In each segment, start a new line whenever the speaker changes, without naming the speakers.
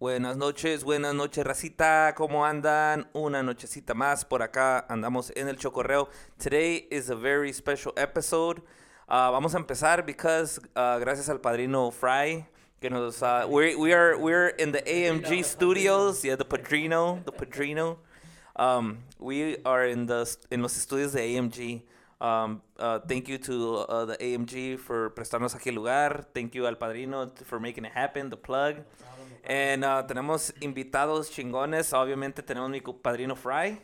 Buenas noches, buenas noches, racita. ¿Cómo andan? Una nochecita más por acá. Andamos en el Chocorreo. Today is a very special episode. Uh, vamos a empezar because uh, gracias al padrino Fry que nos uh, we we are we're in the AMG studios. Yeah, the padrino, the padrino. Um, we are in the in los estudios de AMG. Um, uh, thank you to uh, the AMG for prestarnos aquí el lugar. Thank you al padrino for making it happen. The plug. And uh, tenemos invitados chingones. Obviamente tenemos mi padrino Fry.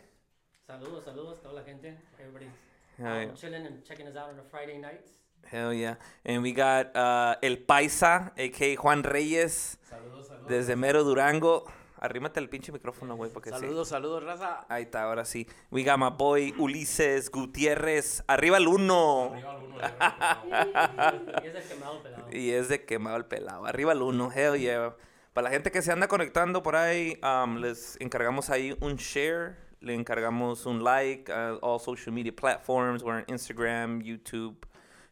Saludos, saludos, toda la gente. Everybody's um, chilling and checking us out on a Friday night.
Hell yeah. And we got uh, El Paisa, a.k.a. Juan Reyes,
Saludos, saludos.
desde Mero Durango. Arrímate el pinche micrófono, güey, porque sí.
Saludos, saludos, raza.
Ahí está, ahora sí. We got my boy Ulises Gutiérrez. Arriba el uno.
Arriba alguno, arriba
Y es el quemado pelado.
Y es de quemado el pelado. Arriba el uno. Hell yeah. Para la gente que se anda conectando por ahí, um, les encargamos ahí un share. Le encargamos un like. Uh, all social media platforms. We're on Instagram, YouTube,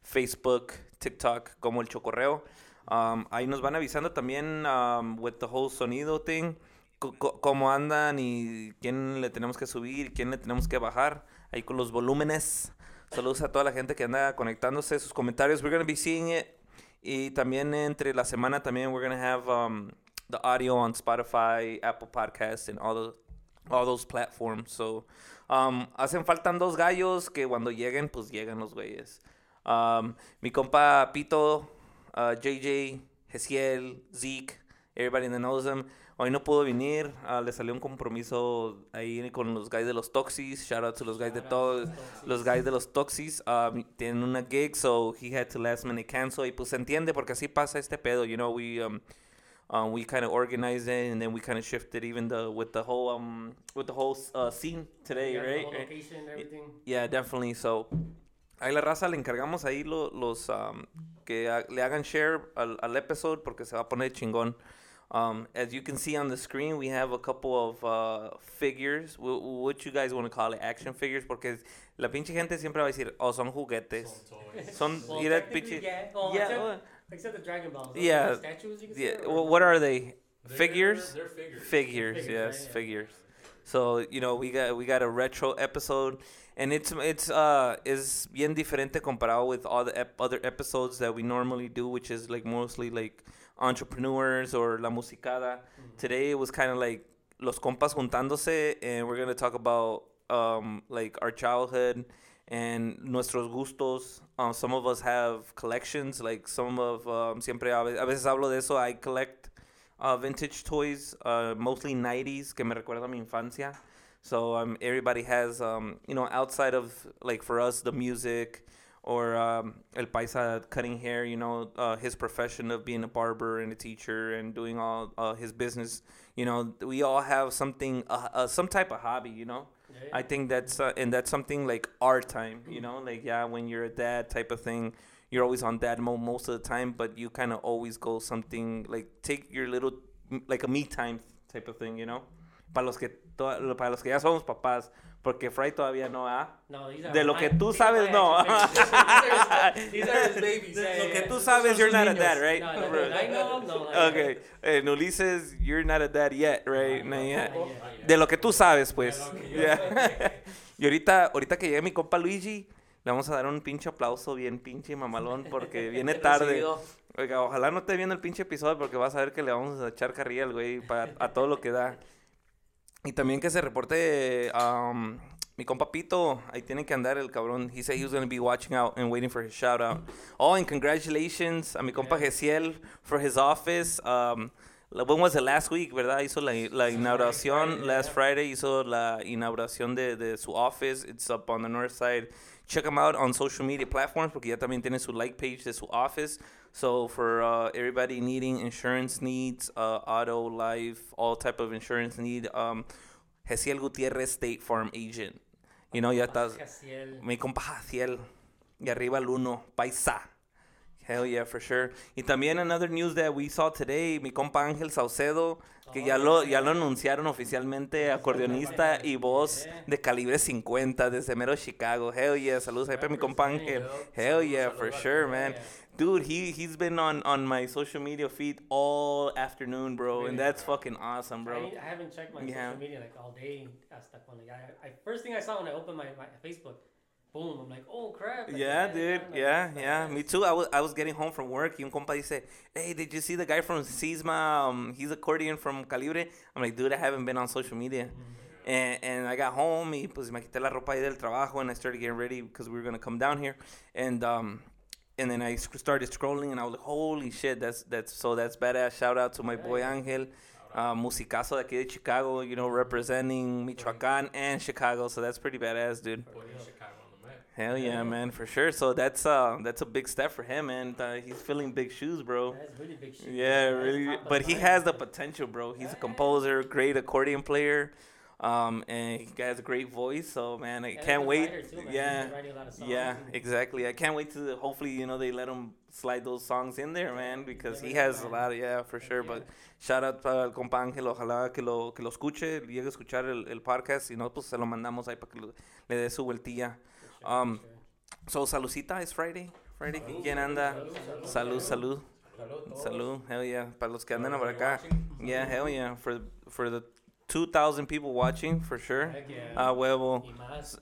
Facebook, TikTok, como el Chocorreo. Um, ahí nos van avisando también um, with the whole sonido thing. cómo andan y quién le tenemos que subir, quién le tenemos que bajar. Ahí con los volúmenes. Saludos a toda la gente que anda conectándose. Sus comentarios. We're going to be seeing it. Y también entre la semana también we're going to have um, the audio on Spotify, Apple Podcasts, and all, the, all those platforms. So, um, hacen faltan dos gallos que cuando lleguen, pues llegan los güeyes. Um, mi compa Pito, uh, JJ, Gesiel, Zeke, everybody that knows them. Hoy no pudo venir, uh, le salió un compromiso ahí con los guys de los Toxis. Shout out to los guys de
Shout
todos,
to los
guys de los Toxis. Um, tienen una gig, so he had to last minute cancel. Y pues se entiende porque así pasa este pedo. You know, we um, we kind of organized it and then we kind of shifted even the with the whole um with the whole uh, scene today,
Yeah, the
right?
whole
Right.
location, everything.
Yeah, definitely. So, ahí la raza le encargamos ahí lo- los um, que ha- le hagan share al, al episode porque se va a poner chingón. Um, as you can see on the screen, we have a couple of uh, figures. Wh- wh- what you guys want to call it? Action figures, porque la pinche gente siempre va a decir, oh, son juguetes. Son,
Well,
mira,
technically,
pinche.
yeah. Well,
Yeah, well,
except the Dragon Balls.
Yeah,
Statues, you can
yeah.
say, or-
What are they?
They're-
Figures.
They're figures.
Figures,
Figures,
yes,
right, yeah.
figures. So you know we got we got a retro episode, and it's it's uh is bien diferente comparado with all the ep- other episodes that we normally do, which is like mostly like entrepreneurs or la musicada. Today it was kind of like los compas juntándose, and we're gonna talk about um like our childhood and nuestros gustos. Uh, some of us have collections, like some of um, siempre a ve- veces hablo de eso. I collect uh, vintage toys, uh, mostly 90s, que me recuerda mi infancia. So um, everybody has, um, you know, outside of, like for us, the music or um, El Paisa cutting hair, you know, uh, his profession of being a barber and a teacher and doing all uh, his business, you know, we all have something, uh, uh, some type of hobby, you know.
Yeah, yeah.
I think that's uh, and that's something like our time, you know, like yeah, when you're a dad type of thing, you're always on dad mode most of the time, but you kind of always go something like take your little like a me time type of thing, you know. Para los que to- para los que ya somos papás, porque Fry todavía no ha.
No,
De lo que tú sabes, no. lo que tú sabes, you're not a dad, right?
No, no,
Bro.
I know, no.
Okay, and Ulises, you're not a dad yet, right? Not yet.
Not yet.
De lo que tú sabes, pues.
De lo que yo
Yeah. y ahorita, ahorita que llegue mi compa Luigi, le vamos a dar un pinche aplauso bien pinche mamalón porque viene tarde. Oiga, ojalá no esté viendo el pinche episodio porque vas a ver que le vamos a echar carrilla al güey para, a todo lo que da. Y también que se reporte um, mi compa Pito. Ahí tiene que andar el cabrón. He said he was going to be watching out and waiting for his shout out. Oh, and congratulations a mi compa. Gesiel for his office. Um, when was it? Last week, ¿verdad? Hizo la, la inauguración.
Friday,
last
yeah.
Friday hizo la inauguración de, de su office. It's up on the north side. Check him out on social media platforms porque ya también tiene su like page de su office. So for uh, everybody needing insurance needs, uh, auto, life, all type of insurance need, um, Gesiel Gutierrez State Farm Agent. You know, ya estás.
Jaciel.
Mi compa Jaciel. Y arriba el uno, paisa. Hell yeah, for sure. Y también another news that we saw today, mi compa Ángel Saucedo, que ya lo, ya lo anunciaron oficialmente, acordeonista y voz de calibre 50 desde mero Chicago. Hell yeah, saludos para mi compa Ángel. Hell yeah, for sure, man. Dude, he he's been on on my social media feed all afternoon, bro, and that's fucking awesome,
I,
bro.
need- I haven't checked my
Yeah.
social media like all day. Hasta cuando ya, I, first thing I saw when I opened my, my Facebook, boom, I'm like, oh crap. like,
Yeah, dude.
like,
Yeah, yeah.
like-
Me too. I was I was getting home from work. Y un compa dice, "Hey, did you see the guy from Sisma? Um, he's accordion from Calibre. I'm like, "Dude, I haven't been on social media." And, and I got home y pues me quité la ropa ahí del trabajo and I started getting ready because we were gonna come down here. And um, and then I sc- started scrolling and I was like, "Holy shit, that's that's so that's badass." Shout out to my boy Angel. Uh, musicazo de aquí de Chicago, you know, representing Michoacán and Chicago, so that's pretty badass, dude.
Putting Chicago on the map.
Hell yeah, man, for sure. So that's uh that's a big step for him, man. Uh, he's filling big shoes, bro.
That's really big shit.
Yeah, really. But he has the potential, bro. He's a composer, great accordion player, um, and he has a great voice. So man, I
Yeah,
can't wait.
too, man.
Yeah,
a lot of songs
yeah,
and-
exactly. I can't wait to hopefully you know they let him slide those songs in there, man, because he has a lot. Of, yeah, for sure.
Yeah.
But shout out para el compa Ángel, ojalá que lo que lo escuche, llegue a escuchar el, el podcast. Si no, pues se lo mandamos ahí para que lo- le dé su vueltilla.
sure,
Um,
sure.
So, saludcita es Friday. Friday,
Salud,
¿quién anda?
salud,
Salud, salud,
Salud,
salud. Hell yeah. Para los que andan por acá. Yeah, hell yeah. For for the 2,000 people watching, for sure.
Heck yeah.
Ah, huevo.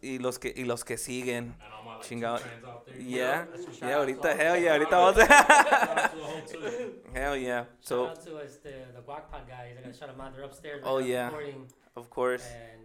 Y.
Y los que, y los que siguen.
And all my like,
Chingado.
two friends out there.
Yeah.
A
Yeah, ahorita, hell yeah. Ahorita vamos a...
to the whole two.
Hell yeah.
Shout
So,
out to us, the, the Guac Pod guys. I gotta shout them out. They're upstairs.
Oh,
now
yeah.
Recording,
of course.
and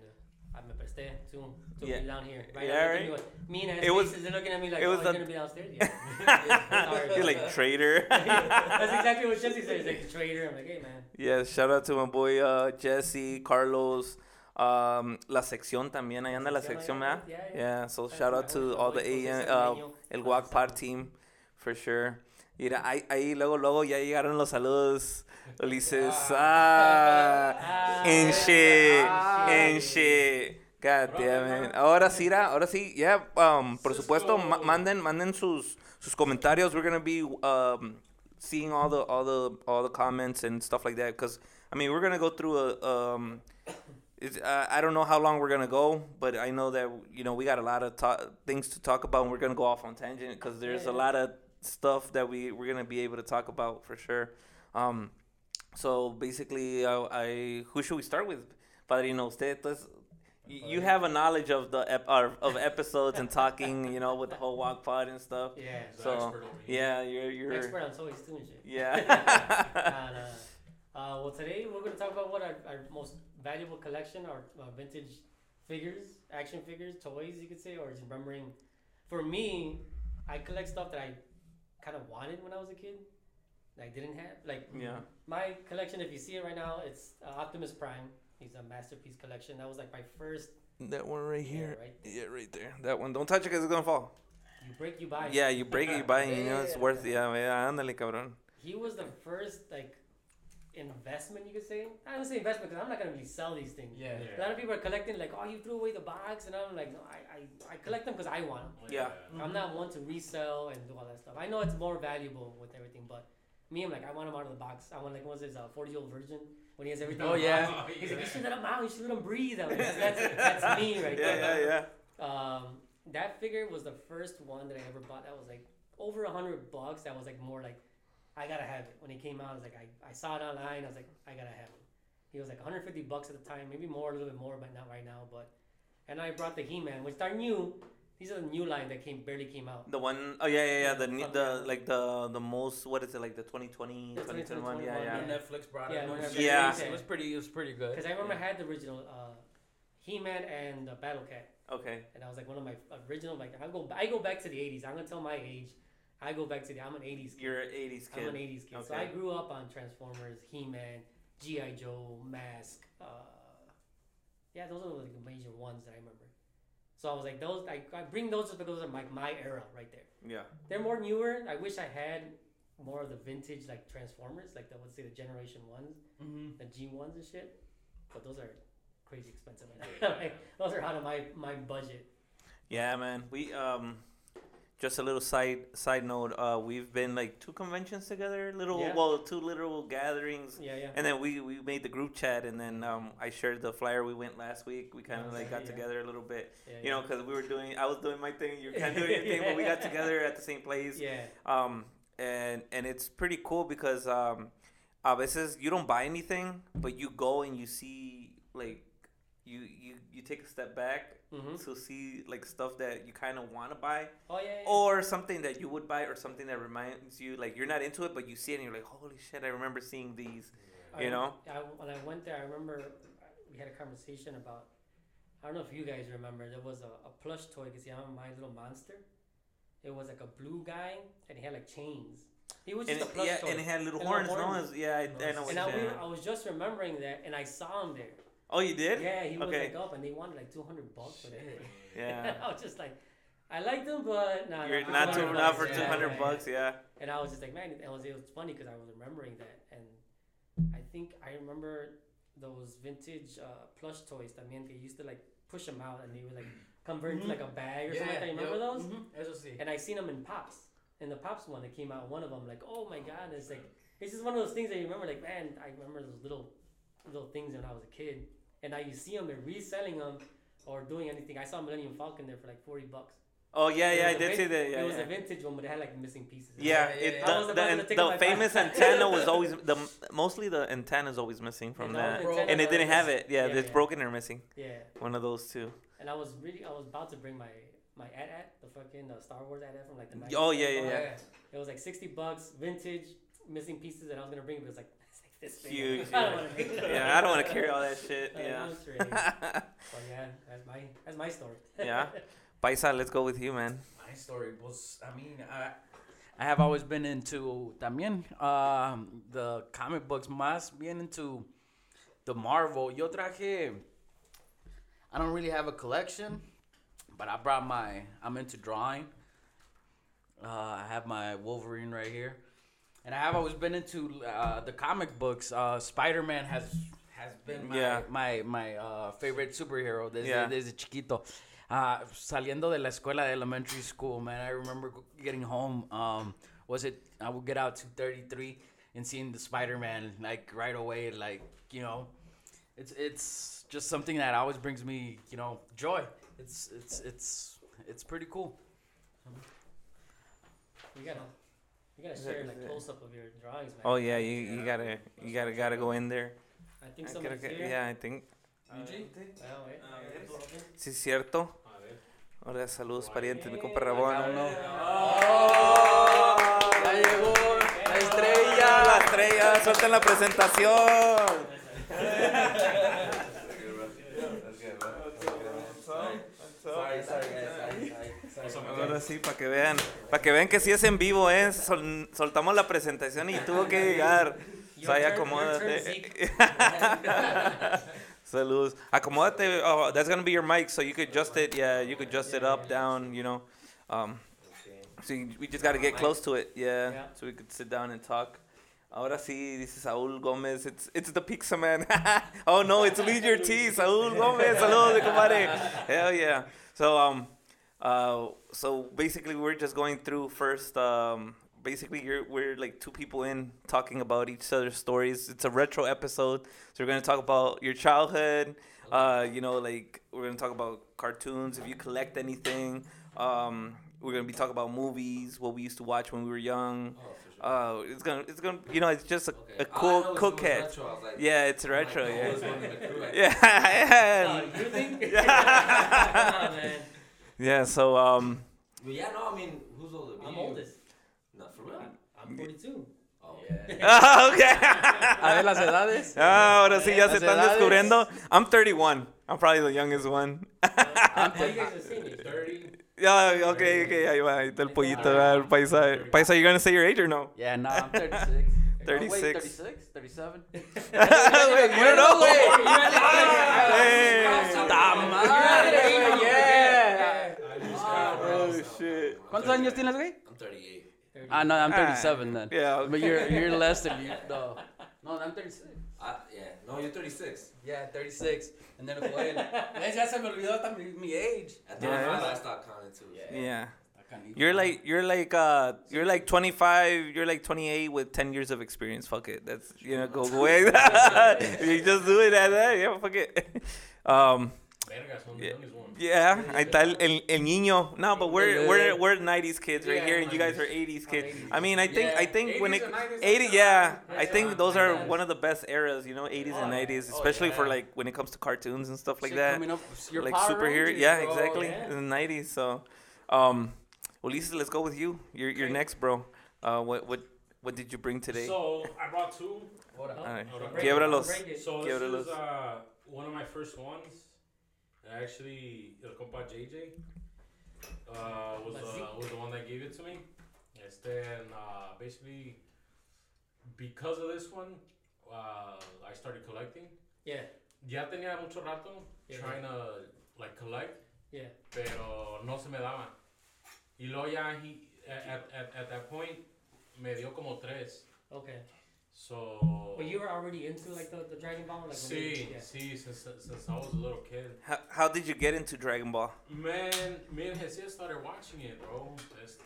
presté to, to
Yeah.
be down here. Right
Yeah, right.
Me and
It was-
looking at me like,
it
oh,
was
he's
the-
gonna be downstairs? Yeah.
You're like traitor.
That's exactly what Jesse said. He's like, traitor. I'm like, hey, man.
Yeah, shout out to my boy uh, Jesse, Carlos, um, La Sección también, ahí anda La Sección, ¿verdad?
Yeah, yeah.
Yeah, so
Shout out to
all the AM, uh, el Pod team, for sure. Mira, ahí, ahí luego, luego ya llegaron los saludos. Ulises, ah,
Ah,
and shit,
ah,
and shit. God damn it. Ahora sí, ra, ahora sí, yeah, um, por supuesto, ma- manden, manden sus, sus comentarios. We're gonna be, um, seeing all the, all the, all the comments and stuff like that. Cause, I mean, we're gonna go through a, um, it's, uh, I don't know how long we're gonna go, but I know that you know we got a lot of things to talk about, and we're gonna go off on tangent because there's
Yeah,
a lot of stuff that we we're gonna be able to talk about for sure. Um, so basically, uh, I who should we start with, Padrino? Usted, entonces, you, you have a knowledge of the ep- or, of episodes and talking, you know, with the whole walk pod and stuff.
Yeah.
He's
So
expert
yeah, you're you're
Expert on toys too and shit.
yeah.
Nah, nah. Uh, well, today we're going to talk about what our, our most valuable collection, our uh, vintage figures, action figures, toys, you could say, or just remembering. For me, I collect stuff that I kind of wanted when I was a kid. that I didn't have. Like,
yeah.
my collection, if you see it right now, it's uh, Optimus Prime. He's a masterpiece collection. That was like my first.
That one right
yeah,
here.
right?
Yeah, right there. That one. Don't touch it because it's gonna fall.
You break, you buy.
Yeah, you break it, you buy it, you know, it's
Yeah.
worth Yeah, yeah, ándale, cabrón.
He was the first, like, investment, you could say. I don't say investment because I'm not going to really sell these things.
Yeah. yeah.
A lot of people are collecting like, oh, you threw away the box, and I'm like, no, I, I, I collect them because I want them.
Yeah.
I'm mm-hmm. not one to resell and do all that stuff. I know it's more valuable with everything, but me, I'm like, I want them out of the box. I want like what's his a 40 year old virgin when he has everything.
Oh, yeah.
He's like, you should let him out. You should let him breathe. Like, that's, that's, me right
Yeah,
there.
yeah, yeah.
Um, that figure was the first one that I ever bought. That was like over a hundred bucks. That was like more like, I gotta have it. When it came out, I was like, I, I saw it online. I was like, I gotta have it. He was like 150 bucks at the time, maybe more, a little bit more, but not right now. But and I brought the He-Man, which are new. These are the new line that came barely came out.
The one, oh yeah, yeah, yeah. The ne- the like the the most. What is it like the 2020,
The
2021? Yeah,
2021,
yeah.
yeah.
Netflix brought
Yeah,
it.
when
It was-
Netflix
Yeah.
It was pretty. It was pretty good.
Because I remember I had the original uh, He-Man and the Battle Cat.
Okay.
and I was like one of my original like I go I go back to the 80s. I'm gonna tell my age. I go back to the I'm an 80s kid.
You're an 80s
I'm an 80s kid. So I grew up on Transformers, He-Man, GI Joe, Mask. Uh, yeah, those are like the major ones that I remember. So I was like those. I, I bring those up because those are like my era right there.
Yeah.
They're more newer. I wish I had more of the vintage like Transformers, like the let's say the Generation ones,
Mm-hmm.
the G ones and shit. But those are crazy expensive. Right now. like, those are out of my my budget.
Yeah, man. We um, just a little side side note. Uh, we've been like two conventions together. Little
Yeah.
well, two literal gatherings.
Yeah, yeah.
And then we, we made the group chat, and then um, I shared the flyer we went last week. We kind of like got
Yeah.
together a little bit, you know, because we were doing, I was doing my thing, you were kind of doing your thing, but we got together at the same place.
Yeah.
Um, and and it's pretty cool because um, a veces you don't buy anything, but you go and you see like you you you take a step back
Mhm.
to see like stuff that you kind of want to buy
Oh yeah. yeah.
or something that you would buy or something that reminds you like you're not into it but you see it and you're like holy shit i remember seeing these you
I-
know?
I, when I went there, I remember we had a conversation about. I don't know if you guys remember. There was a, a plush toy because se llama My Little Monster. It was like a blue guy, and he had like chains. He was
and
just a
it,
plush
yeah
toy.
and it had little
And
horns,
little horns.
Yeah I, I know
and I. I was just remembering that, and I saw him there.
Oh you did
Yeah, he was
Okay.
like up, and they wanted like two hundred bucks for that.
yeah
I was just like, I liked them, but nah,
you're
nah,
not too not for 200
yeah,
bucks yeah
And I was just like, man, it was, it was funny because I was remembering that. And I think I remember those vintage uh, plush toys también. They used to like push them out and they would like convert into
Mhm.
like a bag or something like that. You remember those?
Mm-hmm. Eso.
And I seen them in Pops. In the Pops one that came out, one of them, like, oh my god, it's like, it's just one of those things that you remember, like, man, I remember those little, little things when I was a kid. And now you see them, they're reselling them or doing anything. I saw Millennium Falcon there for like 40 bucks.
oh yeah yeah i did see that yeah,
it was
yeah.
a vintage one, but it had like missing pieces.
Yeah,
Yeah,
it,
yeah,
the, the, the famous antenna was always the mostly the antenna is always missing from
Yeah,
that, and it didn't have it. Yeah, it's broken or missing.
Yeah.
One of those two.
And I was really, I was about to bring my my AT-AT, the fucking uh, Star Wars AT-AT from like the 90s.
Oh, yeah, yeah, yeah.
It was like 60 bucks, vintage, missing pieces, and I was gonna bring it, but it was like, it's like.
Huge,
I don't
yeah.
want to.
Yeah, I don't want to carry all that shit.
Uh,
Yeah.
no. But yeah, that's my that's my story.
Yeah. Paisa, let's go with you, man.
My story was, I mean, I, I have always been into también um, the comic books, más bien into the Marvel. Yo traje, I don't really have a collection, but I brought my, I'm into drawing. Uh, I have my Wolverine right here. And I have always been into uh, the comic books. Uh, Spider Man has has been my
Yeah.
my, my uh, favorite superhero desde,
Yeah.
desde chiquito. Uh, saliendo de la escuela de elementary school, man, I remember getting home. Um, was it? I would get out to 33 and seeing the Spider Man like right away. Like you know, it's it's just something that always brings me you know joy. It's it's it's it's pretty cool.
You gotta you gotta share like close up of your drawings, man.
Oh yeah, you, you gotta you gotta gotta go in there.
I think
I
somebody's
gotta get-
here.
yeah, I think.
Is.
Sí, es cierto. Hola, saludos parientes, mi compa Rabón.
uno.
Ya llegó la
La
estrella.
estrella, suelten la presentación. Ahora sí, para que vean, para que vean que sí es en vivo, ¿eh? Sol- soltamos la presentación y tuvo que llegar. O sea,
turn-
acomódate. Saludos. Acomódate. Oh, that's gonna be your mic, so you could adjust it. Yeah, you could adjust it up, down. You know. Um, so you- we just gotta get close to it. Yeah,
Yeah.
so we could sit down and talk. Ahora sí, dice Saúl Gómez. It's it's the pizza man. oh no, it's Lead Your Tea. Saúl Gómez. Saludos, compadre. Hell yeah. So um, uh, so basically we're just going through first um. Basically, you're, we're like two people in talking about each other's stories. It's a retro episode, so we're gonna talk about your childhood. Uh, you know, like we're gonna talk about cartoons. If you collect anything, um, we're gonna be talking about movies, what we used to watch when we were young. Uh, it's gonna, it's gonna, you know, it's just a, a cool, cool cat. Yeah, it's retro. Yeah, yeah,
Oh, you think?
Yeah.
Come man.
Yeah. So, um,
But yeah, no, I mean, who's older? Me,
I'm
you?
oldest.
Not for real.
I'm 42.
Oh,
ah, okay.
A ver las edades.
Ah, ahora sí ya se están
edades.
descubriendo. I'm 31. I'm probably the youngest one.
Oh, you guys are seeing me.
30.
Yeah, okay, okay, ahí va, ahí está el pollito, ah, el paisa. Paisa, you gonna say your age or no?
Yeah, no, I'm 36.
36.
Oh, wait, 36? 37?
Wait, you don't know? Hey.
¡Ta madre! Yeah!
Oh, shit.
¿Cuántos años tienes, güey?
I'm 38.
Ah, no, I'm 37 then.
Yeah,
But you're, you're less than you. No, no I'm 36.
I, yeah, no, you're 36.
Yeah, 36. And then Joel. ¿Ves? Ya se me olvidó hasta mi, mi age.
At
Yeah.
35, I stopped counting too.
Yeah. You're like you're like uh you're like 25, you're like 28 with 10 years of experience. Fuck it. That's you know go away. you just do it at that. Yeah, fuck it. Um
vergas, son the
Yeah.
youngest ones.
Yeah, ahí está el, el, el niño. No, but we're
Yeah.
we're we're 90s kids right
Yeah,
here, and you guys are 80s
Oh,
kids.
80s.
I mean, I think I
Yeah,
think when
80s
it
and 90s,
80,
that's
yeah, I think those are one of the best eras. You know, 80s and
Oh,
90s,
oh,
especially for like when it comes to cartoons and stuff like
Shit
that,
coming up, your
like
Power
superhero. Yeah,
bro.
exactly.
yeah.
In the 90s. So, um, Ulises, let's go with you. You're you're
Okay.
next, bro. Uh, what what what did you bring today?
So I brought two.
Hold on.
Oh,
Alright.
Hold on.
break it,
Quiebralos.
break.
So this is uh, one of my first ones. Actually, el compa JJ uh, was uh, was the one that gave it to me. And uh, basically, because of this one, uh, I started collecting.
Yeah,
Ya tenía mucho rato
Yeah.
trying to like collect,
yeah.
pero no se me daba. Y luego ya he, at, at, at that point me dio como tres.
Okay.
So.
But you were already into like the, the Dragon Ball, like when you- yeah.
sí, since, since I was a little kid.
How, how did you get into Dragon Ball?
Man, me and Hesiel started watching it, bro. That's Este,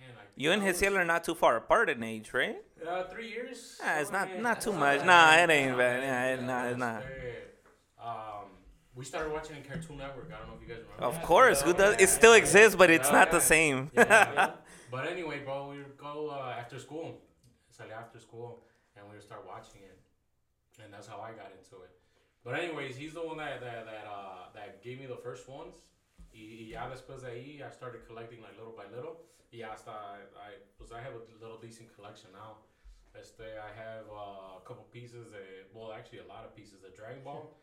man, I,
You and
I was-
Hesiel are not too far apart in age, right?
Uh, three years.
Ah, it's not
something
not too
that.
much. Nah, it ain't
Nah,
bad.
man,
Yeah, it, nah, it's not.
Um, we started watching it Cartoon Network. I don't know if you guys remember.
Of
Yeah.
course, who does? It still exists, but it's not the same.
Yeah.
Yeah.
But anyway, bro, we would go uh, after school. Salí after school, and we would start watching it, and that's how I got into it. But anyways, he's the one that that that, uh, that gave me the first ones. Y, y ya después de ahí, I started collecting like little by little. Y hasta I, I pues I have a little decent collection now. Este, I have uh, a couple pieces of, well, actually a lot of pieces of Dragon Ball.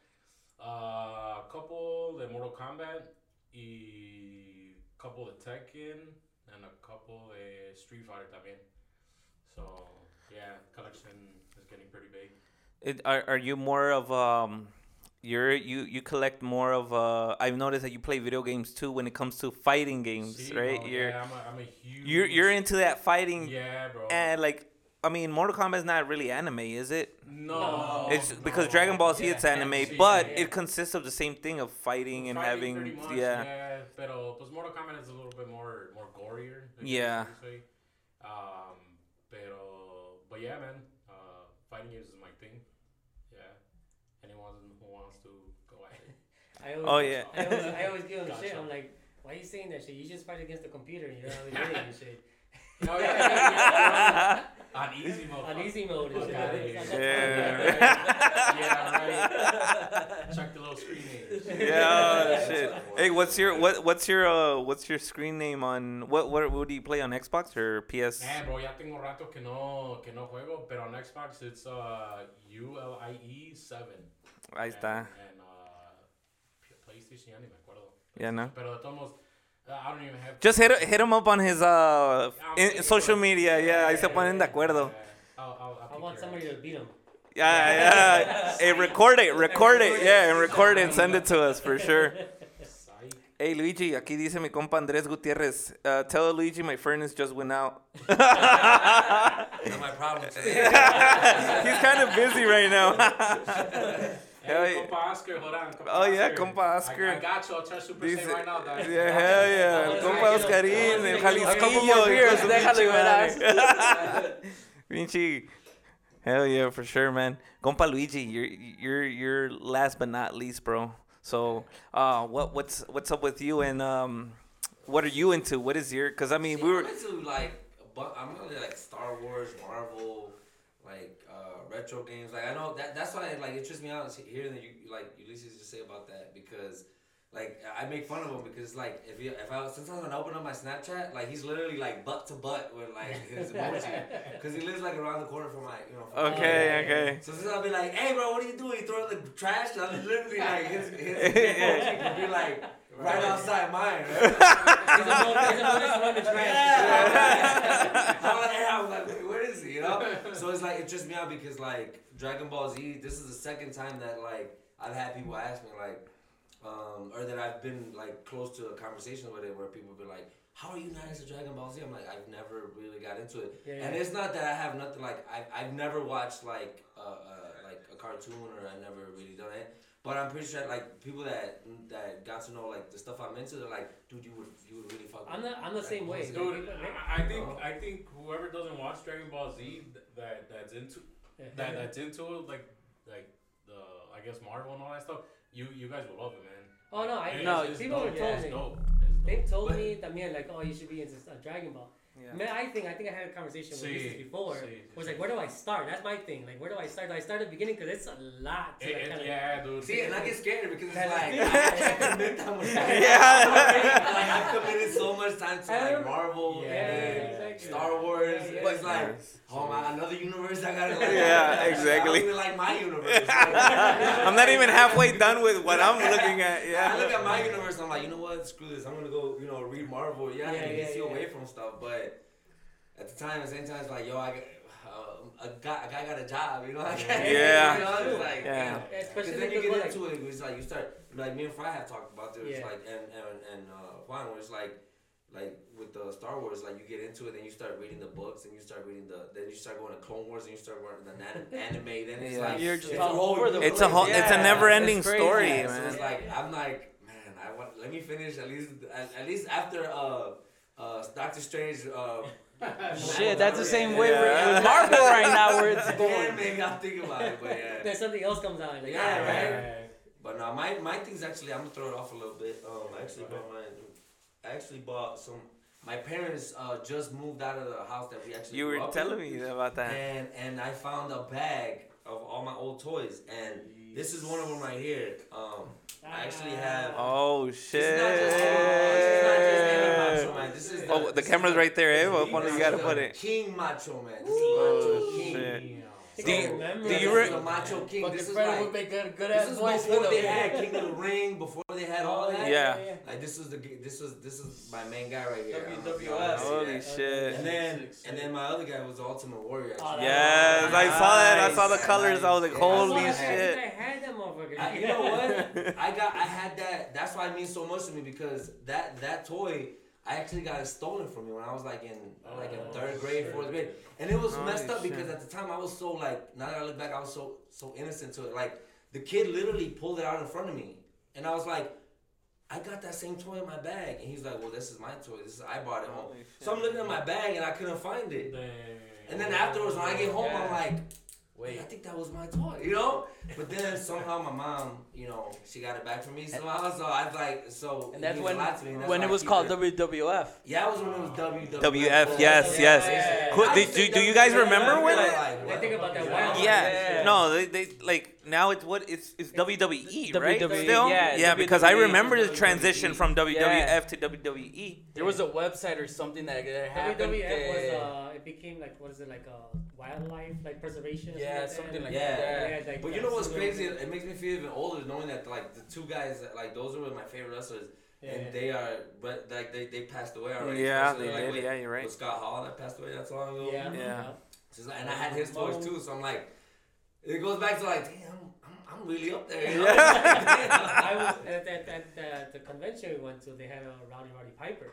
Uh, a couple de Mortal Kombat. Y couple de Tekken. And a couple de Street Fighter también. So, yeah, collection is getting pretty big.
It, are are you more of um? You're you you collect more of uh. I've noticed that you play video games too when it comes to fighting games,
See,
right?
bro,
You're
yeah, I'm a, I'm a huge.
you're you're into that fighting
Yeah, bro.
and like. I mean, Mortal Kombat is not really anime, is it?
no,
It's because
no.
Dragon Ball Z
Yeah,
it's anime,
yeah,
but
yeah.
it consists of the same thing of fighting and
Fighting
having
much,
yeah.
yeah. Pero pues Mortal Kombat is a little bit more more gorier.
Yeah.
you could say. Um, pero but yeah, man. Uh, fighting games is my thing. Yeah. Anyone who wants to go at it.
I always,
Oh, yeah.
I always, I always give him shit. I'm like, why are you saying that shit? You just fight against the computer. and You're not really doing and shit.
Oh yeah, yeah, yeah. on easy mode.
On easy mode is
Fuck
shit.
outta
That's-
here.
that's-
yeah, right. Check the little screen name.
Yeah, shit. Hey, what's your what what's your uh what's your screen name on what what what do you play on Xbox or PS?
Man, bro, ya tengo rato que no, que no juego, pero on Xbox it's uh, ULIE 7.
Ahí está.
And, and uh, PlayStation ya ni me acuerdo.
Yeah, no.
Pero de todos modos, I don't even have.
Just hit hit him up on his uh in, social media. Yeah, ahí se ponen de acuerdo.
Yeah, I'll, I'll, I'll
I want
your
somebody to beat him.
Yeah, yeah. Hey, record it, record it. Yeah, and record it and send it to us for sure. Hey Luigi, aquí dice mi compa Andrés Gutierrez. Uh, tell Luigi my furnace just went out.
Not my problem.
He's kind of busy right now. Hell
Hey,
yeah.
compa Oscar, hold on. Compa
Oh, yeah,
Oscar.
compa
I,
Oscar.
I got you. I'll try Super
Dice,
Saiyan right now, dog.
yeah, hell yeah. El compa Oscarín, el Jalisquillo.
more beers,
hijo de su
déjalo y
pinche madre. Hell yeah, for sure, man. Compa Luigi, you're you're you're last but not least, bro. So, uh, what what's what's up with you and um, what are you into? What is your? Because I mean,
See,
we were.
I'm into like, a bu- I'm really like Star Wars, Marvel, like retro games. Like I know that that's why like it trips me out to hear that you like Ulises just say about that because. Like I make fun of him because like if you if I sometimes when I open up my Snapchat like he's literally like butt to butt with like his emoji because he lives like around the corner from my you know from my-
Okay, okay.
So sometimes I'll be like, hey bro, what are you doing? You throwing the trash? I'm literally like his his emoji could be like right outside mine. Right?
There's a mo- there's a motion on the trash.
Yeah. I'm like, hey, I'm like, wait, where is he? You know? So it's like it trips me out because like Dragon Ball Z, this is the second time that like I've had people ask me like, um, or that I've been like close to a conversation with it where people be like, how are you not into Dragon Ball Z? I'm like, I've never really got into it,
Yeah,
and
yeah.
it's not that I have nothing like I've I've never watched like uh, uh like a cartoon or I never really done it. But I'm pretty sure like people that that got to know like the stuff I'm into, they're like, dude, you would you would really fuck.
I'm the I'm the same way.
Dude, I, I think I think whoever doesn't watch Dragon Ball Z that that's into that that's into it, like like the I guess Marvel and all that stuff, you you guys will love it, man.
Oh no, I
It's-
No,
it's
people
dope.
have told
it's
me.
dope. It's
They've told
But-
me también like, oh, you should be into uh, Dragon Ball.
Yeah.
Man, I think I think I had a conversation with
Sí,
Ulises before.
sí,
was like, where do I start? That's my thing. Like, where do I start? Do I start at the beginning? Because it's a lot to
It-
like,
it-
kind of.
yeah, dude.
See, and I get scared because it's like I commit that much.
Yeah.
like I've committed so much time to like Marvel
Yeah,
and
exactly.
Star Wars.
Yeah, yeah.
But it's like, oh my, another universe I gotta like.
Yeah, exactly.
I even like my universe.
I'm not even halfway done with what I'm looking at. Yeah.
I look at my universe, I'm like, you know what? Screw this. I'm gonna go, you know, read Marvel. Yeah,
Yeah,
and
yeah,
DC
yeah.
away from stuff. But at the time, at the same time, it's like, yo, I got, uh, a guy, a guy got a job. You know, I can't,
Yeah.
You know, it's like,
Yeah.
damn. Because
Especially
then you
because
get
like,
into it, it's like you start like me and Fry have talked about this,
Yeah.
like and and and uh, Juan, where it's like like with the Star Wars, like you get into it, then you start reading the books, and you start reading the, then you start going to Clone Wars, and you start going to the anim- anime, then it's
Yeah.
like
You're just
it's
all
a whole
over the
It's a whole.
place.
It's a never-ending story,
yeah, so
man.
it's like I'm like, man, I want let me finish at least at, at least after uh uh Doctor Strange uh
Shit, that's the same way
Yeah.
with with Marvel right now, where it's
yeah,
going.
maybe I'll think about it, but yeah.
then something else comes out. Like,
Yeah,
ah,
right. But no, my my thing's actually I'm gonna throw it off a little bit. Um, I actually bought my I actually bought some. My parents uh just moved out of the house that we actually.
You were telling
in,
me about that.
And and I found a bag of all my old toys, and this is one of them right here. Um, I actually have.
Oh
shit! is not just, this not just any Macho Man. This is
Oh, the camera's right there, eh? Well,
this
one you gotta put it.
King Macho Man. This is
Oh,
Macho King.
shit.
Think
Do you-
remember
do you re-
the Macho King.
Fucking
This is
Fred
like.
would make a good
This
ass
is
voice
before
with
they
him.
had King of the Ring, before they had all that.
Yeah.
Like this was the this was this is my main guy right here. I don't
WWF.
y'all wanna see
Holy
that.
shit.
And then and then my other guy was the Ultimate Warrior.
Oh.
Yes, I saw that. I saw the
Nice,
colors. I was like, holy
I, I
shit.
I had that motherfucker.
You know what? I got I had that. That's why it means so much to me because that that toy. I actually got it stolen from me when I was like in like in
Oh,
third grade,
shit.
fourth grade, and it was
Holy
messed up because at the time I was so like now that I look back I was so so innocent to it. Like the kid literally pulled it out in front of me, and I was like, I got that same toy in my bag, and he's like, Well, this is my toy. This is I bought it home.
Holy
So I'm looking at my bag and I couldn't find it.
Dang.
And then afterwards, when I get home, I'm like,
Wait.
I think that was my toy, you know? But then somehow my mom, you know, she got it back from me somehow. So I was like, so.
And that's when
a lot to me, and that's
when
why
it was called
it.
WWF.
Yeah, it was when it was WWF.
WF, yes,
Yeah,
yes.
yeah.
Who-
I
do, do, do you guys remember when
like, like,
I think about
that.
that
is
wild-
Yeah.
Yeah.
No, they, they like now it's what it's it's WWE, right?
WWE,
Still?
yeah, Yeah,
because I remember the transition from WWF
Yeah.
to. WWE.
There was a website or something that that happened.
WWF was uh, it became like what is it like a wildlife like preservation? Or
Yeah,
something
something
like
like
that.
Yeah.
that.
Yeah, like,
But
uh,
you know what's crazy? It makes me feel even older knowing that like the two guys that like those were my favorite wrestlers,
Yeah.
and they are but like they, they passed away already.
Yeah,
especially,
they
like,
did.
with-
Yeah, you're right.
With Scott Hall that passed away not so long ago.
Yeah.
Yeah.
She's like, and I had his toys too, so I'm like, it goes back to like, damn, I'm, I'm really up there. You know?
I was at, at, at uh, the convention we went to. They had a Rowdy Roddy Piper.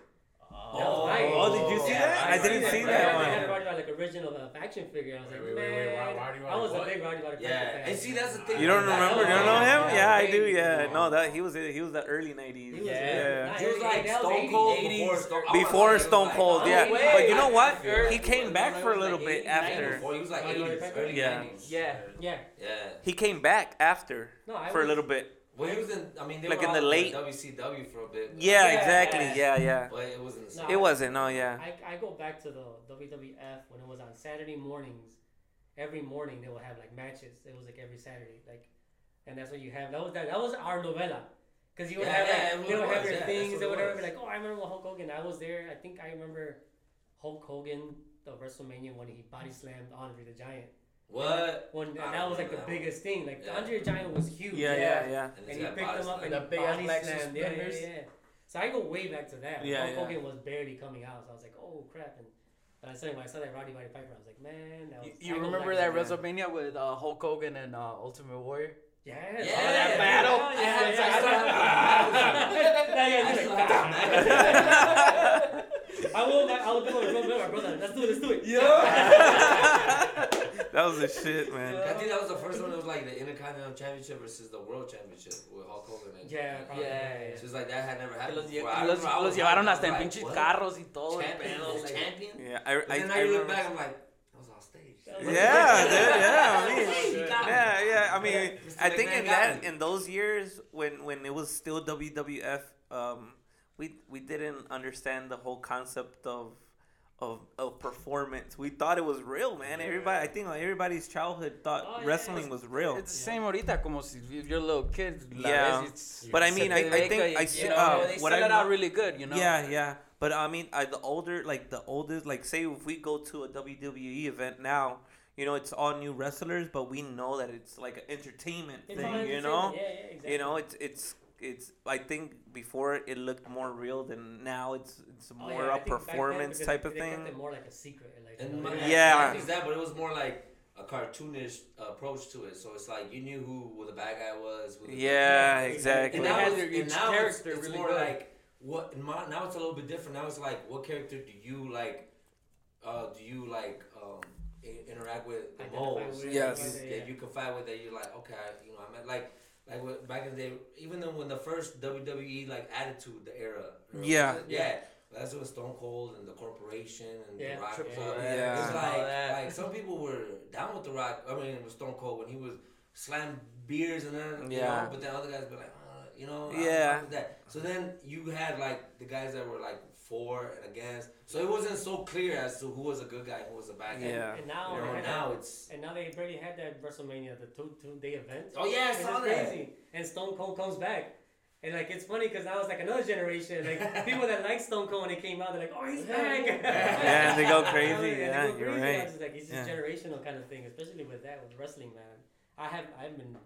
Oh,
nice.
Oh, did you see
Yeah,
that?
I
I didn't see
that.
that
They
one.
had a Roddy Roddy like original uh, action figure. I was like,
Wait, wait,
man,
wait, wait, Roddy
I was
Roddy
a big Roddy Roddy Piper
Yeah,
fan.
and see that's the thing.
You don't remember? You don't know him?
Yeah,
Yeah, I do. Yeah, no, that he was he was the early '90s.
He was,
Yeah.
He was like Stone Cold before Stone. I wanna
Before
say it was
Stone
like-
Cold,
Oh,
yeah. But you know what? He came back for a little bit after.
he was like
Roddy Roddy
80s, early 90s.
Yeah.
Yeah.
Yeah.
He came back after for a little bit.
Well, he was in. I mean, they
Like
were
in the
all
late-
WCW for a bit.
Yeah,
Yeah.
exactly. Yeah, yeah.
But it wasn't.
No,
It wasn't. No, yeah.
I, I go back to the WWF when it was on Saturday mornings. Every morning they would have like matches. It was like every Saturday, like, and that's what you have. That was that. That was our novella, because you would
Yeah,
have
yeah,
like,
it
they would
was,
have your
yeah,
things.
what
They
it
would be like, oh, I remember when Hulk Hogan. I was there. I think I remember Hulk Hogan the WrestleMania when he body slammed Andre the Giant.
What?
When
I
that was like the
remember that one.
biggest thing. Like
Yeah.
Andre the Giant was huge.
Yeah, yeah, yeah.
And,
And he picked him up and
The
he
big ass
body
black
slammed. Yeah, yeah, yeah. So I go way back to that.
Yeah,
Hulk
yeah.
Hogan was barely coming out, so I was like, oh crap. And but I said when I saw that Roddy Roddy Piper, I was like, man, that was.
You, you remember that
to
WrestleMania with uh, Hulk Hogan and uh, Ultimate Warrior?
Yeah,
Yeah,
that battle.
Yeah,
I had-
yeah,
I still
yeah. Yeah, yeah,
I
he's
still
like, I will. I will do it. Bro, bro, brother. Let's do it. Let's do it.
That was the shit, man.
I think that was the first one that was like the Intercontinental Championship versus the World Championship with Hulk Hogan. And,
Yeah, probably.
Yeah.
So it's like that had never happened
los,
before. I
los,
remember I
los
was
llevaron.
I
hasta en
was like,
pinches
what?
carros y todo.
Champion,
pedo, like-
champion.
Yeah, I,
But
I,
then
I
I look
remember.
back, I'm like, that was all staged.
Yeah, dude. Yeah, I mean,
Hey, you got me.
yeah, yeah. I mean,
Mr.
I think in that in those years when when it was still WWF, um, we we didn't understand the whole concept of. Of, of performance, we thought it was real, man. Everybody, I think like everybody's childhood thought
Oh, yeah.
wrestling was real.
It's the same ahorita, como si you're a little kid. la
Yeah.
it's-
But I mean, I- I think I
you
see-
know,
uh,
they
what
sell
I
it out really good, you know.
Yeah, yeah. But I mean, I, the older, like the oldest, like say if we go to a WWE event now, you know, it's all new wrestlers, but we know that it's like an entertainment
It's
thing, you know.
Yeah, yeah, exactly.
You know, it's it's it's. I think before it looked more real than now. It's it's
Oh,
more
yeah, I
a
think back then,
performance type of thing.
it more like a secret. Like,
And
you know,
my,
Yeah.
not just that, but it was more like a cartoonish approach to it. So it's like you knew who, who the bad guy was. Who the
Yeah,
Yeah,
exactly.
And
They
now, it's,
their-
and now it's,
character
it's
really
more
good.
like what. in my- Now it's a little bit different. Now it's like what character do you like? Uh, do you like um, interact with the
Identify
most?
Yes.
that you,
yeah.
that you can fight with. That you're like okay, I- you know, I mean like. Like what- back in the day, even though when the first WWE like Attitude the era, or was
Yeah.
it? yeah, that's when Stone Cold and the Corporation and
Yeah.
the Rock.
Triple
was up.
Yeah.
It's
and
like, like some people were down with the Rock. I mean, with Stone Cold when he was slam beers and then you
Yeah.
know, but then other guys be like, uh, you know,
Yeah.
that. So then you had like the guys that were like for and against. So it wasn't so clear as to who was a good guy, and who was a bad guy.
Yeah.
And now,
You know,
they had
now
that-
it's
and now they already had that WrestleMania, the two two day event.
oh yeah, I saw that.
crazy. And Stone Cold comes back. And like it's funny because now it's like another generation. Like people that like Stone Cold when they came out, they're like, "Oh, he's back!"
Yeah, they go crazy.
And they
Yeah,
go
you're
crazy.
right.
It's like it's
Yeah.
just generational kind of thing, especially with that with wrestling, man. I have I've been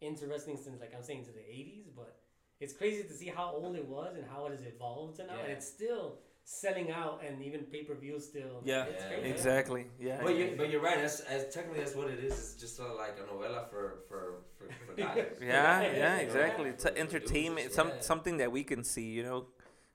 into wrestling since like I'm saying to the '80s, but it's crazy to see how old it was and how it has evolved to now, and it's still selling out, and even pay per view still.
Yeah,
Yeah.
Exactly. Yeah.
But you, but you're right. That's as technically that's what it is. It's just uh, like a novela for for for, for guys.
Yeah,
Yeah,
yeah,
yeah.
exactly. It's
For-
a
for
entertainment, some
yeah.
something that we can see, you know,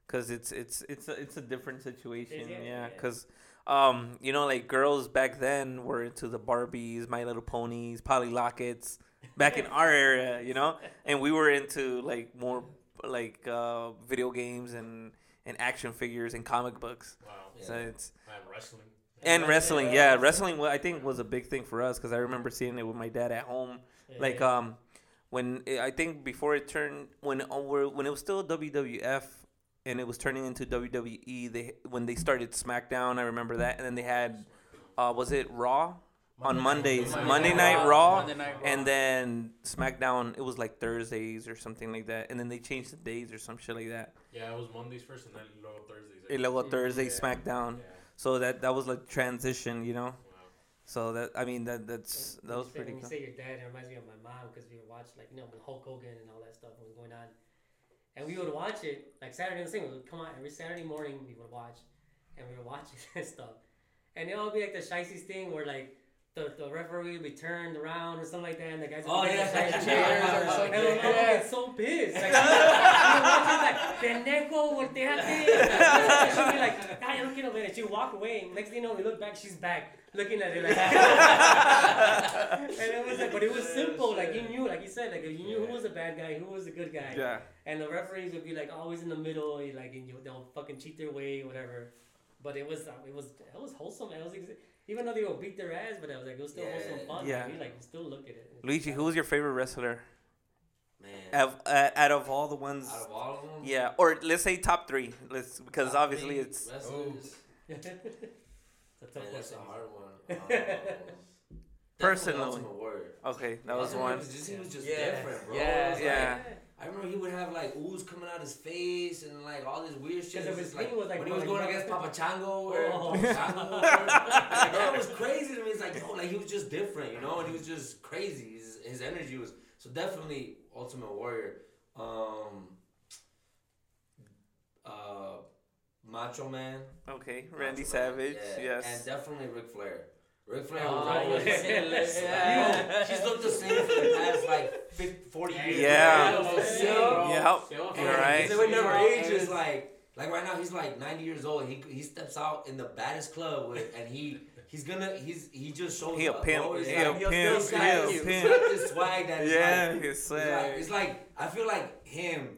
because it's it's it's a, it's a different situation.
yeah,
Yeah,
yeah.
because um, you know, like girls back then were into the Barbies, My Little Ponies, Polly Lockets. Back in our area, you know, and we were into like more like uh, video games and and action figures and comic books.
Wow.
So it's
And wrestling.
and
Yeah,
wrestling,
yeah.
yeah, wrestling. I think was a big thing for us because I remember seeing it with my dad at home
Yeah.
like um when it, I think before it turned when uh, when it was still WWF and it was turning into WWE they when they started SmackDown I remember that and then they had uh was it Raw on Mondays
Monday
Monday
Night
Night
Raw,
Raw
Monday Night Raw.
and then SmackDown it was like Thursdays or something like that and then they changed the days or some shit like that
Yeah, it was Mondays first and then luego Thursdays.
y luego mm-hmm. Thursday
Yeah.
SmackDown
Yeah.
so that that was like transition you know
Wow.
so that I mean that that's
And
that
when
was
you say-
pretty
When you
cool
say your dad, it reminds me of my mom because we would watch like you know when Hulk Hogan and all that stuff was going on, and we would watch it like Saturday and thing. We would come on every Saturday morning. We would watch, and we would watch it and stuff, and it would be like the shiesties thing where like. The, the referee would be turned around or something like that, and the guys would
Oh,
be
yeah.
in the chairs or something. And my mom would
Yeah.
get so pissed. Like, she would like, pendejo, volteate. She'd be like, ah, yo no quiero ver it. She'd walk away. Next thing you know, we look back, she's back, looking at it like. and it was like, but it was simple. Like you knew, like you said, like you knew who was the bad guy, who was the good guy.
yeah
And the referees would be like always in the middle, like and you, they'll fucking cheat their way, whatever. But it was, uh, it was, it was wholesome. It was ex- even though they would beat their ass, but I was like it was still
Yeah.
wholesome fun.
Yeah.
Like, you like you still look at it.
Luigi who was your favorite wrestler
Man,
Of, uh, out of all the ones,
out of all of them,
yeah, or let's say top three. Let's because
top
obviously it's
wrestlers.
it's a tough
Man, that's a
question.
hard one. Um,
Personally.
Ultimate Warrior.
okay. That was
Ultimate
one.
Warrior Just, he was just
Yeah.
different, bro.
Yeah,
It was
yeah.
Like, I remember he would have like ooze coming out his face and like all this weird shit.
Because
It
of
was
his
just, like,
was, like,
when he was
going
going against Papa Shango or
Oh.
Chango, or, like, that was crazy to me. It's like yo, like he was just different, you know, and he was just crazy. His, his energy was so definitely Ultimate Warrior. Um, uh, Macho Man,
Okay, Randy
Macho Man,
Savage.
yeah, and
Yes.
definitely Ric Flair. Ric Flair
Oh,
was always
yeah.
yeah. She's looked the same for the past like 50, 40 years.
Yeah.
It was the same,
Yeah.
Yep. You're right.
They would never
And
age.
It's like like right now he's like 90 years old. He he steps out in the baddest club with, and he he's gonna he's he just shows
He a
up.
pimp.
bro. It's
He
like,
a
he'll
pimp.
still
He a
smack you.
he's
pimp.
got this swag that is
Yeah,
like,
he's
it's like
sad.
it's like I feel like him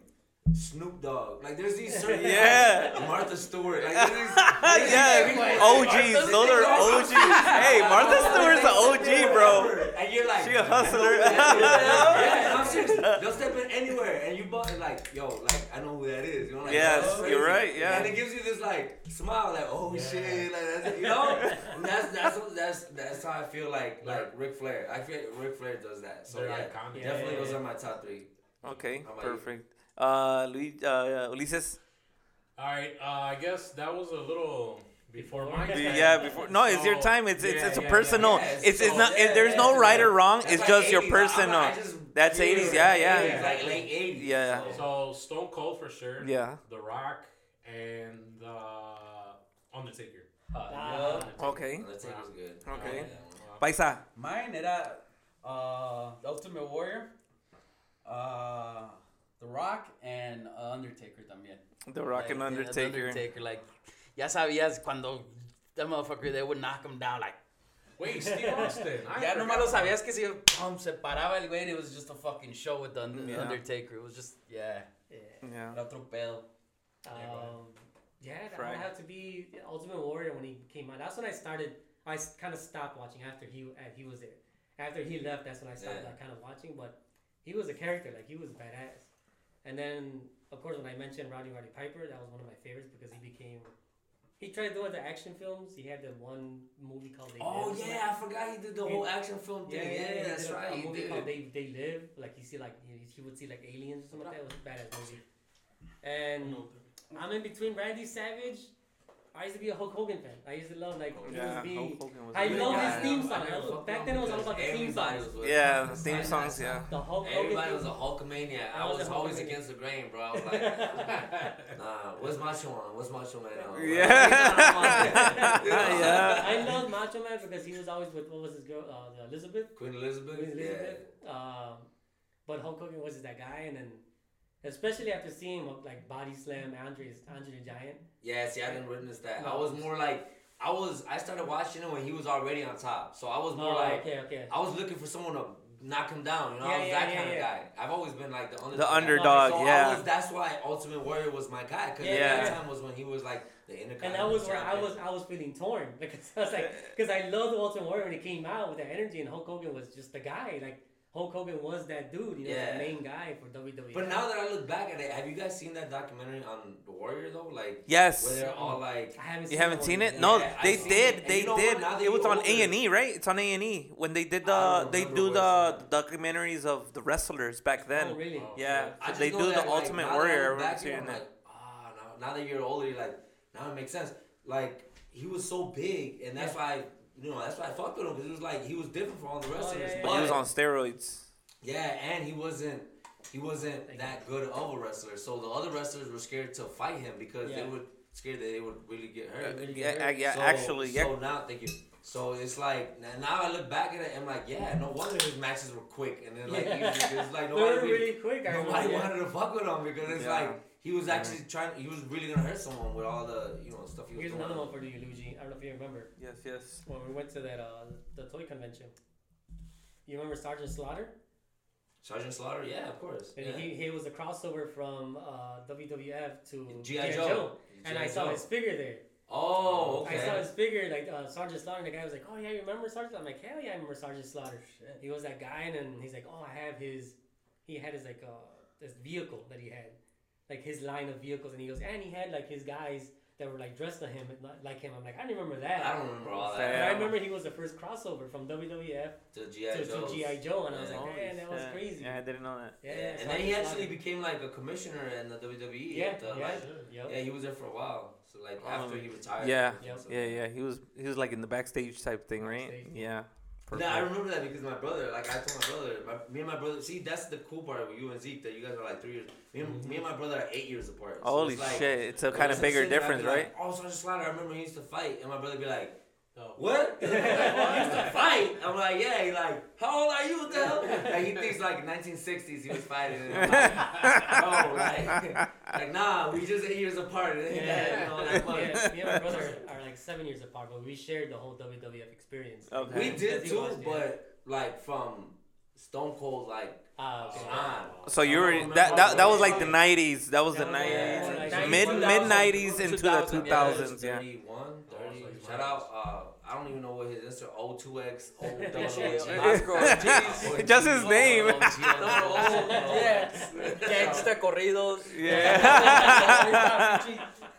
Snoop Dogg. Like there's these certain
Yeah.
Martha Stewart. Like there's these, there's
yeah,
these-
OGs. Those are OGs. Hey, Martha Stewart's an OG, bro.
And you're like,
She a hustler.
who that is. yeah, I'm serious. They'll step in anywhere, and you bought like, yo, like I know who that is. You know, like
Yes,
that's
you're right, yeah.
And it gives you this like smile, like, oh
Yeah.
shit, like that's you know. that's that's that's that's how I feel like like Ric Flair. I feel Ric Flair does that. So
They're
yeah,
iconic.
Yeah,
definitely
yeah,
those
yeah.
are my top three.
Okay,
perfect. you?
Perfect. Uh, Luis, uh, Ulises.
All right, uh, I guess that was a little before my time.
Yeah, before no, it's your time. It's it's
yeah,
it's a
yeah,
personal.
yeah.
It's it's
So,
not.
yeah,
it, there's
yeah,
no
yeah.
right or wrong.
That's
It's
like
just your
80s. I'm-
personal.
I just
That's 80s, yeah, yeah.
80s, Like late 80s.
Yeah.
So Stone Cold for sure.
Yeah.
The Rock and uh, Undertaker.
Ah.
Okay.
Undertaker's good.
Okay.
Yeah.
Paisa.
Mine era uh, The Ultimate Warrior, uh, The Rock, and uh, Undertaker también.
The Rock
Like,
and
yeah, the
Undertaker.
Undertaker, like, ya sabías cuando that motherfucker, they would knock him down, like,
Wait, Steve Austin.
Ya
forgot
nomás lo sabías que si pum, se paraba el güey, it was just a fucking show with the Un-
Yeah.
Undertaker. It was just, yeah,
Yeah.
Yeah.
era otro pedo.
Um, yeah, that
Frag.
would have to be Ultimate Warrior when he came out. That's when I started. I kind of stopped watching after he uh, he was there. After he left, that's when I stopped
Yeah.
like, kind of watching. But he was a character, like he was badass. And then, of course, when I mentioned Roddy Roddy Piper, that was one of my favorites because he became. He tried doing the action films. He had the one movie called They
Oh
Live.
yeah, I forgot he did the whole action film
Yeah,
thing.
yeah,
Yeah,
he
that's
a,
right.
A movie called They They Live. Like you see, like he, he would see like aliens or something like that. It was a badass movie. And I'm in between Randy Savage. I used to be a Hulk Hogan fan. I used to love like he
Yeah.
was being.
Hulk Hogan was
I
really
love
good.
his theme
I
song. I-
fucked
back then it was all
because
about the theme
everybody
songs.
Yeah, the theme songs, yeah.
The Hulk
Everybody
Hogan.
was a Hulkamaniac.
I
I
was
was always
Hulkamaniac.
against the grain, bro. I was like, nah, what's Macho Man? What's Macho Man? now?
Yeah. Yeah.
I love Macho Man because he was always with what was his girl, uh, the Elizabeth.
Queen Elizabeth?
Queen Elizabeth. Um, but Hulk Hogan was just that guy, and then especially after seeing him like body slam Andre Andre the Giant.
Yeah. Yeah, see, I didn't witness that. I was more like, I was, I started watching him when he was already on top. So I was more
Oh,
like,
okay, okay.
I was looking for someone to knock him down. You know,
Yeah,
I was
yeah,
that
yeah,
kind
yeah.
of guy. I've always been like the underdog.
The underdog,
So I
yeah.
was, that's why Ultimate Warrior was my guy. Because
Yeah,
at
yeah.
that time was when he was like the intercontinental
And that was where I was I was feeling torn because I was like because I loved Ultimate Warrior when he came out with that energy and Hulk Hogan was just the guy like Hulk Hogan was that dude you know
Yeah.
the main guy for WWE.
But now that I look back at it, have you guys seen that documentary on the Warrior though? Like
Yes.
where they're all like,
I haven't
You haven't seen it?
yet.
No,
Yeah,
they did.
it.
They
you know
did.
what? Now that
It was on A and E, right? It's on A and E when they did the they do
where
the documentaries of the wrestlers back then.
Oh really?
Oh.
Yeah,
I
so they do
that,
the
like,
Ultimate
now that I
Warrior. I
back here,
seeing
I'm
that.
like, ah, now, now that you're older, you're like, now it makes sense. Like he was so big, and that's
Yeah.
why you know that's why I fucked with him because it was like he was different from all the wrestlers.
Oh, yeah, yeah.
But he was on steroids.
Yeah, and he wasn't he wasn't
Thank
that good of a wrestler. So the other wrestlers were scared to fight him because they
Yeah.
would scared that they would really get hurt.
Really
Yeah,
get hurt.
yeah.
So-
actually, yeah.
So now, thank you. So it's like now now I look back at it, I'm like, yeah, no wonder his matches were quick, and then like
Yeah.
he was, it's like
They
nobody,
were really quick. I
nobody wanted to fuck with him because it's
Yeah.
like he was actually trying, he was really gonna hurt someone with all the you know stuff he was
Here's
doing.
another one for you, Luigi. I don't know if you remember
Yes, yes.
when we went to that uh the toy convention. You remember Sergeant Slaughter?
Sergeant Slaughter, yeah, of course.
And
Yeah.
he, he was a crossover from uh, WWF to
G.I. Joe.
And
G.I.
I saw
Joe.
his figure there.
Oh, okay.
I saw his figure, like uh, Sergeant Slaughter, and the guy was like, "Oh yeah, you remember Sergeant?" I'm like, "Hell yeah, I remember Sergeant Slaughter."
Shit.
He was that guy, and then he's like, "Oh, I have his." He had his like uh this vehicle that he had, like his line of vehicles, and he goes, and he had like his guys that were like dressed like him, like him. I'm like, I don't remember that.
I don't remember all
But
that.
I remember he was the first crossover from WWF
To GI
to,
Joe.
to GI Joe, and I was like,
Holy
man, that was crazy.
Yeah, I didn't know that.
Yeah,
and then
Sergeant
he actually became like a commissioner in the WWE.
Yeah,
at the,
yeah.
like,
Yep.
yeah, he was there for a while. So like
Oh,
after um, he retired.
Yeah,
Yep.
So-
yeah, yeah. He was he was like in the backstage type thing, right?
Backstage.
Yeah.
Yeah, I remember that because my brother, like I told my brother, my, me and my brother. See, that's the cool part with you and Zeke that you guys are like three years. Me and, me and mm-hmm. my brother are eight years apart. So
Holy
it's like,
shit! It's a kind of bigger
shit that I'd
difference,
be
right?
Like, oh, Sergeant Slaughter, I remember he used to fight, and my brother be like,
Oh.
"What? he used to fight?" I'm like, "Yeah." He like, "How old are you? What the hell?" Like he thinks like 1960s he was fighting. And I'm like, oh, no, like, like nah, we just eight years apart. It ain't that, you know, that much.
yeah, me and my brother are like seven years apart, but we shared the whole WWF experience.
Okay.
We did
Because he
too,
was, yeah.
but like from Stone Cold like
Ah, okay.
So you were that, that that was like the '90s. That was the
That was, yeah,
'90s, mid mid nineties into the 2000s. Yeah.
31, 30.
Oh,
Shout out, uh, I don't even know what his Insta O2X, O double
Oscar
Just his name.
Yeah. Gangsta corridos.
Yeah.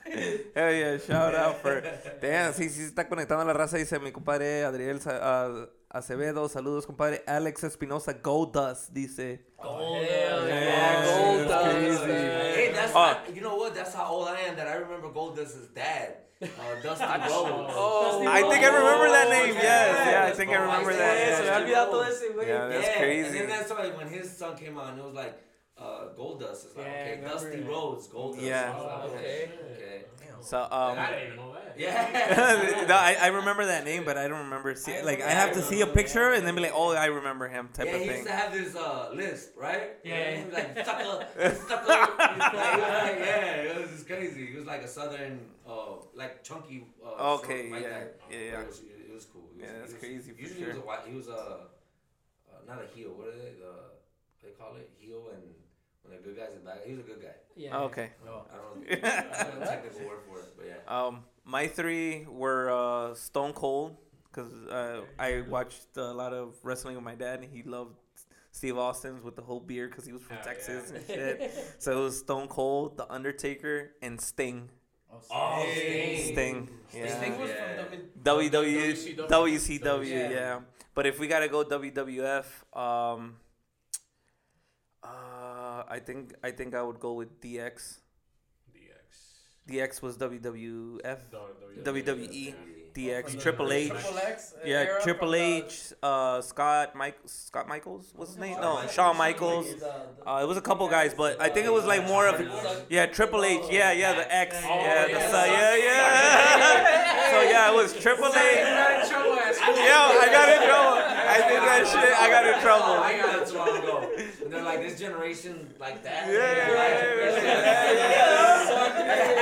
Hell yeah, shout out for. Damn, sí, sí se está conectando la raza. Dice mi compadre Adriel ah, Acevedo. Saludos, compadre. Alex Espinosa Goldust, dice.
Gold,
Hell
uh,
yeah,
Yeah,
Gold
it's
Dust,
crazy.
man.
Hey, that's
Oh.
You know what? That's how old I am. That I remember Goldust's dad, uh, Dusty Rhodes.
Oh,
I think I remember that name.
yeah.
Yes, yeah, I think I
Oh,
remember that.
Se me
Yeah,
ha olvidado todo ese, güey.
Yeah, that's crazy.
And then that's why when his son came out, and it was like uh, Goldust. It's like
Yeah,
okay,
remember
Dusty
that.
Rhodes, Goldust.
Yeah.
Like,
Oh,
okay.
okay.
Okay.
So um.
I didn't even know that.
Yeah.
no, I, I remember that name, but I don't remember. See, like I have to see a picture and then be like, oh, I remember him, type
yeah,
of
he used to have this uh, lisp, right?
Yeah.
He was like, sucker, sucker. He was like, yeah, it was just crazy. He was like a southern, uh, like chunky. Uh,
Okay,
short like
yeah,
that.
yeah, yeah.
It was, it was cool. He was-
Yeah, that's
was-
crazy for
Usually he was a white, he was a, uh, not a heel. What are they? The, they call it heel and when the good guys in back. He was a good guy.
Yeah.
Okay.
No.
I don't, I don't know the technical word for it, but yeah.
Um, my three were uh, Stone Cold because uh, I watched a lot of wrestling with my dad, and he loved Steve Austin's with the whole beard because he was from
Hell
Texas
yeah.
and shit. so it was Stone Cold, The Undertaker, and Sting.
Oh,
Sting.
Sting, yeah.
Sting was
Yeah.
from
WWE,
WCW.
WCW, yeah.
Yeah.
But if we gotta go WWF, um, uh, I think I think I would go with DX.
DX.
DX was WWF,
W-
WWE,
Oh,
DX, Triple H.
Triple X
Yeah, Triple H, uh, Scott Mike, Scott Michaels, what's his name? No, Shawn Michaels. Uh, it was a couple guys, but I think it was like more of, yeah, Triple H, yeah, yeah, the X,
Oh,
yeah, the
yeah.
yeah, yeah. so yeah, it was Triple H. Yo, I got in trouble. I did that shit. I got in trouble.
I got it too long ago. And they're like, this generation like that.
Yeah,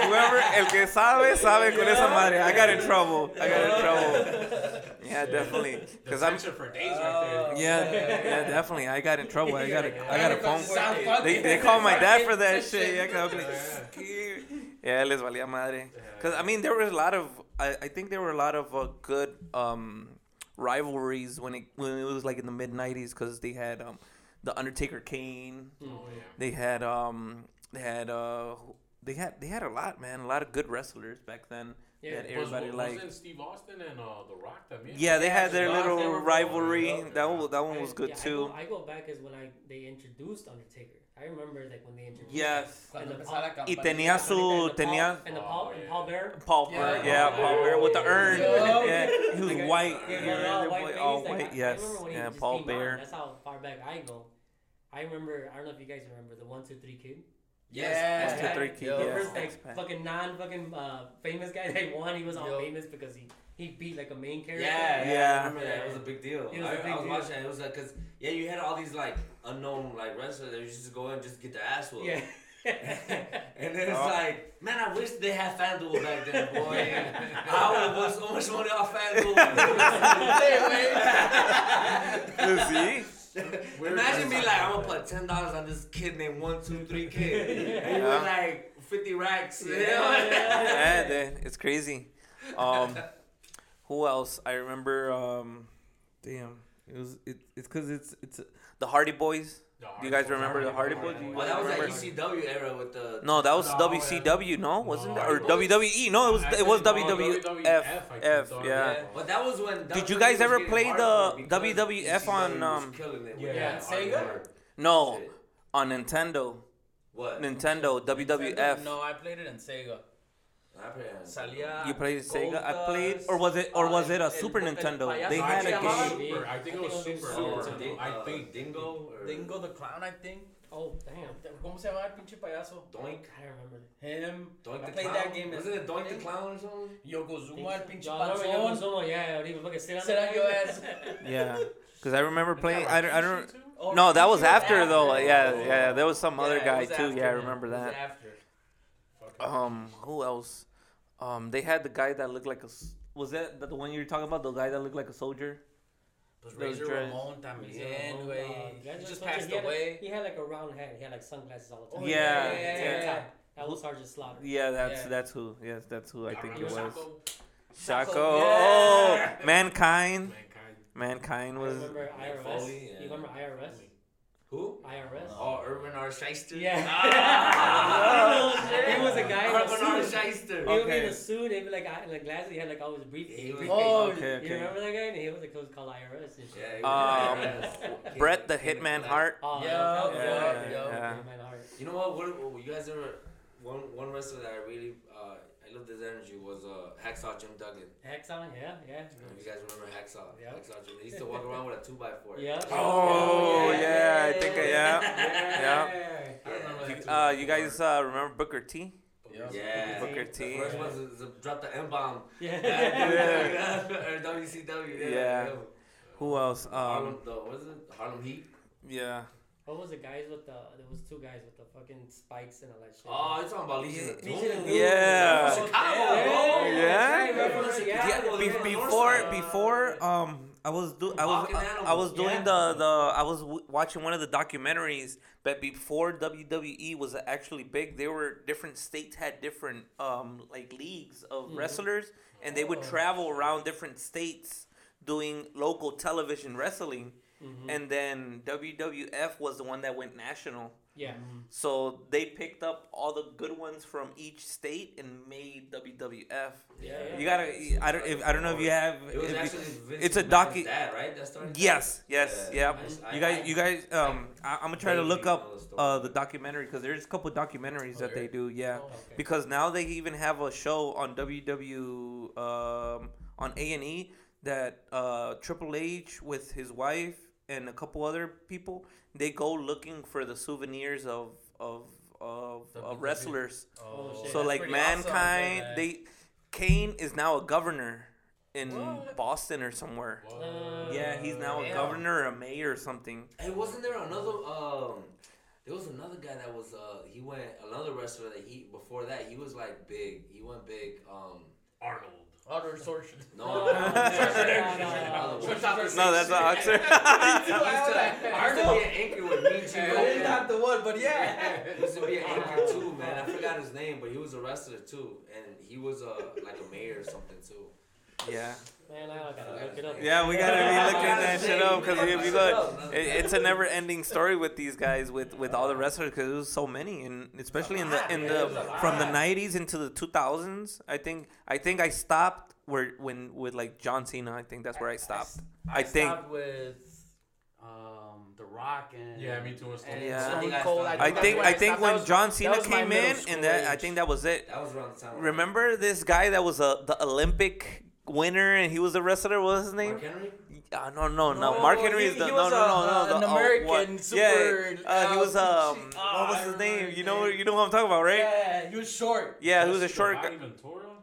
Whoever, el que sabe, sabe con esa madre. I got in trouble. I got in trouble. Yeah, definitely. Cause I'm,
censor for days right there.
yeah, yeah, definitely. I got in trouble. I got a, I got a phone.
Sound fucking-
They, they called my dad for that shit. Yeah, 'cause I was yeah, les valía madre. Cause I mean, there was a lot of, I, I think there were a lot of uh, good um, rivalries when it when it was like in the mid '90s. Cause they had um, the Undertaker Kane.
Oh, yeah.
They had um, they had uh, they had they had a lot, man. A lot of good wrestlers back then.
Yeah.
had
Was,
everybody
was,
like.
wasn't Steve Austin and uh, The Rock también?
Yeah, they had their
Yeah,
little
were-
rivalry.
yeah.
That one, that one was good
yeah,
too.
I go, I go back as when I they introduced Undertaker. I remember like when they introduced.
Yes.
Cuando
And the
empezaba
Y tenía su tenía
Paul, and the Paul, and Paul Bear.
Paul Bear,
Paul
yeah,
Bear.
Paul Bear with the urn.
Yeah.
Yeah, he was white.
Yeah,
Yeah,
all white face,
all
like,
white. Yes,
I remember when he
yeah, Paul Bear.
That's how far back I go. I remember. I don't know if you guys remember the one two three kid.
Yeah.
One, two, three, kid,
Yo.
The first like fucking non fucking uh, famous guy that won. He was all
Yo.
famous because he he beat like a main character.
Yeah, yeah,
Yeah.
I remember that. It was a big deal.
It was
I,
a big
I was
deal.
watching it. It was like, cause yeah, you had all these like unknown like wrestlers that you just go in and just get their ass whooped.
Yeah.
and then it's
Oh.
like, man, I wish they had FanDuel back then, boy. I would put so much money on FanDuel.
See?
Imagine me like, I'm gonna put ten dollars on this kid named One Two Three Kid, and you were like fifty racks. you know?
yeah, then it's crazy. Um, who else? I remember. Um, damn, it was it, it's because it's it's uh, the Hardy Boys.
The
Do you guys
Hardy
remember
Boys.
the Hardy Boys? You
Well, that was that
remember?
ECW era with the.
No, that was
No,
WCW. No, wasn't
No,
it? Or
it was-
WWE? No, it was
I
it was
think- no,
WWF.
WWF, I think,
F,
sorry.
yeah.
But that was when.
Did you
WWE
guys
was
ever
getting
play
hardcore
the
because
WWF on,
ECW was
um,
killing it
Yeah,
with
yeah,
that
Sega?
hardcore
No, on Nintendo.
What?
Nintendo WWF.
No, I played it in Sega.
I played on-
Salía.
You played Sega? I played, or was it, or was it a
el-
Super
el
Nintendo?
payaso.
They
No,
had
I
a
think it was
game.
Super. I think it was Super.
Oh,
Nintendo.
Ding-
I
uh,
think.
Dingo or
Dingo the Clown, I think.
Oh damn.
¿Cómo se llama el pinche payaso?
Doink.
I remember.
Him.
Doink
I
the
played
Clown.
that game.
Wasn't it Doink the Clown or something?
Yokozuna, el pinche
Yo, I remember
panzón.
Yokozuna, yeah, or even fucking sit on
Sit on your ass.
Yeah, because I remember playing. I don't. I don't
Oh,
no, that was
Rikishi
after though.
after.
Yeah, yeah. There was some other
Yeah, it
guy too.
after
Yeah, I
him.
remember
It was
that.
after.
Um, who else? Um, they had the guy that looked like a. Was that the one you were talking about? The guy that looked like a soldier.
Pues Razor. Ramon
Razor
también,
Ramon,
güey.
uh,
He just passed
he had a- He had like a round head. He had like sunglasses all the time.
Oh,
Yeah,
yeah, yeah,
yeah.
yeah.
That was Sergeant Slaughter.
Yeah, that's
Yeah.
that's who. Yes, that's who I think it was.
Shaco,
Shaco.
Yeah.
Oh, mankind.
Mankind.
Mankind
I
was.
remember IRS.
Foley, yeah.
You remember IRS?
Who?
IRS.
Oh, Irwin R. Schyster.
Yeah.
Ah,
he was a guy in
Irwin R.
suit.
Schyster.
He would be in a suit. He'd be like, I- like glasses. He had like all his brief.
He was-
briefcase.
Oh,
Okay,
You remember that guy? And he was like, it was called IRS and shit.
Yeah,
Um,
was-
Brett the Hitman Hart.
Oh,
Yeah,
that
yeah,
good.
yeah, yeah.
You know what? What, what you guys ever one one wrestler that I really uh, I loved his energy was uh, Hacksaw Jim Duggan.
Hexon, yeah, yeah.
You guys remember Hacksaw?
Yeah.
Hacksaw Jim. They used to walk around with a two by four.
Yeah.
Oh yeah, I think I, yeah.
Yeah.
I remember that too.
Uh, you guys uh, remember Booker T?
Yeah.
Booker
The
T.
first one was to drop the M bomb.
Yeah.
or WCW. Yeah.
Yeah. Who else?
Harlem,
Um,
the, what is it? Harlem Heat.
yeah.
What was the guys with the? There was two guys with the fucking spikes and all that shit.
Oh, you're talking about Legion of Doom.
Yeah.
Chicago,
Yeah.
bro.
Yeah.
That's right, bro, from
Yeah, be- before before um I was do I was
Walking
I, I was doing
yeah.
the the I was w- watching one of the documentaries but before WWE was actually big there were different states had different um like leagues of
Mhm.
wrestlers and they would
Oh.
travel around different states doing local television wrestling
Mhm.
and then WWF was the one that went national
yeah.
so they picked up all the good ones from each state and made WWF
Yeah.
you gotta I don't if, I don't know if you have
It was
if you-
actually Vince
it's a
McMahon's
docu-
dad, right? That started.
Yes, yes,
Yeah.
yeah.
I-
You guys,
I-
you guys. Um, I, I'm gonna try to look up
the
uh the documentary because there's a couple documentaries
Oh,
that they do. Yeah,
Oh, okay.
because now they even have a show on WW um on A and E that uh Triple H with his wife and a couple other people they go looking for the souvenirs of of of, of wrestlers.
Oh, shit.
so
that's
like
pretty awesome,
mankind, they Kane is now a governor in
What?
Boston or somewhere.
Whoa.
Uh,
Yeah, he's now a governor or a mayor or something.
Hey, wasn't there another? Um, there was another guy that was. Uh, he went another wrestler that he before that he was like big. He went big. Um,
Arnold.
Other sorcerer.
no.
No,
that's not Oxford.
I used to be an anchor with me too.
not the one, but yeah.
He used to be an anchor too, man. I forgot his name, but he was a wrestler too, and he was uh, like a mayor or something too.
yeah,
Man, I gotta look it up.
yeah, we gotta be looking that shit up because if you
Look
look, it, it's a never-ending story with these guys with with all the wrestlers because there was so many and especially in the in the from the '90s into the 2000s. I think I think I stopped where when with like John Cena. I think that's where I stopped.
I,
I think-
stopped with um, The Rock and
Yeah, me too, and Stone
Yeah.
Stone Cold.
I think I think
stopped. That
when
was-
John Cena came in and that I think that was it.
That was around the time.
Remember this guy that was a the Olympic winner and he was a wrestler. What was his name?
Mark Henry.
Uh, no, no, no.
No,
Mark Henry
he-
is the
he
no,
was
no,
a-
no, no.
an
the, oh,
American
what?
super,
Yeah, uh, he
uh,
was um.
shit.
what
Oh,
was his name? You know, you know who I'm talking about, right?
Yeah, he was short.
Yeah, he was a short guy.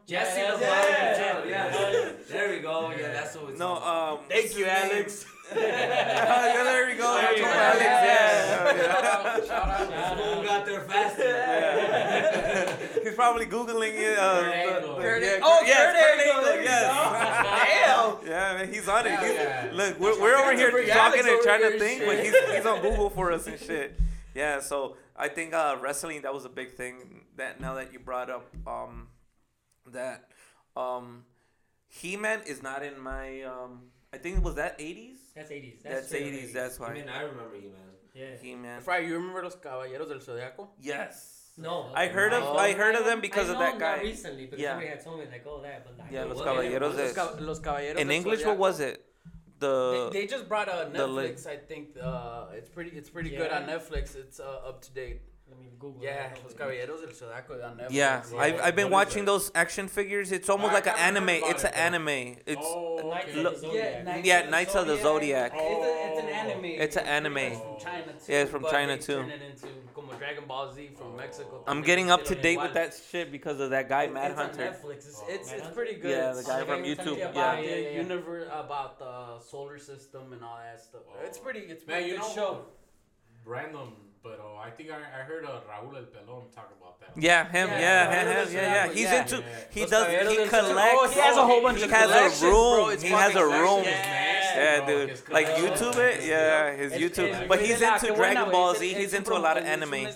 Jesse
Yeah, yeah, yeah,
Ventura,
yeah.
There we go. Yeah, that's what it's
No, um.
Thank you. Alex.
Yeah, there we go.
There you
That's
go.
Alex,
Yeah.
yeah.
Shout out, shout
Shout
out.
Who
out.
got there faster?
Yeah. He's probably googling it. Uh,
Kurt Angle.
Kurt
yeah,
Oh,
yes,
Kurt
Kurt
Angle,
Angle, yes.
Damn.
Yeah, man, he's on it. He's,
Yeah.
Look, we're, we're over here talking
Alex
and trying
here
to
and
think, but he's he's on Google for us and shit. Yeah, so I think uh, wrestling that was a big thing. That now that you brought up um, that um, He Man is not in my um, I think it was that eighties.
That's 80s. That's,
That's
straight up
eighties. That's
I mean, I remember you, man.
Yeah.
He Man.
Fry, you remember los Caballeros del Zodiaco?
Yes.
No.
I heard of
No.
I heard of them because of
know
that
not
guy.
recently, because
Yeah.
somebody had told me like, oh, that, but I
Yeah, Los Caballeros
Los,
de-
los Caballeros
In English,
Zodiaco.
what was it? The
They, they just brought a
the li-
Netflix. I think uh, it's pretty. It's pretty good on Netflix. It's uh, up to date.
Let me Google
Yeah,
that.
Los Caballeros del Zodiaco on
yeah,
Yeah.
I've, I've been
What is
watching
it?
those action figures. It's almost oh,
I
like an anime.
about
It's an anime. It's
Oh, okay.
of
Look-
the Zodiac.
Yeah, Knights
Yeah,
of the
Knights of the Zodiac.
It's, a, it's an oh. anime.
It's an
pretty much
anime.
from China too.
Yeah, it's from China, too.
Turn it into como Dragon Ball Z from Mexico.
I'm getting up to date with that shit because of that guy, Mad
it's
Hunter.
on Netflix. It's,
Oh.
it's,
Mad
it's pretty good.
Yeah,
It's
the guy from
guy who's telling
YouTube.
about
about-
Yeah.
the
yeah, yeah.
universe, about the solar system and all that stuff. It's oh. pretty. It's
Man,
pretty
you
good
know,
show.
random, but uh, I think I, I heard uh, Raúl El Pelón talk about that.
Yeah, him.
Yeah,
Yeah,
Raúl
him, yeah, yeah. He's
yeah.
into.
Yeah.
He does. He collects.
Oh, he has a whole bunch
He
of
has a room.
bro.
He has a room.
collections.
Yeah,
Bro,
dude. Like. YouTube it, yeah, his
Es-
YouTube.
el
But he's into Dragon
güey,
Ball Z. He's into a lot of
pro- es un
anime.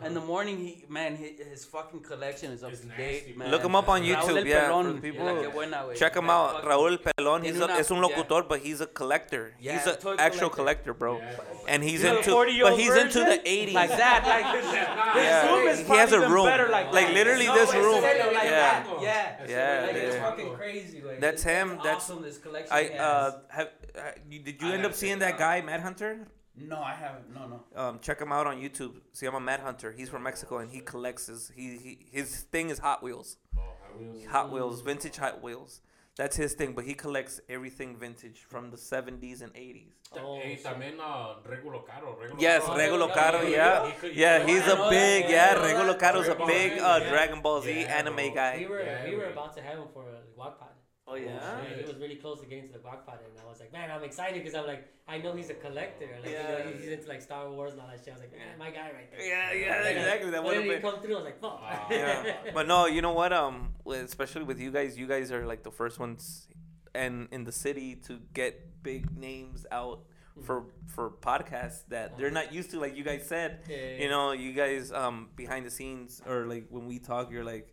Este de la radio. In the morning, he man, his, his fucking collection is up
It's
to date,
man.
man.
Look him up on
Raúl
YouTube,
el
yeah,
Pelón,
for people.
mira qué buena, güey.
Check him
That
out,
fucking-
Raúl Pelón.
Tiene
He's a,
una-
es un
yeah.
locutor, but he's a collector.
Yeah,
he's an
toy
actual
collector.
collector, bro.
Yeah.
And he's
You know the
into,
40-year-old
but he's into the
version?
80s.
Like that, like his, his
Yeah.
room is
He has a
even
room.
better like
Like,
that.
literally
no,
this
en
room.
serio, like
Yeah.
that. Yeah,
Yeah,
like it's
dude.
fucking crazy, güey.
That's him, that's-
awesome. This collection
I
he has.
uh have uh, you, did you
I
end
gotta
up seeing that
it
guy Mad Hunter?
No, I haven't. No, no.
Um, check him out on YouTube. See, I'm a Mad Hunter. He's from Mexico and he collects his he, he his thing is Hot Wheels.
Oh, Hot Wheels.
Hot Wheels, vintage Hot Wheels. That's his thing, but he collects everything vintage from the 70s and 80s.
Oh,
Hey, también uh, Regulo Caro. Regulo
Yes,
Caro.
Regulo
yeah,
Caro,
yeah,
yeah.
he could- he
Yeah, he's a big,
that,
yeah,
yeah, I know
Regulo. Caro's a big uh,
yeah.
Dragon Ball Z
Yeah,
anime
bro.
We
guy.
were
Yeah,
we were about to have him for a guac pod.
Oh, yeah?
Yeah, he was really close to getting to the guac pod, and I was like, man, I'm excited because I'm like, I know he's a collector. Like,
Yeah.
you know, he's into like Star Wars and all that shit. I was like, man, my guy right there.
Yeah, yeah,
then-
exactly. That would have
he
been.
come through. I was like, fuck.
Ah.
Yeah. But no, you know what? Um, especially with you guys, you guys are like the first ones, and in the city to get big names out for for podcasts that they're not used to. Like you guys said,
Yeah, yeah,
you know, you guys um behind the scenes or like when we talk, you're like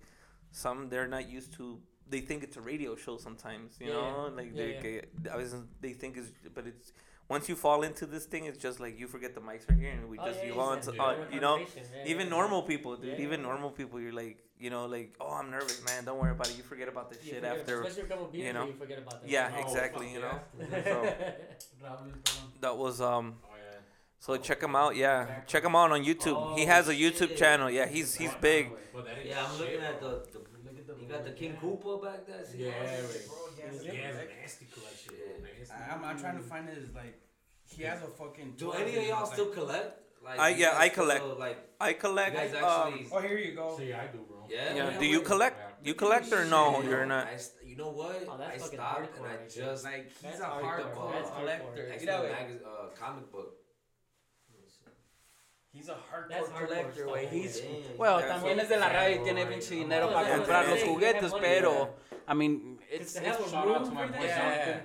some they're not used to. They think it's a radio show sometimes, you
Yeah,
know,
yeah.
like
Yeah,
they
yeah.
I was they think it's but it's once you fall into this thing, it's just like you forget the mics are here and we
Oh,
just
yeah,
you
yeah,
go
yeah.
uh, you know
yeah,
even
yeah.
normal people, dude.
Yeah,
even
yeah.
normal people, you're like, you know, like, oh, I'm nervous, man. Don't worry about it. You forget about this
You
shit
forget-
after.
especially a couple beers,
you know.
you forget about that.
Yeah,
Oh,
exactly. You know, so
Raúl el Pelón.
that was um.
Oh.
So check him out. Yeah, check him out on YouTube. he
Oh,
has a YouTube
shit.
channel. Yeah, he's he's big.
But that ain't
Yeah, I'm looking at
bro.
the, the you got the King Koopa back there. See
Yeah,
how
wait.
shit, bro?
He has a nasty collection, bro. Nasty.
I'm, I'm trying to find his like. He has a fucking.
Do any of y'all still collect? Like,
I- yeah,
guys
I
still,
collect.
Like,
I
you
collect.
guys
Um.
Oh, here you go.
See, I do, bro.
yeah.
yeah. Do you
wait.
collect? You collect or no?
Shit,
You're not.
I st- you know what?
Oh, that's
I stopped and I just
Like he's a
hardcore.
hardcore collector.
hardcore.
X
Mira,
Men
güey.
uh, comic book.
He's a hardcore
That's
collector, güey.
güey.
He's
Damn.
Well,
Yeah,
también es de la radio y tiene pinche dinero para comprar los juguetes, pero I mean,
It's
it's,
to
it's
have a
Shout out to my boy
that.
Yeah.
Jonathan.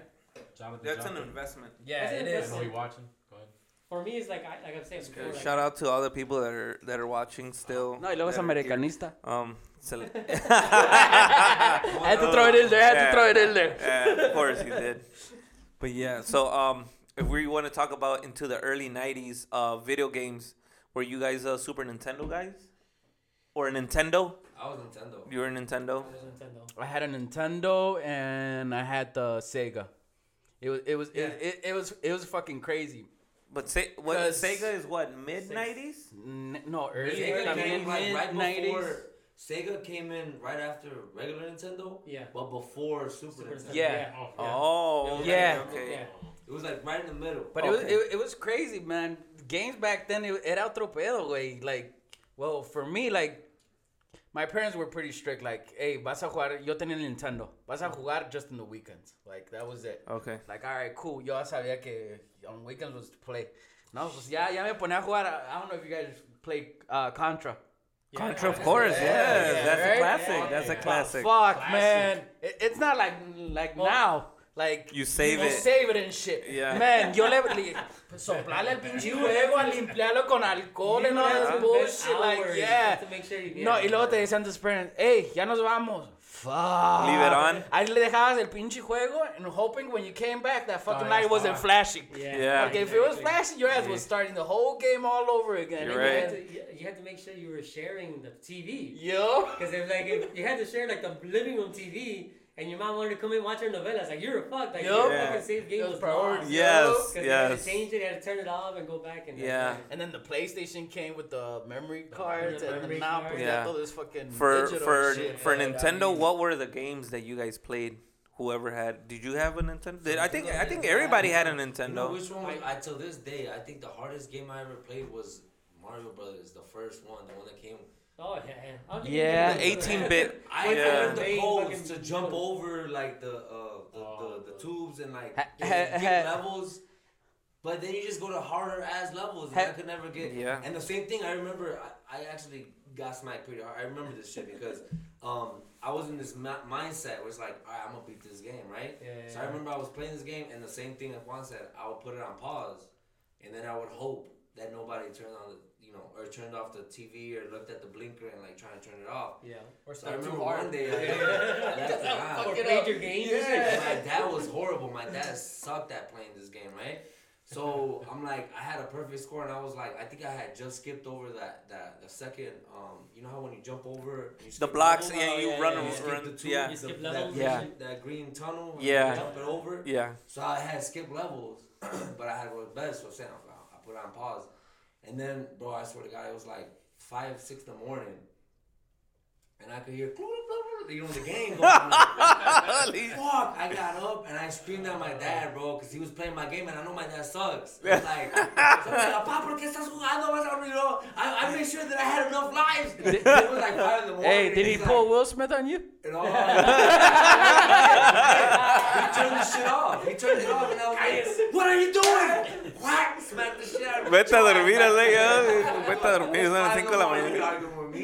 Jonathan.
That's an investment.
yeah,
That's
it
an
I
is.
know you watching. Go ahead.
For me, it's like I, like I'm saying before. Like,
Shout out to all the people that are that are watching still.
No, y luego es
that are here.
americanista.
Um, se le-
I had to throw it in there. I had to throw it in there.
Yeah, of course he did. But yeah, so um, if we want to talk about into the early '90s, uh, video games, were you guys uh, Super Nintendo guys, or a Nintendo?
I was Nintendo.
You were a Nintendo.
Nintendo.
I had a Nintendo and I had the Sega. It was it was it, it, it was it was fucking crazy.
But say, what
'Cause-
Sega is what mid '90s?
N- no, early
Sega
también
came like right
nineties.
before. Sega came in right after regular Nintendo,
Yeah.
but before Super,
Super
Nintendo.
Nintendo.
Yeah.
Oh,
Oh,
Yeah.
okay.
Yeah.
It was like right in the middle.
But it was it, it was crazy, man. Games back then it, era otro pedo, güey. Like, well, for me, like, my parents were pretty strict. Like, hey, vas a jugar. Yo tenía Nintendo. Vas a jugar just in the weekends. Like that was it.
Okay.
Like, all right, cool. Yo sabía que on weekends was to play. No, pues ya, ya me ponía a jugar. I, I don't know if you guys play uh, Contra.
Contra, of course.
Yeah,
Yeah,
yeah,
that's a classic.
Yeah,
that's a
yeah.
classic.
Fuck,
Classic.
man. It, it's not like like
Well-
now. Like
You save
you
it.
save it and shit.
Yeah.
Man, yo le, le soplarle el pinche juego, a limpiarlo con alcohol and all
have
that bullshit.
invest
Like,
hours
yeah.
just To make sure you
No, y luego te decían tus parents, hey, ya nos vamos. Fuck.
Leave it on.
Ahí le dejabas el pinche juego and hoping when you came back that fucking
Oh,
light wasn't
hard.
flashing.
Yeah.
Yeah.
Like if it was flashing, your ass was starting the whole game all over again.
You're
You
right.
had, to, you- you had to make sure you were sharing the TV.
Yo.
Because if like if you had to share like the living room TV and your mom wanted to come in and watch her novelas, like you're fucked. Like
Yup.
your
Yeah.
fucking save game
That's
was
priority.
lost.
Yes,
Because you had to change it, you had to turn it off and go back and like,
Yeah.
And then the PlayStation came with the memory cards, and
memory
then now
cards.
Yeah.
ya todo es fucking
For
digital
for
shit.
for
man. I
Nintendo,
mean,
what were the games that you guys played? Whoever had, did you have a Nintendo? Did, I think I think everybody had a
You know
Nintendo.
which one was? I till this day, I think the hardest game I ever played was Mario Brothers, the first one, the one that came.
Oh yeah, yeah. I'll give
Yeah.
you
The 18-bit.
I
Yeah.
learned the
Main
codes to jump over like the uh the,
Oh,
the, the
the-
tubes and like
Ha-
get,
ha-
get
ha-
levels. But then you just go to harder ass levels, and
Ha-
I could never get.
Yeah.
And the same thing, I remember. I, I actually got smacked pretty hard. I remember this shit because um, I was in this ma- mindset where it's like, all right, I'm gonna beat this game, right?
Yeah.
So I remember I was playing this game, and the same thing that Juan said, I would put it on pause, and then I would hope that nobody turned on the, you know, or turned off the TV or looked at the blinker and like trying to turn it off.
Yeah.
Or
So I
start too
remember
hard.
one day I, I left it on.
Or
Fuck
played your games.
Yeah.
My dad was horrible. My dad sucked at playing this game, right? So I'm like, I had a perfect score, and I was like, I think I had just skipped over that that the second. Um, you know how when you jump over and you
The
skip
blocks,
level?
yeah, you
yeah,
run,
yeah,
You
yeah.
skip
run,
the two,
yeah,
You skip
that,
levels.
Yeah.
That, that green tunnel.
Yeah.
you Jump it over.
yeah.
So I had skipped levels, but I had to go to bed. So I'm saying, I put on pause, and then, bro, I swear to God, it was like five, six in the morning, and I could hear, you know, the game going. Fuck! I got up and I screamed at my dad, bro, because he was playing my game and I know my dad sucks. I was like, I'm Papá, ¿por qué estás jugando? Vas a you know? I, I made sure that I had enough lives. It was like five in the morning.
Hey, did he pull
like,
Will Smith on you?
and all- he turned the shit off. He turned it off and I was like, what are you doing? Whack! Smack the shit out of me.
Vete a dormir, así, ya. Vete a dormir, son las
Five in
5 de la
morning,
mañana.
arguing with me.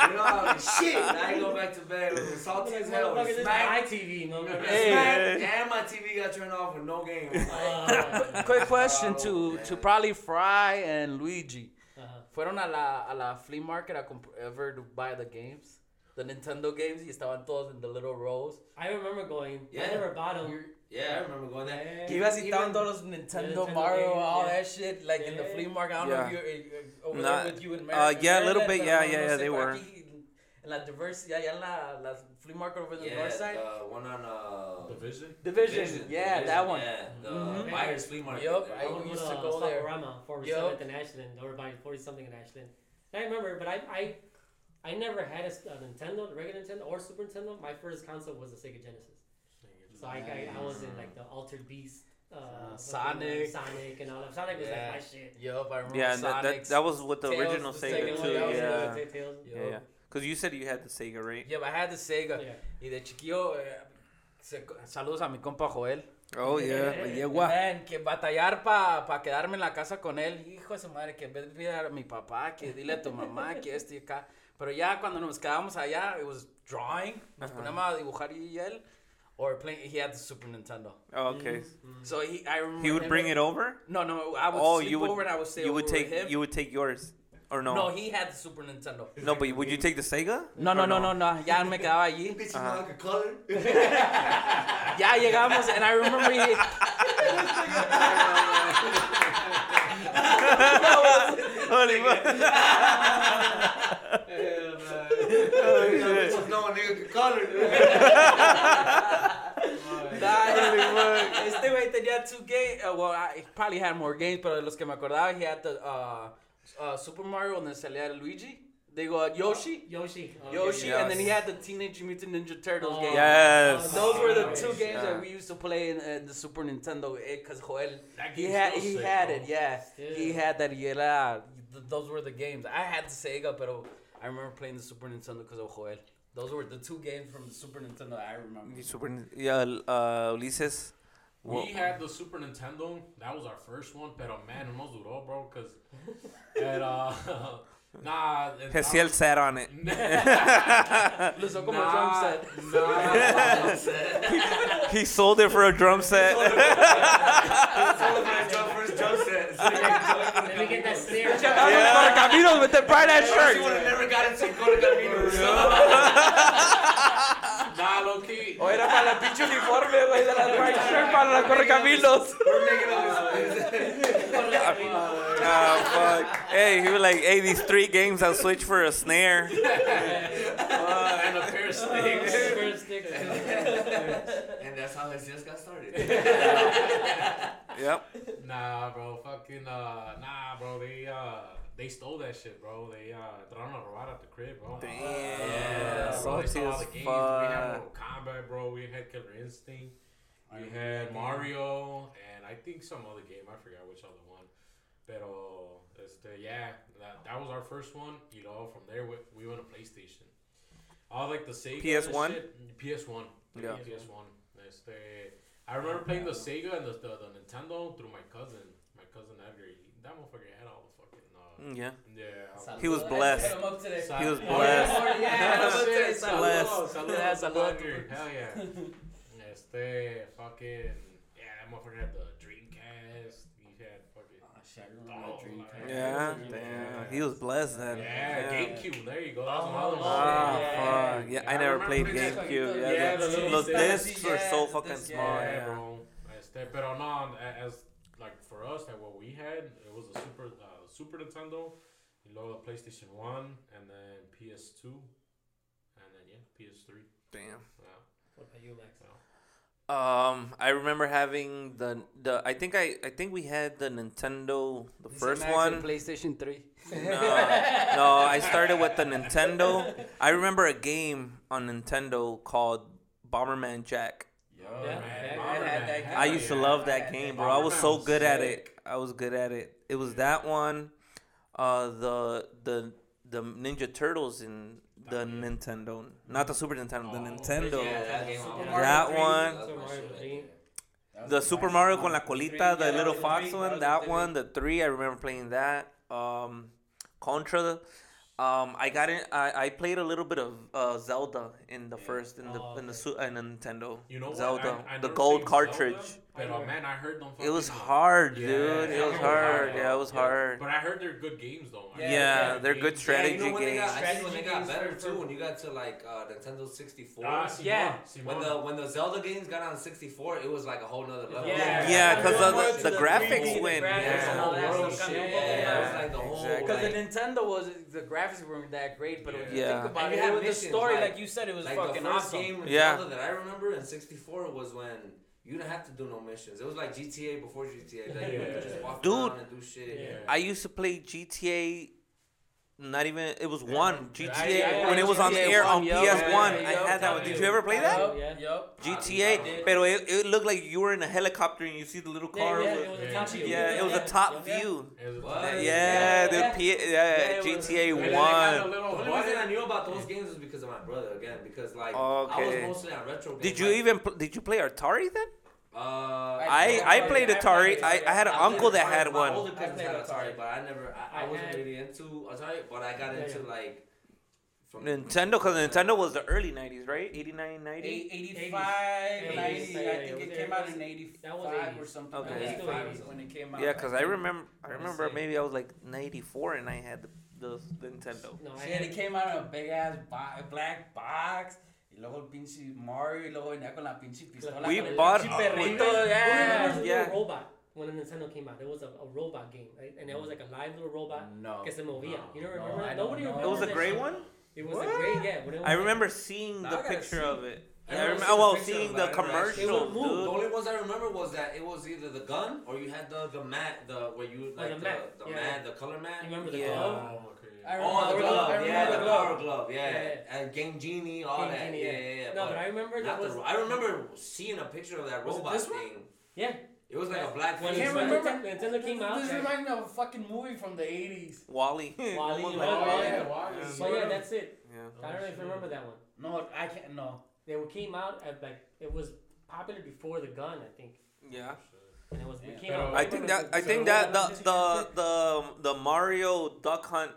You know, I was like, shit. I go back to bed with salty as hell. With smack.
my TV, motherfucker.
Hey.
Smack, and my TV got turned off with no game.
Uh,
Quick question
Oh,
to
man.
to probably Fry and Luigi.
uh-huh.
Fueron a la, a la flea market a comp- ever to buy the games, the Nintendo games, y estaban todos in the little rows.
I remember going.
Yeah.
I never bought them.
Yeah, I remember going there.
Yeah.
Que ibas y
Even-
estaban todos los Nintendo,
Nintendo
Mario,
games,
all
yeah.
that shit, like in the flea market. I don't know if you're uh, over
Nah,
there with you in
uh, yeah, a little bit,
pero
yeah,
no-
yeah, yeah,
sé,
they were.
aquí, En la diversity, allá en la, la flea market over the
Yeah,
north side.
the one on uh,
Division.
Division, yeah, that one.
Yeah, the
Mhm.
Myers Flea Market.
Yup. I
I
used to
to
go there.
Swap-O-Rama,
Yup.
47th and Ashland. They were buying 40 something in Ashland. I remember, but I, I, I never had a Nintendo, the regular Nintendo or Super Nintendo. My first console was the Sega Genesis. So I, I, I was in like the Altered Beast, uh, uh,
Sonic.
Sonic, and all that. Sonic was
Yeah.
like my shit.
Yup, I remember
Yeah, that, that, that was with the
Tails,
original
the
Sega
second
too. Yeah.
Tails.
Yeah, yeah. Because you said you had the Sega, right?
Yeah, but I had the Sega.
Yeah.
Y de chiquillo, eh, se- saludos a mi compa Joel.
Oh, yeah.
Yeah.
Yegua.
Man, que batallar para pa quedarme en la casa con él. Hijo de su madre, que en vez de a mi papá, que dile a tu mamá, que esto y acá. Pero ya cuando nos quedábamos allá, it was drawing. Nos
Ajá.
poníamos a dibujar y él. Or playing, he had the Super Nintendo.
Oh, okay. Mm-hmm.
So he, I remember.
He would
him-
bring it over?
No, no, I would
Oh,
sleep
you would
over and I would stay
you
over
would take
with him.
you would take yours or no?
no, he had the Super Nintendo.
No, but would you take the Sega?
No, no,
Or
no, no, no. Ya me quedaba allí.
Bitch, you know I could color.
Ya llegamos, and I remember he.
Holy fuck.
Eh, Bitches a nigga could color.
Nah, este güey two games. Uh, well, I, he probably had more games, pero de los que me acordaba, he had the uh, uh, Super Mario donde salía Luigi. They uh, Yoshi.
Yoshi. Oh,
Yoshi,
Yes.
and then he had the Teenage Mutant Ninja Turtles
Oh.
game.
Yes.
Those were the two games
yeah.
that we used to play in uh, the Super Nintendo because Joel he had he
sick,
had
bro.
it yeah
Still.
he had that y era those were the games I had the Sega pero I remember playing the Super Nintendo because of Joel those were the two games from the Super Nintendo I remember The
Super, yeah, uh, Ulises.
We had the Super Nintendo. That was our first one, pero man, no nos duró, bro, cause and uh, nah. it-
Hesiel sat on it.
lo usó como
nah,
drum set
Nah,
He sold it for a drum set.
First jump set.
Let me get that snare.
Correcaminos with the bright ass
She
shirt
would have never got into Cola Caminos.
Nah, low
o era para la pinche uniforme güey de la bright shirt para la Correcaminos
We're making all this.
Ah, fuck. Hey, he was like, hey, these three games, I'll switch for a snare.
and a pair of sticks.
First stick.
And that's how his just got started.
Yep.
Nah, bro, fucking uh, nah, bro. They uh, they stole that shit, bro. They uh, thrown a robot at the crib, bro.
Damn.
Yeah, bro.
Salty
They stole all
as
the games. We had
fuck.
Mortal Kombat, bro. We had Killer Instinct. We had. Mario, and I think some other game. I forgot which other one. Pero, este, yeah, that, that was our first one. You know, from there we, we went to PlayStation. All like the Sega. and
PS1?
shit. PS1.
Yeah.
PS1. Este, I remember playing the Sega and the, the, the Nintendo through my cousin. My cousin Edgar. He, that motherfucker had all the fucking uh,
Yeah.
Yeah.
He was blessed.
Hit him up today.
He was
Oh,
blessed.
Yeah,
Oh, shit,
saludos.
Blessed.
Yeah.
Hell yeah. Este, fucking, yeah, that motherfucker had the Dreamcast. He had fucking,
Oh, shit,
Oh,
that dream.
Yeah.
Yeah.
Damn. He was blessed then.
yeah, GameCube. There you go. That was
Oh,
another one.
Ah,
Yeah.
fuck. Yeah,
Yeah,
I
I
never played. GameCube. Yeah,
Yeah,
the,
the little
discs.
discs were so fucking small.
Yeah,
Yeah.
bro. Este, pero no, a- as like for us, like what we had, it was a super uh, Super Nintendo, y luego the PlayStation One, and then PS2, and then yeah, PS3.
Damn.
Yeah.
What about you, Max?
Um, I remember having the the. I think I I think we had the Nintendo, the first one.
PlayStation 3.
No, no, I started with the Nintendo. I remember a game on Nintendo called Bomberman Jack.
Yo,
Yeah,
man.
yeah,
I had that
I used to love that game, bro. I was so good at it. I was good at it. It was that one, uh, the the the Ninja Turtles in the Nintendo, not the Super Nintendo, the
Oh,
Nintendo.
Yeah, that game.
Super Mario
That one.
That's
Super
my shit right
three.
there.
The Super Mario con la colita, the
yeah,
little fox
three,
one,
was
that one, the three. I remember playing that. Um, Contra. Um, I got it. I, I played a little bit of uh, Zelda in the first in the
Oh,
in the
okay.
su- in the Nintendo.
You know
Zelda,
what? I, I
the
never
gold
played
cartridge.
Zelda, but man, I heard them.
It was
fucking,
hard,
yeah,
dude. It was
it
hard. Yeah, it was hard.
But I heard they're good games though. I
Yeah,
heard
Yeah,
good
they're good strategy
yeah, you know when they got,
games.
I think when they got better too, when you got to like uh, Nintendo 64.
Ah,
Yeah.
When the when the Zelda games got on 64, it was like a whole nother level.
Yeah.
Yeah,
Yeah,
'cause
going
of the- the graphics went-
graphics
yeah.
and all that
World
stuff
shit, yeah,
yeah.
it was like the whole,
Exactly.
Because the Nintendo was the graphics weren't that great, but when you
Yeah.
think about
And
it,
you had
the story,
like-
like you said, it was fucking awesome.
game
Yeah.
Zelda that I remember in 64 was when you didn't have to do no missions. It was like GTA before GTA. Like you
Yeah.
could just walk
Dude.
around and do shit.
Yeah.
I used to play GTA. Not even it was one GTA
yeah,
when it was on the
GTA
air on
one, yup,
PS One.
yeah,
I
yup,
had that one. Did you ever play that?
Yup, yeah.
Yup.
GTA,
did.
but it, it looked like you were in a helicopter and you see the little car.
yeah,
with-
it was a
Yeah.
top view.
Yeah, it was a top
Yeah.
view.
It
What?
Yeah,
Yeah,
the. P- yeah,
Yeah, it was-
GTA
And then they got a
One.
The only reason I knew about those games was because of my brother again. Because like I was mostly on retro games.
Did you
like,
even pl- did you play Atari then?
Uh,
I I played Atari. I, I had an
I
uncle that
Atari.
had
My
one.
older cousins
I
had Atari,
Atari.
but I never. I, I,
I
wasn't really into Atari, but I got into like from
Nintendo, because Nintendo was the early '90s, right? '89, '90.
Eight- 85, 90,
80s. Yeah,
I think it
it
came out in
that
85
was
or something.
Okay.
like
That was
that
still 80s.
when it came out.
Yeah, because I remember I remember maybe I was like '94 and I had the, the, the Nintendo.
No, I
Yeah,
had
it came out in a big ass bo- black box. Y luego el pinche Mario, y luego venía con la pinche pistola.
We
con
bought-
pinche perrito,
we-
Who
yeah.
remembers the
Yeah.
robot when the Nintendo came out? It was a, a robot game, right? And it was mm. like a live little robot
No.
que se movía. You don't remember?
I
that?
don't
Nobody
know.
remembers
It was a gray
shit.
one.
It was
What?
a gray, yeah. when it was
I
like-
remember seeing the picture
see.
of it.
I
Yeah, I
remember
remember.
seeing
Well,
the picture
seeing the
it, but I never actually-
commercial,
It would move.
The only ones I remember was that it was either the gun or you had the the mat, the where you
Oh,
like
the
the
mat,
the
yeah.
mat, the color mat.
You remember the
Yeah.
glove?
Oh, Oh, okay.
I
Oh, the
remember
glove,
I
yeah, the
the glove.
power glove, yeah,
Yeah.
and Game Genie, all
Game
that,
Genie,
yeah, yeah, yeah.
No, but I remember that was
the, I remember seeing a picture of that
Was it
robot
this one?
thing.
yeah.
It was like a black
When
face.
can't
Nintendo,
remember.
Nintendo came out.
This
yeah.
reminds me of a fucking movie from the 80s.
Wally.
Wally,
Almost
you
like
know,
Wally.
yeah. But yeah, that's it.
Yeah.
I don't oh, know if you remember that one.
No, I can't, no.
They came out at like it was popular before the gun, I think.
Yeah.
And it was
Yeah.
it came
I think that I think that the the the um, the Mario Duck Hunt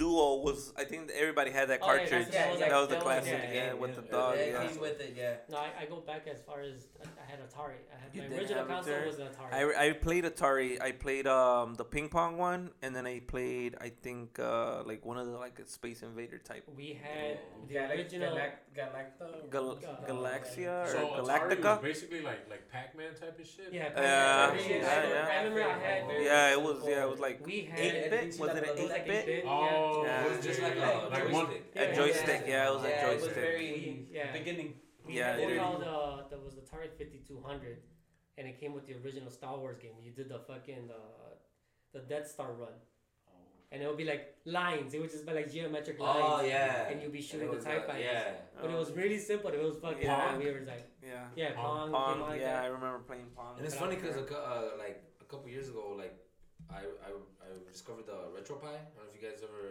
duo was I think everybody had that
Oh, yeah,
cartridge.
that's-
that was like-
that was the
that was-
classic,
yeah,
yeah,
yeah,
with
yeah.
the dog.
Yeah,
Yeah.
came with it, yeah.
No, I, I go back as far as I, I had Atari. I had
You
my
did
original
have
console
Atari?
was an Atari.
I, I played Atari. I played um the ping pong one, and then I played I think uh like one of the like Space Invader type.
we had the
Galac-
original.
Galac- Galacta.
Gal-
Uh,
Galaxia
So
or
Atari was
Galactica.
basically like like Pac-Man type of shit.
Yeah,
Yeah,
Pac-Man,
yeah,
I,
yeah.
I remember I had.
Yeah, it was yeah it was like
We had.
eight bit. Was it an
it was like
eight bit?
8-bit,
Oh,
Yeah.
It was just like a
Yeah.
like
joystick.
one.
Yeah,
A joystick, yeah, it was a
yeah, it was
joystick.
very
Yeah.
beginning.
We
Yeah,
had
it
one
is.
called uh, that was the Atari 5200, and it came with the original Star Wars game. You did the fucking uh, the Death Star run, and it would be like lines. It would just be like geometric lines.
Oh yeah.
And you'd be shooting the
was,
TIE
uh,
fighters.
Yeah.
But it was really simple. It was fucking.
Yeah.
We like,
Yeah.
yeah, Pong.
Pong.
came out
Pong.
like
Yeah, I remember playing Pong.
And it's
But
funny
don't
because uh, like a couple years ago, like I, I I discovered the retro RetroPie. I don't know if you guys ever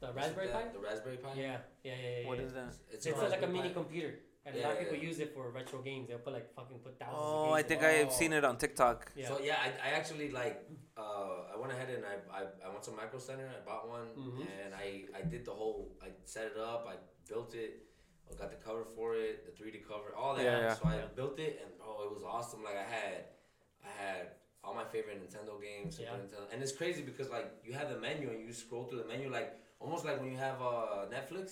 The Raspberry
to
Pi.
The Raspberry Pi.
Yeah, yeah, yeah, yeah.
What
yeah.
is that?
It's,
It's
a
like a mini
Pi.
computer. and a lot of people
yeah.
use it for retro games. They'll put like fucking put thousands.
Oh,
of
I think. I've seen it on TikTok.
Yeah.
So yeah, I, I actually like uh, I went ahead and I, I, I went to Micro Center. I bought one
Mhm.
and I, I did the whole. I set it up. I built it. I got the cover for it, the 3D cover, all that.
Yeah, yeah.
So I
Yeah.
built it and oh, it was awesome. Like I had I had all my favorite Nintendo games, Super
Yeah.
Nintendo, and it's crazy because like you have the menu and you scroll through the menu like almost like when you have uh, Netflix.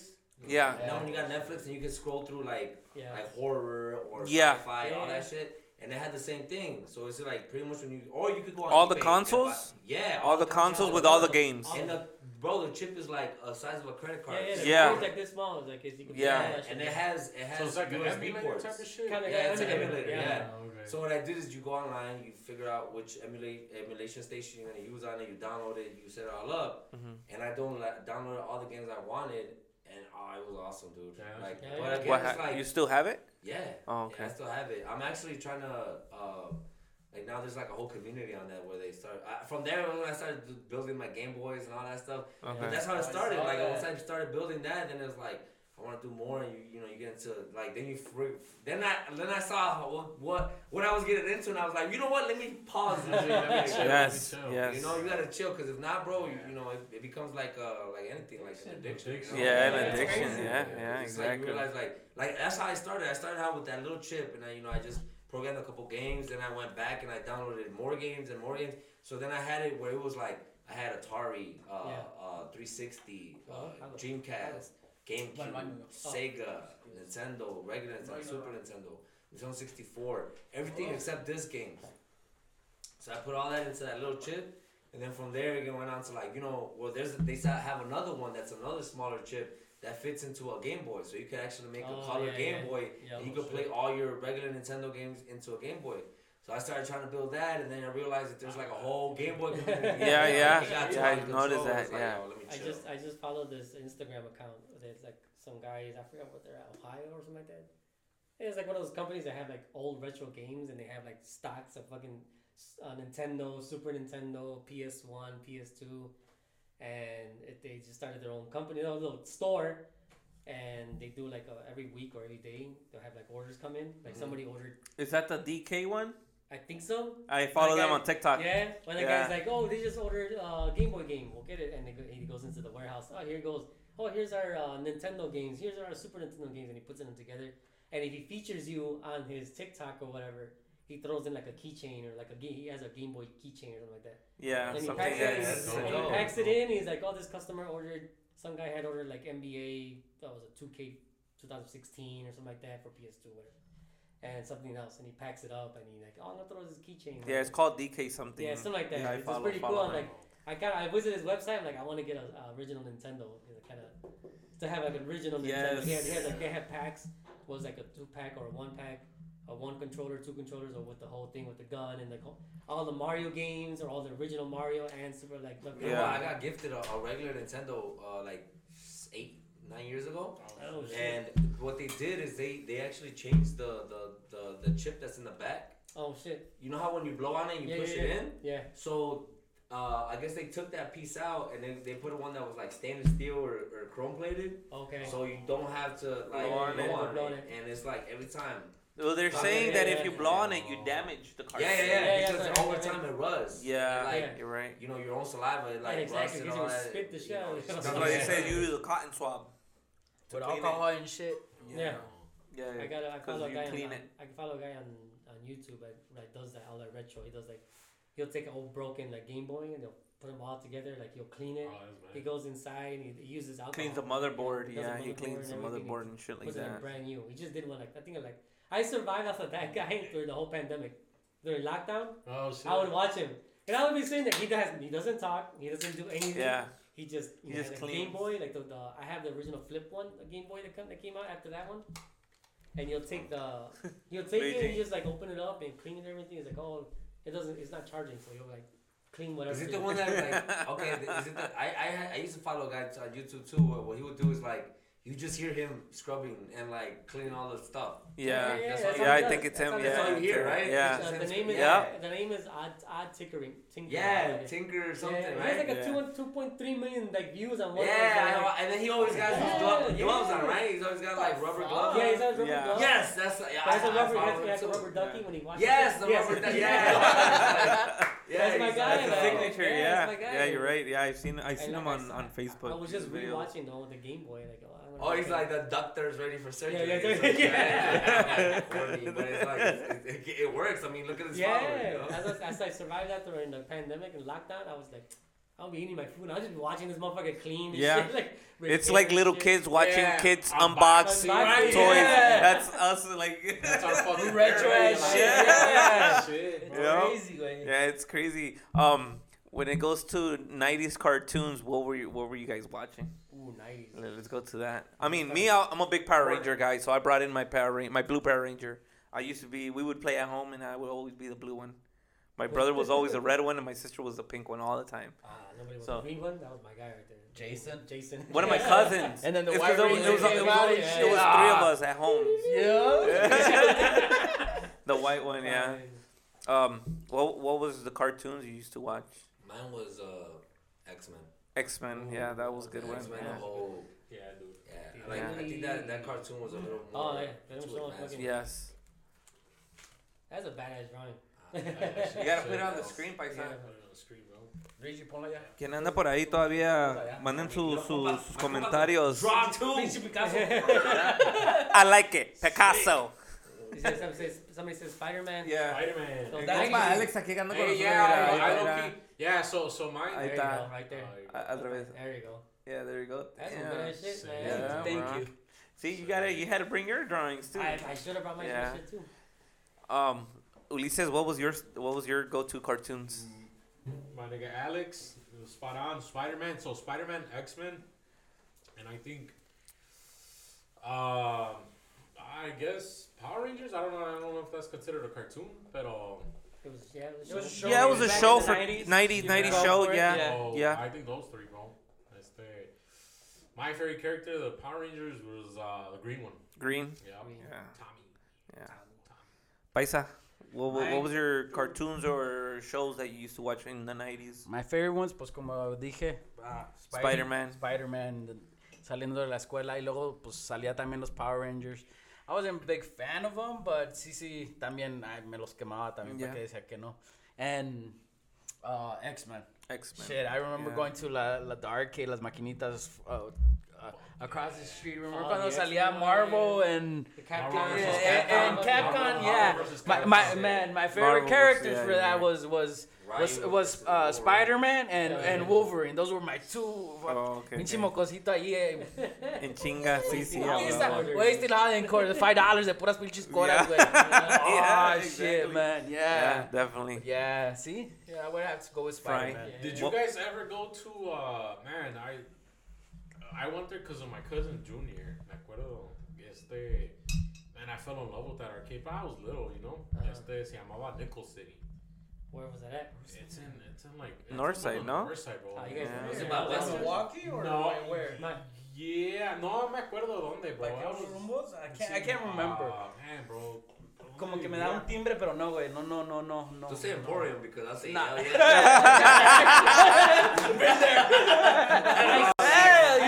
Yeah.
You know when you got Netflix and you can scroll through like
Yeah.
like horror or
Yeah.
sci-fi, all that shit. And they had the same thing. So it's like pretty much when you, or you could go on
All the
eBay and
consoles?
buy- yeah,
All the consoles with all the games.
And the bro, the chip is like a size of a credit card.
Yeah, yeah, the
Yeah.
board's like this small. It's like it's, you can
Yeah.
put that
and it has it has
So it's like
USB
emulator
ports.
type of shit.
Kinda
Yeah, it's an
emulator,
emulator.
yeah.
Yeah.
Oh, okay.
So what I did is you go online, you figure out which emulate emulation station you're gonna use on it, you download it, you set it all up,
Mhm.
and I don't like, downloaded all the games I wanted, and oh, it was awesome, dude.
Yeah, that's
like,
cool.
but
Yeah,
again,
What
it's
ha-
like
you still have it?
yeah.
Oh,
Yeah,
okay.
I still have it. I'm actually trying to, uh, like now there's like a whole community on that where they start. I, from there, when I started building my Game Boys and all that stuff, but that's how it
I
started.
saw
Like
that.
once I started building that, then it was like I want to do more, and you you know you get into like then you fr- then I then I saw what what what I was getting into, and I was like, you know what? Let me pause this. shit. Let me chill.
Yes. Yes.
You know, you gotta chill, cause if not, bro, you, you know, it, it becomes like uh like anything, like an addiction. you know?
Yeah,
an
It's
addiction,
crazy.
yeah, yeah,
It's like you
exactly.
realize like like that's how I started. I started out with that little chip, and I you know I just programmed a couple games. Then I went back and I downloaded more games and more games. So then I had it where it was like I had Atari, uh,
Yeah.
uh, 360, uh,
Oh,
Dreamcast, GameCube. Sega, Nintendo, regular Nintendo, Super Nintendo, Nintendo 64, everything except this game. So I put all that into that little chip, and then from there it went on to like you know, well, there's they have another one that's another smaller chip that fits into a Game Boy, so you could actually make
Oh,
a color
yeah,
Game
yeah.
Boy,
Yeah,
and you
oh,
could play all your regular Nintendo games into a Game Boy. So I started trying to build that, and then I realized that there's like a whole Game Boy. community.
Yeah, yeah.
It got too
Yeah, I noticed that,
like,
yeah.
yo, let me
I just I just followed this Instagram account. There's like some guys I forgot what they're at Ohio or something like that. It's like one of those companies that have like old retro games and they have like stocks of fucking uh, Nintendo, Super Nintendo, PS One, PS Two, and it, they just started their own company, a little store, and they do like a, every week or every day they'll have like orders come in. Like
Mhm.
somebody ordered,
Is that the DK one?
I think so.
I follow them on TikTok.
Yeah, when the
Yeah.
guy's like, "Oh, they just ordered a uh, Game Boy game. We'll get it," and they go, he goes into the warehouse. Oh, here goes. Oh, here's our uh, Nintendo games. Here's our Super Nintendo games, and he puts them together. And if he features you on his TikTok or whatever, he throws in like a keychain or like a game. He has a Game Boy keychain or something like that.
Yeah,
and he
something.
packs
Yeah,
it.
that's
and he packs it in. He's like, "Oh, this customer ordered. Some guy had ordered like NBA. That was a 2K 2016 or something like that for PS2, whatever." And something else, and he packs it up, and he like, oh, I'm gonna throw this keychain.
Yeah, it's called DK something.
Yeah, something like that.
Yeah, I
it's
follow-
pretty
follow
cool. I'm like, I got, I visited his website. I'm like, I want to get a, a original Nintendo. you know, Kind of to have like an original Nintendo. He had, he had like they had packs. Was like a two pack or a one pack, a one controller, two controllers, or with the whole thing with the gun and the all the Mario games or all the original Mario and Super like. The,
Yeah.
I got gifted a, a regular Nintendo uh, like eight, nine years ago.
Oh shit.
And what they did is they, they actually changed the, the, the, the chip that's in the back.
oh shit.
You know how when you blow on it and you
Yeah,
push
yeah,
it
yeah.
in?
Yeah.
So uh, I guess they took that piece out and then they put one that was like stainless steel or, or chrome plated.
Okay.
So you don't have to like
Blow on
blow
it.
on
Blow on
it.
it.
And it's like every time.
Well, they're
Yeah,
saying
yeah,
that
yeah,
if you
yeah.
blow on it, you damage the cartridge.
Yeah, yeah, yeah.
Yeah, yeah,
because
that's
over
right,
time it rusts.
Yeah,
Like,
Yeah.
you're right.
you know, your own saliva, it, like
Yeah, exactly,
rusts and
because
all
you
that.
spit the
you
shit
know,
out of
it's
it.
just-
That's why they say you use a cotton swab. to
With
clean it.
alcohol and shit.
Yeah.
Yeah,
I got I
'Cause
follow a
you
guy on,
clean
on-
it.
I can follow a guy on, on YouTube that, that does that all that retro. He does like he'll take an old broken like Game Boy and he'll put them all together. Like he'll clean it.
Oh,
He goes inside and he, he uses alcohol.
Cleans the motherboard.
He does
Yeah,
the
he cleans the
and everything.
motherboard and shit
He
like
puts it in
that.
brand new. He just did one like I think like I survived off of that guy during the whole pandemic. During lockdown,
Oh shit.
I would watch him. And I would be sitting there. He does. He doesn't talk. He doesn't do anything.
Yeah,
He just.
He
He
just
just Game. Boy, like the, the I have the original flip one, the Game Boy that, come, that came out after that one. And you'll take the, you'll take it and you just like open it up and clean it and everything. It's like oh, it doesn't, it's not charging, so you'll like clean whatever.
Is it the one that like okay? Is it the, I, I I used to follow a guy on YouTube too. What, what he would do is like you just hear him scrubbing and like cleaning all the stuff.
Yeah.
yeah,
That's
that's
all
what
Yeah, I
he
think
does.
it's him.
That's
Yeah.
all
all you hear, right?
Yeah.
Uh, the name is
Yeah.
the name is odd odd tinkering. tinkering
Yeah,
yeah,
Tinker or something,
yeah, He has like a
Yeah.
two two point three million like views on one.
Yeah, I know, and then he always got his
Yeah,
glove,
yeah.
gloves on, right? He's always got like rubber gloves.
Yeah,
on.
he's has rubber gloves.
Yes, that's yeah.
He has a
I- I
rubber, he has, he
him
has a rubber ducky when he washes
Yes, the rubber ducky. Yeah,
That's my guy.
That's a signature.
Yeah,
Yeah.
that's my guy.
Yeah, you're right. Yeah, I've seen I've seen
And
him on, on Facebook.
I was just rewatching though the Game Boy. Like, oh, I'm gonna
Oh, he's like the doctor's ready for surgery.
yeah, yeah,
something.
yeah.
Corny, but it's like it, it, it works. I mean, look at his
Yeah,
followers. You know?
as, I, as I survived that during the pandemic and lockdown, I was like, I'll be eating my food. and I'll just be watching this motherfucker clean.
Yeah.
shit, like,
It's
repair
like
and
little
shit.
kids watching
Yeah.
kids
Unbox-
unbox
Unboxing,
toys.
yeah.
That's us, like.
That's our fucking
Retro
parody,
ass
like,
shit,
yeah.
yeah.
shit,
It's
bro.
Crazy, güey.
yeah, it's crazy. Um, when it goes to '90s cartoons, what were you, what were you guys watching?
Ooh, nice.
Let- Let's go to that. I mean, me, I'm a big Power Ranger guy, so I brought in my Power Ranger, my blue Power Ranger. I used to be. We would play at home, and I would always be the blue one. My brother was always a red one, and my sister was a pink one all the time.
Ah, nobody was
So-
the green one. That was my guy right there.
Jason?
Jason.
One of my cousins.
And then the
It's
White
'cause it was, it was, it was, only-
out,
it was
yeah.
three of us at home.
Yeah.
The white one, yeah. Um, what what was the cartoons you used to watch?
Mine was uh, X Men.
X Men, yeah, that was a good one.
X Men,
Yeah.
the whole.
Yeah, dude.
Yeah, like
Yeah.
I think that that cartoon was a little
Oh,
more.
yeah, they don't
too
show us
advanced.
fucking-
Yes.
That's a badass drawing.
You gotta put it on the screen, paisa. Quien anda por ahí todavía, manden sus, sus, sus comentarios.
Draw two.
I like it, Picasso.
He says- Somebody says, somebody says Spider Man.
Yeah.
Spider-Man.
So that's
Alex aquí con
Hey, yeah, I, I so so mine.
Ahí
There you
está.
go, right there.
A- Al revés.
There you go.
Yeah, there you go.
That's some
Yeah.
good ass shit, man.
Yeah,
Thank
bro.
you.
See, you gotta, you had to bring your drawings too.
I, I should have brought my
Yeah.
shit too.
Um, Ulises, what was your, what was your go-to cartoons?
My nigga Alex, it was spot on. Spider-Man. So Spider-Man, X-Men, and I think, um, I guess Power Rangers. I don't know. I don't know if that's considered a cartoon, but um,
It was, yeah, it was,
a
show.
show.
Yeah, it was a
Back
show for
90s,
90s,
you
90s show.
for
Yeah,
yeah.
so
yeah.
I think those three, bro. That's the my favorite character. The Power Rangers was uh, the green one.
Green.
Yeah,
Yeah,
Tommy.
yeah. Paisa, what, what,
Mine-
what was your cartoons or shows that you used to watch in the 90s?
My favorite ones, pues como dije, Spidey-
Spider-Man.
Spider-Man, saliendo de la escuela y luego pues salía también los Power Rangers. I wasn't a big fan of them, but sí, sí, también ay, me los quemaba también
Yeah.
porque decía que no. And uh, X-Men.
X-Men.
Shit, I remember
Yeah.
going to la, la the arcade, las maquinitas uh, uh, across the street. Remember
Oh,
cuando
the
salía Marvel
yeah.
and
The Capcom.
Marvel
and,
versus
and, and
Capcom.
Capcom, yeah.
Marvel
My, my
Capcom.
man, my favorite
Marvel versus-
characters
yeah,
for that
right.
was was was
Ryu
was uh, Spider-Man and,
Yeah.
and Wolverine. Those were my two.
Oh, okay.
Pinche
okay.
mocosito ahí. Eh.
En chinga, sí, sí.
Yeah,
Ahí
yeah,
está.
well,
Wasted all in court. Five dollars de puras pinches coras, güey.
Yeah,
Oh, shit,
exactly.
man.
Yeah,
Yeah.
definitely.
Yeah, see? Yeah, I would have to go with Spider-Man.
Yeah.
Did you guys ever go to uh man, I I went there because of my cousin Junior. Me acuerdo. Este man, I fell in love with that arcade. But I was little, you know.
Uh-huh.
Este se llamaba Nickel City.
Where was that at?
It's in it's in like it's
North
on
side,
the
no?
North side, bro.
Oh, you guys
Yeah.
were
Was
there.
it by Western?
Milwaukee or
no,
where?
My,
Yeah, no me acuerdo dónde, bro.
Like
I was-
rumbos? I can't, I can't remember.
Ah, man, bro.
Como que me da un timbre, pero no, güey. No, no, no, no, no.
To say Emporium because I say
Nah.
hell yeah.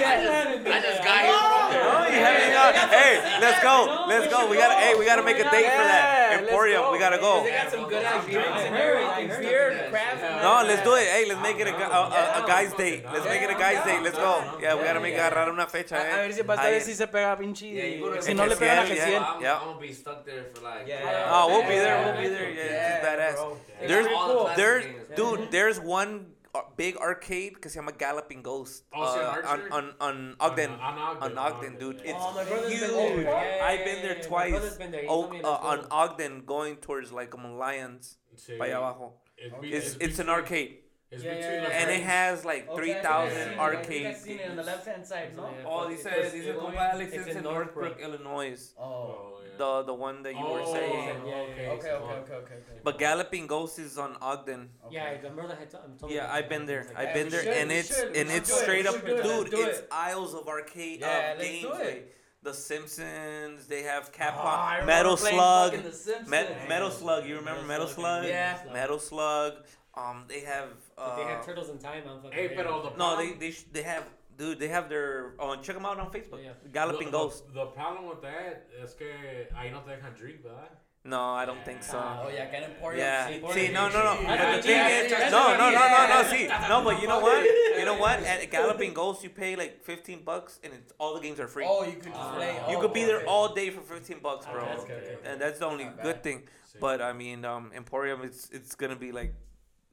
Hell yeah.
I just got here.
Oh, you haven't got- Hey, let's go. Let's go. We gotta. Hey, we gotta make a date for that. Emporium.
go.
We gotta go.
They got some good ass beers
I
in
heard,
here.
I
Like
heard
beer, craft.
No, let's do it. Hey, let's make it a, a, a, a guy's date. Let's make it a guy's date. Let's go. Yeah, we gotta make agarrar una fecha.
A, a
Eh.
ver si para
Ahí.
ver si se pega pinche.
Yeah, you go to
si no le pega la
Gesiel,
Gesiel.
yeah.
I'm, gonna be stuck there for like.
Yeah.
Oh, we'll be there. We'll be there. Yeah, it's badass. There's,
It's
all the
cool.
classic
there's, dude, there's one big arcade que se llama Galloping Ghost
Oh, it's in
uh, on, on on Ogden.
On, on Ogden.
On Ogden, dude.
yeah.
It's
Oh, my
huge.
been there. Yeah,
I've been there
yeah.
Twice.
brother's been there. He
Oh,
told me it
uh, on. Ogden, going towards like um, Lyons,
Sí.
para allá abajo.
It'd
It's it's an
free.
arcade.
It's
Yeah,
between
yeah, yeah.
and it has like
Okay,
three
I
thousand
I seen it. I think I
arcade
seen it on the left hand side, no?
Yeah.
Oh,
But
dice,
it's
dice
in
Alex,
it's
it's
in
in Northbrook,
Northbrook.
Illinois.
Oh.
Oh, yeah.
The the one that you were
Oh,
saying.
Yeah, yeah,
okay,
yeah.
Okay, okay, okay, okay, okay.
But Galloping Ghost is on Ogden.
Okay.
Yeah, I remember that. had to- I'm told
Yeah,
you
I've been there. I've been there, and it's and it's straight up,
should do it,
dude. It's aisles of arcade
Yeah,
uh,
let's
games.
do it.
The Simpsons. They have
Oh, I
Capcom,
remember
Metal Slug,
fucking
Met, Metal Slug. You remember Metal Slug?
Yeah.
Metal Slug. Um, they have. Uh,
But they have turtles in time. I'm fucking
Hey, pero the
no, they they sh- they have. Dude, they have their. Oh, check them out on Facebook.
Yeah.
Galloping
the,
Ghost.
The, the problem with that es que ahí no te dejan drink, ¿verdad?
No, I don't think so.
Oh, yeah, can Emporium.
Yeah.
sí.
See, no, no, no. But the thing is, no, no, no, no, no. See, no, but you know what? You know what? At Galloping Ghost, you pay like fifteen bucks, and it's, all the games are free.
Oh, you could just
Ah.
play.
You could be there all day for fifteen bucks,
Ah,
bro.
that's
Okay, okay, okay.
And that's the only good thing. But I mean, um, Emporium, it's it's gonna be like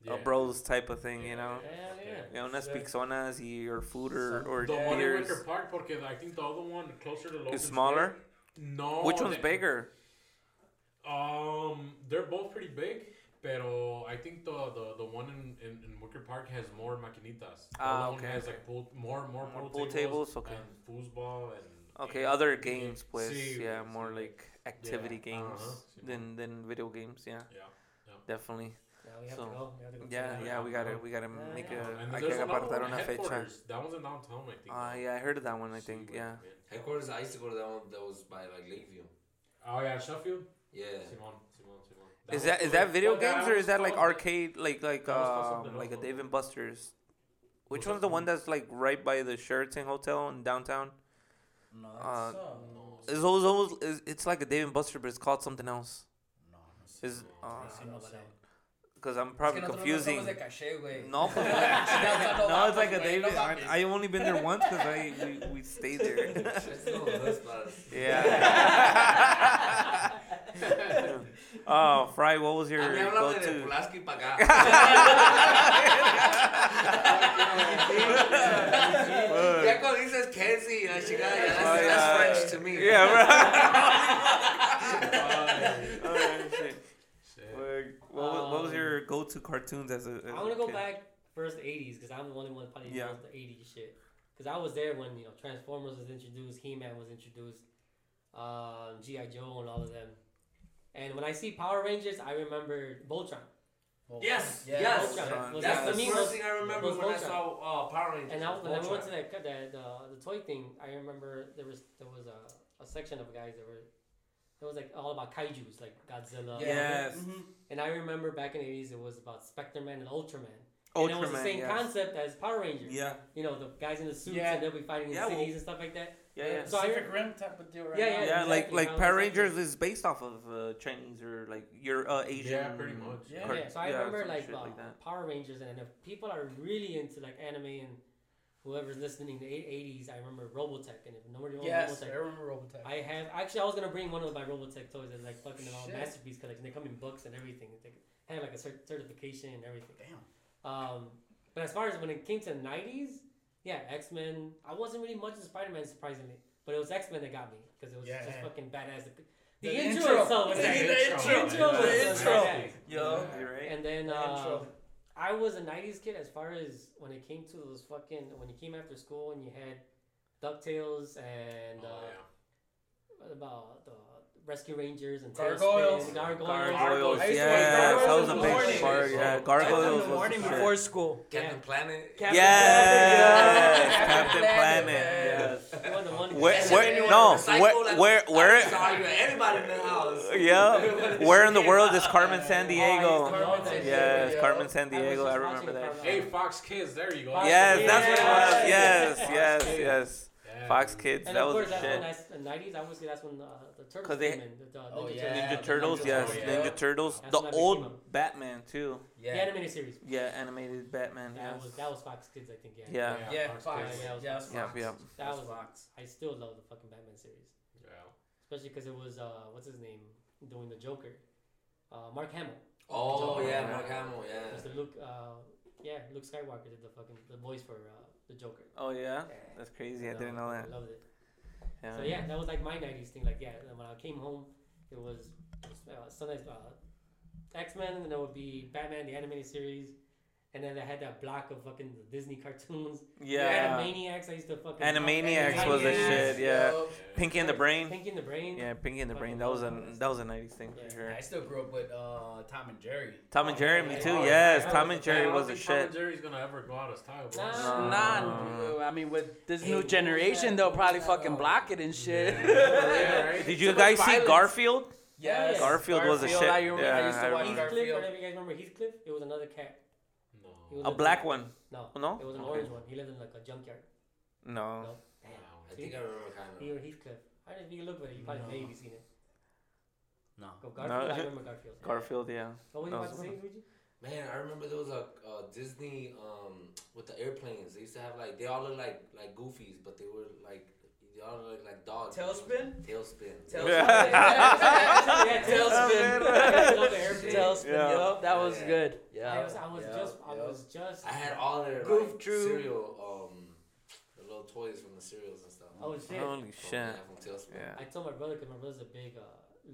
Yeah.
a bros type of thing, you know.
Hell yeah.
You know, unas
Sure.
pixonas y or food or,
Some-
or
The one in
beers.
Wicker Park, porque I think the other one closer to Logan
Is smaller?
No.
Which one's
they-
bigger?
Um, they're both pretty big, pero I think the the, the one in, in, in Wicker Park has more maquinitas. The
Ah,
other one
okay,
has like pool, more more
More
pool,
pool
tables,
tables, okay.
and foosball and
Okay, other games, pues.
Sí,
Yeah,
sí.
more like activity
Yeah,
games
uh-huh, sí,
than than video games. Yeah,
yeah.
definitely.
Yeah, we have
So,
to go. We have to go check
Yeah, yeah, we gotta
Uh-huh.
we gotta
Yeah,
make
yeah.
a.
And
Hay
then there's
que
another
apartar una fecha.
headquarters. That one's in downtown, I think.
Ah, yeah, I heard of that one. I think.
güey,
Yeah.
Headquarters, I used to go to that one that was by like Lakeview.
Oh yeah, Sheffield.
Yeah.
Simon, Simon, Simon.
Is that is that video
Well,
games or is that like arcade like like
that was called something
um like a
else,
Dave and Buster's? Which one's the one
one?
that's like right by the Sheraton Hotel in downtown?
No, that's,
Uh,
uh,
No,
It's always, always it's, it's like a Dave and Buster, but it's called something else.
no, no.
Is
No,
uh,
Sí, no sé.
Because I'm
Es que
probably
nosotros no
confusing.
somos caché.
No, pues,
Nosotros
no, it's like a
vamos, güey,
David.
no
I,
mames.
I only been there once because I we, we stayed there.
It's no, that's not-
yeah. oh, Fry, what was your
A mí háblame de
go-to?
Pulaski ya cuando dices Kedzie, la chingada, ya, that's,
yeah.
French uh, to me.
Yeah, right. oh, shit.
Shit.
Like, What, was, what was your go-to cartoons as a? As
I
a
want to go
kid?
back first '80s because I'm the only one probably
Yeah.
knows the '80s shit. Because I was there when you know Transformers was introduced, He-Man was introduced, um, GI Joe and all of them. And when I see Power Rangers, I remember Voltron.
Yes,
Yeah,
yes.
Voltron. Was
That's
that
the
for
first
was-
thing I remember
was
when I saw uh, Power Rangers.
And I,
was
when I went to that the, the the toy thing, I remember there was there was a, a section of guys that were it was like all about kaiju's like Godzilla.
Yes.
Mhm.
And I remember back in the eighties it was about Spectre Man and Ultraman. and it was the same
yes.
concept as Power Rangers.
Yeah,
You know, the guys in the suits
Yeah.
and they'll be fighting in
Yeah, well-
cities and stuff like that.
yeah, yeah.
So I-
Pacific Rim type of deal, right?
Yeah,
now.
yeah.
yeah, like
exactly,
like
how
Power
exactly-
Rangers is based off of uh, Chinese or like your uh, Asian.
Yeah, pretty much.
Yeah.
cart-
yeah, so I
yeah,
remember like, uh,
like.
Power Rangers, and if people are really into like anime and whoever's listening, the eighties, I remember Robotech, and if nobody knows
Yes,
Robotech,
I remember Robotech.
I have actually I was gonna bring one of my Robotech toys as like fucking all masterpiece collection. They come in books and everything. They have like a cert- certification and everything.
Damn.
Um, but as far as when it came to the nineties, yeah, X Men. I wasn't really much of Spider Man surprisingly, but it was X Men that got me because it was
Yeah,
just
yeah.
fucking badass. The, the,
The
intro,
intro.
itself was
The
like,
intro.
the intro was
The
was
intro.
badass.
Yo.
You're right.
And then
The
uh,
intro.
I was a '90s kid as far as when it came to those fucking when you came after school and you had Ducktales and
Oh,
uh,
yeah.
what about the Rescue Rangers and
Gargoyles.
TaleSpin, Gargoyles.
Gargoyles,
I used to
yes,
watch
that was a big part. Yeah, Gargoyles
in the
the
morning
shit.
before school.
Captain Planet.
Captain
Yes,
Planet.
Captain
Planet,
Planet. Yes.
You want the one-
Where-
Yes,
where-
anyone
no,
in the cycle,
where-
like,
where-
I
where-
saw you, Anybody in the house.
Yeah. Where in the world is Carmen San
Oh,
Diego? Yes, Carmen Sandiego.
I
remember that.
Hey, Fox Kids, there you go.
Yes, that's what it was. Yes,
Fox
yes,
Kids.
yes.
Yeah,
Fox
dude.
Kids,
And
that
of
was
course,
the
that's
shit.
when I, the '90s. I would say that's when uh, the turtles
'Cause they-
came in. The, the
Oh,
Ninja
yeah.
Ninja
Turtles.
Turtles,
Ninja
yes.
Turtles,
Ninja. Turtles.
That's
The
when I became
old Batman too.
The
Yeah.
animated series.
Yeah, animated Batman.
That
Yes.
was that was Fox Kids, I think. Yeah.
Yeah.
Yeah,
Fox
Fox.
Kids.
Yeah,
Yeah, it's
Yep,
Fox.
yep.
That was
Fox.
I still love the fucking Batman series,
Yeah.
especially because it was uh what's his name doing the Joker, uh Mark Hamill.
Oh yeah,
Yeah.
Mark Hamill. Yeah.
was the Luke uh yeah Luke Skywalker did the fucking the voice for uh, the Joker.
Oh yeah, that's crazy. I didn't know that.
I loved it.
Yeah.
So yeah, that was like my '90s thing. Like yeah, when I came home, it was uh, sometimes uh, X Men, and then it would be Batman the animated series, And then I had that block of fucking Disney cartoons.
Yeah.
Animaniacs. I used to fucking.
Animaniacs was a shit. Yeah.
Yup.
Pinky in the Brain.
Pinky in the Brain.
Yeah, Pinky in the Brain. That was a that was a '90s thing
Yeah.
for sure.
I still grew up with uh, Tom and Jerry.
Tom and Jerry, me too.
Oh,
Yes,
yeah.
Tom and Jerry was a
think Tom and
shit.
Jerry's gonna ever go out of style, bro.
Nah.
Nah, I mean, with this
Hey,
new generation, they'll probably fucking block it and shit.
Yeah, right?
Did you
So
guys see
violence.
Garfield?
Yes.
Garfield was a shit.
I,
Yeah,
I used to
I
watch
remember.
Heathcliff.
Garfield.
Whatever you guys remember Heathcliff? It was another cat. He
No.
was
A black one?
No.
No?
It was an
Okay.
orange one. He lived in like a junkyard.
No.
No. Damn.
I think I remember kind
He
of.
or Heathcliff. I don't know if you can look at it. You probably
No.
maybe seen it.
No.
Go Garfield.
No.
I remember Garfield.
Garfield, yeah.
What was you
That
about to say. Luigi?
Man, I remember there was a uh, Disney um with the airplanes. They used to have like they all look like like goofies, but they were like they all look like dogs.
TaleSpin?
TaleSpin.
TaleSpin.
Yeah,
TaleSpin.
I love.
TaleSpin.
Yeah.
Yup, that was
Yeah.
good. Yeah.
I was, I was
Yup,
just, I
yup.
was just.
I had all their
Goof
like,
Troop.
cereal, um, the little toys from the cereals and stuff.
Oh shit!
Holy
From,
shit.
yeah, from TaleSpin.
Yeah.
I told my brother because my brother's a big uh,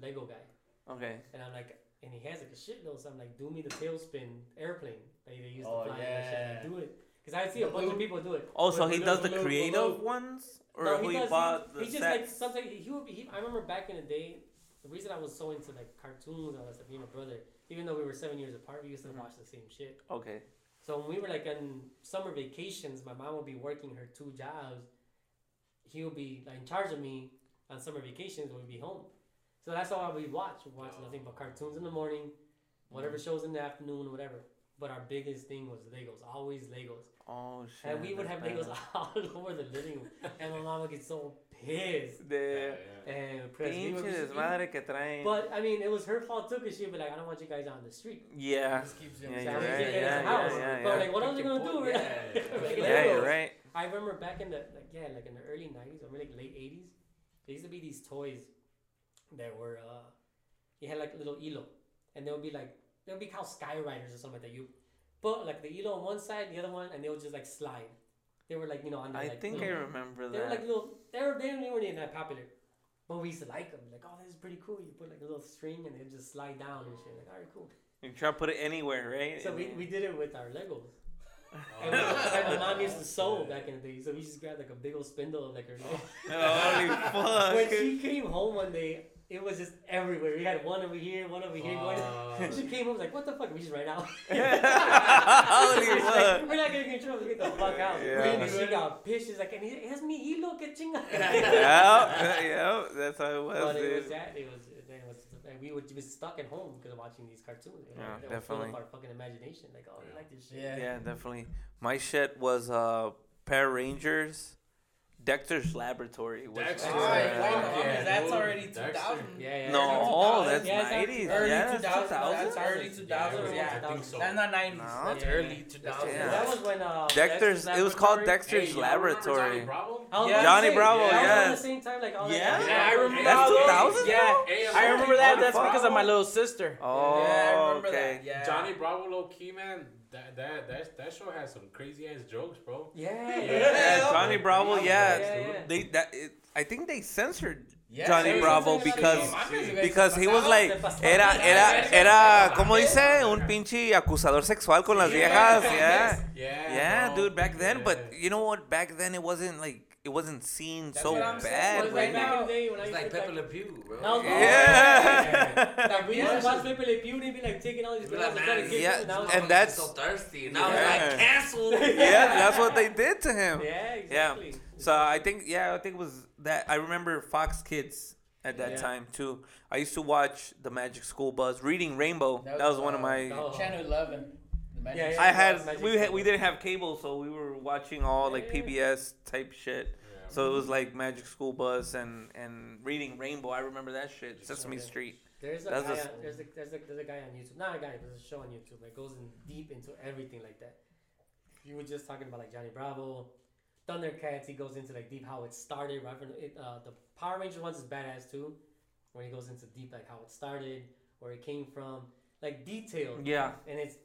Lego guy,
Okay.
and I'm like, and he has like a shitload. So I'm like, do me the tailspin airplane that they used
Oh,
to fly. and that shit. Like,
yeah.
do it because I see a bunch of people do it.
Oh, so he does the
little- little
creative ones, or
No,
who he
does-
bought
he,
the
he just like
sets?
sometimes he would be. He, I remember back in the day, the reason I was so into like cartoons and all that stuff. Me and my brother, even though we were seven years apart, we used to
Mhm.
watch the same shit.
Okay.
So when we were like on summer vacations, my mom would be working her two jobs. He would be like in charge of me on summer vacations when we'd be home. So that's all we watch. We watch nothing but cartoons in the morning, whatever shows in the afternoon, whatever. But our biggest thing was Legos, always Legos.
Oh shit.
And we would have
that's
Legos all over the living room. And my mom would get so pissed.
De
And pressed. We would
pinche
just-
desmadre que traen.
But I mean, it was her fault too, because she'd be like, I don't want you guys on the street.
Yeah.
Just keeps
Yeah,
him
I
right,
was getting
yeah,
the house.
yeah, yeah,
But like, what else are you gonna do?
Yeah.
like,
Yeah, you're right.
I remember back in the like yeah like in the early '90s or maybe like late '80s, there used to be these toys that were uh, you had like a little elo, and they would be like they would be called Skyriders or something like that. You put like the elo on one side, the other one, and they would just like slide. They were like you know on the,
I
like,
think I
little,
remember
they were like little they were they weren't even that popular, but we used to like them. Like oh this is pretty cool. You put like a little string and they just slide down and shit. Like all right cool.
You try to put it anywhere, right?
So we, we did it with our Legos. Oh. And
Oh.
we, like my mom used to sew back in the day, so we just grabbed like a big old spindle of like her.
Oh.
Oh, holy
fuck!
when she came home one day, it was just everywhere. We had one over here, one over here. Going.
Fuck.
she came home was like, "What the fuck?" We just ran out.
Holy
She's like. We're not getting in trouble. Get the fuck out.
Yeah.
And she got pissed. She's like, "And he has me hilo, que chinga."
yeah, yeah, that's how it was,
But it
dude.
was that. It was. Then it was. And we would was stuck at home because of watching these cartoons. You know?
Yeah,
They would fill
definitely.
up our fucking imagination. Like, oh, you like this shit.
Yeah.
Yeah, definitely. My shit was uh Power Rangers, Dexter's Laboratory. Was
Dexter.
All
uh,
right,
Yeah, yeah,
that's
dude,
already
Dexter.
2000.
Yeah, yeah.
No, that's
Yeah,
90s.
Early
yeah, that's
2000s.
2000s.
That's early 2000s.
Yeah,
Yeah,
I think so.
That's not 90s.
No.
That's
Yeah,
early
yeah.
2000s.
Yeah.
That was when uh,
Dexter's. It was called Dexter's
Hey,
Laboratory.
Johnny Bravo?
I
Yeah.
gonna
Johnny
say,
Bravo,
that was around
yes.
the same time, like all
Yeah?
that.
Yeah, I remember
That's 2000
Yeah, I remember that. That's because of my little sister.
Oh,
yeah, I remember
okay.
that. Yeah.
Johnny Bravo, low key man. That that that that show has some crazy ass jokes, bro.
Yeah,
Yeah.
Yeah, Johnny Bravo. Yeah,
Yeah, yeah.
they that. It, I think they censored
Yeah,
Johnny
sí,
Bravo
sí, sí,
because
sí.
Because he was like era era era como dice un pinche acusador sexual con las viejas. Yeah.
Yeah.
Yeah,
bro.
dude, back then, but you know what? Back then, it wasn't like it wasn't seen
That's
so
what I'm saying.
bad.
It was
right
like back
now.
the day when
It's
used
like
to
Pepe Le Pew, bro.
That was-
Yeah.
like, we used to watch Pepe Le Pew, they'd be like taking all these
like,
and trying to
man,
yeah,
them, now
and that's-
so thirsty. Now
Yeah.
it's like canceled.
yeah, that's what they did to him.
yeah, exactly. Yeah.
So I think yeah, I think it was that I remember Fox Kids at that
Yeah.
time too. I used to watch the Magic School Bus, Reading Rainbow. That was, one of my.
Oh.
Channel 11. The Magic
Yeah, yeah.
I had
Magic
we had, we didn't have cable, so we were watching all like
Yeah.
PBS type shit.
Yeah.
So it was like Magic School Bus and and Reading Rainbow. I remember that shit. Sesame
Okay.
Street.
There's a guy.
a-
on, there's a there's a there's a guy on YouTube. Not a guy. There's a show on YouTube that goes in deep into everything like that. You were just talking about like Johnny Bravo, Thundercats. He goes into like deep how it started. Right from it, uh, the Power Rangers ones is badass too, where he goes into deep like how it started, where it came from, like detailed.
Yeah.
And it's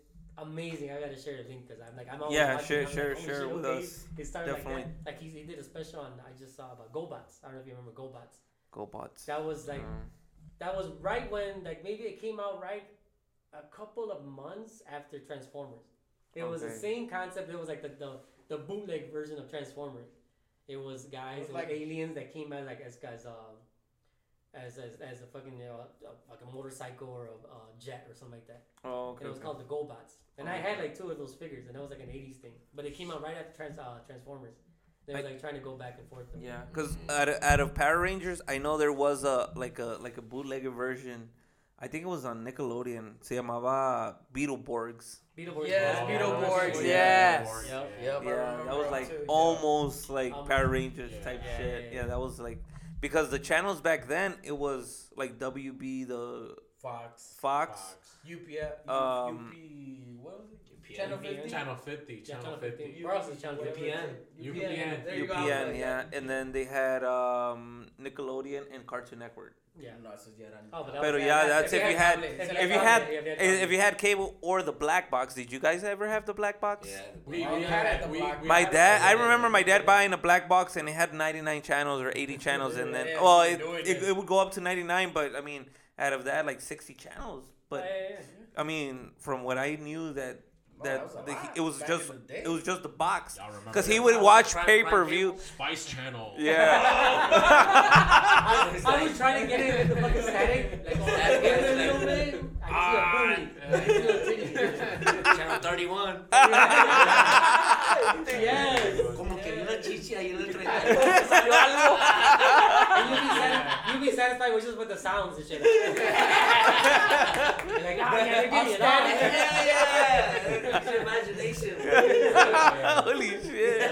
amazing. I gotta share the link because I'm like I'm always
Yeah,
watching,
share,
I'm like,
share,
holy
share with
okay.
us.
It started
Definitely.
like that. Like he, he did a special on I just saw about GoBots. I don't know if you remember GoBots.
GoBots.
That was like
Mm.
that was right when like maybe it came out right a couple of months after Transformers. It was the same concept. It was like the, the, the bootleg version of Transformers. It was guys,
was
it was
like-
aliens that came out like as guys, um, as as, as a fucking you know, a, like a motorcycle or a, a jet or something like that.
Oh, okay.
And it was
okay.
called the GoBots. And I had like two of those figures, and that was like an '80s thing. But it came out right after Trans, uh, Transformers. They was
I-
like trying to go back and forth.
Yeah, because out of, out of Power Rangers, I know there was a like a like a bootlegger version. I think it was on Nickelodeon. Se llamaba Beetleborgs.
Beetleborgs.
Yes,
Oh,
Beetleborgs,
yeah.
yes.
Beetleborgs,
Yep.
Yep,
Yeah, that was like
too, yeah.
almost like
Almost.
Power Rangers
Yeah.
type
Yeah,
shit.
yeah,
Yeah,
yeah.
that was like because the channels back then it was like WB, the
Fox,
Fox.
Fox.
UP,
Um,
UP, what was it?
UPN.
Channel 50.
Channel 50.
Yeah,
Channel
Channel
50.
50. Where else is Channel
Whatever
50?
it's-
UPN.
There you go.
UPN, yeah, and then they had um, Nickelodeon and Cartoon Network.
Yeah.
No, eso ya
Oh, but that
Pero
was-
yeah, that's if you had
if
if
you
you
had
had
cable, if you had
if
cable.
you had cable or the black box. Did you guys ever have the black box?
Yeah.
We, we
we
had,
had the
we,
black-
we
My
had
dad. I remember my dad buying a black box and it had 99 channels or 80 channels, and then
Yeah,
well, it,
it,
it, it would go up to 99, but I mean, out of that, like 60 channels. But
Yeah, yeah, yeah.
I mean, from what I knew, that
No,
that
that
the, it was
back
just
in the day.
it was just the box, because he would watch pay per view.
Spice Channel.
Yeah,
I, I was trying to get it in the fucking static. Like, oh,
Static,
get a little bit. I
Ah,
see a booty. I see a titty.
Channel 31.
yes.
Como que vi una chichi ahí en el 30.
Salió algo. And you be, sati- you be satisfied with just with the sounds and shit. You're like, ah, yeah, they're getting it. ah,
Yeah, yeah. Use your imagination.
holy shit!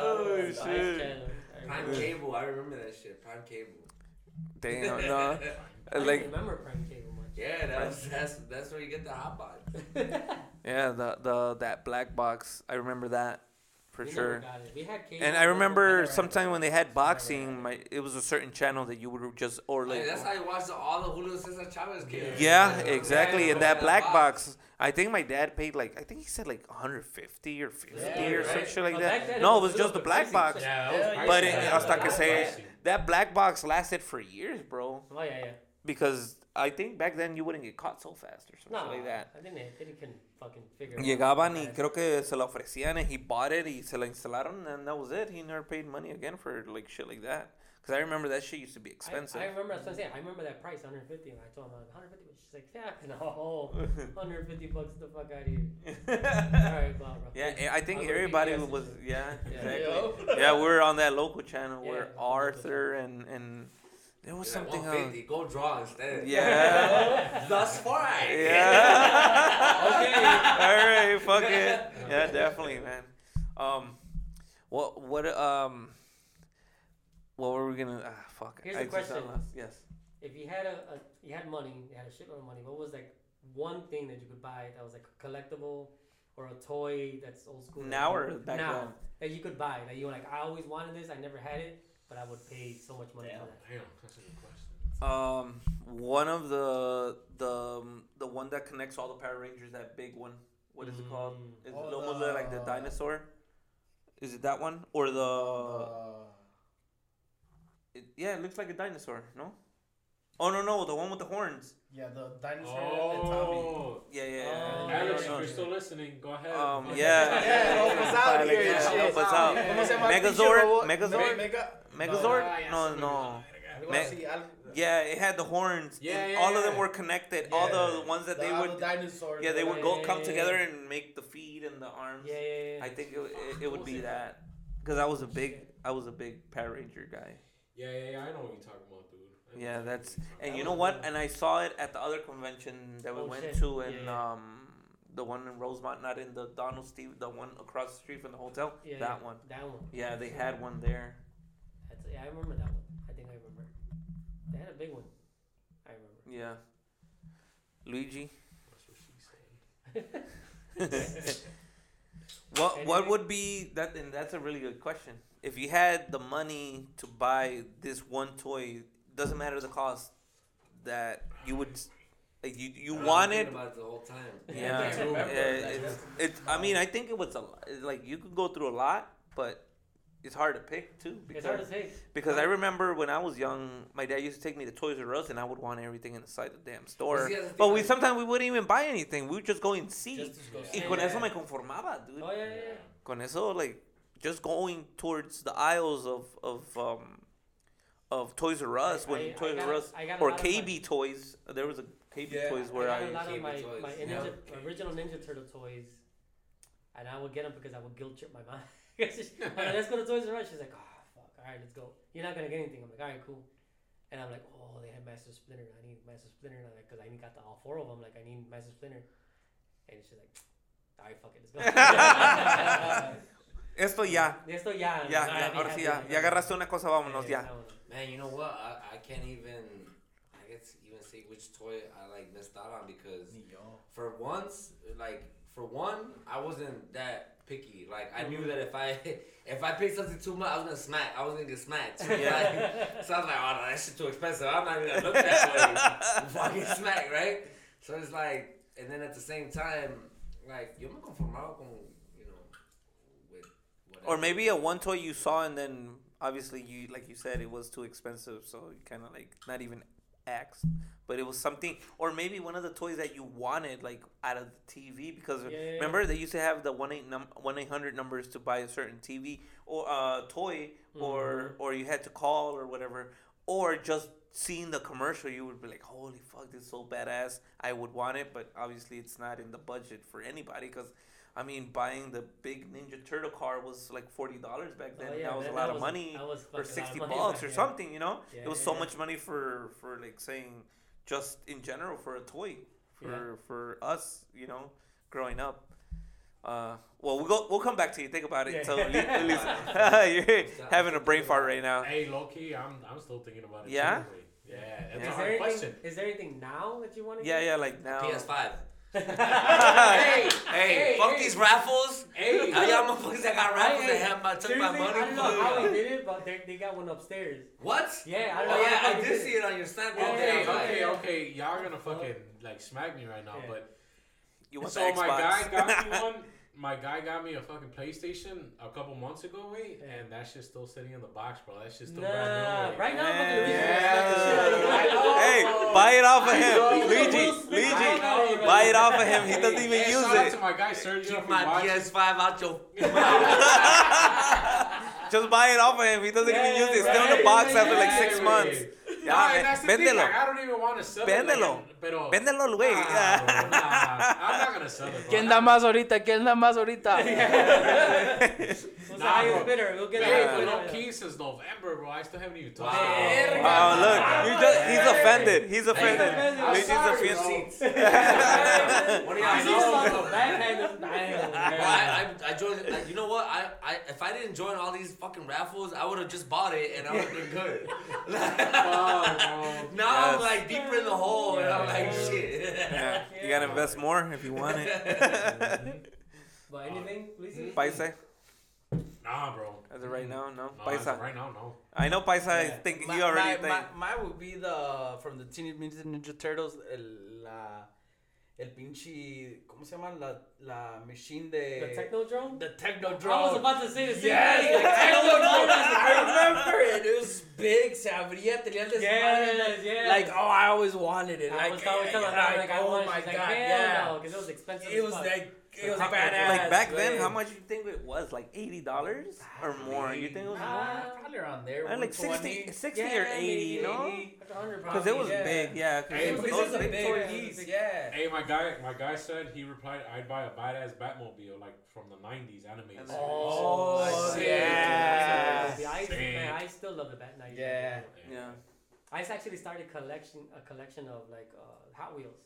Oh
Spice
shit!
Channel.
Prime. Cable, I remember that shit. Prime Cable.
Damn, no,
I don't
like
remember Prime Cable much.
Yeah, that's that's that's where you get the hot box.
yeah, the the that black box. I remember that for
We
sure.
got it. We had cable.
And I remember
never had
sometime when they had
had
boxing,
it.
my it was a certain channel that you would just or
Like,
like
that's how you watch the, all the Julio Cesar Chavez games.
yeah,
Yeah,
exactly.
yeah,
And that black
box.
box, I think my dad paid like I think he said like 150 or 50
Yeah,
or
right.
some shit like
But
that.
back
no,
it
it
was
was just the black
bit
box.
pricey.
Yeah,
Yeah,
that was
yeah.
But it, hasta que
that's
se that black box lasted for years, bro.
Oh yeah, yeah.
Because I think back then you wouldn't get caught so fast or something like that.
I think they, they couldn't fucking figure it out.
Llegaban y creo que se la ofrecían and he bought it y se la instalaron and that was it. He never paid money again for like shit like that. Cause I remember that shit used to be expensive.
I, I remember that's what I'm saying. I remember that price, 150. And I told him, like, 150. But she's like, yeah, no, 150 bucks. The fuck out of here. All right, blah, bro.
yeah, I think
I'll
everybody was yeah,
Yeah.
exactly. Yeah, we were on that local channel
Yeah,
where Arthur and and there was
You're like,
something else.
150, go draw instead.
Yeah.
Thus far.
Yeah.
Okay.
All right, fuck it. Yeah, definitely, man. Um, what what um, what were we gonna? Ah, fuck.
Here's
I
the
just got
question.
Yes.
If you had a, a you had money, you had a shitload of money. What was like one thing that you could buy that was like a collectible or a toy that's old school? that
Now or back
now
then?
that you could buy that you were like I always wanted this. I never had it, but I would pay so much money for that.
Damn, that's a good question.
Um, one of the the um, the one that connects all the Power Rangers, that big one. What is it called?
Mm.
Is
Oh,
it almost look like the
the-
dinosaur? Is it that one or the?
Uh,
It, yeah, it looks like a dinosaur. No. Oh no no the one with the horns.
yeah, the dinosaur and Tommy.
Oh,
Yeah yeah.
Oh,
yeah.
Alex,
No,
if
no.
you're still listening, go ahead.
Um, yeah.
Yeah, help us out here,
yeah, help us out.
¿Cómo se
Megazord? Megazord?
Me- Mega.
Megazord?
Ya
No, no. Me- Yeah, it had the horns.
Yeah,
and
yeah,
all of them were connected. All the ones that
The
they would.
dinosaurs.
Yeah, they would go come together and make the feet and the arms.
Yeah, yeah, yeah.
I think it, it, it would be that because I was a big I was a big Power Ranger guy.
Yeah, yeah, yeah. I know what you're talking about, dude.
Yeah, that's and you know what? And I saw it at the other convention that we
Oh,
went
shit.
to in
Yeah, yeah.
um the one in Rosemont, not in the Donald Stephens, the one across the street from the hotel.
yeah,
that
yeah.
one.
That one.
Yeah, they had one there.
That's, yeah, I remember that one. I think I remember. They had a big one. I remember.
Yeah. Luigi.
That's what she said.
What what would be that? And that's a really good question. If you had the money to buy this one toy, doesn't matter the cost, that you would, like you you
I've been
wanted.
about it the whole time.
Yeah,
can't
yeah, it's, it's. I mean, I think it was a lot. Like you could go through a lot, but it's hard to pick too.
It's hard to
Because, because I remember when I was young, my dad used to take me to Toys R Us, and I would want everything inside the damn store.
see, the
But we sometimes we wouldn't even buy anything. We would just go and see.
Just to go
Y
see.
con
Yeah.
eso me conformaba, dude.
Oh yeah, yeah. yeah.
Con eso, like, just going towards the aisles of of um of Toys R Us
I-
when
I- I
Toys
got-
R Us
I got a
or
lot of
KB Toys. There was a KB
Yeah,
Toys where
I
where
got
I.
a lot of my,
toys.
my Ninja,
Okay.
original Ninja Turtle toys, and I would get them because I would guilt trip my mom. She's like, let's go to Toys R Us. She's like, oh fuck, all right, let's go. You're not gonna get anything. I'm like, all right, cool. And I'm like, oh, they have Master Splinter. I need Master Splinter. And I'm like, cause I need got the, all four of them. Like, I need Master Splinter. And she's like, all right, fuck it, let's go.
Esto ya.
Esto ya.
Ya,
no,
ya,
ah,
ahora sí, ya.
with
Ya agarraste una cosa, vámonos,
Yeah,
ya.
Man, you know what? I, I can't even I guess even say which toy I like missed out on because for once, like for one, I wasn't that picky. Like I knew mm-hmm. that if I if I picked something too much, I was gonna smack. I was gonna get smacked. So,
Yeah.
like, so I was like, oh no, that shit too expensive. I'm not even gonna look that way Fucking smack, right? So it's like, and then at the same time, like yo me conformaba con you know with whatever.
Or maybe a one toy you saw and then obviously you like you said it was too expensive, so you kind of like not even asked, but it was something. Or maybe one of the toys that you wanted like out of the TV because
Yeah, yeah, yeah.
remember they used to have the one eight num one eight hundred numbers to buy a certain TV or uh toy or
Mm-hmm.
or you had to call or whatever or just seeing the commercial you would be like holy fuck this is so badass I would want it but obviously it's not in the budget for anybody because I mean, buying the big Ninja Turtle car was like forty dollars back then.
Oh, yeah,
that was
that-
a lot of money,
that was
or
fucking a lot of
sixty bucks or something. You know, it was so much money for for like saying just in general for a toy for
Yeah.
for us. You know, growing up. Uh, well, we'll go. We'll come back to you. Think about it.
Yeah.
So Li- Lisa, you're having a brain fart right now.
Hey, Loki, I'm I'm still thinking about it.
Yeah?
seriously. Yeah, that's
Yeah.
a hard
there,
question.
anything, is there anything now that you want to
Yeah, yeah. Like now.
PS5.
Hey,
Hey, fuck these raffles.
Hey,
All y'all motherfuckers that got raffles
Hey,
that have my took my money.
I don't know how he did it, but they, they got one upstairs.
What?
Yeah, I
Oh
don't know.
yeah,
how
I did see it on your snap. the
Yeah,
other day.
Okay,
like,
okay, okay. Y'all gonna fucking like smack me right now,
Yeah.
but
You want
so my guy got me one. My guy got me a fucking PlayStation a couple months ago, wait, and that shit's still sitting in the box, bro. That shit's still
Nah,
brand new. wait.
right now, I'm
Yeah.
fucking smack the shit out of you.
I know.
Hey, buy it off of him,
know.
Luigi. Luigi,
right now, right
buy it off of him. He doesn't even
Hey,
use
shout out
it.
to my guy Sergio.
keep my. PS5 out your.
Just buy it off of him. He doesn't even use it. It's still in the box after like
yeah,
six
yeah,
months.
Yeah, no,
véndelo. Véndelo.
Pero,
véndelo, güey.
Nah, nah,
¿Quién da más ahorita? ¿Quién da más ahorita?
What's the
Nah,
highest
bro.
bidder? We'll get
Hey,
it.
but
Yeah.
low key since November, bro. I still haven't even touched
Wow.
it.
Oh, look. You just, he's offended. He's offended.
offended.
I'm
Luigi's
sorry,
offended.
bro.
What do y'all
see
know?
some backhanded. Damn.
Well, I, I, I joined. Like, you know what? I, I, if I didn't join all these fucking raffles, I would have just bought it and I would have been good.
Fuck, bro.
now I'm like deeper in the hole and I'm like shit.
Yeah, you gotta invest more if you want it.
But anything, Lisa?
Paisa,
Nah, bro.
as of right now, no.
No, as of
Paisa.
right now, no.
I know Paisa. I think
My-
you already
my,
think.
my- mine would be the from the Teenage Mutant Ninja Turtles el la el pinche ¿cómo se llama la la machine de
The Technodrome?
the Technodrome.
I was about to say the same
Yes,
thing.
the Technodrome. I remember it. It was big. Se abría, tenía el
Yes, yes.
Like, oh, I always wanted it.
I
Like,
was always eh, telling her,
like,
like, I
oh
want it.
my
She's like,
god,
hell
yeah.
no, because it was expensive
It
as
was
fuck.
like it was
Like,
badass.
Like back then,
man.
how much you think it was? Like eighty dollars or more? You think it was more?
Ah,
Probably around there.
Uh, like 60, 60 or
Yeah,
eighty,
maybe
no?
80, like 100
Because it was
Yeah.
big, yeah. 'cause
Hey,
those-
This
those
is a
big
big
toys-
piece, yeah.
Hey, my guy, my guy said he replied, "I'd buy a badass Batmobile like from the '90s animated."
And
series."
Oh,
sick.
yeah.
I, man, I still love the Bat Knight.
Yeah.
Yeah,
I actually started collection a collection of like uh, Hot Wheels,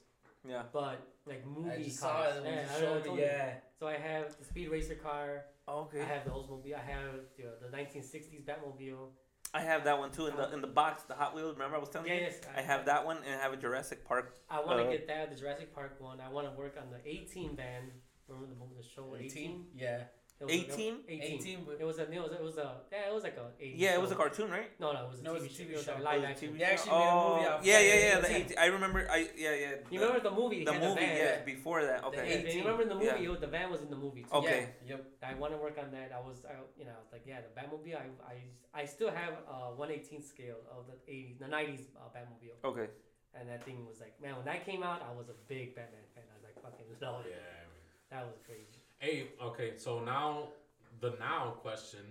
yeah.
but like movie
I just
cars.
saw it.
Yeah,
when
I know, I
me,
you.
Yeah.
So I have the Speed Racer car.
Okay.
I have the Oldsmobile. I have the, the 1960s Batmobile.
I have that one too in the in the box, the Hot Wheels. Remember I was telling
Yeah,
you?
yes.
I have that one and I have a Jurassic Park.
I want to
Uh,
get that, the Jurassic Park one. I want to work on the A-Team van. Remember the, movie the show A-Team?
A-Team? Yeah.
It was like a-
A-Team?
A-Team.
A-Team, but-
It was a. It was. It was a. Yeah, it was like a. 80
Yeah, it was a cartoon, right?
No, no, it was a
No, it
TV
was a
show.
TV
It was
show.
a
It
live
was a
action.
TV
They
show?
actually made a movie
Oh,
out
Yeah,
of
yeah,
it.
yeah.
It's
The
like-
A-Team, I remember. I yeah, yeah.
You remember the movie?
the
He had
movie?
van.
Yeah, before that. Okay.
And, and you remember in the movie?
Yeah.
It was, the van was in the movie too.
Okay.
Yeah, yep.
I want to work on that. I was, I, you know, I was like, yeah, the Batmobile. I, I, I still have a 118 scale of the 80s, the 90s uh, Batmobile,
Okay.
and that thing was like, man, when that came out, I was a big Batman fan. I was like, fucking love
Yeah.
That was crazy.
Hey, okay, so now the now question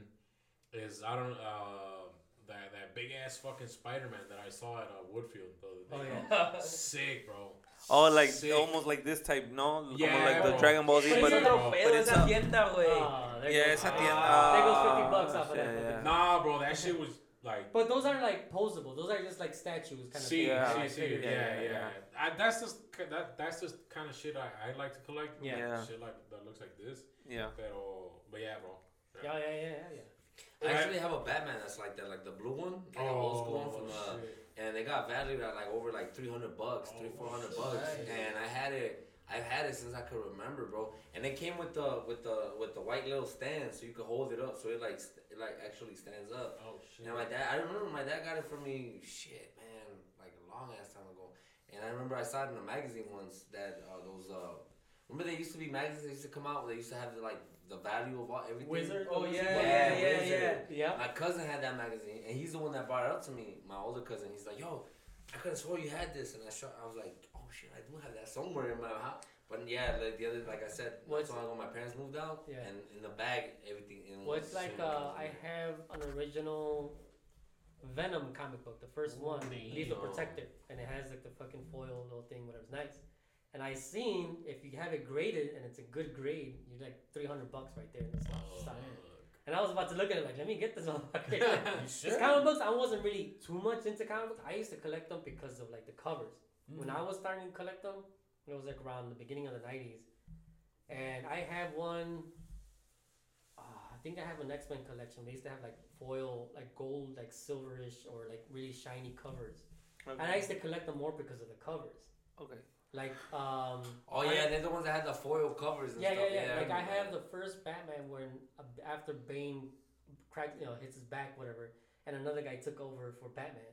is I don't uh that that big ass fucking Spider Man that I saw at uh, Woodfield the other
Oh
day.
yeah.
Sick, bro.
Oh, like
Sick.
almost like this type, no? Como
Yeah,
like the
bro.
Dragon Ball Z,
But
but
it's
otro
but
pedo
it's
esa
a-
tienda, güey.
There
yeah,
goes-
it's at the end.
Ah,
there goes 50
Ah,
bucks off of that.
shit, yeah.
Nah, bro, that shit was like.
But those aren't like posable. Those are just like statues, kind of.
See,
thing.
Yeah.
see,
Like
see,
figures.
yeah, yeah.
yeah,
I, that's just that that's just kind of shit I, I like to collect.
Yeah.
Yeah.
Shit like that looks like this.
Yeah.
Pero, but yeah, bro.
Yeah, yeah, yeah, yeah, yeah.
I actually have a Batman that's like that, like the blue one, like an old school one from uh,
shit.
and they got valued at like over like 300 bucks, three,
Oh,
400 bucks. And I had it, I've had it since I could remember, bro. And it came with the with the with the white little stand, so you could hold it up, so it like st- it like actually stands up.
Oh shit.
And my dad, I remember my dad got it for me, shit, man, like a long ass time ago. And I remember I saw it in a magazine once that uh, those uh, remember they used to be magazines that used to come out where they used to have the, like the value of all everything.
Wizard.
Oh,
Wizard
yeah,
yeah,
yeah, yeah.
Yeah.
My cousin had that magazine, and he's the one that brought it up to me. My older cousin, he's like, "Yo, I could have swore you had this," and I shot. I was like, "Oh shit, I do have that somewhere in my house." But yeah, like the other, like I said,
What's-
not so long ago, my parents moved out,
Yeah.
and in the bag, everything. In
Well, like uh, I have an original Venom comic book, the first
Ooh,
one,
neat.
Lethal. Protector, and it has like the fucking foil little thing, whatever's nice. And I seen if you have it graded and it's a good grade, you're like three hundred bucks right there. And, it's
Oh,
and I was about to look at it like, let me get this motherfucker.
You
These
should.
comic books, I wasn't really too much into comic books. I used to collect them because of like the covers. When
Mm-hmm.
I was starting to collect them, it was like around the beginning of the '90s, and I have one. Uh, I think I have an X Men collection. They used to have like foil, like gold, like silverish, or like really shiny covers. And I used to collect them more because of the covers.
Okay.
Like, um,
Oh yeah, they're the ones that had the foil covers. And
yeah,
stuff.
yeah, yeah. Like I
remember
have the first Batman when uh, after Bane cracked, you know, hits his back, whatever, and another guy took over for Batman,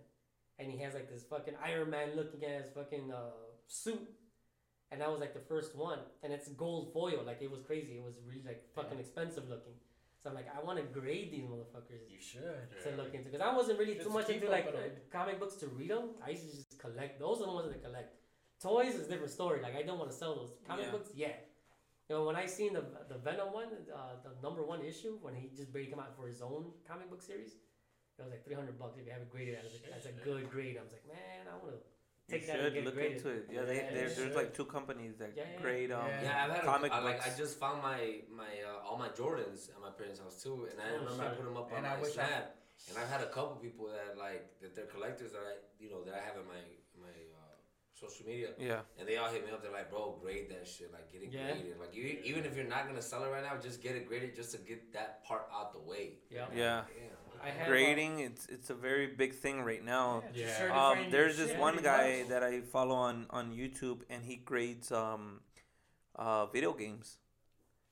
and he has like this fucking Iron Man looking at his fucking uh, suit, and that was like the first one, and it's gold foil, like it was crazy. It was really like fucking expensive looking. So I'm like, I want to grade these motherfuckers
You should.
to look into because I wasn't really too much into like
up with 'em.
comic books to read them. I used to just collect. Those are the ones that I collect. Toys is a different story. Like I don't want to sell those comic
Yeah.
books. Yeah. You know, when I seen the the Venom one, uh, the number one issue, when he just barely come out for his own comic book series, it was like three hundred bucks if you have it graded as a, as a good grade. I was like, man, I want to take that and
should
get it
look
graded.
into it. Yeah, they,
Yeah,
there, there's
should.
like two companies that
Yeah, yeah.
grade um,
Yeah.
Yeah, I've had
comic
a, I, like
books.
I just found my my uh, all my Jordans at my parents' house too, and I
Oh,
remember I put them up
And
on
I
my
wish I-
Snap, and I've had a couple people that like that they're collectors that I you know that I have in my my social media.
Yeah.
And they all hit me up. They're like, bro, grade that shit. Like, get it
yeah.
graded. Like, you, even if you're not gonna sell it right now, just get it graded just to get that part out the way.
Yeah.
Yeah. Grading, a, it's it's a very big thing right now.
Yeah.
yeah.
Um, there's this one guy that I follow on on YouTube, and he grades um, uh, video games.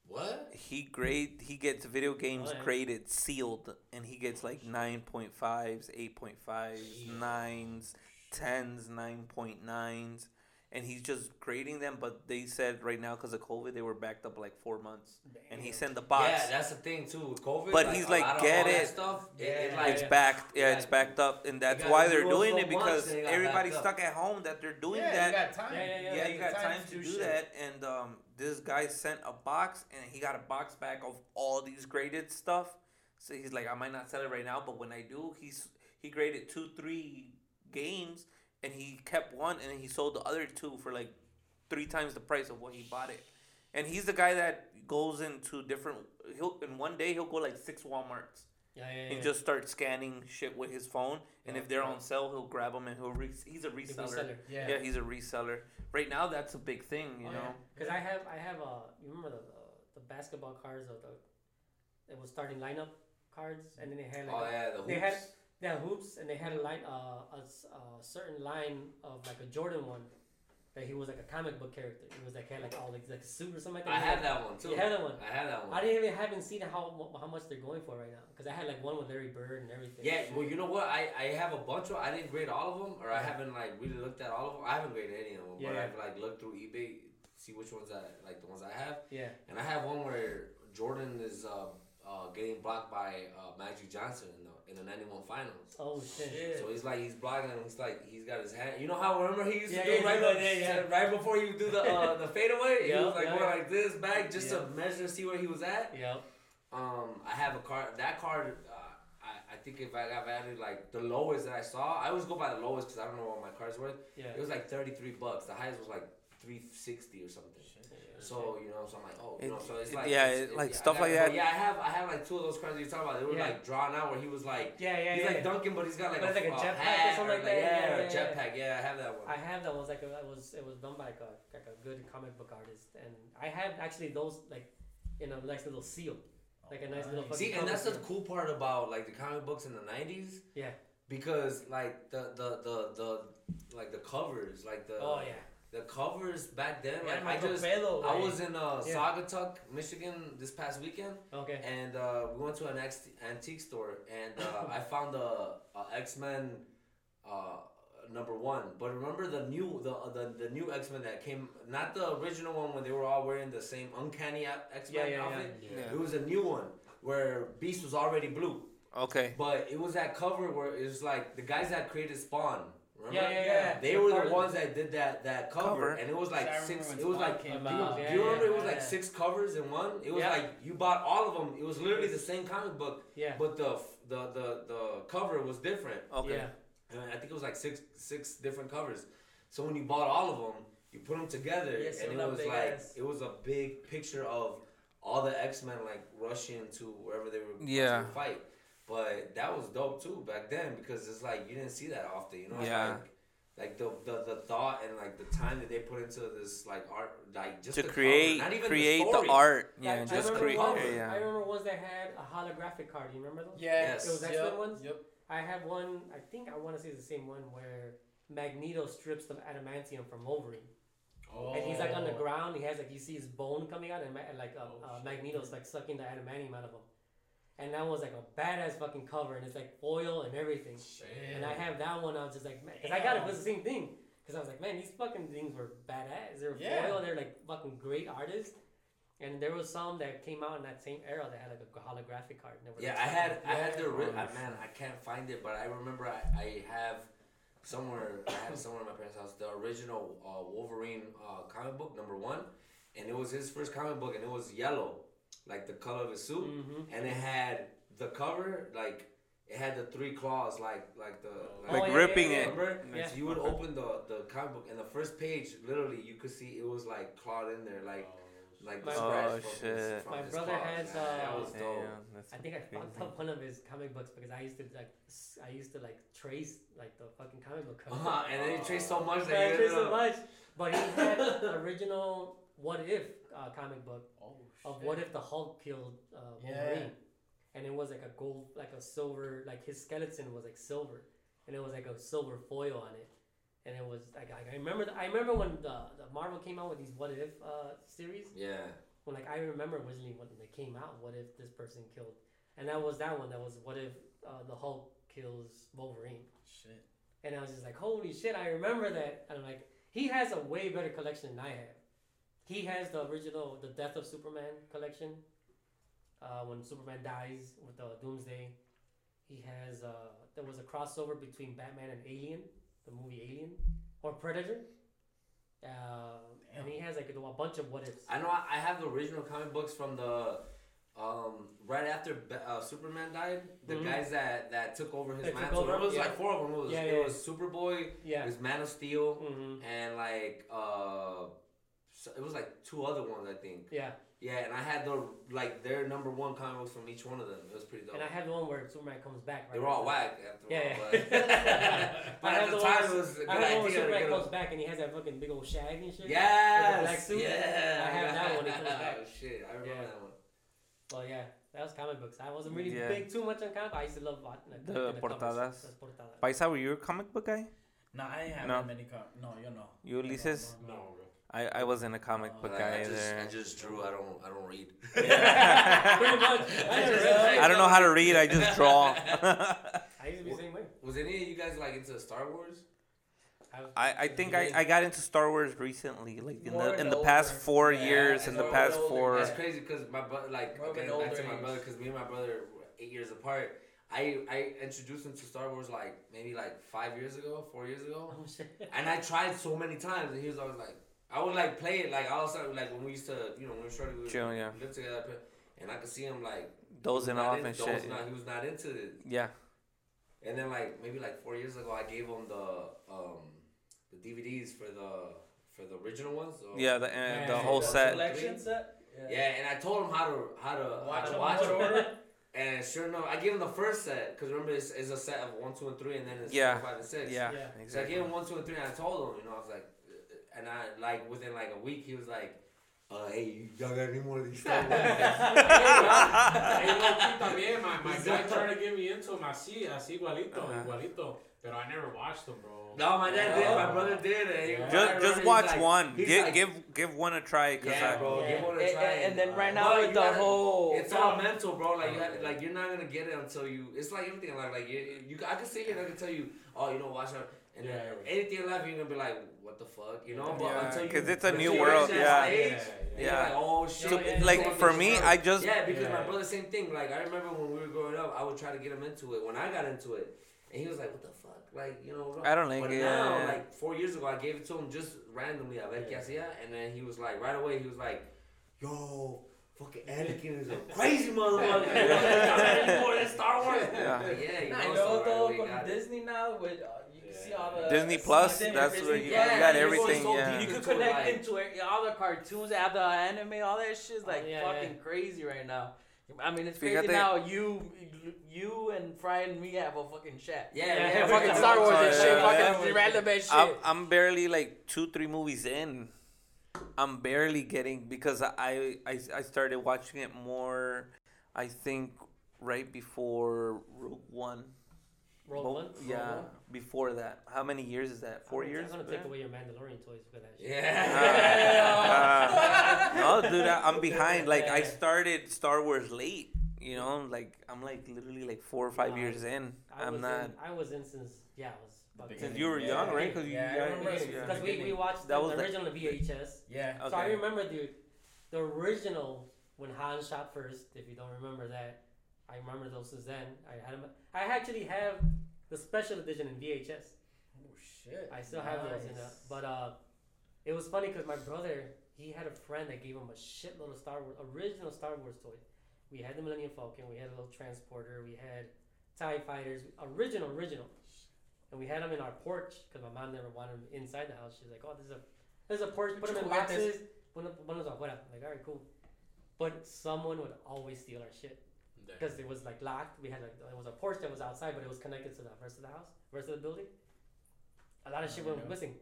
What?
He grade he gets video games
what?
graded sealed and he gets like 9.5s, 8.5s, 9s tens, nine point nines, and he's just grading them. But they said right now because of COVID, they were backed up like four months, and he sent the box.
Yeah, that's the thing too with COVID.
But he's like, get it.
Stuff,
Yeah,
it like
it's
yeah.
backed. Yeah, it's backed up, and that's why they're doing it because
then it got
everybody's
backed up.
stuck at home that they're doing
yeah,
that.
you got time.
Yeah, yeah,
Yeah,
yeah.
you got
the
time to do
shit.
that, and um, this guy sent a box, and he got a box back of all these graded stuff. So he's like, I might not sell it right now, but when I do, he's he graded two, three games, and he kept one, and he sold the other two for like three times the price of what he bought it. And he's the guy that goes into different. He'll in one day he'll go like six WalMarts
Yeah, yeah, yeah.
and just start scanning shit with his phone. And
Yeah.
if they're on sale, he'll grab them and he'll re- he's a reseller.
reseller.
Yeah.
Yeah, he's a reseller. Right now, that's a big thing, you
Oh,
know.
Because I have, I have, uh, you remember the, the the basketball cards of the, it was starting lineup cards, and then they had like,
Oh yeah, the hoops.
they had, they had hoops, and they had a line, uh, a, a certain line of like a Jordan one, that he was like a comic book character. He was like had like all like, like a suit or something like that.
I have that one too.
You have that one.
I have that one.
I didn't even haven't seen how how much they're going for right now because I had like one with Larry Bird and everything.
Yeah, well, you know what? I, I have a bunch of. I didn't grade all of them, or I haven't like really looked at all of them. I haven't graded any of them, but I've like looked through eBay, see which ones I like the ones I have,
yeah.
and I have one where Jordan is uh, uh, getting blocked by uh, Magic Johnson in the in the '91 Finals.
Oh shit.
So he's like he's blocking and he's like he's got his hand. You know how remember he used
Yeah,
to do
yeah,
right,
yeah,
be-
yeah, yeah.
right before you do the uh, the fadeaway. he
Yeah,
was like
yeah,
going like this back just
Yeah.
to measure see where he was at.
Yep.
Um, I have a card. That card, uh, I, I think if I got valued like the lowest that I saw, I always go by the lowest because I don't know what my card's worth.
Yeah.
It was like thirty three bucks. The highest was like three sixty or something. So you know, so I'm like, oh, you know, so it's like
yeah,
it's-
it- like stuff like that.
Yeah, I have, I have like two of those cards you're talking about. They were like drawn out where he was like,
Yeah, yeah,
he's
yeah.
like dunking, but he's got like
But
a,
like a jetpack or something like that.
Yeah,
Yeah,
a
yeah, yeah.
jetpack. Yeah, I have that one.
I have that was like a, it was it was done by like a like a good comic book artist, and I have actually those like in a nice little seal, like a nice little.
See, and that's the cool part about like the comic books in the '90s.
Yeah.
Because like the the the the like the covers, like the
Oh yeah.
The covers back then.
Yeah,
like I
Michael
just
Pelo,
I was in uh,
Yeah.
Saugatuck, Michigan this past weekend,
Okay.
and uh, we went to an ex- antique store, and uh, I found the uh, X Men uh, number one. But remember the new the the, the new X Men that came, not the original one when they were all wearing the same uncanny X Men
Yeah, yeah, yeah.
outfit.
Yeah.
It was a new one where Beast was already blue,
Okay.
but it was that cover where it was like the guys that created Spawn. Remember?
Yeah, yeah, yeah.
They were the ones that did that that cover,
Cover.
and it was like six. It was like
came
do
out.
you-
do you remember
yeah,
it was like six covers in one? It was
Yeah.
like you bought all of them. It was literally the same comic book,
Yeah.
but the the the, the cover was different.
Okay.
Yeah.
And I think it was like six six different covers. So when you bought all of them, you put them together,
Yeah, so
and it was like
ass-
it was a big picture of all the X Men like rushing to wherever they were
Yeah.
to fight. But that was dope too back then because it's like you didn't see that often, you know?
Yeah.
Like, like the, the the thought and like the time that they put into this like art, like just
To
the cover,
create
not even
create
the,
the, art.
I-
Yeah,
I
just create.
ones-
Yeah.
I remember ones that had a holographic card. You remember those?
Yes.
It was X-Men
yep,
ones?
Yep.
I have one. I think I want to say the same one where Magneto strips the adamantium from Wolverine,
Oh.
and he's like on the ground. He has like you see his bone coming out, and, Ma- and like uh,
Oh,
uh. Magneto's like sucking the adamantium out of him. And that was like a badass fucking cover, and it's like foil and everything.
Shit.
And I have that one. I was just like, man, because I got it. It was the same thing. Because I was like, man, these fucking things were badass. They're
Yeah.
foil. They're like fucking great artists. And there was some that came out in that same era that had like a holographic card. and they were,
Yeah, I had I had the ri- I, man I can't find it, but I remember I, I have somewhere I have somewhere in my parents' house the original uh, Wolverine uh, comic book number one, and it was his first comic book, and it was yellow, like the color of his suit,
Mhm.
and it had the cover like it had the three claws like like the
Oh,
Like
yeah,
ripping
yeah,
it.
Remember?
Yeah.
So you would open the the comic book, and the first page, literally, you could see it was like clawed in there, like like the
My-
scratch
Oh,
from his,
shit.
from
My
his
brother
claws.
has,
Man, that
uh,
was dope.
Damn,
I think I fucked
crazy.
up one of his comic books because I used to like I used to like trace like the fucking comic book cover.
Uh-huh, and then you trace so much
I
that you
traced so much, but he had the original What If uh, comic book
Oh,
of what if the Hulk killed uh. Wolverine, and it was like a gold, like a silver, like his skeleton was like silver, and it was like a silver foil on it, and it was like I, I remember, the, I remember when the, the Marvel came out with these What If uh, series,
Yeah.
when like I remember originally when they came out, what if this person killed, and that was that one that was what if uh, the Hulk kills Wolverine,
Shit.
and I was just like, holy shit, I remember that, and I'm like, he has a way better collection than I have. He has the original, the Death of Superman collection. Uh, when Superman dies with the Doomsday, he has. Uh, there was a crossover between Batman and Alien, the movie Alien, or Predator. Uh, and he has like a, a bunch of what ifs.
I know I, have the original comic books from the um right after uh, Superman died. The
Mhm.
guys that that took over his
took
mantle.
over,
It was
yeah.
like four of them. It was
Yeah,
it
yeah.
was Superboy,
Yeah.
it was Man of Steel,
Mm-hmm.
and like uh, it was like two other ones I think.
Yeah.
Yeah, and I had the like their number one comic books from each one of them. It was pretty dope.
And I have the one where Superman comes back. Right
they were all
after.
whack after
Yeah,
all,
yeah.
but, but at the
the
time
one-
it was a good
I have the one where
idea. to
Superman
get
comes
a-
back and he has that fucking big old shag and shit.
Yes,
black suit.
Yeah,
I have that one, he comes back.
Oh shit, I remember
Yeah.
that one.
Well, yeah, that was comic books. I wasn't really
Yeah.
big too much on comic. I used to love watching like,
The
looking at covers,
portadas.
las portadas.
Paisa, were you a comic book guy?
No, I ain't have
No.
that many com- No, you know.
You, Ulises?
No, bro.
I, I wasn't a comic book
Like,
guy
I just, I just drew. I don't. I don't read.
Pretty much. I, never read
I don't know how to read. I just draw.
I used to be the same way.
Was any of you guys like into Star Wars?
I, I think I, I got into Star Wars recently, like in
More
the
in
in
the
the past four
yeah,
years, in the past
older-
four.
That's crazy because my brother, like,
More of an
back to my brother, because me and my brother were eight years apart. I I introduced him to Star Wars like maybe like five years ago, four years ago,
Oh shit.
and I tried so many times, and he was always like, I would like play it like all of a sudden, like when we used to, you know, when we started, we would
Chill, yeah.
live together, and I could see him like
Dozing off
in-
and
dozing
shit.
out. He was not into it.
Yeah.
And then like maybe like four years ago, I gave him the um the DVDs for the for the original ones. So,
Yeah, the, and the whole
The
set.
Selection set.
Yeah, and I told him how to how to
Watch
how to watch
order.
And sure enough, I gave him the first set because remember it's, it's a set of one, two, and three, and then it's
Yeah.
five, and six.
Yeah,
Yeah.
So I gave him one, two, and three, and I told him, you know, I was like, and I like within like a week, he was like, uh, hey, y'all got any more of these Star Wars?
Hey, low también, my, my guy tried to get me into him así, así igualito,
Ajá.
igualito. Pero I never watched them, bro.
no, my dad did, my brother did, and
Yeah.
Just just watch
like-
one. Give
like,
give give one a try. Cause
Yeah,
I,
bro,
Yeah.
give one a
And,
try.
and, and then right now with the
gotta-
whole.
It's all mental, bro. Like you have, like you're not gonna get it until you. It's like everything. Like like you, you I can sit here and I can tell you, oh, you know, watch out. And then
Yeah.
anything in life, you're gonna be like, what the fuck, you know? But
Yeah,
until you,
'cause it's a new world,
reach that
yeah.
stage,
Yeah,
yeah.
Like, oh shit.
So,
yeah,
like, for me,
yeah.
I just-
yeah, because my brother, same thing. Like I remember when we were growing up, I would try to get him into it. When I got into it, and he was like, what the fuck, like you know.
I don't like
but
it,
now,
yeah, yeah.
like four years ago, I gave it to him just randomly. A ver qué hacía, and then he was like, right away, he was like, yo. Fucking Anakin is a crazy motherfucker. yeah. more than Star Wars.
Yeah.
But yeah, you
Nah,
know,
you
so
know
right
though, from
got it.
Disney now, with uh, you can see all the
Disney Plus,
Disney
that's
Disney
where you,
Plus.
you got
Yeah,
everything.
so
Yeah.
You
deep.
could
Into,
connect
like-
into it, all the cartoons, add the anime, all that shit's like
Oh, yeah,
fucking
yeah.
crazy right now. I mean, it's crazy
Fíjate-
now. You, you and Fry and me have a fucking chat.
Yeah,
Yeah,
yeah,
Yeah, fucking Star Wars and
about
shit,
it.
fucking
Yeah.
random ass shit.
I'm, I'm barely like two, three movies in. I'm barely getting because I, I I started watching it more. I think right before Rogue One.
Rogue
Well,
One.
Yeah,
Rogue One?
before that. How many years is that? 4
I'm
years.
I'm gonna take away your Mandalorian toys for that shit.
Yeah.
Uh, no, dude, I, I'm behind. Like I started Star Wars late. You know, like I'm like literally like four or five
Nah,
years in.
I
I'm
was
not.
In, I was in since yeah, I was about
Since you were
Yeah.
young, right? Because
Yeah, I
you,
remember
yeah,
it.
yeah.
because we, we watched
That
the,
was the-
original VHS.
Yeah.
So I remember, dude, the original when Han shot first. If you don't remember that, I remember those since then. I had 'em- I actually have the special edition in VHS.
Oh shit.
I still have those in
Nice.
that. But uh, it was funny because my brother he had a friend that gave him a shitload of Star Wars original Star Wars toys. We had the Millennium Falcon. We had a little transporter. We had Tie Fighters, original, original. And we had them in our porch because my mom never wanted them inside the house. She's like, "Oh, this is a, this is a porch. Put them in boxes. Pon them afuera." I'm like, all right, cool. But someone would always steal our shit because it was like locked. We had like it was a porch that was outside, but it was connected to the rest of the house, rest of the building. A lot of shit went
Yeah.
missing.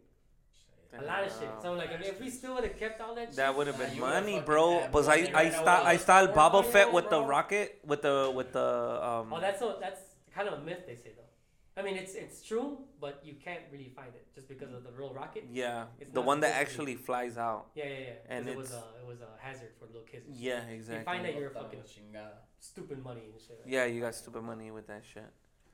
A lot of shit. So like, I mean, if we still would have kept all that, shit,
That would have been money, bro.
had
But I I
right
style
now.
I style Boba Fett
now,
with the rocket with the with the um.
Oh, that's a, that's kind of a myth they say though. I mean, it's it's true, but you can't really find it just because of the real rocket.
yeah,
it's
the one that
supposed to
actually flies out.
Yeah, yeah, yeah. 'Cause
And
it was a it was a hazard for little kids. and shit.
Yeah,
You
exactly.
find that you're fucking stupid money and shit.
Yeah, you got stupid money with that shit.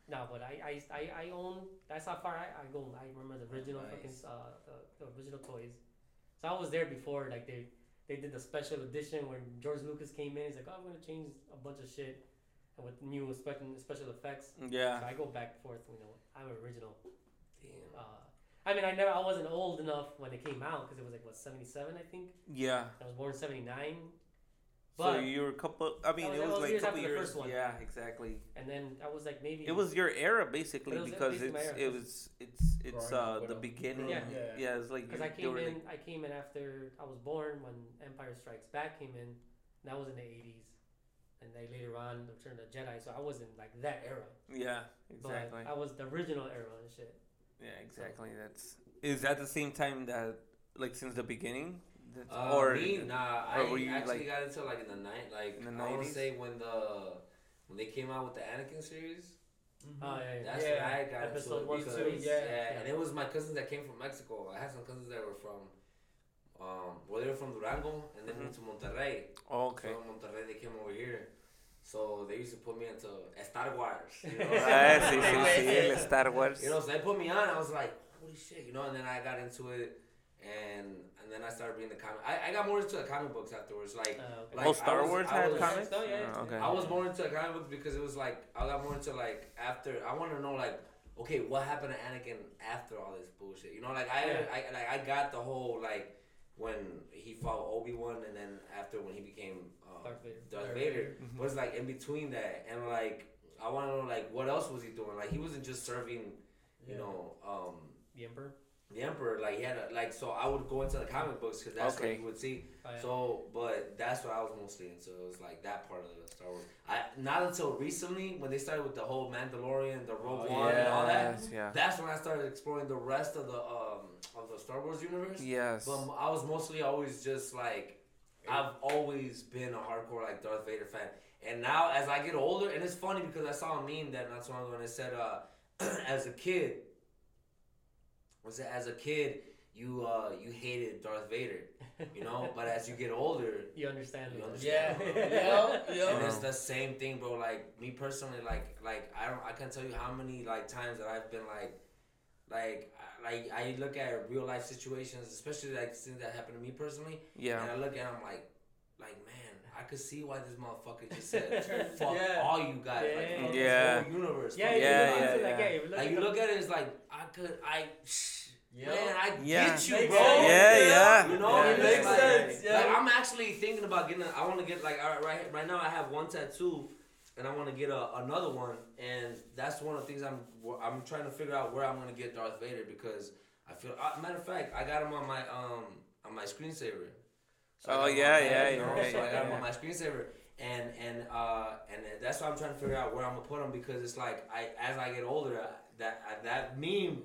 No, but I I, I, I own. That's how far I, I go. I remember the original
Nice.
fucking uh the, the original toys. So I was there before. Like they they did the special edition when George Lucas came in. He's like, oh, I'm gonna change a bunch of shit and with new special special effects. So
Yeah,
I go back and forth. You know, I'm original.
Damn.
Uh, I mean, I never. I wasn't old enough when it came out because it was like what 77, I think.
yeah.
I was born in 79.
So you were a couple. I mean,
That was-
it was,
was
like a
years
couple
after the
years.
first one.
Yeah, exactly.
and then I was like maybe
It was your era basically
But it was
because
basically
it's
era,
it
'cause-
was it's it's uh the beginning.
Yeah.
Yeah.
yeah, it's like
Because I came in,
like-
I came in after I was born when Empire Strikes Back came in. That was in the eighties, and they later on returned the Jedi. So I wasn't like that era,
yeah, exactly.
but I was the original era and shit.
Yeah, exactly. That's is that the same time that like since the beginning, That's-
Uh,
or
me, nah.
or
I
were you,
actually
like-
got into like in the night, like
in the
I want to say when the when they came out with the Anakin series.
Oh yeah, yeah.
That's
Yeah.
when I got
Episode
into it.
one,
because-
two,
yeah.
and it was my cousins that came from Mexico. I had some cousins that were from, um, well, they're from Durango, and then moved to Monterrey.
Oh, okay.
From Monterrey, they came over here. So they used to put me into Star Wars. You know?
Ah, sí, sí, sí, el Star Wars.
You know, so they put me on. I was like, holy shit, you know. And then I got into it, and and then I started reading the comic. I, I got more into the comic books afterwards. Like,
Uh, okay.
like
oh, Star
I was-
Wars
I
had
was-
comics?
Oh, yeah, yeah.
Oh, okay.
I was more into the comic books because it was like I got more into like after. I want to know like, okay, what happened to Anakin after all this bullshit? You know, like I,
Yeah.
I like I got the whole like when he fought Obi Wan, and then after when he became um,
Darth Vader.
Darth
Darth
Vader.
Vader.
Mhm.
was like in between that, and like I want to know like what else was he doing? Like he wasn't just serving, you
Yeah.
know, um,
The Emperor.
The Emperor. Like he had a, like so I would go into the comic books because that's
Okay.
what you would see.
Oh, yeah.
So, but that's what I was mostly into. It was like that part of the Star Wars. I not until recently when they started with the whole Mandalorian, the Rogue
Oh,
One, and all that.
Yes, yeah.
That's when I started exploring the rest of the um of the Star Wars universe.
Yes.
But I was mostly always just like, I've always been a hardcore like Darth Vader fan. And now as I get older, and it's funny because I saw a meme that not so long ago and it said, uh, as a kid, was it as a kid you uh you hated Darth Vader, you know, but as you get older,
You understand.
You
it.
understand.
Yeah. yeah.
and it's the same thing, bro. Like me personally, like like I don't I can't tell you how many like times that I've been like like like I look at real life situations, especially like things that happened to me personally,
Yeah.
and I look at I'm like like man, I could see why this motherfucker just said fuck
Yeah.
all you guys, like
Yeah.
fuck
Yeah.
this whole universe,
Yeah,
fuck
yeah,
Yeah,
yeah.
everybody.
yeah,
Like,
yeah.
yeah, you look
Like
at
you look at it, it's like I could I.
Yeah.
Man, I
Yeah.
get you, bro.
sense.
Yeah, yeah.
You know,
Yeah.
it's
Makes
like-
sense, yeah.
Like I'm actually thinking about getting. A, I want to get like all right, right right now. I have one tattoo, and I want to get a, another one, and that's one of the things I'm I'm trying to figure out where I'm gonna get Darth Vader because I feel. Uh, matter of fact, I got him on my um on my screensaver. I
Oh,
got
yeah, yeah,
you know,
yeah,
So I got him
yeah.
on my screensaver. And and uh and that's why I'm trying to figure out where I'm gonna put them because it's like I as I get older I, that I, that meme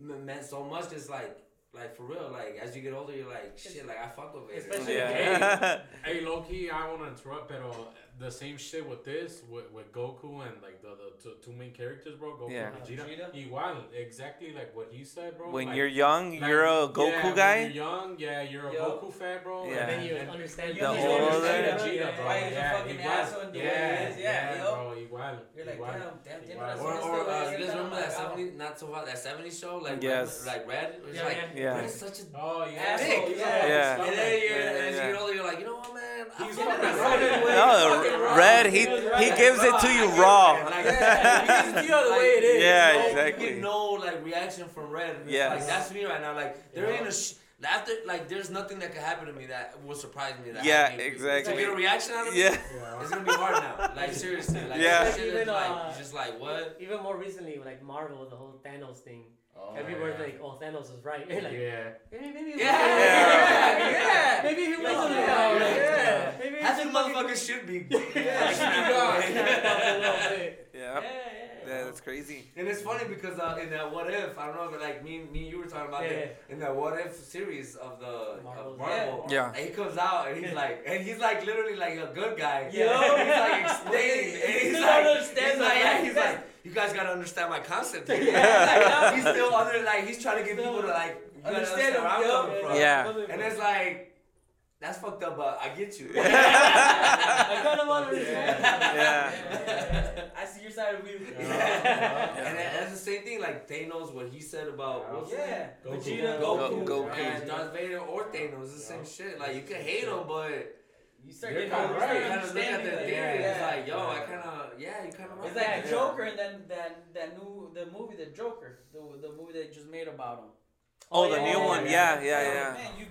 m- meant so much. It's like like for real, like as you get older, you're like shit. Like I fuck with it.
Especially-
Yeah.
Hey, low key, I want to interrupt, pero the same shit with this, with, with Goku and like the, the two, two main characters, bro. Goku
Yeah.
and Vegeta.
Vegeta?
Igual, exactly like what he said, bro.
when
like,
you're young,
like,
you're a
yeah,
Goku
when
guy.
you're young, yeah, you're a
Yo.
Goku fan, bro.
Yeah.
And then you
and-
understand
You
The
understand
older-
Vegeta,
Vegeta, bro.
Why he's a
Yeah,
fucking
igual.
asshole and the way he is. Yeah, yo.
bro, igual.
You're like,
igual.
damn, damn, damn.
Or,
what
or uh, you guys remember that
oh.
70 not so hot that 70s show like
Yes.
Like Red it's
Yeah,
like
yeah.
Yeah.
Red's such a
Oh yeah, Dick.
yeah.
Yeah.
and then you're as you
yeah.
get older you're like you know what man
He's fucking
with
right.
No,
Fucking wrong.
Red. He he gives it to you raw.
Yeah, he gives it to you the way it is.
Yeah,
no,
exactly.
You get no like reaction from Red. And it's
Yes.
Like that's me right now. Like there ain't a sh- after like there's nothing that could happen to me that will surprise me. That
Yeah,
happened.
exactly.
To get a reaction out of me,
Yeah.
Yeah.
it's gonna be hard now. Like seriously. Like
Yeah.
that shit is
Even,
like
uh,
you're just like what?
Even more recently, like Marvel, the whole Thanos thing.
Oh,
Everyone's
yeah.
like, "Oh, Thanos is right." like,
Yeah.
maybe, maybe,
Yeah.
Yeah, yeah.
maybe he
Yeah,
wasn't
yeah,
right.
yeah.
Maybe he
Half the
should fucking-
motherfuckers should be.
Yeah,
should be
Yeah,
gone.
a little bit.
Yeah.
Yeah, yeah.
Yeah, that's crazy.
And it's funny because uh, in that what if I don't know, but like me, me, and you were talking about
Yeah,
that in that what if series of the
Marvel.
of Marvel.
Yeah.
And he comes out and he's like, and he's like literally like a good guy.
Yo.
he's like explaining, and he's like, he's like, yeah, he's like, you guys gotta understand my concept. here."
Yeah.
like, he's still under, like, he's trying to get people to like you gotta
Understand him,
where I'm
yo.
coming from.
Yeah.
And it's like, that's fucked up, but I get you.
I kind of want to understand.
Yeah.
I see your side of you.
And that- that's the same thing, like Thanos, what he said about what's?
Yeah.
Goku.
Vegeta,
Goku,
Go- Goku.
and Darth Vader or Thanos, it's the same shit. Like you can hate them, but
You start
You're
getting
kinda right.
you kind of look at
understanding
the theory.
yeah.
It's like, yo, I kind of, yeah, you kind of.
It's like Joker and then then that new the movie the Joker the the movie they just made about him.
Oh, the
yeah,
new
yeah,
one.
yeah.
Yeah, yeah,
Oh,
yeah.
Man, you,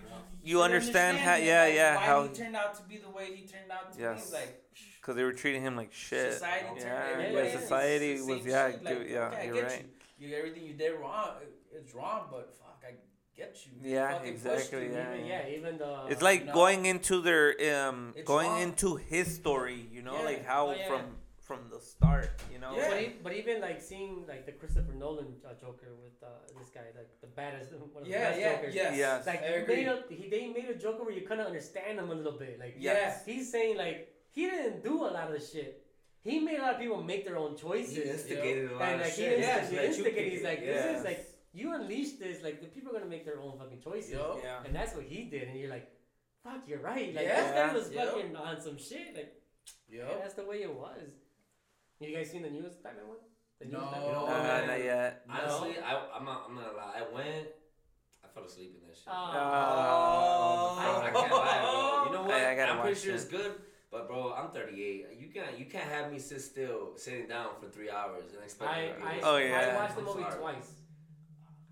You understand how- yeah,
like,
yeah, how-
he turned out to be the way he turned out to
Yes.
be. Like
Because they were treating him like shit.
society turned
Yeah, yeah, society
it's
was yeah, give-
like,
yeah.
okay,
You're right.
You. you everything you did wrong, it's wrong, but fuck, I get you. You
Yeah,
fucking
exactly,
you.
yeah.
Even, yeah, even the.
It's like
you know?
going into their um, going
wrong.
into his story. You know,
Yeah.
like how
Oh, yeah,
from from the start. You know.
Yeah.
But, e- but even like seeing like the Christopher Nolan uh, Joker with uh, this guy, like the baddest, one of the
Yeah,
best
yeah,
Jokers.
yes.
Yes.
Like
I agree.
made a he they made a Joker where you kind of understand him a little bit. Like
Yes.
he's saying like he didn't do a lot of the shit. he made a lot of people make their own choices.
He instigated a lot
and
of
like he,
shit.
inst-
Yeah,
he instigated. He's like,
Yeah.
this is like you unleash this. Like the people are gonna make their own fucking choices.
Yo.
Yeah.
And that's what he did. And you're like, fuck, you're right. Like
Yeah.
this guy was
Yep.
fucking on some shit. Like yeah, that's the way it was. You guys seen the newest Batman one? The
No.
newest
You know
Uh,
what, man?
not yet.
Honestly, I, I'm not. I'm not gonna lie. I went. I fell asleep in that shit.
Oh.
I, I can't lie, bro. You know what?
I- I gotta
am pretty sure
it.
it's good, but bro, I'm 38. You can't. You can't have me sit still, sitting down for three hours and expect.
I,
me
I,
able to-
Oh,
I watched the
I'm
movie
sorry.
twice.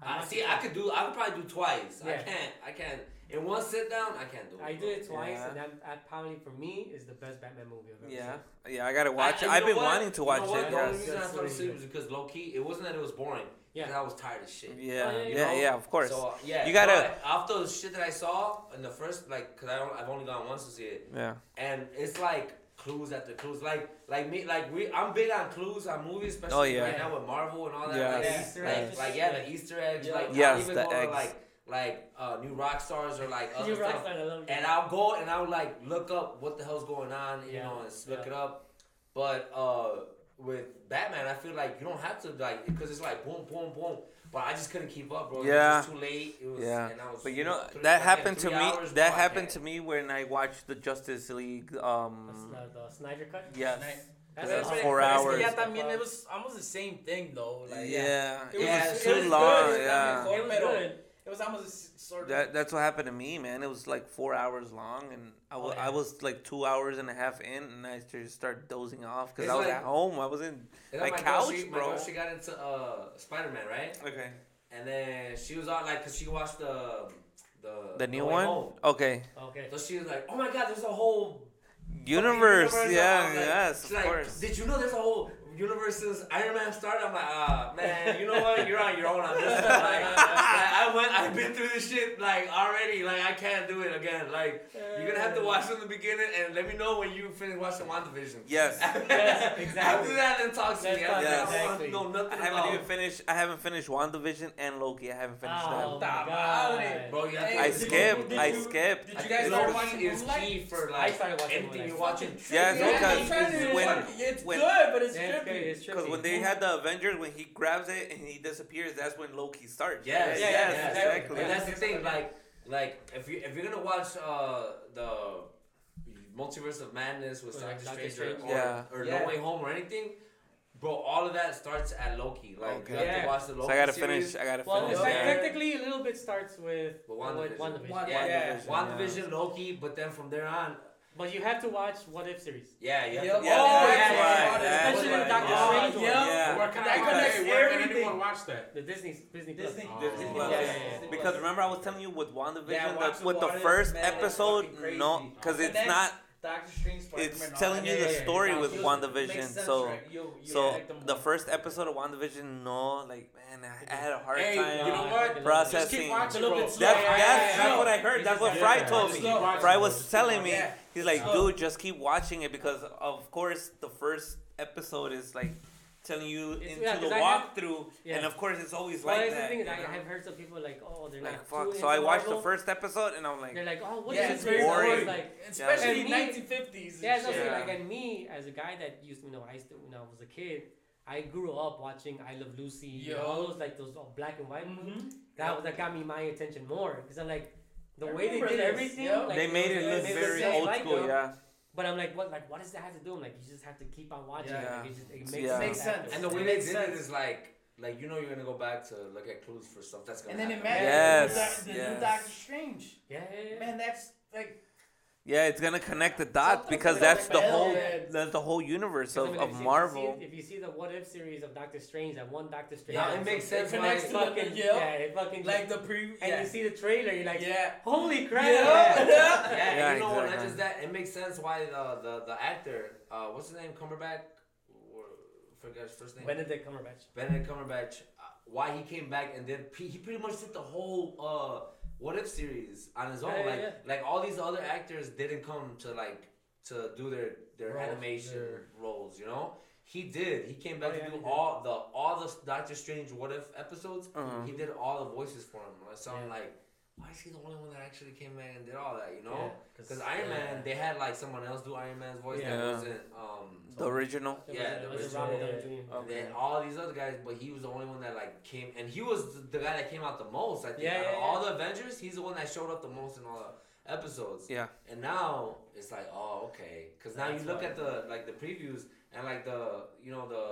I,
watched
see, I could do. I could probably do twice. I can't. I can't. In one sit down, I can't do it.
I did it twice,
Yeah.
and that, that probably for me is the best Batman movie I've ever
Yeah,
seen.
yeah, I gotta watch
I-
it.
you
I've
know
been
what?
wanting to
You
watch
know what?
it.
The only
Yes.
reason I
That's
fell
really
asleep
good.
was because low key, it wasn't that it was boring.
Yeah.
Because I was tired as shit.
Yeah,
Oh, yeah,
yeah, yeah, of course.
So yeah,
You gotta-
but after the shit that I saw in the first, like, cause I don't, I've only gone once to see it,
Yeah,
and it's like clues after clues, like, like me, like we, I'm big on clues on movies, oh, especially
Oh, yeah.
right now with Marvel and all that.
Yeah.
Like,
Yeah. Easter
like,
eggs.
like, yeah, the Easter eggs,
Yeah.
like,
Yes,
I'll even
the
go to
eggs.
like, like uh, New Rockstars or like other
You rock
stuff.
star, I love.
And I'll go and I'll like look up what the hell's going on, you
Yeah,
know, and look
yeah.
it up. But uh, with Batman, I feel like you don't have to like because it's like boom, boom, boom. But I just couldn't keep up, bro.
Yeah.
it was too late. It was,
Yeah.
And I was,
but you know
three-
that
again,
happened to me.
hours,
that
bro,
happened to me when I watched the Justice League. Um,
the, the Snyder cut.
yes.
That's
That's
awesome.
four
Pero es que
hours.
ya también it was almost the same thing though. Like,
Yeah,
It
it
was,
Yeah,
was
it
too
was
long.
Good,
Yeah,
It
It was good.
It was almost sort of.
that that's what happened to me, man. It was like four hours long, and I wa-
Oh, yeah.
I was like two hours and a half in, and I just started dozing off because I was
like-
at home. I was in
And
my couch,
girl, she,
bro.
My girl, she got into uh, Spider Man, right?
okay.
And then she was on like, cause she watched the the
The new
Way
one.
Home.
Okay.
Okay.
So she was like, "Oh my God, there's a whole
Universe.
universe."
Yeah.
Like-
yes. Of
like,
course.
Did you know there's a whole universe since Iron Man started? I'm like, ah, man, you know what? You're on your own on this. one. Like, like, I went, I've been through this shit like already. Like, I can't do it again. Like, you're gonna have to watch from the beginning and let me know when you finish watching WandaVision.
Yes.
Yes, exactly.
After that, then talk to
Let's
me.
talk,
After that, I
exactly.
don't know
I haven't
about.
even finished. I haven't finished WandaVision and Loki. I haven't finished
Oh,
them.
my God.
Bro, you
Hey,
I
did you-
skipped. I skipped.
Did
I
you
think
guys start
Loki
watching
is key for
I
like
started watching
anything you're watching.
Yes,
Yeah,
because
I'm trying to-
it's when-
it's, it's good, but it's
Yeah, it's
trippy.
Because when they had the Avengers, when he grabs it and he disappears, that's when Loki starts.
Yes,
Yeah,
yes,
yeah,
yes,
exactly.
And that's the thing, like, like if you if you're gonna watch uh the Multiverse of Madness with
Or
Doctor
Doctor
Strange or,
Yeah.
or
Yeah.
No Way Home or anything, bro, all of that starts at Loki. Like
Okay.
you have
Yeah.
to watch the Loki
So I gotta
series.
finish. I gotta
Well,
finish.
it's like
Yeah.
technically a little bit starts with
But WandaVision.
WandaVision.
One-
Yeah.
yeah.
WandaVision, Loki, but then from there on,
But you have to watch What If series.
yeah, you have
Yep.
to
Yeah,
Oh,
that's
yeah,
right. That's
Especially
right.
the Doctor
Yeah.
Strange one.
Yeah.
Yeah.
Where can,
That
I,
connects
where can anyone watch that?
The Disney Disney Plus.
Disney,
Oh.
Disney
Disney
Plus.
Plus.
Yeah, yeah, yeah.
Because remember, I was telling you with WandaVision,
Yeah,
that with the
What
first
man,
episode,
fucking
no, because it's
Connects
not.
Doctor Strange, Spider-Man,
It's
all
telling
that.
you
Yeah,
the
yeah, yeah.
story with
makes
WandaVision.
Sense,
So,
right? You- you
so the first episode of WandaVision, no, like man, I, I had a hard
Hey,
time
you know what? Just
processing.
keep watching,
It's
bro.
That's,
Yeah, yeah,
that's,
yeah,
that's what I heard. That's what Fry told me. Fry was telling me.
Yeah.
He's like,
So-
dude, just keep watching it because, of course, the first episode is like telling you
It's-
into
yeah,
the
'cause I have-
walkthrough,
Yeah.
and of course, it's always
Well,
like
that's the thing is,
you
I
know?
have heard some people like, oh, they're
like
like,
fuck. So I
into
watched the first episode, and I'm like,
They're like, oh, what
Yeah,
is
it's
this?
very
It's
boring.
Like,
Especially
And me-
1950s.
yeah, it's
and
also like, and me as a guy that used to, you know, I used to, when I was a kid, I grew up watching I Love Lucy, you know, all those like those all black and white movies.
Mhm.
That that got me my attention more because I'm like, the
I
way they did
this,
everything,
yo.
like,
they made it
was-
look
made
very
just
old
like
school,
them.
yeah.
But I'm like, what? Like, what does that have to do? I'm like, you just have to keep on watching.
Yeah.
it. Like, it, just, it makes,
Yeah.
Makes sense.
And the way
It
they did it
sense.
is like, like you know, you're gonna go back to look at clues for stuff that's gonna
And then it
happen.
matches
Yes,
the, the
yes.
new Doctor Strange.
Yeah, yeah, yeah.
Man, that's like
Yeah, it's gonna connect the dots because that's the whole
matter.
that's the whole universe
'Cause, I
of,
mean,
of
if you-
Marvel.
If you, see, if you see the What If series of Doctor Strange, that one Doctor Strange,
Yeah, it makes sense
It
why.
connects to the-
fucking,
yeah.
yeah, it fucking
like the pre.
and
yeah.
you see the trailer, you're like,
yeah.
holy crap!
Yeah.
Yeah,
Yeah,
and you know what? Not just that. It makes sense why the the, the actor, uh, what's his name, Cumberbatch, or, forget his first name,
Benedict Cumberbatch.
Benedict Cumberbatch, uh, why he came back and then he he pretty much did the whole uh what if series on his own.
Yeah, yeah,
like
yeah.
like all these other actors didn't come to like to do their their
Roles,
animation
their-
roles. You know. He did. He came back
Oh,
to do all the all the Doctor Strange what if episodes.
Uh-huh.
He did all the voices for him. Like something
Yeah.
like why is he the only one that actually came back and did all that? You know,
Yeah.
because Iron Man, they had like someone else do Iron Man's voice
Yeah.
that wasn't um.
The original.
Yeah, the original.
Yeah, yeah,
And then all these other guys, but he was the only one that like came, and he was the, the guy that came out the most. I think
Yeah,
out of
yeah,
all the Avengers, he's the one that showed up the most in all the episodes.
Yeah.
And now it's like, oh, okay, because now
That's
you look
why.
at the like the previews and like the you know the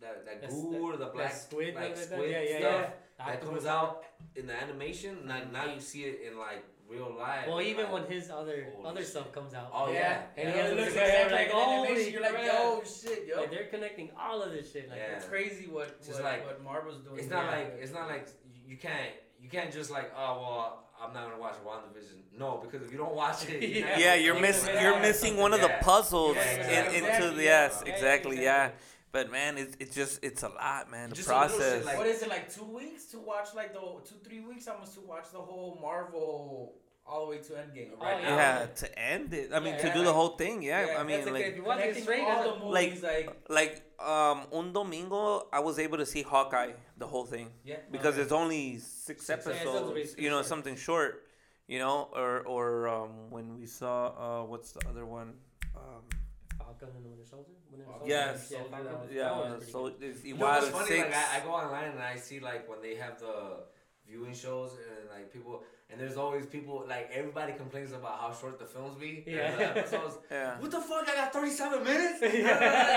that that
That's-
goo or the
that
black
squid,
like
like
squid
Yeah, yeah,
stuff
yeah.
That
Octopus.
comes out in the animation. Now mm-hmm. now you see it in like real life.
Well, even
like,
when his other
Holy
other
shit.
stuff comes out.
Oh yeah.
And
yeah,
he
it looks
looks
exactly
like,
like
like,
an
holy
animation. You're like,
crap.
yo, shit, yo.
Like they're connecting all of this shit. Like
Yeah.
It's crazy what
Just
what,
like-
what Marvel's doing.
It's not like it's not like you can't you can't just like oh well I'm not gonna watch WandaVision. No, because if you don't watch it, you're not
Yeah, you're missing. You're missing one of the puzzles
Yeah,
in,
exactly.
into the
yeah.
yes, exactly,
exactly.
yeah. But man, it's it's just it's a lot, man. The
Just a shit
process.
like-
what is it like two weeks to watch like the two three weeks almost to watch the whole Marvel all the way to Endgame.
Oh,
Right
yeah.
now.
yeah, to end it. I mean,
Yeah,
to
yeah.
do the whole thing. Yeah,
Yeah,
I mean,
That's okay.
like
if you watch it
Connecting
straight,
all the
a-
like-
movies, like,
like um un domingo, I was able to see Hawkeye the whole thing
yeah,
because
okay.
it's only six
Yeah, it's only
episodes.
basically
You know,
short.
something short. You know, or or um when we saw uh what's the other one? Um,
Falcon and Winter Soldier. Winter Soldier?
Yes.
Yeah,
Soldier, that was-
That
yeah,
was pretty
so
good.
it's
You know what's funny?
six.
Like I, I go online and I see like when they have the viewing shows and like people and there's always people like everybody complains about how short the films be. and
Yeah.
the episodes.
yeah.
What the fuck? I got 37 minutes.
Yeah.
you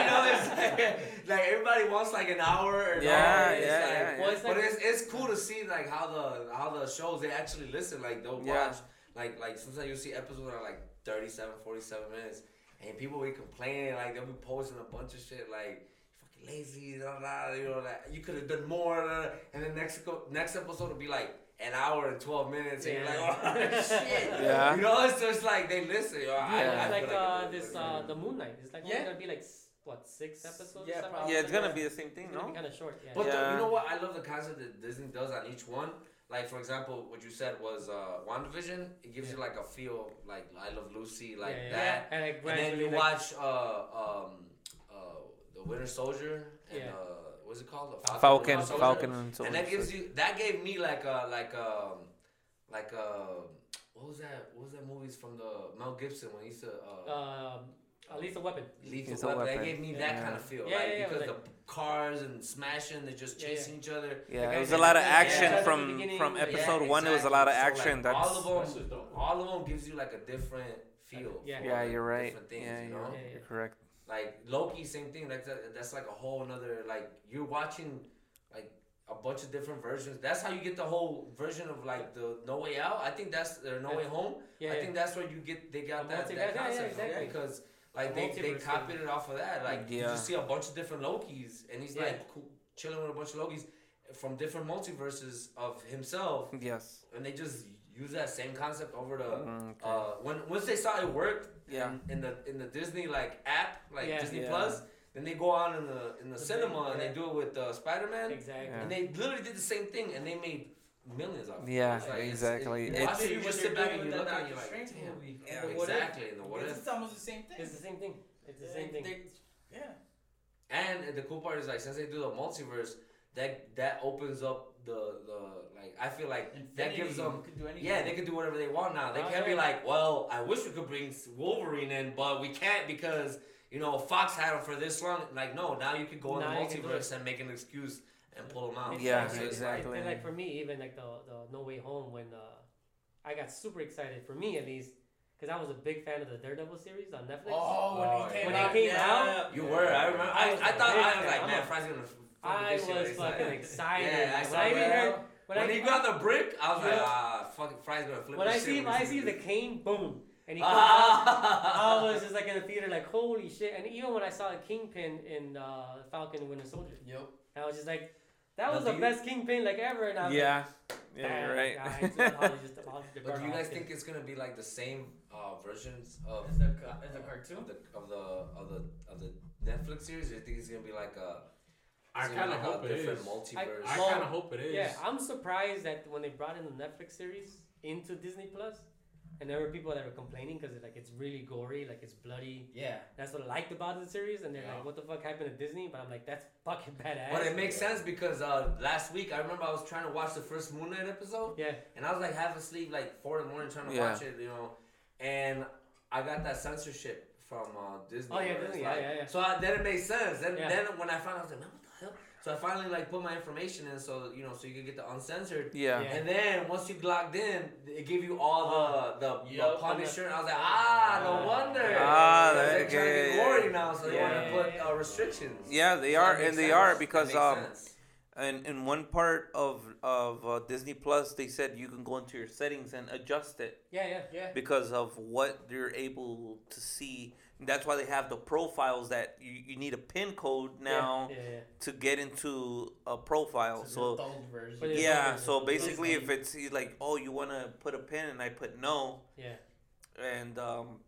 know, it's like, like everybody wants like an hour or an
Yeah,
hour. It's
yeah,
like,
yeah,
Well, it's
But it's, it's cool to see like how the how the shows they actually listen. Like they'll
Yeah.
watch like like sometimes you see episodes that are like 37, 47 minutes, and people will be complaining like they'll be posting a bunch of shit like fucking lazy, da, da, you know that you could have done more, da, da. and then next co- next episode will be like an hour and twelve minutes, and you're like, oh shit,
Yeah.
You know, it's just like they listen. You know, I,
Yeah.
I
It's like
feel
uh,
it-
this uh, the Moon Knight. It's like only
Yeah.
gonna be like what six episodes?
Yeah,
or something?
probably.
Yeah, it's gonna be the same thing,
It's
no?
kind of short. Yeah.
But the, you know what? I love the concept that Disney does on each one. Like for example, what you said was uh, WandaVision. It gives you like a feel like I Love Lucy, like
yeah, yeah.
that.
And, like,
And then you
like,
watch uh, um, uh, the Winter Soldier and
Yeah.
uh, what's it called? The
Falcon,
Winter Soldier.
Falcon, and so
And that gives you that gave me like a like a like a what was that? What was that movies from the Mel Gibson when he used to uh,
um, at least a weapon.
Lethal
Lethal
Weapon. That gave me
Yeah.
that kind of feel,
Yeah,
like
yeah, yeah,
because
like-
the cars and smashing, they're just
Yeah, yeah.
chasing each other.
Yeah,
Like,
it was a lot of action
yeah.
From from episode
Yeah,
one. It was a lot of
exactly. So,
action.
like,
That's
all of them.
That's just dope.
All of them gives you like a different feel.
Yeah.
yeah,
like,
you're right.
Different things,
yeah,
you
you're,
know.
Yeah, yeah.
you're correct.
Like Loki, same thing. Like that, that's like a whole another. Like you're watching like a bunch of different versions. That's how you get the whole version of like the No Way Out. I think that's their No
Yeah.
Way Home.
Yeah.
I
yeah.
think that's where you get they got
The
that,
multiverse,
that
yeah, yeah,
concept from,
exactly.
because like they, they copied
thing.
it off of that. Like you just see a bunch of different Lokis, and he's
Yeah.
like cool, chilling with a bunch of Lokis from different multiverses of himself,
Yes.
and they just use that same concept over the
Mm, okay.
Uh, when once they saw it worked,
Yeah.
in, in the in the Disney like app, like
Yeah.
Disney
Yeah.
Plus, then they go on in the in the,
The
cinema
big-
and they do it with uh, Spider Man,
Exactly.
Yeah.
and they literally did the same thing, and they made millions of it.
Yeah,
like,
exactly.
It,
It's-
you it, you
What
just
they're
sit back and you look
the
at it, you're like, damn. Yeah,
The What If.
exactly. In the what
it's,
if.
it's almost the same thing.
It's the same thing. It's the same thing.
yeah.
And the cool part is like since they do the multiverse, that that opens up the the like I feel like that gives them
could do anything.
Yeah, they can do whatever they want now. They
Oh,
can't be like, well, I wish we could bring Wolverine in, but we can't because you know Fox had him for this long. Like, no, now you can go in the
you can do
multiverse and make an excuse and pull them out.
Yeah,
Exactly.
exactly.
And like for me, even like the the No Way Home, when uh, I got super excited for me at least, because I was a big fan of the Daredevil series on Netflix.
Oh, when
Oh,
he came
When
out.
he came
yeah.
out,
You were, I remember. I,
I was
I
a
thought I was
fan.
like,
I'm
man,
a-
Fry's gonna. f-
I
fucking shit
was fucking excited.
Yeah, I
When
saw
I heard-
When,
when I-
he got the brick, I was like,
Yeah.
ah, fucking Fry's gonna flip.
When I see when I see the cane, boom, and he comes out, I was just like in the theater, like holy shit. And even when I saw the Kingpin in uh, Falcon and Winter Soldier,
Yep.
I was just like, that was the
you-
best Kingpin like ever. And I was
Yeah.
like,
Yeah,
damn,
you're right.
guys, Holly just- Holly
But do you guys think it's gonna be like the same uh, versions of
As the as a cartoon.
of the of the of the of the Netflix series? Or you think it's gonna be like a
I kind of hope
a
it
different multiverse?
I
Well,
kind of hope it is.
Yeah, I'm surprised that when they brought in the Netflix series into Disney Plus, and there were people that were complaining because like it's really gory, like it's bloody.
Yeah.
That's what I liked about the series, and they're
Yeah.
like, "What the fuck happened to Disney?" But I'm like, "That's fucking badass."
But it makes sense because uh, last week I remember I was trying to watch the first Moon Knight episode,
Yeah,
and I was like half asleep, like four in the morning, trying to
Yeah.
watch it, you know, and I got that censorship from uh, Disney.
Oh, yeah, Disney, yeah,
like-
yeah, yeah.
So I, then it made sense. Then
Yeah.
then when I found out, I was like, man, what the hell? So I finally like put my information in, so you know, so you could get the uncensored.
Yeah.
Yeah.
And then once you logged in, it gave you all the the, the Punisher, and I was like, ah, no wonder.
Ah,
Because
that-
they're trying to
okay.
get gory now, so they
Yeah.
want to put uh, restrictions.
Yeah, they
So
are,
that makes
and they
sense.
are because um,
sense.
in in one part of of uh, Disney Plus, they said you can go into your settings and adjust it
yeah, yeah.
Yeah.
because of what you're able to see. That's why they have the profiles that you, you need a pin code now
yeah, yeah, yeah.
to get into a profile.
It's
So
version.
Yeah, so basically, if it's like, oh, you want to put a pin, and I put no,
yeah.
and um,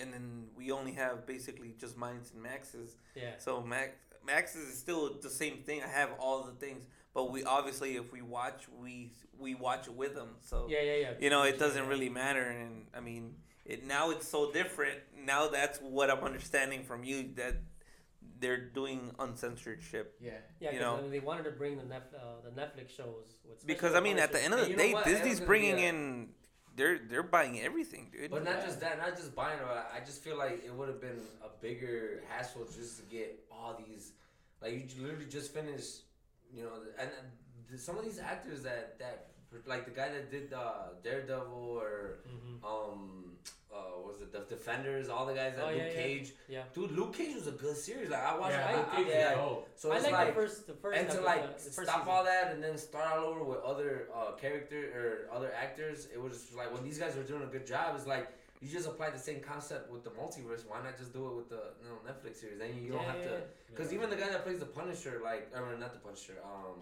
and then we only have basically just mines and maxes.
Yeah.
So Max Maxes is still the same thing. I have all the things, but we obviously, if we watch, we we watch it with them. So
Yeah, yeah, yeah.
you know, it doesn't really matter. And I mean, it now it's so different. Now that's what I'm understanding from you that they're doing uncensored ship.
Yeah.
Yeah,
You know.
they wanted to bring the Netf- uh, the Netflix shows with
Because I mean, at the end of the day,
what? That was
Disney's bringing
a-
in. They're they're buying everything, dude.
But not
Yeah.
just that, not just buying it. I just feel like it would have been a bigger hassle just to get all these. Like you literally just finished, you know, and and some of these actors that that like the guy that did uh, Daredevil or
Mhm.
um uh was it the Defenders, all the guys that
Oh,
Luke
yeah, yeah.
Cage.
Yeah.
Dude, Luke Cage was a good series. Like I watched.
Yeah,
it,
Luke Cage
yeah.
dope.
So
I
it's
like,
like
the first, the first,
and to like stop
season.
all that and then start all over with other uh, character or other actors, it was just like when these guys were doing a good job, it's like you just apply the same concept with the multiverse. Why not just do it with the you know, Netflix series? Then you don't
Yeah,
have
yeah,
to.
yeah.
Because even the guy that plays the Punisher, like I mean not the Punisher, um?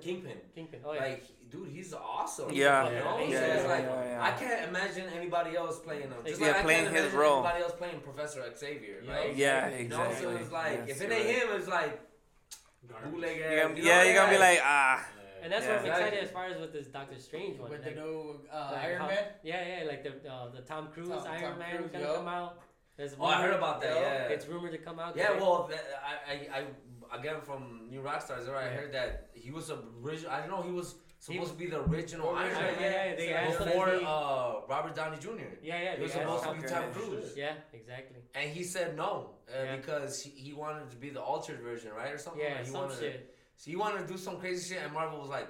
Kingpin.
Kingpin. Oh yeah.
Like, dude, he's awesome.
Yeah.
you know?
Yeah, yeah,
like,
yeah, yeah.
I can't imagine anybody else playing him. Just
Yeah,
like I
playing
can't
his role.
Anybody else playing Professor Xavier,
Yeah,
right?
yeah,
You know, so
exactly.
it's like
Yes,
if it ain't
right.
him, it's like bootleg ass.
gonna-
you know,
yeah, you're gonna be like, ah,
and that's
Yeah.
what I'm excited as far as with this Doctor Strange one.
With
like,
the new uh,
like
Iron
how-
Man.
Yeah, yeah, like the uh, the Tom Cruise
Tom-
Iron
Tom
Man
Cruise,
gonna
yup.
come out. There's
Oh, I heard about that.
Yeah.
Yeah.
It's rumored to come out.
Yeah, well, I, I, I, again from New Rockstars, there I heard that he was a original. I don't know, he was
He-
supposed to be the original Iron Man
yeah, yeah, they asked
before uh, Robert Downey Jr.
yeah, yeah.
He was supposed to be. Tom
Cruise.
Cruise,
Yeah, exactly.
and he said no uh,
Yeah.
because he, he wanted to be the altered version, right, or something.
Yeah,
Or he
some
wanted to-
shit.
so he wanted to do some crazy shit, and Marvel was like,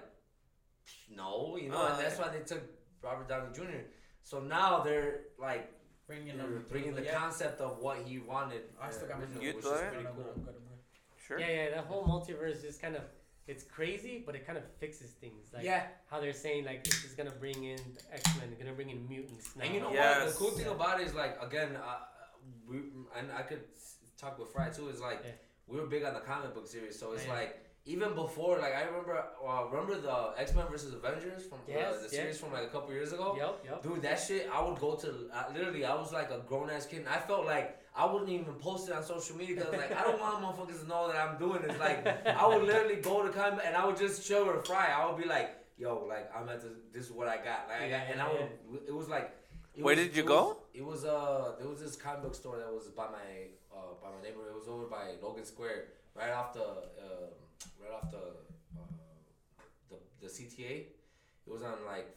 no, you know,
Uh,
and that's why they took Robert Downey Jr. So now they're like
Bringing
they're
them.
bringing the
yeah.
concept of what he wanted.
I still got my
originally, which is pretty cool.
I'm good, I'm good.
sure.
Yeah, yeah. That whole multiverse is kind of it's crazy, but it kind of fixes things. Like
yeah.
how they're saying like this is gonna bring in the X Men, gonna bring in mutants now.
And you know what? The cool thing
Yeah.
about it is like again, uh, we and I could talk with Fry too. Is like
Yeah.
we were big on the comic book series, so it's
Yeah.
like even before, like I remember, uh, remember the X Men versus Avengers from uh, the
yeah.
series from like a couple years ago.
Yep, yep.
Dude, that shit, I would go to, uh, literally, I was like a grown ass kid, and I felt like I wouldn't even post it on social media because like, I don't want motherfuckers to know that I'm doing this. Like, I would literally go to come and I would just chill with Fry. I would be like, yo, like, I'm at the, this is what I got. Like, I got, and I would, it was like, it
Where
was-
did you
it
go?
was- it was, uh, there was this comic book store that was by my, uh, by my neighborhood. It was over by Logan Square, right off the, uh, right off the, uh, the, the CTA. It was on like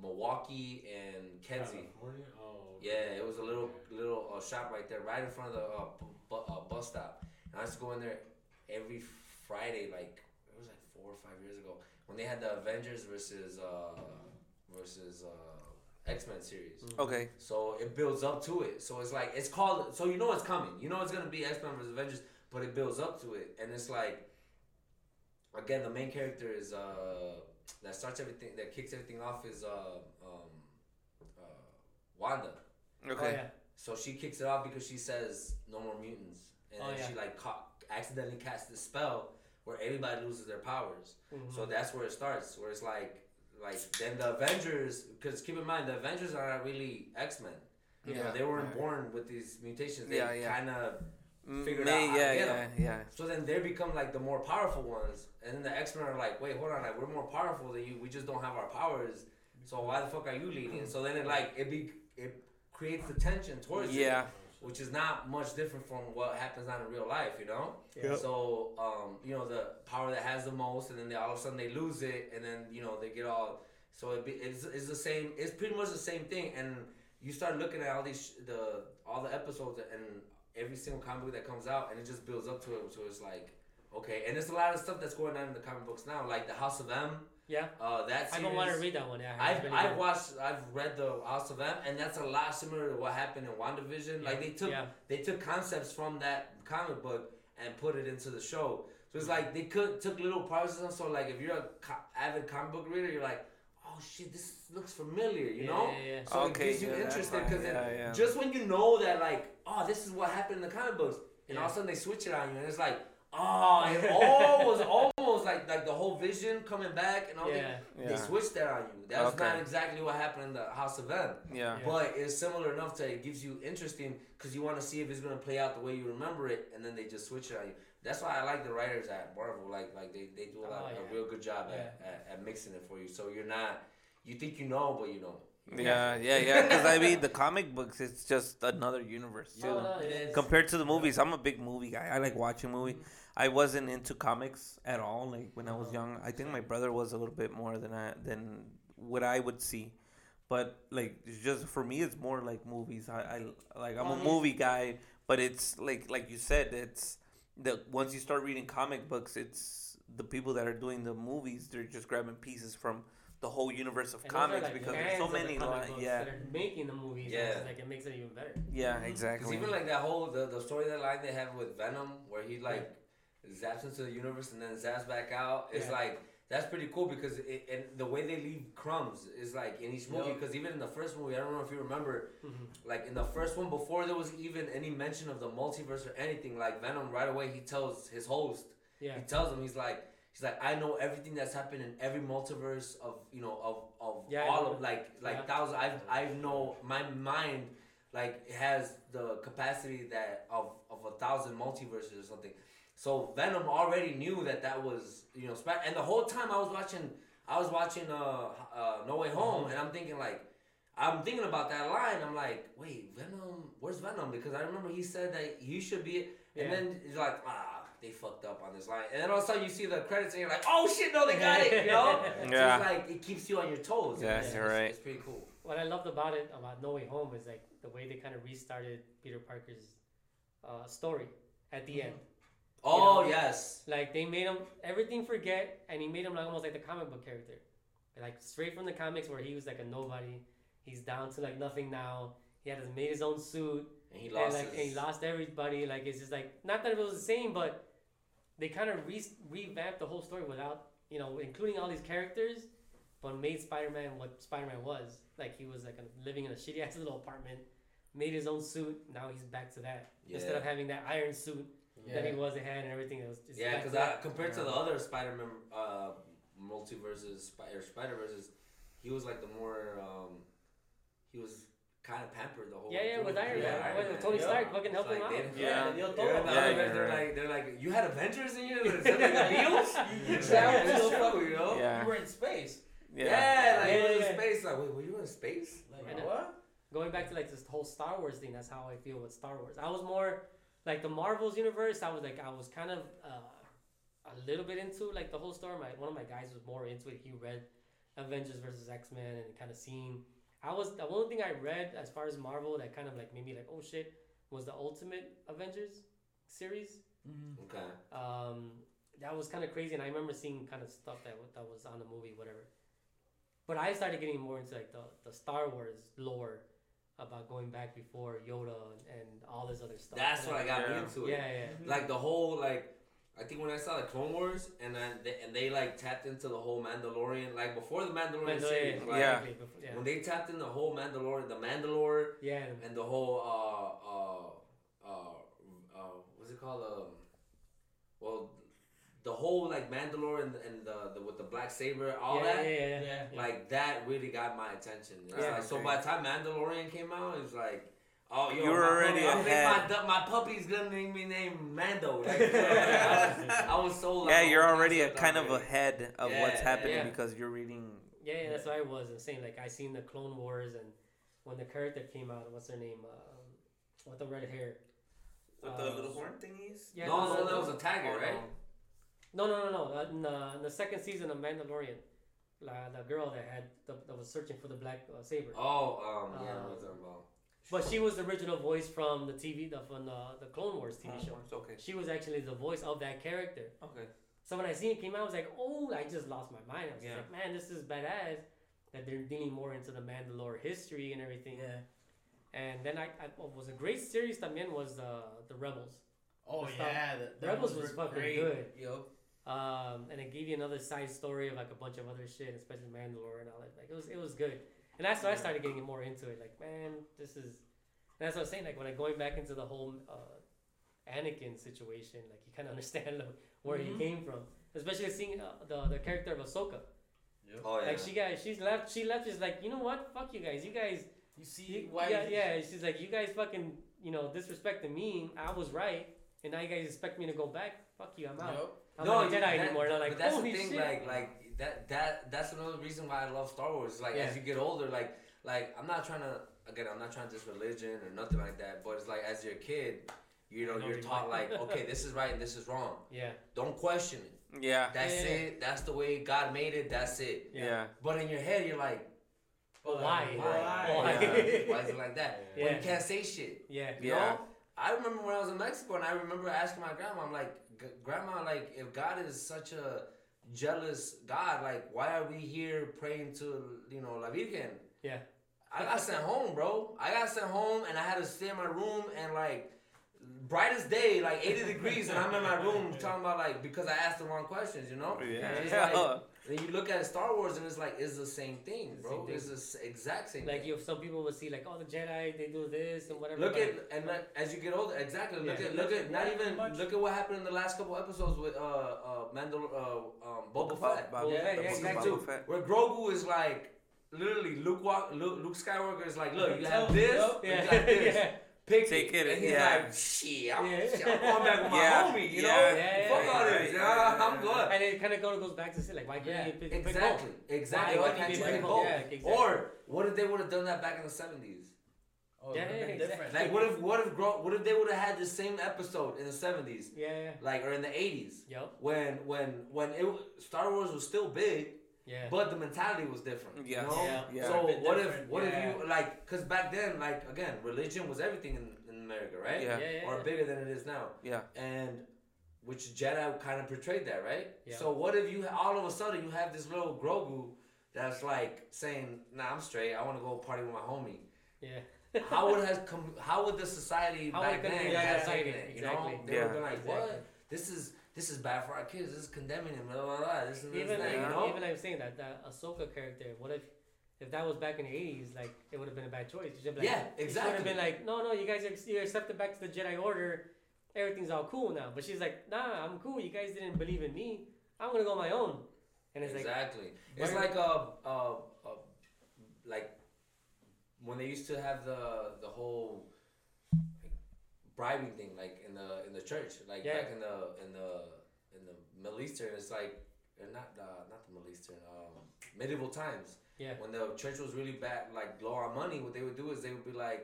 Milwaukee and Kedzie.
California? Oh.
Yeah, it was a little little uh, shop right there, right in front of the uh, bu- bu- uh, bus stop. And I used to go in there every Friday, like it was like four or five years ago, when they had the Avengers versus uh, versus uh, X Men series.
Okay.
So it builds up to it. So it's like it's called. So you know it's coming. You know it's gonna be X Men versus Avengers, but it builds up to it, and it's like again the main character is uh that starts everything that kicks everything off is uh um uh Wanda.
Okay.
Oh, yeah.
So she kicks it off because she says no more mutants, and
Oh,
then
yeah.
she like ca- accidentally casts this spell where everybody loses their powers.
Mhm.
So that's where it starts, where it's like, like then the Avengers, because keep in mind the Avengers are not really X Men. You know,
Yeah.
they weren't
Right.
born with these mutations. They
Yeah, yeah.
kind of. Figured
may-
out how to
yeah,
get
yeah,
'em.
yeah.
So then they become like the more powerful ones, and then the X Men are like, wait, hold on, like we're more powerful than you. We just don't have our powers. So why the fuck are you leading? So then it like it be it creates the tension towards you,
Yeah.
which is not much different from what happens on in real life, you know.
Yeah.
So um, you know the power that has the most, and then they, all of a sudden they lose it, and then you know they get all. So it be, it's, it's the same. It's pretty much the same thing, and you start looking at all these sh- the all the episodes and every single comic book that comes out, and it just builds up to it. So it's like okay, and there's a lot of stuff that's going on in the comic books now, like the House of M.
Yeah.
Uh, that
I don't want to read that one. Yeah.
I've,
really
I've watched I've read the House of M and that's a lot similar to what happened in WandaVision. Like they took
Yeah.
they took concepts from that comic book and put it into the show. So it's like they could took little parts of them. So like if you're a co- avid comic book reader, you're like, oh shit, this looks familiar, you
Yeah,
know?
yeah, yeah.
So
Okay,
it gets you
yeah,
interested because
Yeah, yeah.
just when you know that like, oh, this is what happened in the comic books, and all of a sudden they switch it on you, and it's like, oh, it all was almost like like the whole vision coming back and all
Yeah.
they, they
Yeah.
switched that on you. That's
Okay.
not exactly what happened in the House of M.
Yeah.
Yeah.
But it's similar enough to it gives you interesting because you want to see if it's gonna play out the way you remember it, and then they just switch it on you. That's why I like the writers at Marvel. Like like they, they do a, lot,
Oh,
a real good job at, at, at mixing it for you. So you're not you think you know, but you don't.
Yeah, yeah, yeah. Because I mean, the comic books, it's just another universe too.
Oh, no,
It
yeah.
is.
Compared to the movies, I'm a big movie guy. I like watching movie. I wasn't into comics at all. Like when I was uh-huh. young, I think my brother was a little bit more than I than what I would see. But like, it's just for me, it's more like movies. I, I like I'm a movie guy, but it's like like you said, it's the once you start reading comic books, it's the people that are doing the movies. They're just grabbing pieces from the whole universe of
And
comics
like,
because there's so
of the
many.
comic
yeah,
That are making the movies.
Yeah.
Yeah. Like it makes it even better.
yeah, exactly.
Because even like that whole the, the story that line they have with Venom, where he like zaps into the universe and then zaps back out, it's
Yeah.
like that's pretty cool because it, and the way they leave crumbs is like in each movie.
Yup.
Because even in the first movie, I don't know if you remember,
Mhm.
like in the first one before there was even any mention of the multiverse or anything. Like Venom, right away he tells his host,
Yeah.
he tells him he's like. He's like, I know everything that's happened in every multiverse of you know of, of
Yeah,
all of like like
Yeah.
thousands. I've I know my mind like it has the capacity that of of a thousand multiverses or something. So Venom already knew that that was you know Spider, and the whole time I was watching I was watching uh, uh No Way Home, and I'm thinking like. I'm thinking about that line. I'm like, wait, Venom, where's Venom? Because I remember he said that he should be. And
Yeah.
then he's like, ah, they fucked up on this line. And then all of a sudden you see the credits and you're like, oh shit, no, they got it. You know? So
Yeah.
it's like it keeps you on your toes.
Yeah,
It's-
you're
it's-
right.
It's pretty cool.
What I loved about it, about No Way Home, is like the way they kind of restarted Peter Parker's uh, story at the end.
Oh
know?
yes.
Like they made him everything forget, and he made him like almost like the comic book character, like straight from the comics where he was like a nobody. He's down to like nothing now. He had his, made his own suit,
And he
and
lost
like
his.
and he lost everybody. Like it's just like not that it was the same, but they kind of re- revamped the whole story without you know including all these characters, but made Spider-Man what Spider-Man was. Like he was like a, living in a shitty ass little apartment, made his own suit. Now he's back to that instead of having that iron suit that he was. It had and everything. It was just
Yeah, because compared to the other Spider-Man uh, multiverses, Spider Spider verses, he was like the more um, he was kind of pampered the whole.
Yeah, yeah, with Iron
Yeah,
Man.
Iron
With
Man.
Tony
Yeah.
Stark fucking
It's
helped him out.
they-
Yeah,
Yeah,
they dio
yeah,
todo.
the
Yeah,
other
you're
they're like, they're like, you had Avengers in you? Is that like the Beatles? You traveled
Yeah.
the show, you know?
Yeah.
You were in space.
Yeah.
Yeah, like
Yeah,
you were in space. Like, wait, were you in space?
Like
I
what?
going back to like this whole Star Wars thing, that's how I feel with Star Wars. I was more like the Marvels universe. I was like I was kind of uh, a little bit into like the whole story. My one of my guys was more into it. He read Avengers versus X Men and kind of seen. I was the only thing I read as far as Marvel that kind of like made me like oh shit was the Ultimate Avengers series.
Mm-hmm.
Okay.
Um, that was kind of crazy, and I remember seeing kind of stuff that that was on the movie, whatever. But I started getting more into like the, the Star Wars lore about going back before Yoda and, and all this other stuff.
That's
And
what I got
Yeah.
into
Yeah,
it.
yeah.
Like the whole like. I think when I saw the Clone Wars and then they, and they like tapped into the whole Mandalorian like before the Mandalorian
Mandalorian,
series, right?
Yeah.
yeah.
When they tapped in the whole Mandalorian, the Mandalore,
yeah,
and the whole uh uh uh uh what's it called um well the whole like Mandalore and, and the, the with the black saber all
yeah,
that
yeah, yeah,
like that really got my attention. It's
Yeah.
like, so by the time Mandalorian came out, it was like. Oh, yo,
You were
my
already
puppy, I'm like,
ahead.
my, my puppy's gonna name me name Mando. Like, I, was, I was so like,
Yeah, you're already a
concept
kind of
already.
ahead of
Yeah,
what's happening
yeah.
because you're reading.
Yeah, yeah, that's what I was and saying. Like I seen the Clone Wars and when the character came out, what's her name? Um, with the red hair.
With
Uh,
the little horn thingies?
Yeah,
no,
no,
no,
no,
that was a tiger,
Oh,
right?
No, no, no, no. Uh, in, the, in the second season of Mandalorian, la, the girl that had the, that was searching for the black uh, saber.
Oh, um, yeah, I know
Um,
what you're talking about.
But she was the original voice from the TV, the, from the, the Clone Wars TV
Clone
show.
Wars, Okay.
She was actually the voice of that character.
Okay.
So when I seen it came out, I was like, oh, I just lost my mind. I was
Yeah.
like, man, this is badass. That they're dealing more into the Mandalore history and everything.
Yeah.
And then I, I what was a great series también was the the Rebels.
Oh
The
yeah, the, the
Rebels
ones
was fucking
great.
good.
Yup.
Um, and it gave you another side story of like a bunch of other shit, especially Mandalore and all that. Like it was it was good. And that's when I started getting more into it. Like man, this is. And that's what I was saying. Like when I going back into the whole uh, Anakin situation, like you kind of understand like, where
Mhm.
he came from, especially seeing uh, the the character of Ahsoka.
Oh, yeah.
Like she got she's left she left just like you know what fuck you guys you guys
You see
you,
why?
yeah yeah she's like you guys fucking you know disrespecting me I was right and now you guys expect me to go back fuck you I'm out
Yup.
I'm
no,
not a
you-
Jedi
that-
anymore and I'm like
but that's
holy
the thing,
shit
like, like that, that, that's another reason why I love Star Wars. Like,
Yeah.
as you get older, like, like I'm not trying to, again, I'm not trying to diss religion or nothing like that. But it's like, as you're a kid, you know,
know
you're taught
mean.
like, okay, this is right and this is wrong.
yeah
Don't question it.
Yeah.
That's
Yeah, yeah,
it. That's the way God made it. That's it.
Yeah.
Yeah.
But in your head, you're like,
but why
why?
Why?
Why,
Why?
why is it like that? But
Yeah.
you can't say shit.
yeah
You
Yeah.
know? I remember when I was in Mexico and I remember asking my grandma, I'm like, Grandma, like, if God is such a jealous God, like, why are we here praying to, you know, La Virgen?
Yeah.
I got sent home, bro. I got sent home and I had to stay in my room and, like, brightest day, like 80 degrees, and I'm in my room talking about, like, because I asked the wrong questions, you know?
Yeah.
It's like, then you look at Star Wars and it's like, it's the same thing,
It's the
bro.
same thing.
It's the exact same
like
thing.
you some people would see like oh the Jedi they do this and whatever
Look at and like, as you get older, exactly. Look
Yeah.
at look at not even
much.
look at what happened in the last couple episodes with uh uh Mandal uh um Boba Fett.
Boba
Yeah,
Fett,
yeah,
Boba
exactly.
Fett.
Where Grogu is like literally Luke walk Luke, Luke Skywalker is like, look, you have this,
yup.
you got this.
Yeah
Pick
Take it,
And he's
yeah.
like, shit, I'm,
Yeah.
shit, I'm going back with my
Yeah,
homie, you
yeah,
know?
yeah,
Fuck
yeah,
all
yeah,
this,
yeah,
yeah,
yeah,
I'm good.
and it kind of goes back to say like why can't
Yeah,
you pick, pick
Exactly, exactly.
Why
Why
can't
can't
you
you
pick
pick
both?
both?
Yeah, exactly.
Or what if they would have done that back in the seventies?
Oh,
Yeah,
it would've
yeah,
been
exactly.
different.
Like what if what if Gro- what if they would have had the same episode in the seventies,
yeah yeah
like or in the eighties?
yep
when when when it Star Wars was still big,
yeah
but the mentality was different.
Yeah.
You know?
Yeah.
Yeah.
So
Bit
what if what
yeah.
if you like? Cause back then, like again, religion was everything in, in America, right?
Yeah.
yeah, yeah,
Or bigger than it is now.
Yeah.
And which Jedi kind of portrayed that, right?
Yeah.
So what if you all of a sudden you have this little Grogu that's like saying, "Nah, I'm straight. I want to go party with my homie."
yeah
How would has come? How would the society
How
back
would it
then
be
have
society?
taken it? You
Exactly.
know, they
Yeah.
would have been like,
Exactly.
"What? This is this is bad for our kids. This is condemning them." Blah blah blah. This and
even like,
you know.
even I'm saying that that Ahsoka character what if if that was back in the 80s like it would have been a bad choice you like,
Yeah,
you
exactly.
have been like no no you guys are you're accepted back to the Jedi Order everything's all cool now but she's like nah I'm cool you guys didn't believe in me I'm gonna go on my own and it's like
exactly. It's like a, a, a like when they used to have the the whole like, bribing thing, like in the in the church, like
Yeah.
back in the in the in the Middle Eastern. It's like or not the not the Middle Eastern, um, medieval times.
yeah
When the church was really bad, like low on money, what they would do is they would be like,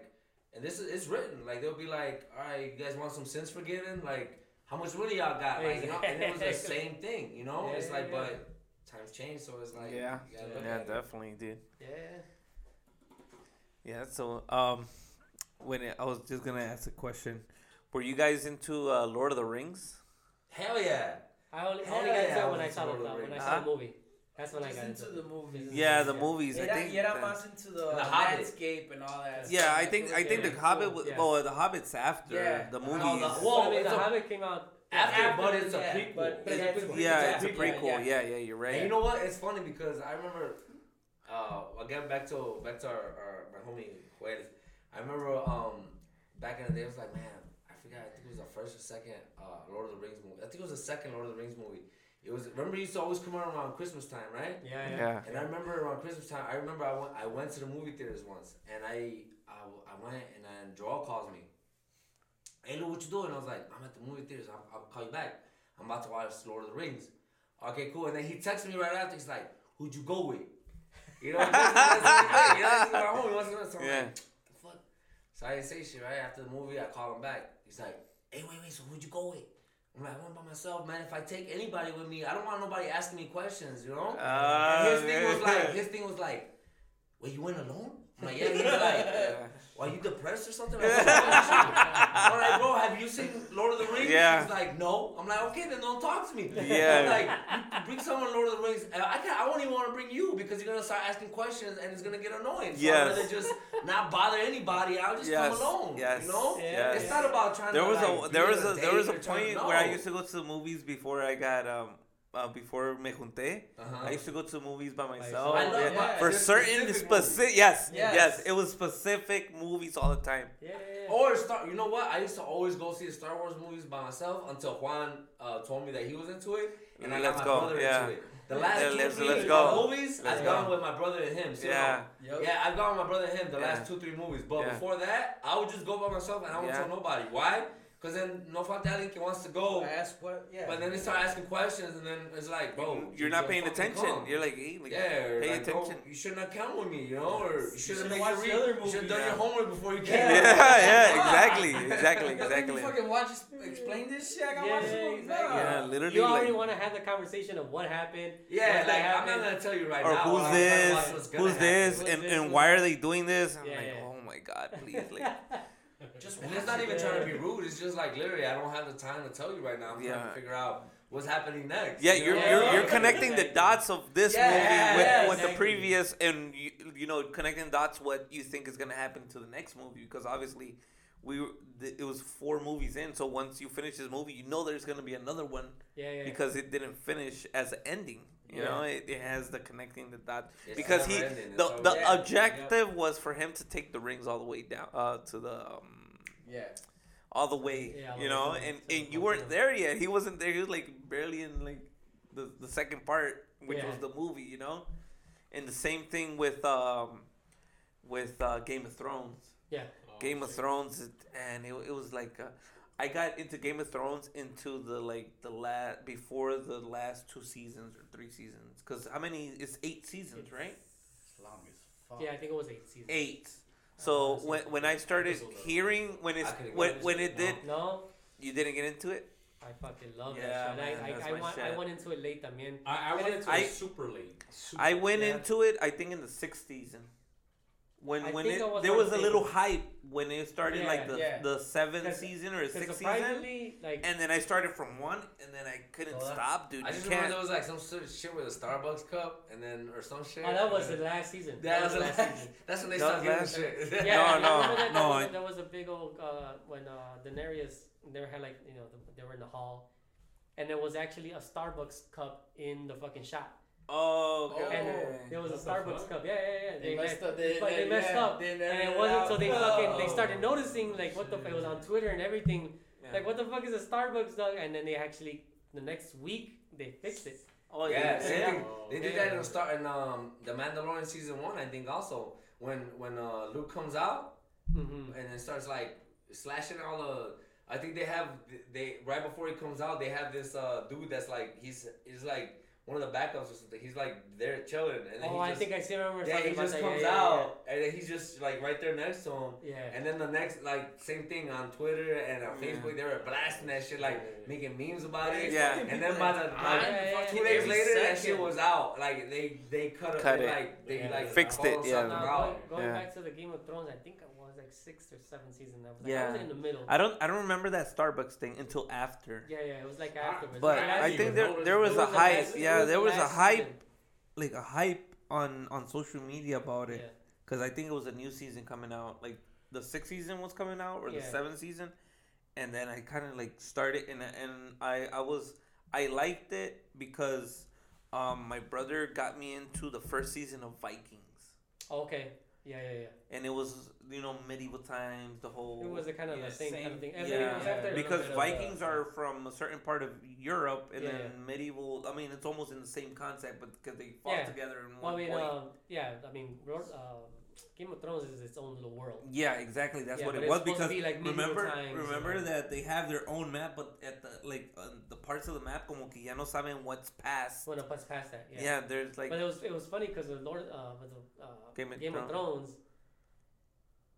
and this is it's written, like they'll be like, all right, you guys want some sins forgiven, like. How much money y'all got? Like, you know, and it was the same thing, you know.
Yeah,
it's like,
yeah.
but times change, so it's like
Yeah.
you gotta look
Yeah,
at it.
definitely, dude.
yeah
Yeah, so um, when it, I was just gonna ask a question, were you guys into uh, Lord of the Rings?
Hell yeah!
I only, I only got into
yeah,
it when
I
I saw the
Lord the
when I saw the movie that's when I got
into
into
the movies.
Yeah, the movies. I
Era,
think.
y era
that-
más into the,
The Hobbit.
landscape and all that.
yeah,
stuff.
I think I think the Hobbit.
cool,
Was,
yeah.
Well, the Hobbit's after
Yeah.
the
No,
movies.
the-
Well,
Whoa,
I mean, the
a-
Hobbit came out
After, but it's a
yeah,
prequel.
but- but
It's
it's-
yeah,
Yeah,
it's a prequel.
yeah.
Yeah, yeah, you're right.
And you know what? It's funny because I remember. Uh, again, back to back to our, our my homie Juarez. I remember um back in the day, it was like, man, I forgot. I think it was the first or second uh, Lord of the Rings movie. I think it was the second Lord of the Rings movie. It was remember it used to always come out around Christmas time, right?
yeah yeah
yeah.
And I remember around Christmas time, I remember I went, I went to the movie theaters once, and I, I, I went, and then Joel calls me. Hey, look what you doing? I was like, I'm at the movie theaters. I'll, I'll call you back. I'm about to watch Lord of the Rings. Okay, cool. And then he texts me right after. He's like, Who'd you go with? You know, he wants to know the same thing. You know, he's my homie. He wants to know. So I'm
Yeah.
like, the fuck? So I didn't say shit, right? After the movie, I call him back. He's like, hey, wait, wait, so who'd you go with? I'm like, I went by myself, man. If I take anybody with me, I don't want nobody asking me questions, you know?
Ah,
and his thing was like, his thing was like, well, you went alone? I'm like, yeah. He's like, are you depressed or something? Like? I'm like, bro, have you seen Lord of the Rings?
Yeah.
He's like, no. I'm like, okay, then don't talk to me.
Yeah.
I'm like, bring someone Lord of the Rings. I can't, I won't even want to bring you because you're gonna start asking questions and it's gonna get annoying. So
Yes.
I'd rather just not bother anybody. I'll just
Yes.
come alone.
Yes.
You know?
Yes.
It's not about trying
There
to
was
like,
a there was a there was a
date or trying-
point where I used to go to the movies before I got um uh, before me junté.
Uh-huh.
I used to go to movies by myself.
I
love
yeah,
my-
for
there's
certain
specific
specific yes, yes
Yes.
it was specific movies all the time.
Yeah, yeah, yeah.
Or Star, you know what? I used to always go see the Star Wars movies by myself until Juan uh, told me that he was into it, and I
Let's
got my
go,
brother
yeah.
into it. The last
Yeah,
two,
let's-
three
let's go.
movies,
Let's
I've
go.
gone with my brother and him. so
Yeah.
Yep.
Yeah, I've gone with my brother and him the
Yeah.
last two, three movies. But
Yeah.
before that, I would just go by myself and I wouldn't
Yeah.
tell nobody. Why? Because then no falta alguien que wants to go.
Ask what? Yeah.
But then they start asking questions and then it's like, bro,
You're
just
not
don't
paying attention.
come.
You're like, hey, like,
yeah,
pay
like, don't-
attention.
You shouldn't have come with me, you know, or you should have
watched
your
the other
re- You should have done
movie.
your homework before you came.
Yeah.
Yeah, yeah, exactly, exactly,
Let me
exactly.
fucking watch explain this shit. I gotta
Yeah,
watch the movie.
exactly.
Yeah, literally.
You already
like,
want to have the conversation of what happened.
Yeah,
what
like I'm not gonna tell you right
or
now.
who's
I'm trying to
this?
watch what's gonna
Who's this? And and why are they doing this? I'm
Yeah,
like, oh my god, please, like,
Just
And it's not even trying to be rude. It's just like literally, I don't have the time to tell you right now. I'm trying to figure out what's happening next.
Yeah,
you
you're you're, you're connecting the dots of this
Yeah,
movie with,
yeah,
with the previous, and you, you know connecting dots what you think is gonna happen to the next movie because obviously we th- it was four movies in, so once you finish this movie, you know there's gonna be another one
Yeah, yeah.
because it didn't finish as an ending. You
Yeah.
know, it, it has the connecting the dots
It's
because he
ending.
The the
Yeah.
objective was for him to take the rings all the way down uh, to the. Um,
Yeah.
all the way,
Yeah, all
you know, and, and you weren't there yet. He wasn't there. He was like barely in like the the second part, which
Yeah.
was the movie, you know. And the same thing with um with uh, Game of Thrones.
yeah.
Oh,
Game of. Thrones, and it, it was like uh, I got into Game of Thrones into the like the last before the last two seasons or three seasons because how many? It's eight seasons, right?
It's long as fuck.
Yeah, I think it was eight seasons.
Eight. So when when I started hearing when it's when when it did,
No,
you didn't get into it.
I fucking love
Yeah,
that shit.
man,
I, I, I,
my
went, I went into it late también.
I, I went into
I-
it super late. Super
I went
Yeah.
into it. I think in the sixth season. When
I
when it
was
there was a little hype when it started
Yeah,
like the
yeah.
the seventh
'Cause-
season or sixth season,
like,
and then I started from one, and then I couldn't
that-
stop, dude.
I
You
just remember
can't.
there was like some sort of shit with a Starbucks cup and then or some shit.
oh, that was the last season.
That was
the
the
last
last.
season.
That's when they
That
started giving
last-
shit.
Yeah,
No,
I
no,
remember that,
no,
There was,
I-
there was a big old uh, when uh, Daenerys they had like you know the, they were in the hall, and there was actually a Starbucks cup in the fucking shop,
Oh, okay.
and there was a Starbucks
fuck?
cup. Yeah, yeah, yeah.
They messed
had-
up. They,
but they messed
yeah,
up,
they
and it wasn't
out.
so they fucking they started noticing like what the fuck. it was on Twitter and everything.
Yeah.
Like what the fuck is a Starbucks dog? And then they actually the next week they fixed it.
oh
Yeah,
yeah,
same thing. They did
Yeah.
that in the start in um the Mandalorian season one, I think also when when uh, Luke comes out
hmm
and then starts like slashing all the. I think they have they right before he comes out they have this uh dude that's like he's he's like one of the backups or something. He's like there chilling and then
Oh,
he
I
just,
think I see. Remember
yeah he
about
just
that.
comes
yeah, yeah,
out and then he's just like right there next to him.
Yeah. yeah.
And then the next, like, same thing on Twitter and on
Yeah.
Facebook, they were blasting that shit, like, making memes about it.
Yeah.
And then by the, like,
yeah, yeah,
two
yeah.
days later, that shit was out. Like, they, they cut,
Cut
it,
it.
like, they,
Yeah.
like,
Fixed it, yeah.
something
Now,
out.
going, going
Yeah.
back to the Game of Thrones, I think I was like sixth or seventh season. I was like, I
Yeah.
was in the middle.
I don't I don't remember that Starbucks thing until after.
yeah, yeah, it was like
Ah,
afterwards.
But
The last
I think there there was
It
a
the
hype.
last-
Yeah,
was
there
the
was a hype,
season.
like a hype on on social media about it.
Yeah.
Because I think it was a new season coming out. Like the sixth season was coming out, or the seventh season, and then I kind of like started, and and I I was I liked it because um my brother got me into the first season of Vikings,
Okay. Yeah, yeah, yeah.
and it was you know medieval times, the whole.
It was a kind of
yeah,
the same, kind of thing.
yeah.
Everything was after a
because
bit of,
Vikings
uh,
are from a certain part of Europe, and
Yeah,
then
yeah.
medieval. I mean, it's almost in the same concept, but because they fought
Yeah.
together in
Well,
one
I mean,
point.
um, yeah, I mean, uh, Game of Thrones is its own little world.
Yeah, exactly. That's
Yeah,
what it
it's
was because
be like
remember,
times,
remember that they have their own map, but at the like uh, the parts of the map como que ya no saben what's past.
Well, no, past past that.
Yeah,
Yeah.
there's like
but it was it was funny because the Lord uh, with the uh,
Game
Game,
of
of Thrones,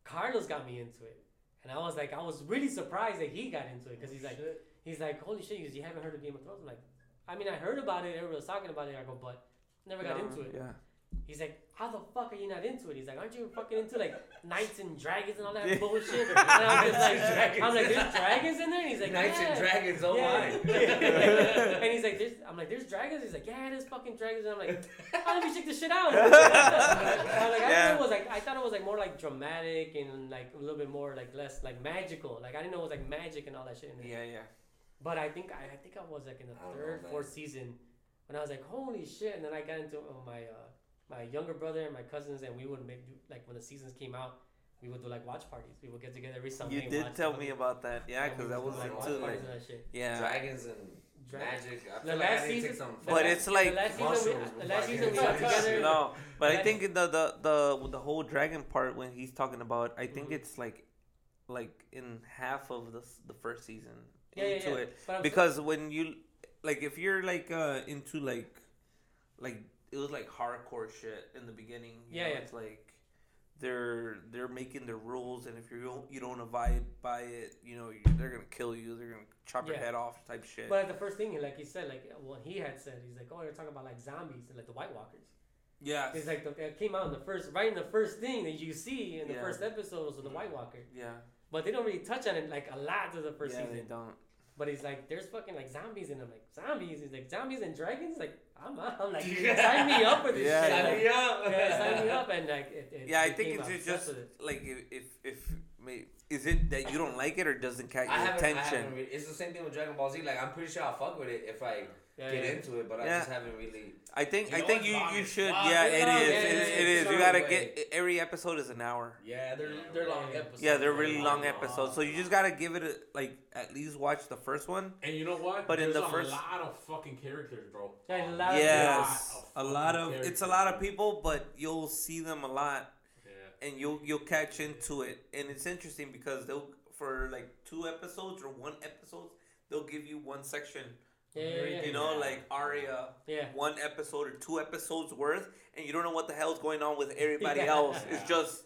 Carlos got me into it, and I was like, I was really surprised that he got into it because he's like, he's like, holy shit, you haven't heard of Game of Thrones? I'm like, I mean, I heard about it, everybody was talking about it. I go, but never got
no,
into it.
Yeah,
He's like, how the fuck are you not into it? He's like, aren't you fucking into like knights and dragons and all that bullshit? And I'm just like,
Dragons.
I'm like, there's dragons in there. And he's like,
Knights
yeah.
and dragons. Oh
Yeah.
my.
and he's like, there's, I'm like, there's dragons. He's like, yeah, there's fucking dragons. And I'm like, how let me check this shit out? I'm like, I
Yeah.
thought it was like, I thought it was like more like dramatic and like a little bit more like less like magical. Like I didn't know it was like magic and all that shit. In there.
yeah, yeah.
But I think I, I think I was like in the
I don't know,
third, fourth season when I was like, holy shit! And then I got into uh, my uh, my younger brother and my cousins, and we would make do, like when the seasons came out, we would do like watch parties. We would get together every Sunday.
You
and
did
watch
tell
something.
me about that. Yeah, because I
would
was
like,
into
watch
like
parties and that shit.
yeah.
Dragons and
Dra-
magic. I
The
feel like I
last
need to take
season-
some.
But
la-
it's like-
the last season, we, the last season we got together.
No, but I think the the the the whole dragon part when he's talking about, I think
Mhm.
it's like like in half of the the first season
Yeah, yeah,
into
yeah.
it
But I'm
because when you like if you're like uh into like like it was like hardcore shit in the beginning. You
Yeah,
know,
yeah.
It's like they're they're making their rules, and if you don't you don't abide by it, you know you, they're gonna kill you. They're gonna chop your head off, type shit.
But the first thing, like he said, like what he had said, he's like, oh, you're talking about like zombies and like the White Walkers.
yeah,
It's like the, it came out in the first, right in the first thing that you see in the
Yeah.
first episode was with the mm-hmm. White Walker.
yeah,
But they don't really touch on it like a lot to the first
yeah.
season.
They don't.
But he's like, there's fucking like zombies in them, like zombies. He's like zombies and dragons. Like I'm, I'm like, sign me up for this
Yeah,
shit.
yeah.
Like,
Sign me up.
yeah, sign me up. And like, it, it
Yeah, I
became
think it's just
it.
like if if, if is it that you don't like it or doesn't catch your
I
attention?
haven't really, it's the same thing with Dragon Ball Z. Like I'm pretty sure I'll fuck with it if I
Yeah,
get
yeah.
into it, but I just haven't really.
I think
You
I think you you should.
fuck.
Yeah,
It's
it
long,
is.
yeah,
It is.
yeah,
It
it's.
You gotta
way.
get every episode is an hour.
Yeah, they're they're long
Yeah.
episodes.
Yeah, they're really long
long.
episodes. So you just gotta give it a, like at least watch the first one.
And you know what?
But in
There's
the
a
first-
lot of fucking characters, bro.
Yeah, a lot of-
Yes,
lot
a lot of it's a lot of people, but you'll see them a lot,
Yeah.
and you'll you'll catch into it. And it's interesting because they'll for like two episodes or one episode, they'll give you one section.
Yeah, yeah, yeah.
You know, like Arya,
Yeah.
one episode or two episodes worth, and you don't know what the hell's going on with everybody
Yeah.
else. It's just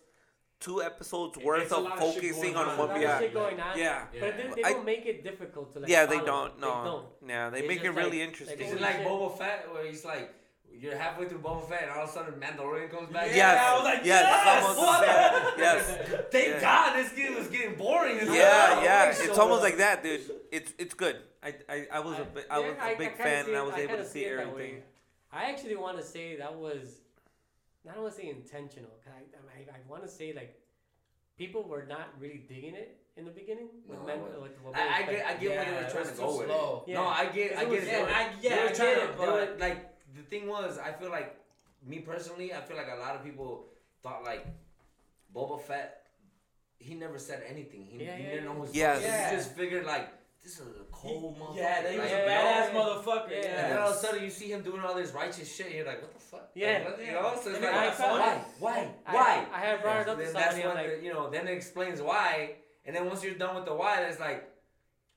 two episodes
It-
worth of
lot of shit
focusing on
on.
one.
a lot of
Yeah,
on.
yeah,
But they, they
I-
don't make it difficult to like.
yeah. They
follow.
don't.
They
No,
don't.
yeah. They
It's
make it really
like-
interesting.
like,
Is it like. Boba Fett where he's like you're halfway through Boba Fett and all of a sudden Mandalorian comes back?
Yes,
I was like,
yes,
yes,
almost the
what?
same. Yes.
Thank
Yeah.
God this game was getting boring. as
Yeah,
hell.
yeah.
Like,
It's
so-
almost like that, dude. It's it's good. I I, I was a
I-
big, I was
I-
a big
I
fan, and I was
I
able to
see
see everything.
I actually want to say that was, I don't want to say intentional. 'cause I, I, I want to say like, people were not really digging it in the beginning. With
No,
men,
I wasn't.
with, with
I, I get, I
Fett.
get what
Yeah,
they were trying to go with
slow.
it.
Yeah.
No, I get, I get it.
yeah,
They were-
I-
they were trying
get
to-
it, but-
like the thing was, I feel like me personally, I feel like a lot of people thought like Boba Fett. He never said anything. He,
Yeah,
he
yeah,
didn't
yeah.
know his
Yes.
He just figured like this is a cold motherfucker.
Yeah, that he was
like,
a oh.
Yeah,
badass motherfucker.
Yeah.
Yeah.
And then all of a sudden you see him doing all this righteous shit. And you're like, what the fuck?
Yeah.
Like, what- you know. So it's
And
like,
I
why?
felt-
Why?
I-
Why?
I had brought it up to
Then
somebody.
that's when
like,
the, you know. Then it explains why. And then once you're done with the why, it's like,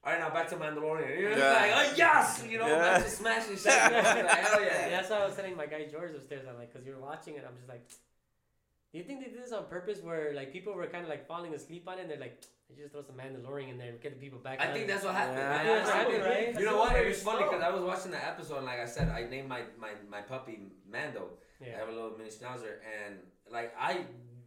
all right, now back to Mandalorian. You know,
Yeah.
it's like, oh yes, you know,
Yeah.
back to smashing shit. like, hell
Yeah,
yeah.
that's why I was telling my guy George upstairs. I'm like, because you're watching it, I'm just like, do you think they did this on purpose, where like people were kind of like falling asleep on it, and they're like, they just throw some Mandalorian in there and get the people back.
I think
it."
that's what happened.
Yeah.
I-
I think that's what happened, right?
You know what? It was funny because I was watching the episode, and like I said, I named my my, my puppy Mando.
Yeah.
I have a little mini schnauzer, and like I,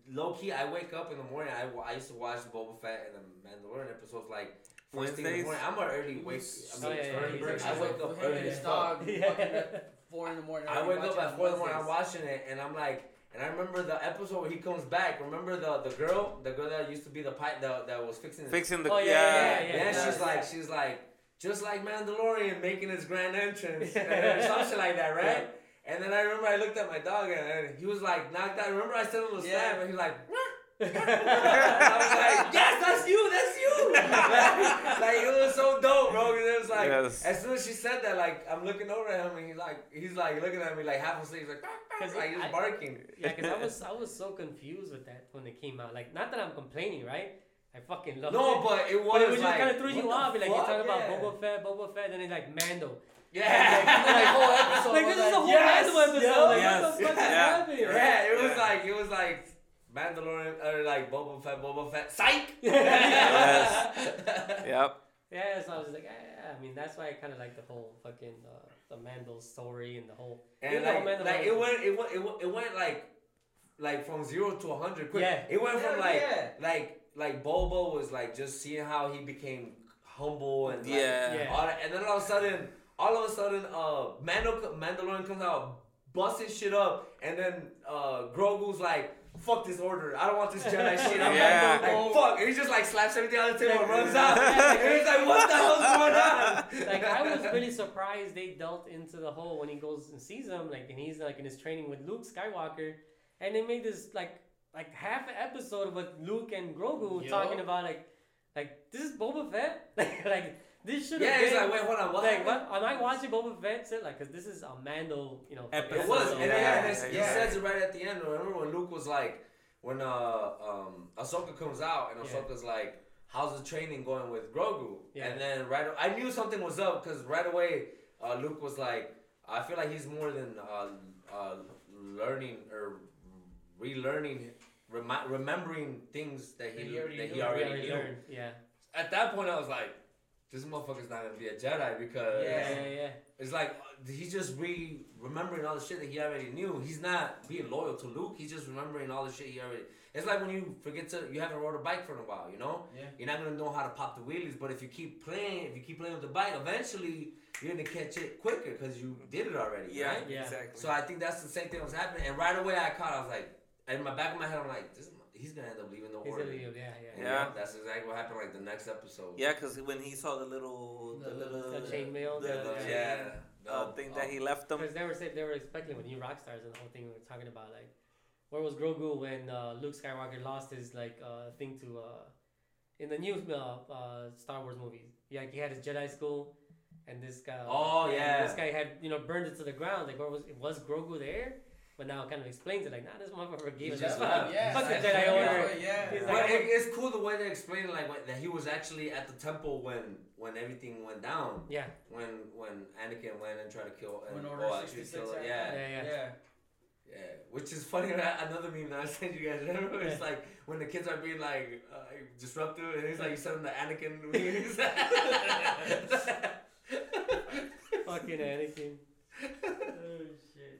low key, I wake up in the morning. I, I used to watch Boba Fett and the Mandalorian episodes like first thing in the morning. I'm an early wake. I
Oh,
mean,
yeah, yeah,
early
he's
bird. I wake up early
and
as fuck.
dog
Yeah.
four in the morning.
I
I'll
wake up at four in the morning. I'm watching it, and I'm like, and I remember the episode where he comes back. Remember the the girl, the girl that used to be the pipe that that was fixing. the
Fixing the
Oh,
yeah,
yeah, yeah,
Yeah,
yeah.
she's like, she's like, just like Mandalorian making his grand entrance, and some shit like that, right? And then I remember I looked at my dog and, and he was like knocked out. Remember I said him was
Yeah.
slam, and he's like, "Rah." I was like, yes, that's you, that's you. Like, like, it was so dope, bro. 'cause it was like,
Yes.
as soon as she said that, like I'm looking over at him and he's like, he's like looking at me like half asleep, he's like, "Bark, bark,"
'Cause
like he was
I-
barking.
Yeah, because I was I was so confused with that when it came out. Like, not that I'm complaining, right? I fucking love
No,
it.
but it was
But it was just
like,
kind of threw you
the
off. Like, you're
fuck?
talking about
Yeah.
Boba Fett, Boba Fett, and then like Mando.
Yeah, like whole episode.
like,
was
this is a whole
yes,
Mando episode.
yo.
Like,
Yes.
what the fuck is
Yeah.
happening?
Yeah,
Right?
it was
Yeah.
like it was like Mandalorian or like Boba Fett, Boba Fett, psych.
Yes. Yep.
Yeah, so I was like, yeah, I mean, that's why I kind of like the whole fucking uh, the Mando story and the whole.
And
even though
like,
Mando
like
was-
it went, it went, it went, it went like, like from zero to a hundred quick.
Yeah.
It went from
Hell
like,
yeah.
like, like Bobo was like just seeing how he became humble and like,
Yeah.
Yeah.
all that, and then all of a sudden, all of a sudden, uh, Mando, co- Mandalorian comes out, busting shit up, and then uh, Grogu's like. Fuck this order! I don't want this Jedi shit. I'm
Yeah.
like, like, fuck! And he just like slaps everything on the table and runs out. and he's like, "What the hell's going on?"
like I was really surprised they dealt into the whole when he goes and sees him, like, and he's like in his training with Luke Skywalker, and they made this like like half an episode with Luke and Grogu
Yo.
talking about like like this is Boba Fett, like like this should have
Yeah,
been.
he's like, "Wait, hold on, what?"
like
happened?"
what? Am I watching Boba Fett? Sit like, cause this is a Mando, you know.
Episode.
It was, and
Yeah,
yeah,
yeah,
it's- he
yeah.
says it right at the end. Remember when Luke was like, when uh um Ahsoka comes out and
Yeah.
Ahsoka's like, "How's the training going with Grogu?"
Yeah.
And then right, I knew something was up because right away, uh, Luke was like, "I feel like he's more than uh, uh learning or relearning, remi- remembering things that he
That he already
that he
knew.
already,
We already
knew."
learned. Yeah.
At that point, I was like. This motherfucker's not gonna be a Jedi because
Yeah, yeah, yeah.
it's like he's just re remembering all the shit that he already knew. He's not being loyal to Luke. He's just remembering all the shit he already. It's like when you forget to you haven't rode a bike for a while. You know,
Yeah.
you're not gonna know how to pop the wheelies. But if you keep playing, if you keep playing with the bike, eventually you're gonna catch it quicker because you did it already.
Yeah.
Right?
Yeah.
Exactly.
So I think that's the same thing that was happening. And right away I caught. I was like, in my back of my head, I'm like, this, he's gonna end up leaving the
He's
order.
gonna leave, yeah, yeah.
And
Yeah.
That's exactly what happened. Like the next episode.
yeah, because when he saw the little, the,
The-
little,
The chainmail.
the,
the-
the,
the-
yeah.
uh,
Oh,
thing
oh.
that he left them.
Because they were saying they were speculating with New Rockstars and the whole thing we were talking about like where was Grogu when uh, Luke Skywalker lost his like uh, thing to uh, in the new uh, uh, Star Wars movies. Yeah, he had his Jedi school, and this guy.
Oh, yeah.
This guy had you know burned it to the ground. Like where was was Grogu there? But now it kind of explains it like, nah, this motherfucker gave
He
us
just
that.
left.
Yeah.
Fuck the
that's
Jedi
right.
Order.
Yeah.
He's
yeah.
like,
But it, it's cool the way they explain it, like what, that he was actually at the temple when when everything went down.
Yeah,
When when Anakin went and tried to kill and
When Order
oh, actually
66
kill- yeah,
yeah, yeah.
Yeah.
yeah. Which is funny. that- Another meme that I sent you guys. Remember? It's like when the kids are being like uh, disruptive, and it's like you send them the Anakin memes.
Fucking Anakin. oh shit.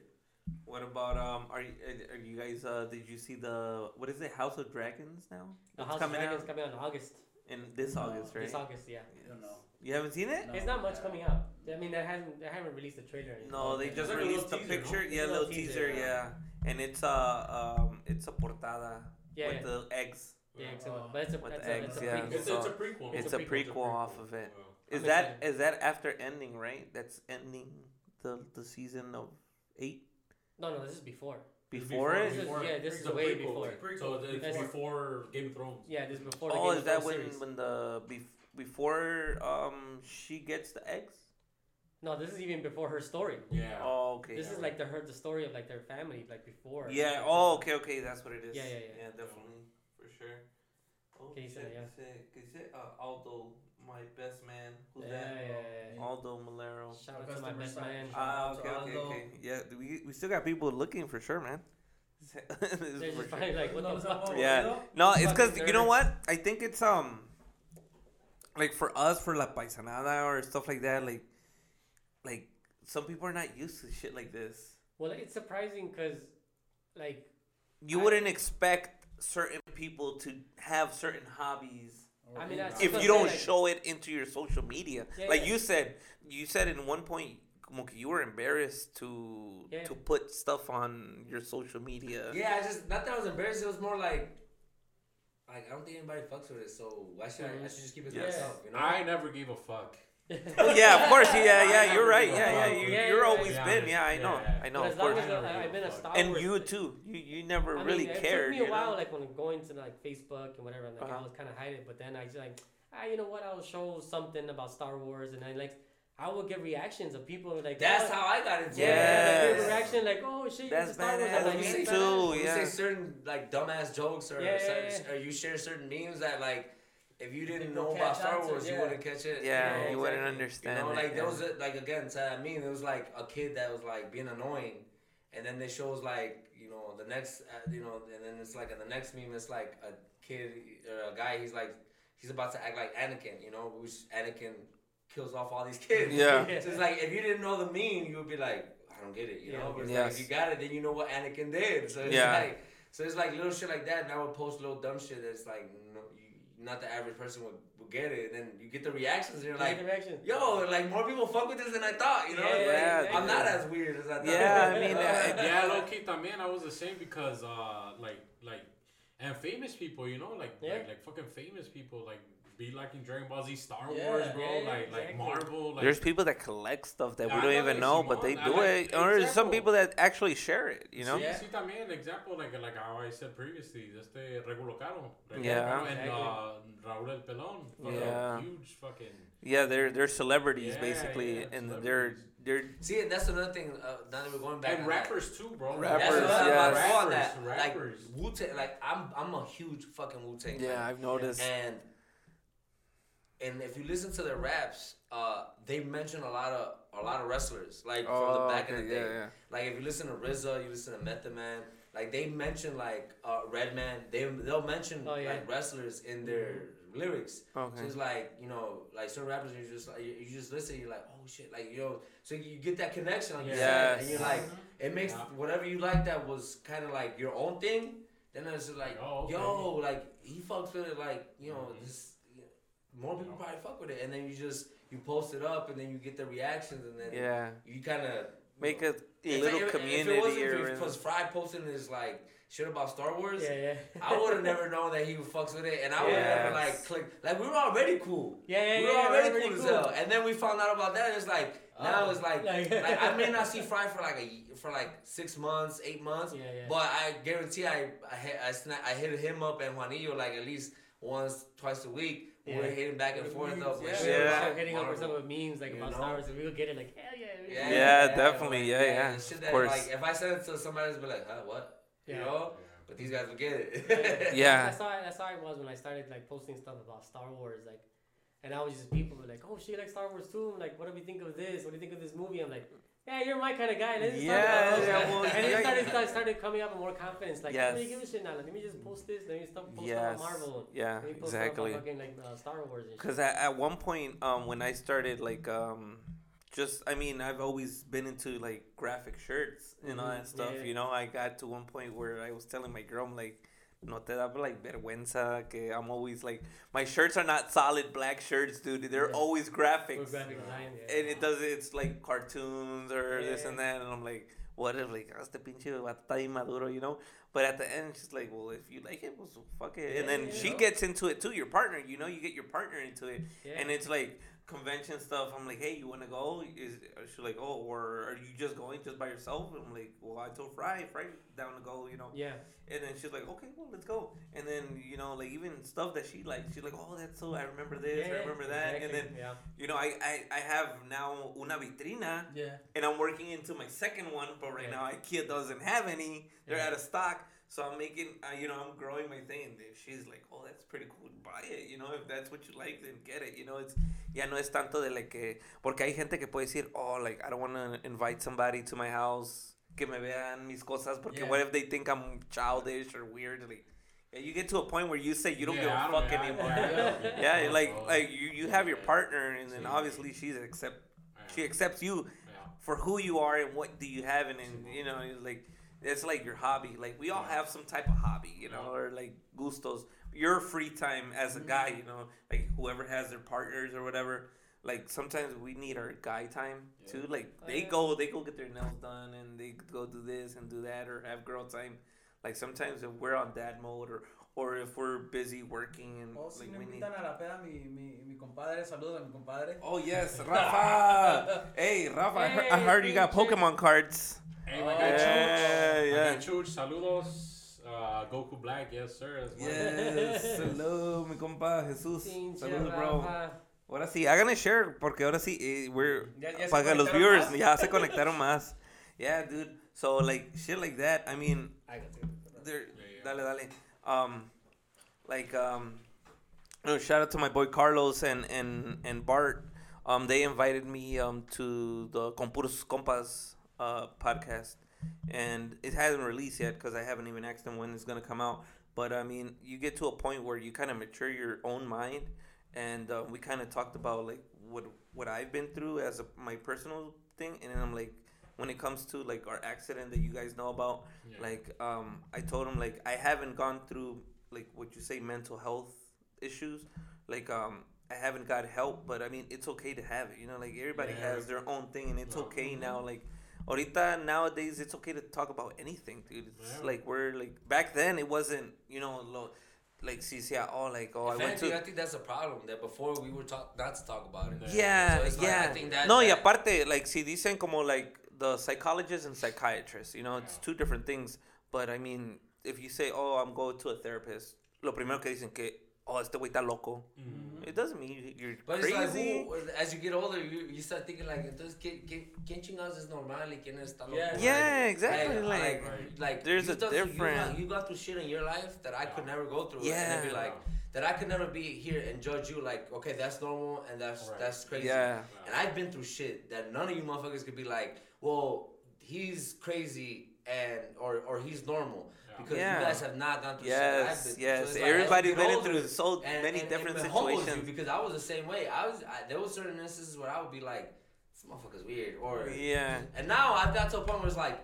What about um? Are you uh, are you guys? Uh, did you see the what is it? House of Dragons now?
The
It's
House of Dragons
out
coming out in August.
in this
No,
August, right?
This August, yeah.
I don't know.
You haven't seen it?
No.
It's not much
Yeah.
coming out. I mean, they haven't they haven't released the trailer. or.
No, they just
It's a
released a
teaser,
picture. Yeah,
It's a
little
little
teaser.
teaser,
Yeah, and it's uh um it's a portada
Yeah,
with
yeah.
the eggs.
Yeah, it's a,
Oh.
but it's a,
With
it's
the
a,
eggs,
it's a
yeah.
prequel.
It's, it's a prequel.
It's,
a
a
prequel.
prequel off of it.
Yeah.
Is
I'm
that that after ending right? That's ending the the season of eight
No, no, this is before.
before
This
it.
is- yeah, this
It's
is
a
way
prequel.
before.
So it's
That's-
before Game of Thrones.
Yeah, this is before. The
Oh,
Game
is
of
that
Thrones
when
series.
when the bef- before um she gets the eggs?
No, this is even before her story.
Yeah.
Oh, okay.
This is like the her the story of like their family, like before.
Yeah.
Like,
Oh, okay, okay. That's what it is.
Yeah, yeah, yeah.
Yeah, definitely for sure. Oh,
Que dice,
shit,
yeah.
que dice- que dice, uh, Aldo, my best man. Who's
Yeah,
that?
yeah, yeah, yeah.
Aldo Malero.
Shout out to my best
side.
man.
Ah,
Shout
okay,
out to
okay,
Aldo.
okay. Yeah, we we still got people looking for sure, man.
They're just
sure.
like, what the fuck?
Yeah. No, it's because you know what? I think it's um, like for us for la paisanada or stuff like that. Like, like some people are not used to shit like this.
Well, it's surprising because, like,
You
I-
wouldn't expect certain people to have certain hobbies
Or
I mean, that's-
if you don't
like-
show it into your social media.
Yeah,
like
yeah.
you said, you said in one point, como que you were embarrassed to
Yeah.
to put stuff on your social media.
Yeah, I just not that I was embarrassed. It was more like, like I don't think anybody fucks with it, so why should I? I mm-hmm. should just keep it to
Yes.
myself, you know?
I never gave a fuck.
Oh, yeah, of course. Yeah, yeah, you're right. Yeah, yeah, you,
Yeah,
you're
yeah,
always
yeah.
been. Yeah, I know.
Yeah.
I know,
But
of course.
as uh, I've been a Star
And you too. You you never
I
really
mean,
cared.
It took me a while,
know?
like when going to like Facebook and whatever. I'm like,
Uh-huh.
I was kind of hiding, but then I just like, ah, you know what? I'll show something about Star Wars, and I like, I will get reactions of people like.
That's
oh,
how I got into
Yeah,
Yes.
it.
give a reaction like, oh shit,
That's
it's Star Wars.
badass.
I'm like,
Me
"Yeah,
too,
it's badass."
You say certain like dumbass jokes or,
Yeah, yeah,
certain,
yeah.
or you share certain memes that like if you didn't
People
know about Star
on to,
Wars, you wouldn't catch it.
Yeah,
know,
you wouldn't
You
understand.
know,
it,
like there
yeah.
was a, like again, so I mean, it was like a kid that was like being annoying, and then they shows like you know the next uh, you know, and then it's like in the next meme, it's like a kid or a guy. He's like he's about to act like Anakin, you know, which Anakin kills off all these kids.
Yeah.
So it's like if you didn't know the meme, you would be like, I don't get it, you
Yeah,
know. But
Yes.
like if you got it, then you know what Anakin did. So it's
Yeah.
like so it's like little shit like that, and I would post little dumb shit that's like no, you, not the average person would, would get it, and then you get the reactions, and you're like,
the reaction.
yo, like more people fuck with this than I thought, you know.
Yeah,
Like,
yeah,
I'm
yeah.
not as weird as I thought.
Yeah, I mean, uh,
yeah, low key también. I was the same because uh, like like and famous people, you know, like
Yeah.
like, like fucking famous people, like be liking Dragon Ball Z, Star
Yeah,
Wars, bro,
yeah, yeah,
like like. Marvel, like
There's people that collect stuff that we don't
know
even
that,
know, but they do
like-
it. Or there's some people that actually share it. You know?
Sí,
Yeah.
sí, también, example, like, like how I said previously, este Regulo Caro. Regulo
Yeah.
Caro and
Exactly.
uh, Raúl El Pelón. fucking
Yeah.
Huge fucking.
Yeah, they're they're celebrities
Yeah,
basically,
yeah,
and
celebrities.
they're they're
See, and that's another thing. Uh, now that we're going back,
And
on that.
rappers too, bro.
Rappers,
That's what I'm about to
yes.
go on that.
Rappers,
Like
rappers.
Wu Tang, like I'm, I'm a huge fucking Wu Tang.
yeah. I've noticed.
And and if you listen to their raps, uh, they mention a lot of a lot of wrestlers, like from
Oh,
the back in the day.
yeah, yeah.
Like if you listen to RZA, you listen to Method Man. Like they mention like uh, Redman. They they'll mention
Oh, yeah.
like wrestlers in their lyrics.
Okay.
So it's like you know, like certain rappers, you just like you you just listen, you're like, oh shit, like you know, so you get that connection, like you said,
Yes.
and you're like, it makes
Yeah.
whatever you like that was kind of like your own thing. Then it's just like,
Oh, okay.
yo, like he fucks with it, like you know,
Mhm.
just more people probably fuck with it, and then you just you post it up, and then you get the reactions, and then
Yeah,
you kind of
make a
if,
little
if,
community
If it wasn't because Fry posting his like shit about Star Wars,
Yeah, yeah.
I would have never known that he fucks with it, and I would have never
Yes.
like clicked. Like we were already cool.
Yeah, yeah,
we were
yeah,
already
really
cool, as hell, and then we found out about that. And it's like uh, now
Oh.
it's like,
Like-
like I may not see Fry for like a y- for like six months, eight months,
Yeah, yeah.
but I guarantee I I hit, I, sna- I hit him up and Juanillo like at least once twice a week.
Yeah.
We're hitting back and forth
memes,
up with
yeah.
shit
Yeah.
about
Start hitting up with some
Marvel.
of memes like
You
about
know?
Star Wars, and we'll get it like hell yeah.
Yeah,
Yeah, definitely, yeah, yeah,
and Shit
of course.
like if I send it to somebody, it's be like, huh, what? You
Yeah.
know?
Yeah.
But these guys will get it.
Yeah.
That's how I, that's how I was when I started like posting stuff about Star Wars, like, and I was just people were like, oh, she likes Star Wars too. I'm like, what do we think of this? What do you think of this movie? I'm like, yeah, you're my kind of guy. Let's
Yeah,
talk
yeah, well,
and it started, started started coming up with more confidence. Like,
Yes.
yes. give a shit now. Let me just post this. Let me stop posting
Yes.
Marvel.
Yeah,
Let me post
exactly.
Fucking like uh, Star Wars.
Because at, at one point, um, when I started, like, um, just, I mean, I've always been into, like, graphic shirts and all
Mhm,
that stuff,
yeah.
you know? I got to one point where I was telling my girl, I'm like, no te da, like, vergüenza, que I'm always, like, my shirts are not solid black shirts, dude. They're
Yeah.
always graphics.
graphic design, yeah.
And it does, it's, like, cartoons or this and that, and I'm like, what if, like, oh, este pinche vato está bien maduro, you know? But at the end, she's like, well, if you like it, well, so fuck it. and then
yeah.
she gets into it too, your partner, you know? You get your partner into it.
yeah.
And it's like convention stuff. I'm like, hey, you want to go? Is uh, she's like, oh, or are you just going just by yourself? I'm like, well, I told Fry, Fry down to go, you know.
yeah.
And then she's like, okay, well, let's go. And then you know, like even stuff that she likes, she's like, oh, that's so. I remember this.
yeah,
I remember that. And then
yeah.
you know, I, I I have now una vitrina,
Yeah.
and I'm working into my second one, but right
Yeah.
now IKEA doesn't have any. They're
Yeah.
out of stock. So I'm making, uh, you know, I'm growing my thing. And if she's like, oh, that's pretty cool, buy it. You know, if that's what you like, then get it. You know, it's ya no es tanto de like que, porque hay gente que puede decir, oh, like I don't want to invite somebody to my house que me vean mis cosas, porque
Yeah.
what if they think I'm childish or weird? Like, yeah, you get to a point where you say you don't
Yeah,
give a
don't-
fuck anymore.
yeah,
Yeah, like like you, you have your partner, and then obviously she's accept she accepts you for who you are and what do you have and, and you know like it's like your hobby like we all have some type of hobby you know or like gustos your free time as a guy mm-hmm. you know like whoever has their partners or whatever like sometimes we need our guy time
Yeah.
too like
Oh,
they
yeah.
go they go get their nails done and they go do this and do that or have girl time Like sometimes if we're on dad mode or or if we're busy working and
Oh, si
like
me
we need.
a la peda, mi, mi, mi compadre, saludos a mi compadre.
Oh yes, Rafa. hey, Rafa. I, heard, I heard you got Pokemon cards.
Hey, my
Oh,
guy
yeah,
Chooch.
yeah.
My guy Chooch, saludos. Uh, Goku Black, yes, sir. That's my-
Yes. Hello, mi compa Jesus.
Pinche
Saludos, bro.
Rafa.
Ahora sí, háganle share porque ahora sí, eh, we're
Ya- ya se
para los
conectaron
viewers
más.
ya se conectaron más. Yeah, dude. So like shit like that. I mean,
I got to.
there.
Yeah,
Dale, dale. Um, like um, you know, shout out to my boy Carlos and and and Bart. Um, they invited me um to the Compuros Compas uh podcast, and it hasn't released yet because I haven't even asked them when it's gonna come out. But I mean, you get to a point where you kind of mature your own mind, and uh, we kind of talked about like what what I've been through as a, my personal thing, and then I'm like, when it comes to like our accident that you guys know about,
Yeah.
like um, I told him like I haven't gone through like what you say mental health issues, like um. I haven't got help, but I mean it's okay to have it. You know, like everybody
Yeah.
has their own thing, and it's okay now. Like ahorita nowadays, it's okay to talk about anything, dude. It's
Yeah.
like we're like back then, it wasn't. You know, lo, like si sea, oh like oh I went
anything,
to
I think that's a problem. That before we were talk not to talk about it.
yeah,
So it's like,
yeah.
I think that-
no, y aparte, like, si dicen como, like, the psychologist and psychiatrist, you know, it's two different things. But, I mean, if you say, oh, I'm going to a therapist, lo primero que dicen que, oh, este güey está loco.
Mhm.
It doesn't mean you- you're
But it's
crazy.
like, who, as you get older, you, you start thinking like, entonces, ¿quién, quién, quién chingados es normal y quién está loco?
Yeah.
Yeah,
Like,
exactly,
Like,
like-
like, like,
There's a
difference. you
different-
got- You got through shit in your life that I could never go through.
Yeah.
it'd be like, that I could never be here and judge you like, okay, that's normal and that's
Right.
that's crazy.
Yeah.
And I've been through shit that none of you motherfuckers could be like, well, he's crazy and or or he's normal.
Yeah.
Because
Yeah.
you guys have not gone through shit that I've
Yes,
been through.
yes.
So it's like, as you
been
older,
through so
and,
many
and,
different
and it
situations.
You because I was the same way. I was I, there was certain instances where I would be like, this motherfucker's weird, or
Yeah.
and now I've got to a point where it's like,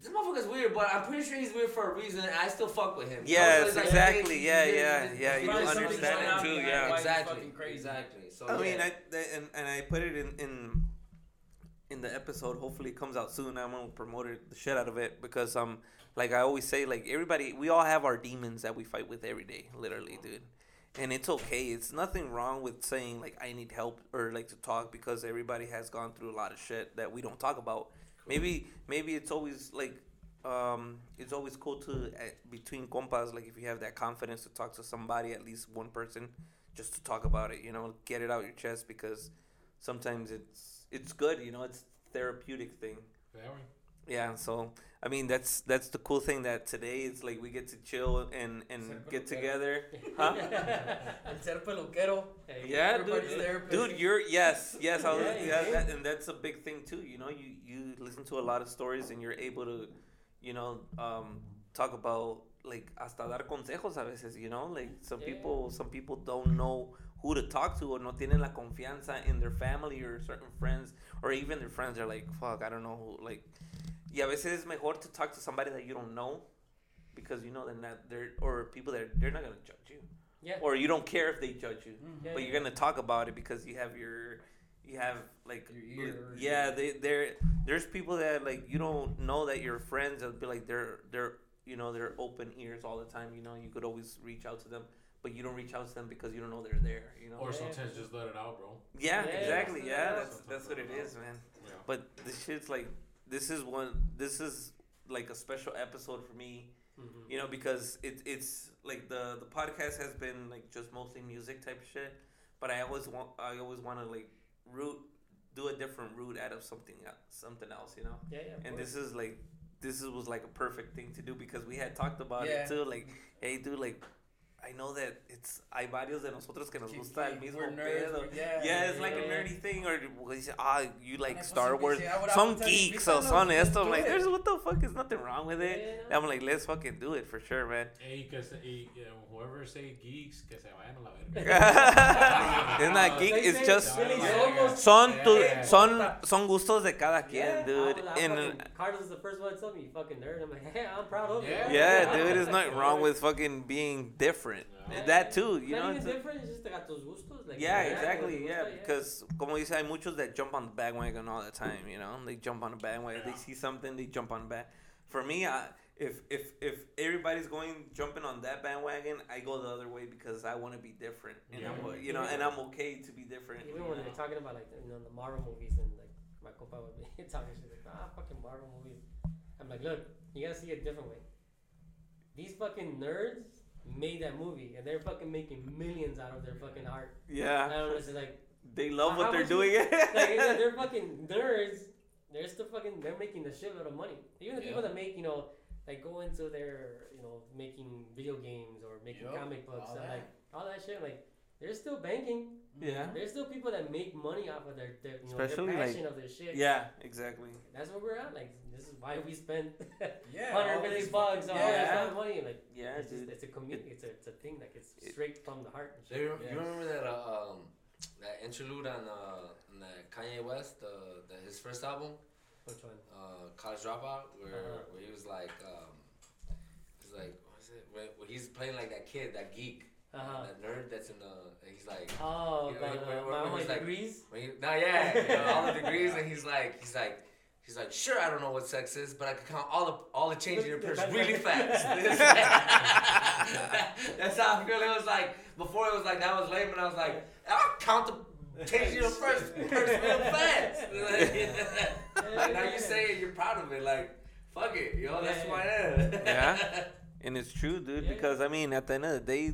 this motherfucker's weird, but I'm pretty sure he's weird for a reason, and I still fuck with him. So
Yes,
it's like,
exactly.
hey,
Yeah,
you-
yeah, yeah,
you
you understand it too, yeah.
Exactly.
crazy. Exactly. So
I mean,
yeah.
I and and I put it in in in the episode. Hopefully, it comes out soon. I'm gonna promote it, the shit out of it because um, like I always say, like everybody, we all have our demons that we fight with every day, literally, dude. And it's okay. It's nothing wrong with saying like I need help or like to talk because everybody has gone through a lot of shit that we don't talk about. Maybe maybe it's always like um, it's always cool to uh, between compas like if you have that confidence to talk to somebody at least one person just to talk about it you know get it out your chest because sometimes it's it's good you know it's therapeutic thing
Very.
Yeah so i mean that's that's the cool thing that today it's like we get to chill and and get together. Huh?
El ser peluquero.
Hey,
yeah dude dude you're yes yes I was,
Yeah,
yeah,
yeah.
that, and that's a big thing too you know? You you listen to a lot of stories and you're able to you know um talk about like hasta dar consejos a veces you know? Like some
Yeah.
people some people don't know who to talk to or no tienen la confianza in their family or certain friends or even their friends. Are like fuck I don't know who like y a veces es mejor to talk to somebody that you don't know because you know they're not they're or people that they're not gonna judge you
Yeah.
or you don't care if they judge you
Yeah,
but
yeah.
you're gonna talk about it because you have your you have like
Your ear.
yeah they they're there's people that like you don't know that you're friends and be like they're they're you know they're open ears all the time you know you could always reach out to them but you don't reach out to them because you don't know they're there you know
Or
Yeah.
sometimes just let it out, bro.
yeah,
Yeah,
exactly yeah
yeah.
that's that's what it is man
Yeah.
but this shit's like this is one this is like a special episode for me
Mhm.
you know because it, it's like the the podcast has been like just mostly music type shit but i always want i always want to like root do a different route out of something else, something else you know
Yeah, yeah.
and
course.
this is like this was like a perfect thing to do because we had talked about
Yeah.
it too like hey dude like I know that it's hay varios de nosotros que nos gusta el mismo
we're nerds,
pedo.
yeah,
Yeah, it's like a
yeah.
nerdy thing, or we dice, ah, you like Star Wars.
sí, ahora
Son
vamos a
geeks or
invítanos,
son esto. I'm like, there's what the fuck? is nothing wrong with it.
Yeah.
I'm like, let's fucking do it for sure, man.
Hey, que se, y, uh, whoever say geeks, que se vayan a la verga.
it's not geek. It's just
Billy
Yeah.
Somos-
son tu, son son gustos de cada quien,
Yeah,
dude.
I was- I
And
fucking- Carlos is the first one to tell me, you fucking nerd. I'm like, hey, I'm proud of
Yeah.
it.
yeah, dude, there's nothing wrong with fucking being different.
Yeah.
That too, you know.
even
it's a-
different, it's just te got tus gustos. Like,
Yeah,
te
exactly.
gusta,
Yeah, because como dice, hay muchos that jump on the bandwagon all the time. You know, they jump on the bandwagon. They see something, they jump on the back. for me, I, if if if everybody's going jumping on that bandwagon, I go the other way because I want to be different, and
Yeah.
I'm you know, and I'm okay to be different.
Even when they're talking about like you know the Marvel movies and like my compa would be talking shit like ah fucking Marvel movies. I'm like, look, you gotta see it a different way. These fucking nerds made that movie and they're fucking making millions out of their fucking art. I
Yeah,
don't know, it's like
they love
How
what they're
much you-
doing.
like yeah, they're fucking nerds. They're still fucking they're making a shitload of money. Even the people that make you know like go into their you know making video games or making
Yup,
comic books
all
and
that.
like all that shit like they're still banking.
yeah,
There's still people that make money off of their, their you know,
Especially,
their
like-
passion of their shit.
yeah, exactly.
That's where we're at. Like this is why we spent
Yeah.
hundred
all
million
these
bucks
fucking-
on all this kind of money. Like
Yeah,
it's, just, it's a community. It's a it's a thing that gets
It-
straight from the heart. And shit.
you,
Yes.
you remember that uh, um that interlude on uh on that Kanye West the, the his first album
Which one?
uh College Dropout where
Uh-huh.
where he was like um he's like what is it where, where he's playing like that kid that geek
Uh huh.
that nerd that's in the he's like
Oh,
You know,
but,
like,
uh,
where- where-
my
where
only
it's like-
degrees.
when he, no yeah you know, all the degrees and he's like he's like He's like, sure, I don't know what sex is, but I can count all the all the change in your purse really fast. That's how I feel. It was like before it was like that was lame, and I was like, I'll count the change in your purse, purse real fast. like now you say it, you're proud of it. Like fuck it, yo, that's who I am.
Yeah. And it's true, dude,
Yeah.
because I mean, at the end of the day,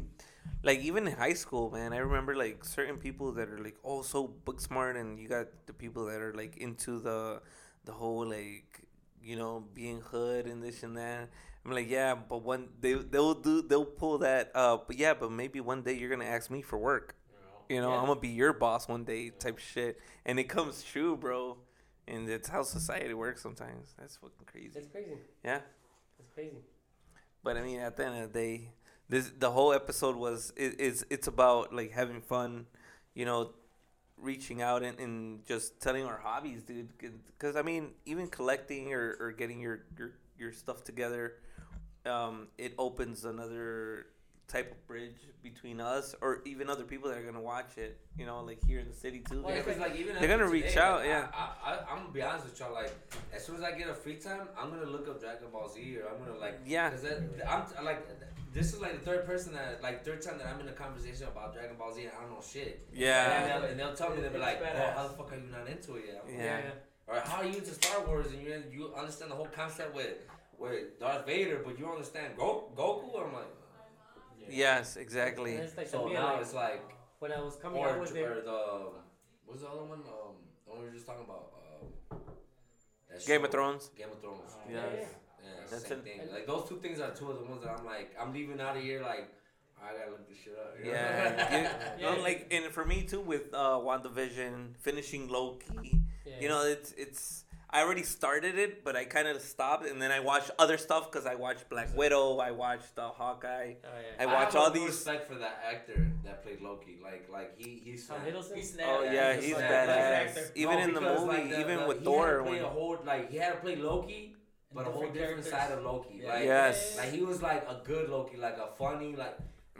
like even in high school, man, I remember like certain people that are like, oh, so book smart, and you got the people that are like into the, the whole like, you know, being hood and this and that. I'm like, yeah, but one they they'll do they'll pull that up, but yeah, but maybe one day you're gonna ask me for work.
You know?
Yeah.
I'm gonna be your boss one day, type shit, and it comes true, bro. And it's how society works sometimes. That's fucking crazy.
It's crazy.
Yeah.
It's crazy.
But I mean, at the end of the day, this the whole episode was it, it's it's about like having fun, you know, reaching out and, and just telling our hobbies, dude. Because I mean, even collecting or, or getting your, your your stuff together, um, it opens another type of bridge between us or even other people that are gonna watch it. You know, like here in the city too.
Well,
Yeah,
it's
cause like even
They're gonna
after
reach out,
like,
yeah.
I, I, I, I'm gonna be honest with y'all. Like, as soon as I get a free time, I'm gonna look up Dragon Ball Z, or I'm gonna like,
Yeah.
cause that, I'm like, this is like the third person that, like, third time that I'm in a conversation about Dragon Ball Z, and I don't know shit.
Yeah.
And they'll, and they'll tell me they'll be like, oh, how the fuck are you not into it yet? Like,
Yeah.
Or how are you into Star Wars and you you understand the whole concept with with Darth Vader, but you don't understand Go- Goku? I'm like,
Yes, exactly.
And it's like
so
to me,
now
like,
it's like.
when I was coming
or,
out with
or the what's the other one? Um, the one we were just talking about. Um, that
Game
show.
of Thrones.
Game of Thrones.
Yeah.
Yeah, yeah.
Yeah,
That's
the same
it.
thing. Like those two things are two of the ones that I'm like, I'm leaving out of here like, I gotta look this shit up. you know?
Yeah,
Yeah.
no, like and for me too with uh WandaVision finishing Loki.
Yeah.
You know, it's it's I already started it, but I kind of stopped, and then I watched other stuff because I watched Black Widow, I watched uh, Hawkeye.
Oh,
I
yeah.
watch all
a new
these-
respect for that actor that played Loki. Like, like he he's.
Tom
fat.
Hiddleston?
He's
Oh
snapped.
yeah,
He's
he's
like-
badass.
actor.
Even
No,
in the movie,
like, the-
even
the-
with
he
Thor,
had to play
when
a whole like he had to play Loki, but a whole
Different
different
characters.
side of Loki.
Yeah.
Like,
Yes.
like he was like a good Loki, like a funny, like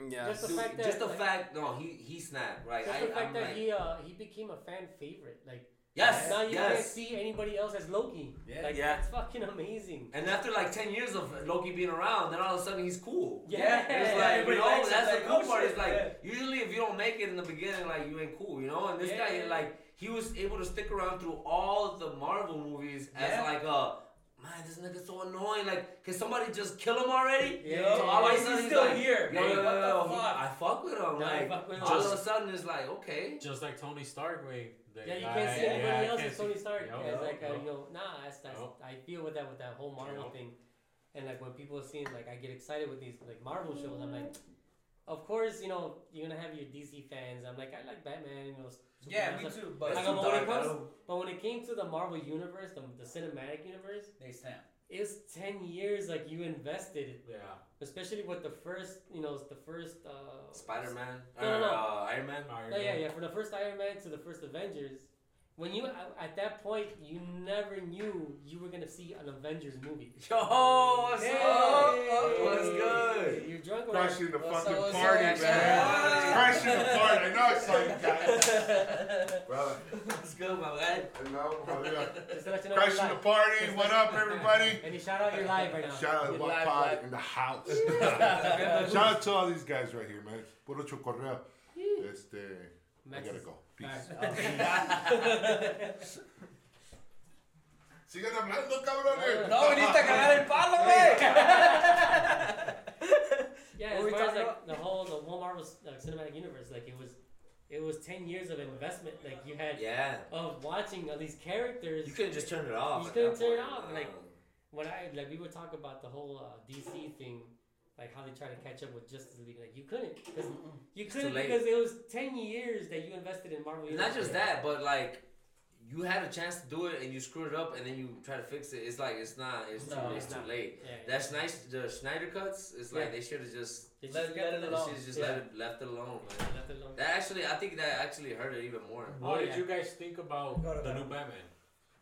yeah,
Just the
dude,
fact that,
just the
like-
fact. No, he he snapped. Right,
Just
I,
the fact
I'm
that
like,
he uh he became a fan favorite. Like
yes,
now you can't see anybody else as Loki.
Yeah.
Like
Yeah.
that's fucking amazing.
And after like ten years of Loki being around, then all of a sudden he's cool.
Yeah.
It's like you know that's the
like,
cool
oh,
part.
shit,
Is like
yeah.
usually if you don't make it in the beginning, like you ain't cool, you know. And this
Yeah,
guy like he was able to stick around through all of the Marvel movies as
Yeah.
like a man. This nigga's so annoying. Like, can somebody just kill him already?
Yeah.
So all
Why
of a
is he still
like,
here?
Yo,
Hey,
yo, yo,
what the fuck?
I fuck with him.
Now
like
fuck with him.
all of a sudden it's like okay.
Just like Tony Stark, way. The
Yeah, you
guy-
can't see anybody
I
else
can't
as Tony Stark.
Yup,
Yeah, it's
yup,
like uh,
yup.
you know, nah, that's, that's
Yup.
I feel with that with that whole Marvel
Yup.
thing, and like when people are seeing like I get excited with these like Marvel shows. I'm like, mm-hmm. of course, you know, you're gonna have your DC fans. I'm like, I like Batman. You know,
Yeah, me too.
I
But
got
too
when it
dark, I
comes, but when it came to the Marvel universe, the, the cinematic universe,
they snap.
It was ten years like you invested,
Yeah.
especially with the first, you know, the first. Uh,
Spider Man
No, no,
or
no.
uh, Iron Man.
Iron
No, yeah,
Man.
yeah. From the first Iron Man to the first Avengers, when you at that point you never knew you were gonna see an Avengers movie.
Yo, what's
Hey.
up? What's good?
You're drunk. or-
Crashing the
What's
fucking
up, what's
party,
up,
man.
guys?
Crashing the party. I know I saw you guys. Brother,
What's good, my man?
I know. brother, yeah.
Just to let you know
Crashing
you're
the party. What up, everybody?
And you shout out your live right now.
Shout out to
You're
Pod in the house. Shout out to all these guys right here, man. Puro chokorreo. Este, I gotta go. Peace. Sigan hablando, cabrones.
No, viniste a cagar el palo, güey.
Yeah, as far as like the whole the whole Marvel uh, cinematic universe, like it was, it was ten years of investment. Like you had
Yeah.
of watching all these characters.
You couldn't just turn it off.
You couldn't
that
turn it off, like- when I like we would talk about the whole uh, DC thing, like how they try to catch up with Justice League. Like you couldn't, because you couldn't because it was ten years that you invested in Marvel.
Not just that, but like you had a chance to do it and you screwed it up and then you try to fix it. It's like it's not. It's too. It's
it's
too
not.
late.
Yeah, yeah.
That's nice. The Snyder cuts. It's like
Yeah.
they should have just.
Let-
just
let it
it
alone.
should just
Yeah.
let it left it alone, man.
Left it alone.
That actually, I think that actually hurt it even more.
What
Oh,
did
yeah.
you guys think about the new Batman?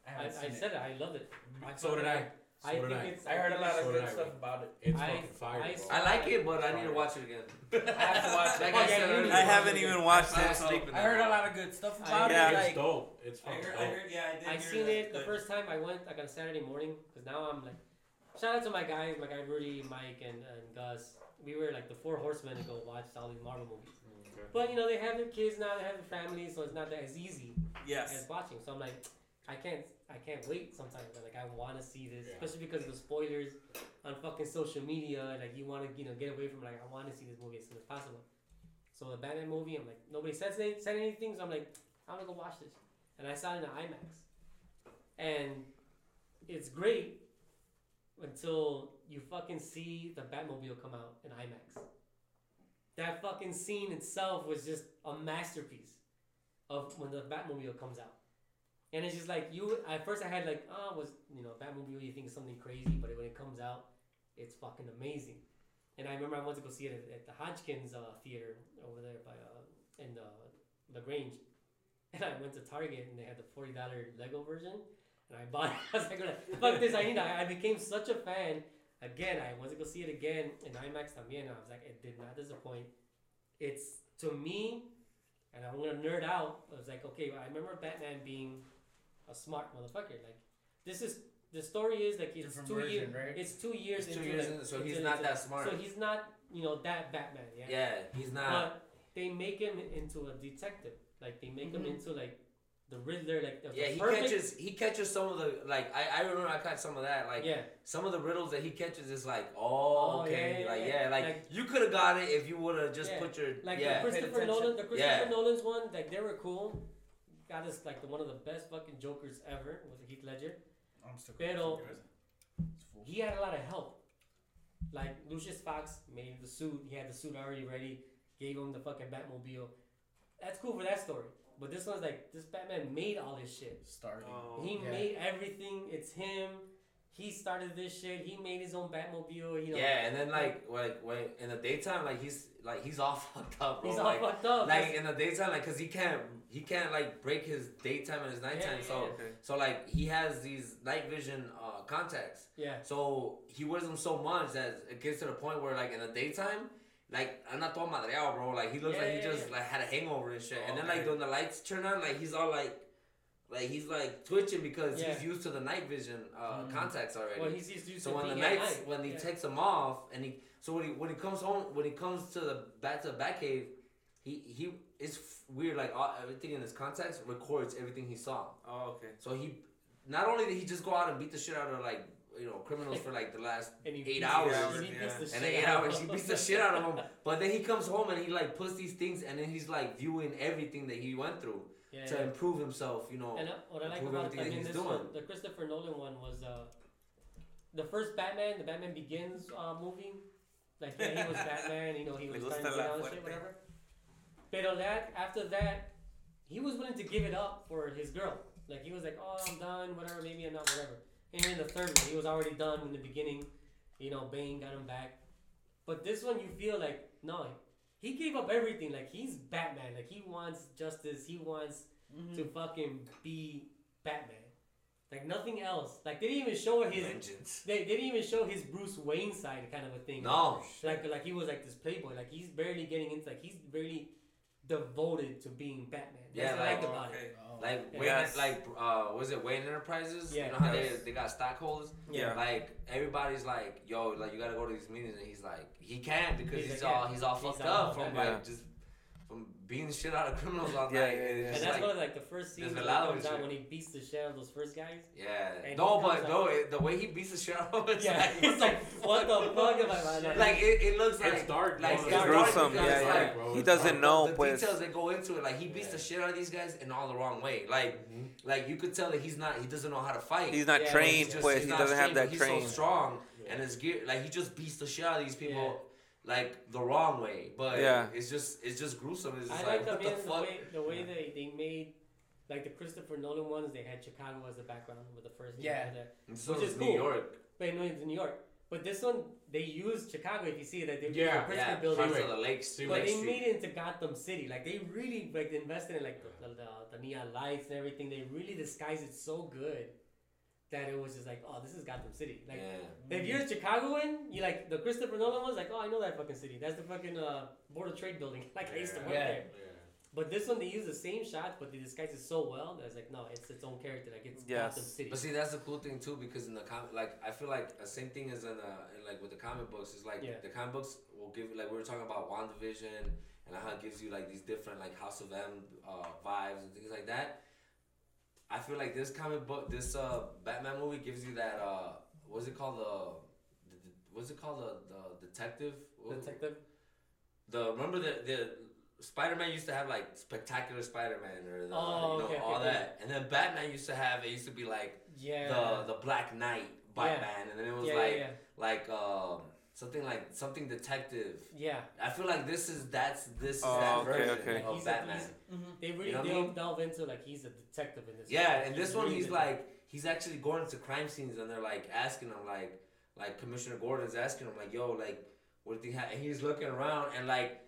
I,
haven't
I
seen it.
said it. I love it. I
So did
it-
I. So
I think
I.
it's.
I heard a lot of
So
good
did I.
stuff about it.
It's
I-
fucking fire,
I-
I like it, but I need to watch it again.
I have to watch it.
Like
oh,
I, said,
I,
really
haven't
watch it.
even watched it.
fell asleep in
I heard a lot of good stuff
I-
about
Yeah.
it.
It's
Like,
dope. It's
I
fucking
heard, I heard, yeah, I did
I
hear
seen
that,
it the first time I went like on Saturday morning because now I'm like, shout out to my guys, my guy Rudy, Mike, and, and Gus. We were like the four horsemen to go watch all these Marvel movies.
Mm, okay.
But you know they have their kids now, they have their families, so it's not that as easy
Yes.
as watching. So I'm like, I can't, I can't wait. Sometimes I'm like I want to see this,
Yeah.
especially because of the spoilers on fucking social media. Like you want to, you know, get away from like I want to see this movie as soon as possible. So the Batman movie, I'm like nobody says any, said anything, so I'm like I'm gonna go watch this, and I saw it in the IMAX, and it's great until you fucking see the Batmobile come out in IMAX. That fucking scene itself was just a masterpiece of when the Batmobile comes out. And it's just like you at first I had like, oh was you know, Batmobile you think is something crazy, but when it comes out, it's fucking amazing. And I remember I went to go see it at, at the Hodgkins uh, theater over there by uh, in uh, La Grange. And I went to Target and they had the forty dollar Lego version, and I bought. it. I was like, "Fuck this! I. I, became such a fan. Again, I went to go see it again in IMAX también. and I was like, it did not disappoint. It's to me, and I'm gonna nerd out. I was like, okay, I remember Batman being a smart motherfucker. Like, this is the story is like it's
Different
two
version,
years.
right?
It's two years.
It's two
into,
years
like,
in, so
into-
he's not
into-
that smart.
So he's not, you know, that Batman. Yeah.
Yeah, he's not.
But they make him into a detective. Like they make him
Mhm.
into like the Riddler. Like the,
Mm-hmm. Yeah,
the
he
perfect-
catches he catches some of the like I, I remember I caught some of that like
Yeah.
some of the riddles that he catches is like oh,
Oh,
okay
yeah, yeah,
like
yeah.
yeah like,
Like-
you could have got it if you would have just
Yeah.
put your
Like
yeah
the Christopher. Nolan, the Christopher
Yeah.
Nolan's one, like they were cool. Got us like the, one of the best fucking Jokers ever was Heath Ledger.
I'm still
Pero-
It's.
He had a lot of help. Like Lucius Fox made the suit. He had the suit already ready. Gave him the fucking Batmobile. That's cool for that story. But this one's like this Batman made all this shit.
Starting. Oh.
He
Yeah.
made everything. It's him. He started this shit. He made his own Batmobile. You know.
yeah and then like like when in the daytime like he's like he's all fucked up bro
He's all
like,
fucked up.
like in the daytime like because he can't he can't like break his daytime and his nighttime
yeah,
so
yeah.
Okay.
so like he has these night vision uh contacts
yeah.
So he wears them so much that it gets to the point where, like, in the daytime, like, I'm not todo madreado, bro. Like, he looks
Yeah,
like he
yeah,
just,
yeah.
like, had a hangover and shit. and then,
Okay.
like, when the lights turn on, like, he's all, like, like, he's, like, twitching because
Yeah.
he's used to the night vision uh,
Mm.
contacts already.
Well, he's used to
so when the nights,
night.
when he
yeah.
takes them off, and he, so when he, when he comes home, when he comes to the, back to the Batcave, he, he, it's weird, like, all, everything in his contacts records everything he saw.
Oh, okay.
So he, not only did he just go out and beat the shit out of, like, you know, criminals for, like, the last eight
beats-
hours.
Yeah.
the
and
shit
eight hours he beats the shit out of them. But then he comes home and he like puts these things and then he's like viewing everything that he went through
Yeah,
to
yeah.
improve himself. You know.
And uh, what I like about
everything
I mean, this
doing.
one, the Christopher Nolan one was uh, the first Batman, the Batman Begins uh, movie. Like yeah, he was Batman, you know, he was
gusta
trying to get
la
all shit, whatever. But that after that, he was willing to give it up for his girl. Like he was like, oh, I'm done, whatever, maybe I'm not, whatever. And in the third one, he was already done in the beginning. You know, Bane got him back. But this one, you feel like no, he gave up everything. Like he's Batman. Like he wants justice. He wants mm-hmm. to fucking be Batman. Like nothing else. Like they didn't even show his.
Vengeance.
They, they didn't even show his Bruce Wayne side kind of a thing.
No.
Like like he was like this playboy. Like he's barely getting into. Like he's barely devoted to being Batman. That's
Yeah, like-
like about it.
Okay.
Like
Yeah.
Wayne,
Yes.
like uh, was it Wayne Enterprises?
Yeah.
You know how
Yes.
they, they got stockholders.
Yeah.
Like everybody's like, yo, like you gotta go to these meetings, and he's like, he can't because
He's
he's,
like,
all
yeah.
he's all
He's
fucked
all
up from like
up.
just from beating the shit out of criminals all
Yeah,
night.
yeah,
and
yeah.
it's
And
just
that's
like,
one of like the first scenes when he
Desvelado
comes out when he beats the shit out of those first guys.
yeah.
And
No, but no, it, the way he beats the shit out of him, it's
Yeah,
like,
it's like what the fuck am I like,
like it, it looks like
It's dark,
like it's
It's
gruesome,
because
yeah, yeah.
like,
bro.
He doesn't
dark.
know,
the
pues.
details that go into it, like he beats the shit out of these guys in all the wrong way. Like, like you could tell that he's not, he doesn't know how to fight.
He's not trained,
He's just-
He doesn't have that
training. he's so strong, and his gear, like he just beats the shit out of these people, like the wrong way. But
Yeah.
it's just, it's just gruesome. It's just
I like
like,
the,
the
the way the way they, they made like the Christopher Nolan ones. They had Chicago as the background with the first. one
Yeah.
there.
So
which
is
is
New
cool.
York.
But no, it's New York. But this one they used Chicago. If you see that they used
Yeah,
the Pritzker
Yeah,
building.
parts of the lakes.
See,
But
Lake
they
Street.
made it into Gotham City. Like they really like invested in like the, the, the neon lights and everything. They really disguised it so good that it was just like, oh, this is Gotham City. Like
yeah.
if you're a Chicagoan, you like the Christopher Nolan was like, oh, I know that fucking city. That's the fucking uh, Board of Trade building. Like I used to work
Yeah.
there. But this one they use the same shots, but they disguise it so well that it's like, no, it's its own character. Like it's
Yes.
Gotham City.
But see, that's the cool thing too, because in the comic, like I feel like the same thing as in, uh, in like with the comic books is like
Yeah.
the comic books will give like we were talking about WandaVision and how it gives you like these different like House of M uh, vibes and things like that. I feel like this comic book, this uh, Batman movie gives you that uh, what's it called the, the, the what's it called the the detective
Detective.
the remember the the Spider Man used to have like spectacular Spider Man or the
Oh,
you know
okay, okay,
all
okay.
that, and then Batman used to have it used to be like
Yeah.
the the Black Knight Batman, and then it was
yeah,
like
yeah,
like um something like something detective.
yeah.
I feel like this is that's this is
Oh,
that
okay,
version
okay.
of
He's a-
Batman.
he's- mm-hmm. They really
You know what I
delve,
mean?
delve into like he's a detective in this.
yeah,
one.
and this one he's
the-
like he's actually going to crime scenes, and they're like asking him like like Commissioner Gordon's asking him like yo like what do you have? And he's looking around and like.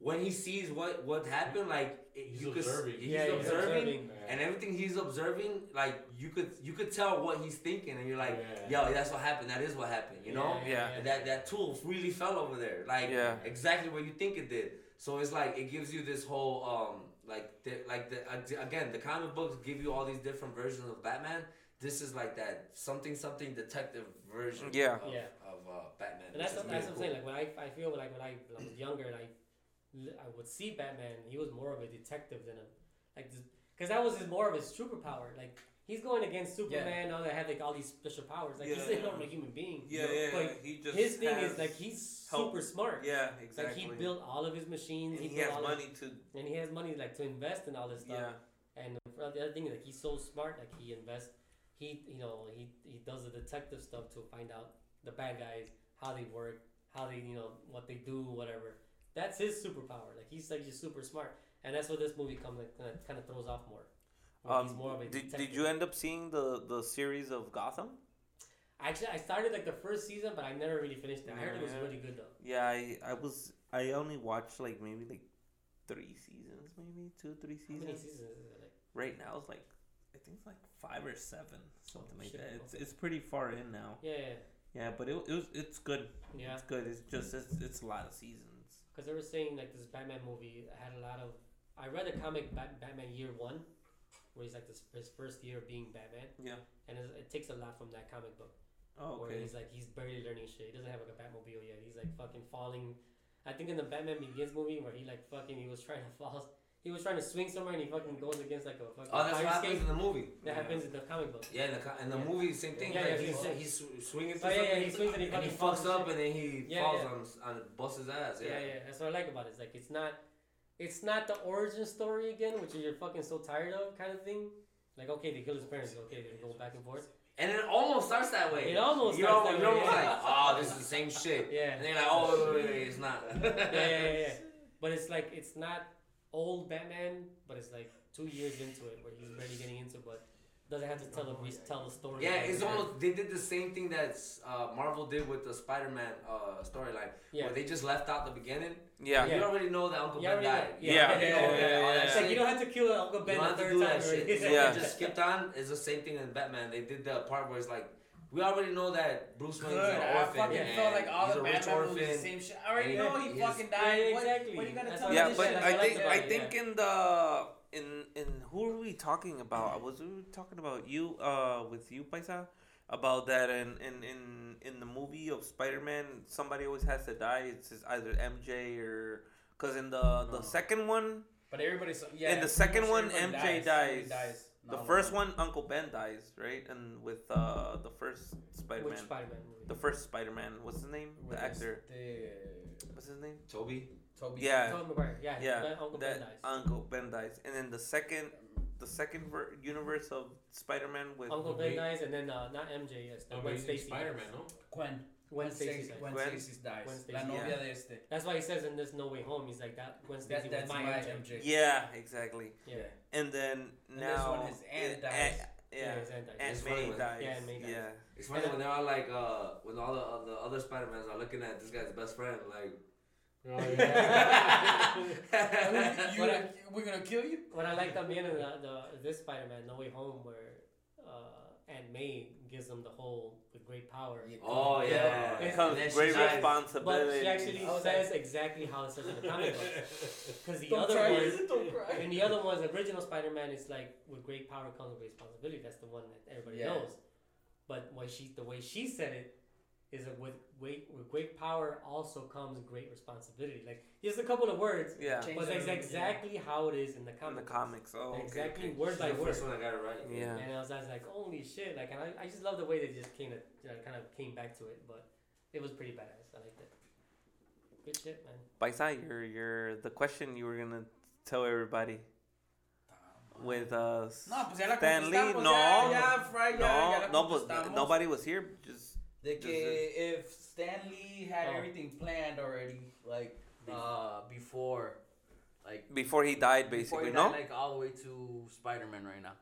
When he sees what what happened, like it,
He's
you
observing.
could, he's
yeah, he's
observing,
observing.
and everything he's observing, like you could you could tell what he's thinking, and you're like,
Yeah.
yo, that's what happened. That is what happened. You know,
Yeah.
And that that tool really fell over there, like
Yeah.
exactly where you think it did. So it's like it gives you this whole um like the, like the uh, again the comic books give you all these different versions of Batman. This is like that something something detective version.
Yeah.
Of,
Yeah.
of uh, Batman.
And that's,
which is
that's what I'm saying. Like when I, I feel like when I, when I was younger and I, li- I would see Batman, he was more of a detective than a like because that was his more of his superpower. Like he's going against Superman, all that have like all these special powers. Like he's
Yeah,
a human being.
Yeah, yeah.
But
he just
his thing is like he's
help.
super smart.
Yeah, exactly.
Like he built all of his machines.
and he
built
has money to.
and he has money like to invest in all this stuff.
Yeah.
And the other thing is like he's so smart, like he invests, he you know he he does the detective stuff to find out the bad guys, how they work, how they you know what they do, whatever. That's his superpower. Like he's like just super smart, and that's what this movie comes like kind of throws off more.
Um,
more of a
did, did you end up seeing the the series of Gotham?
Actually, I started like the first season, but I never really finished it. I heard it was really good though.
Yeah, I I was I only watched like maybe like three seasons, maybe two three
How many
seasons.
seasons is it? Like,
Right now it's like I think it's like five or seven, something
Oh,
like
shit,
that. It's it's pretty far in now.
yeah, yeah,
Yeah, but it, it was it's good.
yeah.
It's good. It's just it's, it's a lot of seasons.
Because they were saying like this Batman movie had a lot of. I read the comic Bat- Batman Year One, where he's like this his first year of being Batman,
Yeah.
and it, it takes a lot from that comic book.
Oh,
Where he's like he's barely learning shit. He doesn't have like a Batmobile yet. He's like fucking falling. I think in the Batman Begins movie where he like fucking he was trying to fall. He was trying to swing somewhere and he fucking goes against like a fucking
Oh, that's
fire
what happens in the movie.
That happens in the comic book.
Yeah, in the, co- in the
Yeah.
movie, same thing.
Yeah,
like
yeah,
he's,
yeah.
he's sw- swinging
Oh yeah, yeah, he swings and he
and he fucks up, and then he
Yeah,
falls
yeah.
on on busts his ass. Yeah.
Yeah, yeah, that's what I like about it. It's like it's not, it's not the origin story again, which you're fucking so tired of, kind of thing. Like okay, they kill his parents. Okay, they go back and forth.
And it almost starts that way.
It almost
you're,
starts
al-
that
you're
way, yeah.
like, oh, this is the same shit.
Yeah.
And then you're like, oh, wait, wait, wait, it's not.
yeah, yeah, yeah, yeah. But it's like it's not old Batman, but it's like two years into it where he's barely getting into. But doesn't have to tell the re- tell the story.
Yeah, it's
the-
almost they did the same thing that uh, Marvel did with the Spider-Man uh, storyline,
Yeah.
where they just left out the beginning.
Yeah.
You already know that Uncle
You
Ben died.
Yeah.
You
Yeah.
already know
Yeah,
that-
yeah,
It's like you don't have to kill Uncle
You
Ben
don't
the
have to
third
do
time.
that shit.
Yeah.
just skipped on. It's the same thing in Batman. They did the part where it's like, we already know that Bruce Wayne's
Good.
an
I
orphan.
fucking
and
felt like all
he's
the
a rich
Batman
orphan.
movies, the same shit. I already know he
he
fucking
is-
died.
Yeah,
What-
exactly.
What, are you gonna
That's
tell
what
me?
Yeah, but
shit?
I
I
think I
about it,
think in the in in who are we talking about? I was we talking about you uh with you Paisa about that in in in in the movie of Spider Man somebody always has to die. It's just either MJ or because in the the
No.
second one
But everybody's yeah.
in the second
much
one MJ
Everybody
dies. The first one Uncle Ben dies right and with uh the first Spider
Which
Man
Spider-Man movie?
the first Spider Man what's his name the
With
actor
The
what's his name
Tobey.
Tobey.
yeah
Tobey Maguire. Yeah.
yeah,
Ben- Uncle
that
Ben dies.
Uncle Ben dies, and then the second, the second ver- universe of Spider-Man with
Uncle Ben dies, and then uh, not MJ. Yes, the Gwen
Amazing
Stacy.
Spider-Man, no?
Gwen.
Gwen Stacy.
Stacy.
dies.
Gwen
Gwen-
Stacy dies.
Gwen
La novia
yeah.
de este.
That's why he says in this No Way Home, he's like that. Gwen Stacy
That, that's
was
my
my,
MJ.
yeah, exactly.
Yeah.
And then
And this
now
one, his aunt dies.
Aunt-
Yeah.
yeah,
his aunt dies.
Aunt May
funny when-
dies.
Yeah, May dies.
Yeah,
It's funny when they're all like, uh, when all the, uh, the other Spider-Mans are looking at this guy's best friend, like,
Oh, yeah.
you,
But
gonna, we're gonna kill you?
What I like también in the, the this Spider-Man No Way Home, where Aunt May gives him the whole with great power.
oh yeah.
It
it comes
And she
great responsibility.
But she actually oh,
I was
says exactly how it says in the comic books. Because the
Don't
other
cry.
one,
Don't
and the other one's original Spider-Man is like with great power comes great responsibility. That's the one that everybody
Yeah.
knows. But what she, the way she said it, is that with great with great power also comes great responsibility. Like just a couple of words,
yeah,
Change
but that's
the-
exactly how it is in the
comics.
in
the comics. Oh, okay,
exactly
okay.
word
She's
by
the
word.
first one that got it right.
Yeah.
And I was, I was like, holy shit! Like, and I, I just love the way they just came to, you know, kind of came back to it. But it was pretty badass. I liked it. Good shit, man.
Paisa, you're the question you were gonna tell everybody with uh
No, pues ya la
Stan Lee, no.
ya, ya, Fry, ya, ya
no
la
no but
contestamos.
nobody was here just
De
Just
que if Stan Lee had
Oh.
everything planned already, like,
Uh, before, like
before he died basically
he
no
died, like all the way to Spider-Man right now.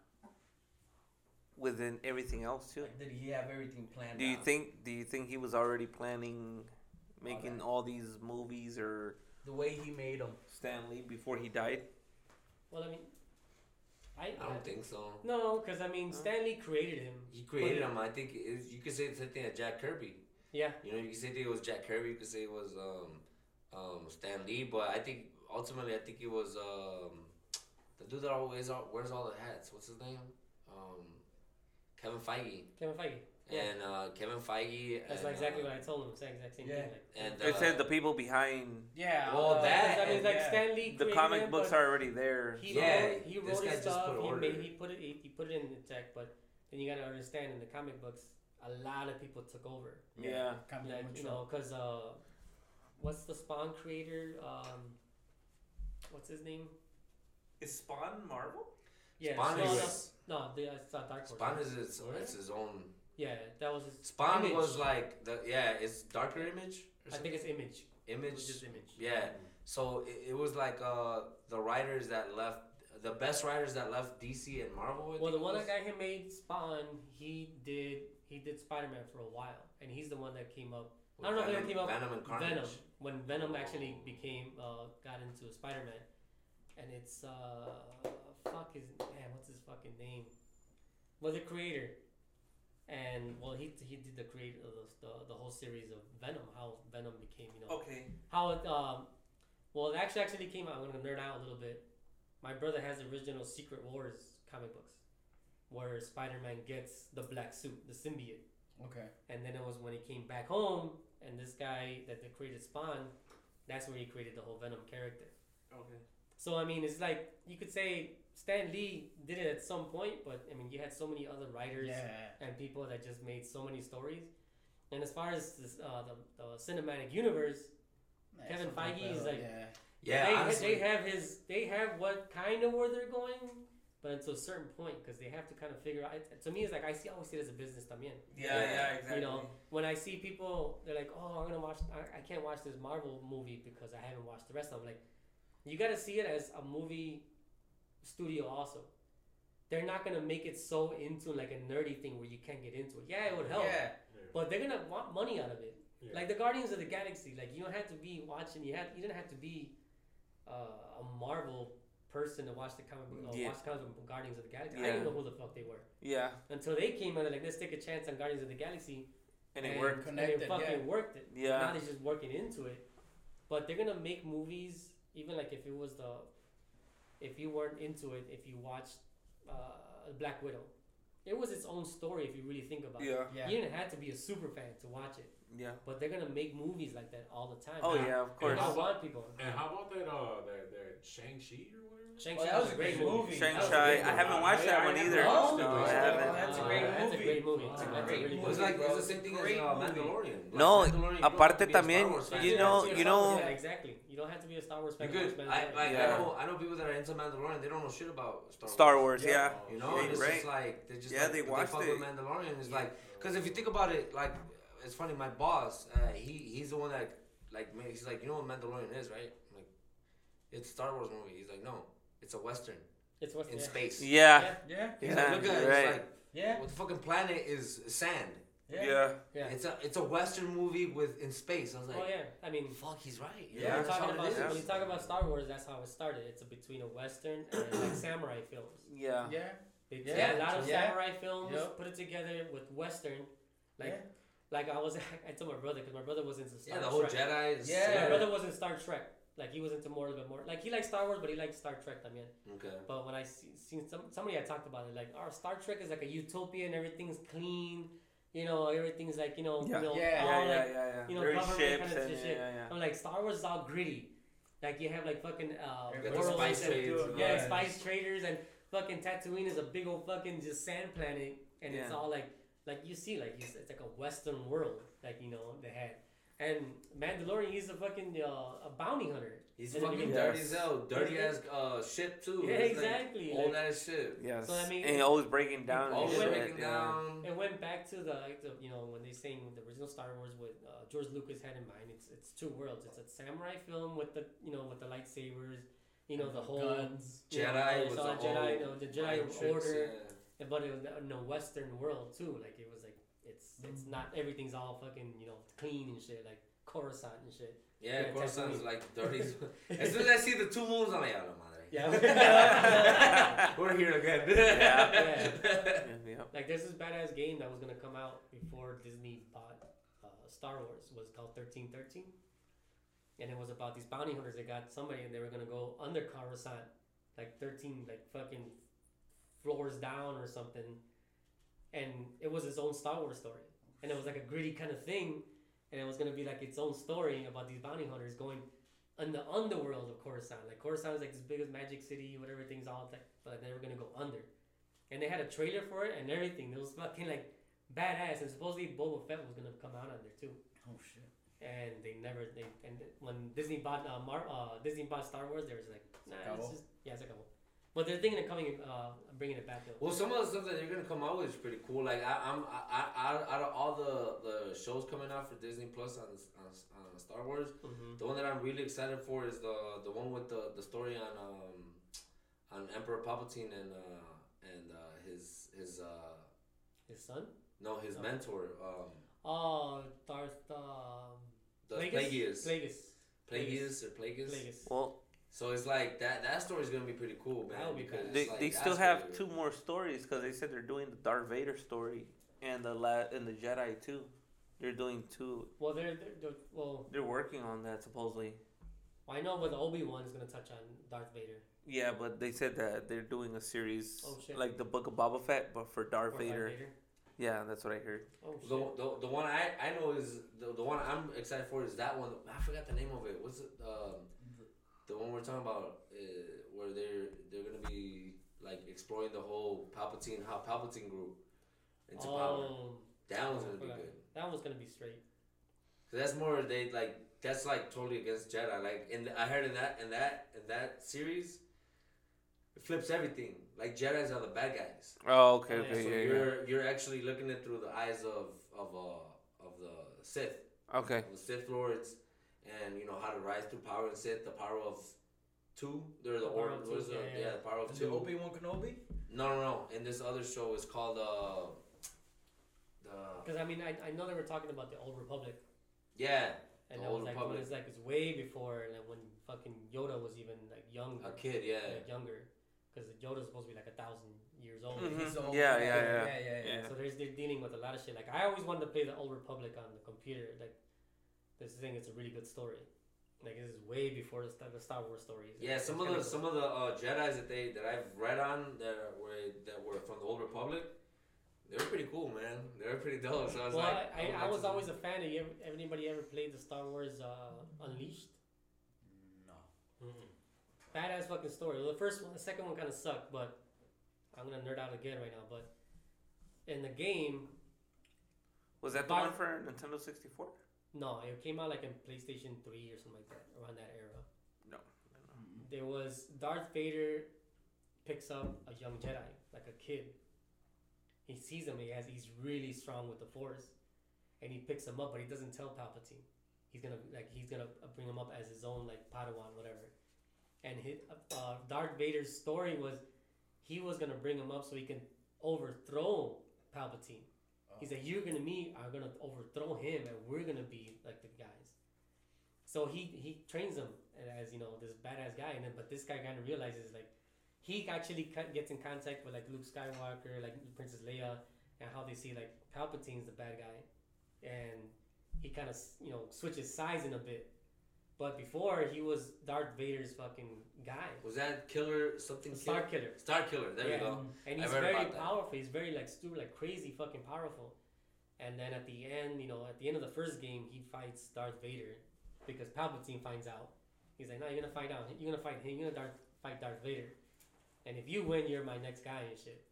within everything else too
like, did he have everything planned
do you
out?
think do you think he was already planning making
that.
all these movies or
the way he made them?
Stan Lee before he died
Well, I mean, I,
I don't think so.
No, because I mean, Stan Lee created him.
He created him. I think it, you could say the same thing as Jack Kirby.
Yeah.
You know, you could say it was Jack Kirby. You could say it was um, um, Stan Lee. But I think ultimately, I think it was um, the dude that always wears all the hats. What's his name? Um, Kevin Feige.
Kevin Feige. Yeah.
And uh, Kevin Feige.
That's
and,
exactly
uh,
what I told him. Same exact same
Yeah.
thing. Like,
And
it
uh,
said the people behind
Yeah.
Well,
uh,
that-
I mean, it's like
yeah.
Stan
Lee.
the
comic
him,
books are already there
He
Yeah,
wrote, he
this
wrote
guy
his
just
stuff.
put
He made, he put it. He, he put it in the tech, but then you gotta understand in the comic books, a lot of people took over.
yeah
Cambió
Like, you
mucho.
know, cause uh, what's the Spawn creator? Um, what's his name?
is Spawn Marvel
Yeah,
Spawn
no,
is
no, no, the, it's not Dark Horse.
Spawn is its, it's his own.
Yeah, that was his.
Spawn
Image.
was like the yeah, it's darker image.
I think it's Image.
Image.
was just Image.
Yeah. So it, it was like uh the writers that left the best writers that left DC and Marvel.
Well, the one
was.
that guy who made Spawn, he did he did Spider Man for a while, and he's the one that came up. I don't know if
Venom,
it came up
Venom and Carnage.
Venom when Venom actually became uh, got into Spider Man, and it's uh fuck his man what's his fucking name? Well, the creator, and well he he did the create of the, the the whole series of Venom, how Venom became you know
okay
how it um well it actually actually came out. I'm gonna nerd out a little bit. My brother has the original Secret Wars comic books, where Spider Man gets the black suit, the symbiote.
Okay.
And then it was when he came back home, and this guy that they created Spawn, that's where he created the whole Venom character.
okay
So I mean, it's like you could say Stan Lee did it at some point, but I mean, you had so many other writers
Yeah.
and people that just made so many stories. And as far as this, uh, the, the cinematic universe, Kevin Feige is like-
yeah.
Yeah,
they,
honestly,
they have his, they have what kind of where they're going, but until a certain point, because they have to kind of figure out. It, to me, it's like I see, I always see it as a business también.
yeah yeah exactly
You know, when I see people, they're like, "Oh, I'm gonna watch. I, I can't watch this Marvel movie because I haven't watched the rest of them." Like, you gotta see it as a movie studio also. they're not gonna make it so into like a nerdy thing where you can't get into it. Yeah, it would help,
Yeah.
but they're gonna want money out of it.
Yeah.
Like the Guardians of the Galaxy, like you don't have to be watching. You had you didn't have to be uh, a Marvel person to watch the comic book. Or
Yeah.
Watch the comic book Guardians of the Galaxy. I
Yeah.
didn't know who the fuck they were
Yeah,
until they came out. Like let's take a chance on Guardians of the Galaxy,
and it worked.
And
Connected,
it fucking
yeah.
worked it.
Yeah.
Now they're just working into it, but they're gonna make movies. Even like if it was the, if you weren't into it, if you watched uh, Black Widow, it was its own story. If you really think about it.
Yeah,
Yeah.
You didn't have to be a super fan to watch it,
yeah.
but they're gonna make movies like that all the time.
Oh
Now,
yeah, of course.
I want people.
And how about that? Uh, that that Shang Chi or whatever.
Shang-Chi
Oh, that
was,
was
a great movie.
Shang
That was a
Chi. I haven't watched that one either.
watched
No,
it.
I haven't.
That's a great
That's a
movie.
great movie.
That's a great
really
Well, it's like it's the same thing as
Great
uh,
movie.
Mandalorian.
No,
Mandalorian, you don't
aparte
have to be a Star
también, you know- you know-
Yeah, exactly. You don't have to be a Star Wars fan.
You
to
could.
watch
I like. I know. I know people that are into Mandalorian. They don't know shit about Star Wars.
Star Wars,
Yeah.
yeah.
You know, it's just like they just
Yeah, they watched
fuck
it.
with Mandalorian. It's like because if you think about it, like it's funny. My boss, uh, he he's the one that like ma- he's like you know what Mandalorian is, right? I'm like it's a Star Wars movie. He's like no, it's a western
It's what's
in
yeah.
space.
Yeah,
Yeah.
He's
Yeah,
like, look at it.
right.
It's like
Yeah.
what the fucking planet is sand.
Yeah.
yeah.
Yeah.
It's a it's a western movie with in space. I was like,
Oh yeah. I mean,
fuck, he's right.
Yeah,
when,
that's
you talk
how it
about, when you talk about Star Wars, that's how it started. It's a between a western and like samurai films.
Yeah.
Yeah.
They take
Yeah,
a lot of
yeah.
samurai films,
Yep.
put it together with western. Like,
Yeah.
Like I was, I told my brother because my brother was into Star
Yeah, the whole
Trek.
Jedi. Is,
Yeah.
My brother was in Star Trek. Like he was into more a bit more. Like he liked Star Wars, but he liked Star Trek también.
Okay.
But when I see, seen some somebody I talked about it, like our Star Trek is like a utopia and everything's clean. You know, everything's like you know,
Yeah.
you know,
Yeah,
all
Yeah,
like
yeah, yeah, yeah.
you know,
Very
government
ships
kind of
and
shit.
yeah, yeah.
I'm like Star Wars is all gritty. Like you have like fucking uh,
You
got the spice
and-
trades and
yeah, spice traders and fucking Tatooine is a big old fucking just sand planet, and it's all like like you see like you, s- it's like a Western world, like you know they had. And Mandalorian, he's a fucking uh, a bounty hunter.
He's
In
fucking
beginning.
dirty as hell. Dirty ass uh, shit too.
Yeah,
It's like
exactly,
old
like-
ass shit.
Yes.
So, I mean-
and always breaking down.
Always
and
breaking
yeah.
down.
It went back to the, like, the you know when they saying the original Star Wars what uh, George Lucas had in mind. It's it's two worlds. It's a samurai film with the you know with the lightsabers, you know the whole
Guns.
you know,
Jedi
it's
was
all
the
Jedi,
whole
you know, the Jedi
mind tricks,
Order,
yeah.
But it was in a Western world too. Like it was like it's it's not everything's all fucking you know clean and shit like Coruscant and shit.
Yeah,
Yeah,
Coruscant's
Tatooine.
like dirty. as soon as I see the two moons, I'm like, oh, madre.
Yeah.
We're here again.
Yeah.
Yeah.
Yeah, yeah.
Like there's this badass game that was gonna come out before Disney bought uh, Star Wars. It was called thirteen thirteen, and it was about these bounty hunters. They got somebody, and they were gonna go under Coruscant, like thirteen, like fucking floors down or something. And it was its own Star Wars story, and it was like a gritty kind of thing, and it was gonna be like its own story about these bounty hunters going in the underworld of Coruscant. Like Coruscant is like this biggest magic city, whatever things all that, but they were gonna go under and they had a trailer for it and everything. It was fucking like badass, and supposedly Boba Fett was gonna come out on there too.
Oh shit.
And they never they and when Disney bought uh, Mar- uh Disney bought Star Wars, they was like, nah, it's just yeah, it's a couple. But they're thinking of coming, uh, bringing it back though.
Well, some of the stuff that they're gonna come out with is pretty cool. Like I, I'm, I, I, out of all the the shows coming out for Disney Plus on on, on Star Wars,
Mm-hmm.
the one that I'm really excited for is the the one with the the story on um on Emperor Palpatine and uh and uh, his his uh
His son?
no his
Oh.
mentor um
Oh, Darth. Um,
the
Plagueis?
Plagueis
Plagueis.
Plagueis or Plagueis.
Plagueis.
Well,
So it's like that that story's gonna be pretty cool, man.
That would be
because
they,
like,
they still have
be-
two more stories because they said they're doing the Darth Vader story and the la- and the Jedi too. They're doing two.
Well, they're, they're, they're well.
They're working on that supposedly.
I know, but the Obi Wan is gonna touch on Darth Vader.
Yeah, but they said that they're doing a series
Oh, shit.
like the Book of Boba Fett, but for Darth
Or
Vader. Yeah, that's what I heard.
Oh shit.
The, the, the one I, I know is the, the one I'm excited for is that one. I forgot the name of it. What's it? Um, the one we're talking about uh, where they're they're gonna be like exploring the whole Palpatine how Palpatine grew into power.
Oh,
That one's gonna be
forgot.
good.
That one's gonna be straight.
Cause that's more they like that's like totally against Jedi. Like in the, I heard in that in that in that series, it flips everything. Like Jedi's are the bad guys.
Oh, okay,
Oh, yeah.
okay,
so
yeah, yeah.
you're you're actually looking at through the eyes of of uh of the Sith.
Okay.
the Sith Lords, and you know how to rise through power and Sith, the power of two. They're the
The
or
Power of Two,
it?
yeah,
Yeah,
yeah.
the power of
Is
two.
Obi Wan Kenobi?
No, no, no. And this other show is called uh, the
Because I mean, I, I know they were talking about the Old Republic,
yeah,
and
The
that was
Old
like
Republic.
when it's like it's way before like when fucking Yoda was even like young,
a kid. Yeah.
like, younger, because Yoda's supposed to be like a thousand years old.
Mhm.
He's old.
Yeah, yeah,
yeah,
yeah.
yeah, yeah.
Yeah.
So there's they're dealing with a lot of shit. Like I always wanted to play the Old Republic on the computer. Like this thing, it's a really good story. Like this is way before the Star, the Star Wars stories.
Yeah, some of the some of the uh, Jedi's that they that I've read on that were that were from the Old Republic, they were pretty cool, man. They were pretty dope. So I was
Well,
like,
I,
would
I, I was
to-
always a fan. Of you anybody ever played the Star Wars uh, Unleashed?
No.
Mm-mm.
Badass fucking story. Well, the first one, the second one kind of sucked, but I'm gonna nerd out again right now. But in the game,
Was that the
Bar-
one for Nintendo 64?
No, it came out like in PlayStation Three or something like that, around that era.
No.
There was Darth Vader picks up a young Jedi, like a kid. He sees him. He has he's really strong with the Force, and he picks him up, but he doesn't tell Palpatine. He's gonna like he's gonna bring him up as his own like Padawan, whatever. And his, uh, Darth Vader's story was he was gonna bring him up so he can overthrow Palpatine. He's like, you're gonna me are gonna overthrow him, and we're gonna be like the guys. So he he trains him as you know this badass guy, and then but this guy kind of realizes like he actually gets in contact with like Luke Skywalker, like Princess Leia, and how they see like Palpatine's the bad guy, and he kind of you know switches sides in a bit. But before he was Darth Vader's fucking guy,
Was that killer something?
Star
Killer?
Killer.
Star Killer. There
Yeah.
we go.
And he's very
about that.
powerful. He's very like stupid, like crazy fucking powerful. And then at the end, you know, at the end of the first game, he fights Darth Vader because Palpatine finds out. He's like, "No, you're gonna fight out. You're gonna fight him. You're gonna Darth, fight Darth Vader. And if you win, you're my next guy and shit."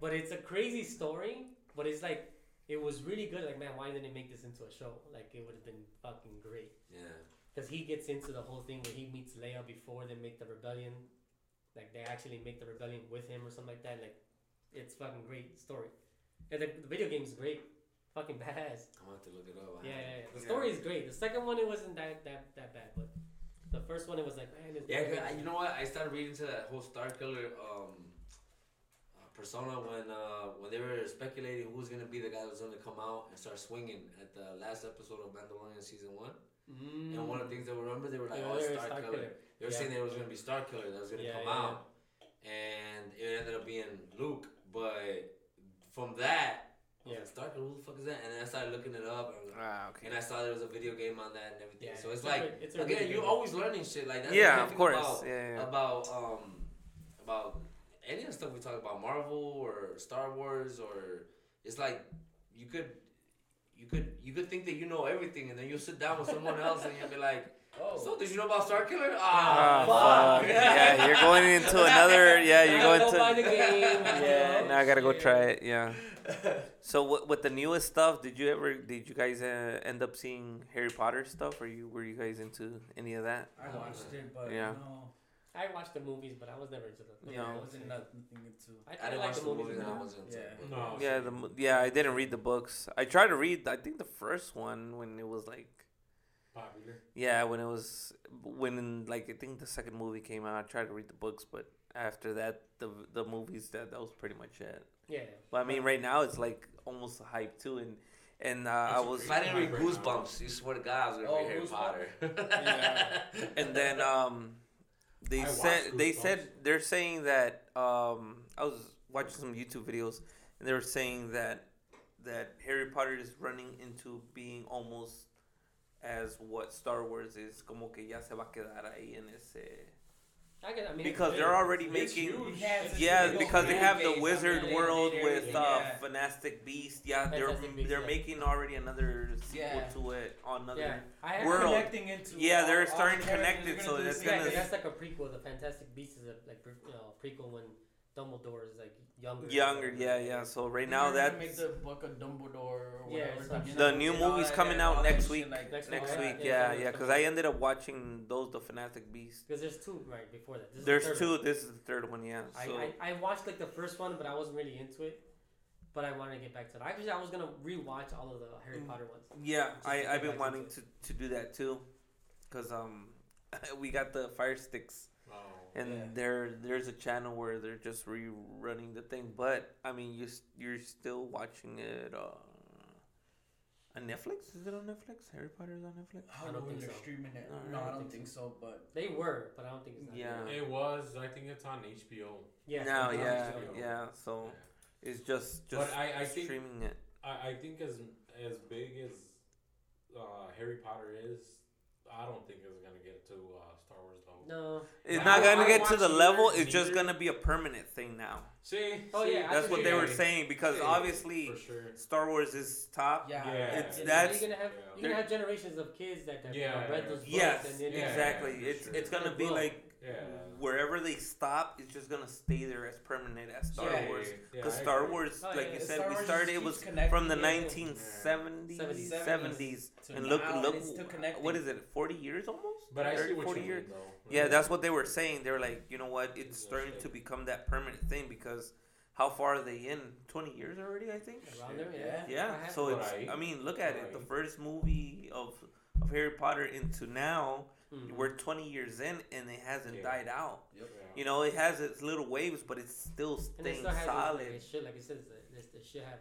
But it's a crazy story. But it's like it was really good. Like, man, why didn't they make this into a show? Like, it would have been fucking great.
Yeah.
Because he gets into the whole thing where he meets Leia before they make the rebellion. Like they actually make the rebellion with him or something like that. Like it's fucking great story. And the, the video game is great. Fucking badass.
I'm gonna have to look it up.
Yeah, yeah, yeah. The
Yeah.
story is great. The second one it wasn't that that, that bad, but the first one it was like man. It's
Yeah, 'cause I, you know what? I started reading to that whole Star Killer um, uh, persona when uh, when they were speculating who was gonna be the guy that was gonna come out and start swinging at the last episode of Mandalorian season one.
Mm.
And one of the things that we remember, they were like,
Yeah,
"Oh, it's Star,
Star
Killer.
Killer.
They were
Yeah.
saying there was gonna be Star Killer that was gonna
Yeah,
come
yeah,
out, and it ended up being Luke. But from that,
Yeah.
like, Star Killer, who the fuck is that? And then I started looking it up, and,
Ah, okay.
and I saw there was a video game on that and everything.
Yeah,
so it's,
a
like,
good- it's a
again, you're
good
always learning shit. Like that's
yeah, of course.
About,
yeah, yeah.
about um about any of the stuff we talk about Marvel or Star Wars or it's like you could you could you could think that you know everything and then you'll sit down with someone else and you'll be like
Oh.
so did you know about Star Killer
Ah,
ah
fuck. yeah, you're going into another. Yeah, you're going to.
buy the game.
Yeah,
you
now I gotta go try it. Yeah. So what with the newest stuff? Did you ever? Did you guys uh, end up seeing Harry Potter stuff? Or you were you guys into any of that?
I watched it, but
Yeah.
no.
I watched the movies, but I was never into the.
Yeah,
No.
I wasn't nothing into.
I,
I
I
didn't
like
watch
the
the
movies.
and I wasn't into
Yeah.
it.
No.
Yeah, the yeah. I didn't read the books. I tried to read. I think the first one when it was like
Popular.
yeah when it was when like I think the second movie came out. I tried to read the books, but after that the the movies that that was pretty much it.
Yeah.
But I mean, right now it's like almost a hype too, and and uh, I was
If I didn't read
Right.
Goosebumps, you swear to God I was gonna
Oh,
read Harry
Goosebumps?
Potter.
Yeah. and then um they said they said they're saying that um I was watching some YouTube videos and they were saying that that Harry Potter is running into being almost as what Star Wars is como que ya se va a quedar ahí en ese
I can, I mean,
because they're already making
huge.
Yeah,
yeah because they have the
base,
wizard
something
world
they
with
everything,
uh
yeah.
Fantastic Beast yeah they're
Fantastic
they're
yeah.
making already another sequel
Yeah.
to it on another
Yeah, I
World.
Connecting into.
Yeah, they're
all- all
starting
the
to
characters
connect it,
are
so
gonna do
that's
the
Yeah,
same
'cause that's like a prequel. The Fantastic Beasts is a like pre- you know, prequel when Dumbledore is like younger.
younger yeah yeah so right now
gonna
that's
make the book of Dumbledore or
Yeah,
whatever.
some
you
shit.
know,
The new movie's
that,
coming out next week.
like-
Next
next
week,
week
yeah,
yeah
yeah,
yeah because i ended up watching those the fantastic beasts
Because there's two right before that. This is the
there's two
one.
this is the third one yeah
I,
so
I, I watched like the first one, but I wasn't really into it. But I wanted to get back to it. Actually, I was gonna rewatch all of the Harry
Mm.
Potter ones.
yeah i i've been wanting to to do that too because um we got the fire sticks. And
Yeah.
there there's a channel where they're just rerunning the thing. But I mean, you you're still watching it uh, on Netflix. Is it on Netflix? Harry Potter's on Netflix.
I
I
don't know
don't
when
think
they're
so.
streaming it.
No, I
No, I
don't
don't
think
think so. But
They were, but I don't think it's not.
Yeah.
It was. I think it's on HBO.
Yeah.
now, yeah,
HBO.
yeah. So
Yeah.
it's just
But
just
I- I think-
streaming it.
I, I think as as big as uh, Harry Potter is, I don't think it's gonna get to uh, Star Wars level.
No.
It's not gonna get to the level. It's just gonna be a permanent thing now.
See,
Oh,
see,
yeah,
That's what they were saying because
Yeah,
obviously
sure.
Star Wars is top.
yeah,
Yeah.
It's
Yeah,
that's
you're gonna have
yeah.
you're gonna have generations of kids that, that
Yeah,
read those books
yes,
and then
Yeah,
exactly.
for
it's
sure.
it's gonna be like
Yeah.
wherever they stop, it's just gonna stay there as permanent as Star
Yeah.
Wars.
Yeah,
Because
I
Star
agree.
Wars,
Oh,
like
yeah,
you said,
Star
we
Wars
started. It was from the
it.
1970s,
70s.
70s, and look,
now,
look,
it's
what is it? 40 years almost?
But I see what
40
you
years.
mean, though.
Yeah, that's what they were saying. They were like, you know what? It's
Yeah,
starting
shit.
to become that permanent thing because how far are they in? 20 years already, I think.
around there.
Yeah.
Yeah.
Yeah, so it's.
Right.
I mean, look at it. The first movie of of Harry Potter into now,
Mhm.
we're 20 years in, and it hasn't
Yeah.
died out.
Yeah.
You know, it has its little waves, but it's still
and it
staying
still has
solid.
It, it should, like it says, it, it should have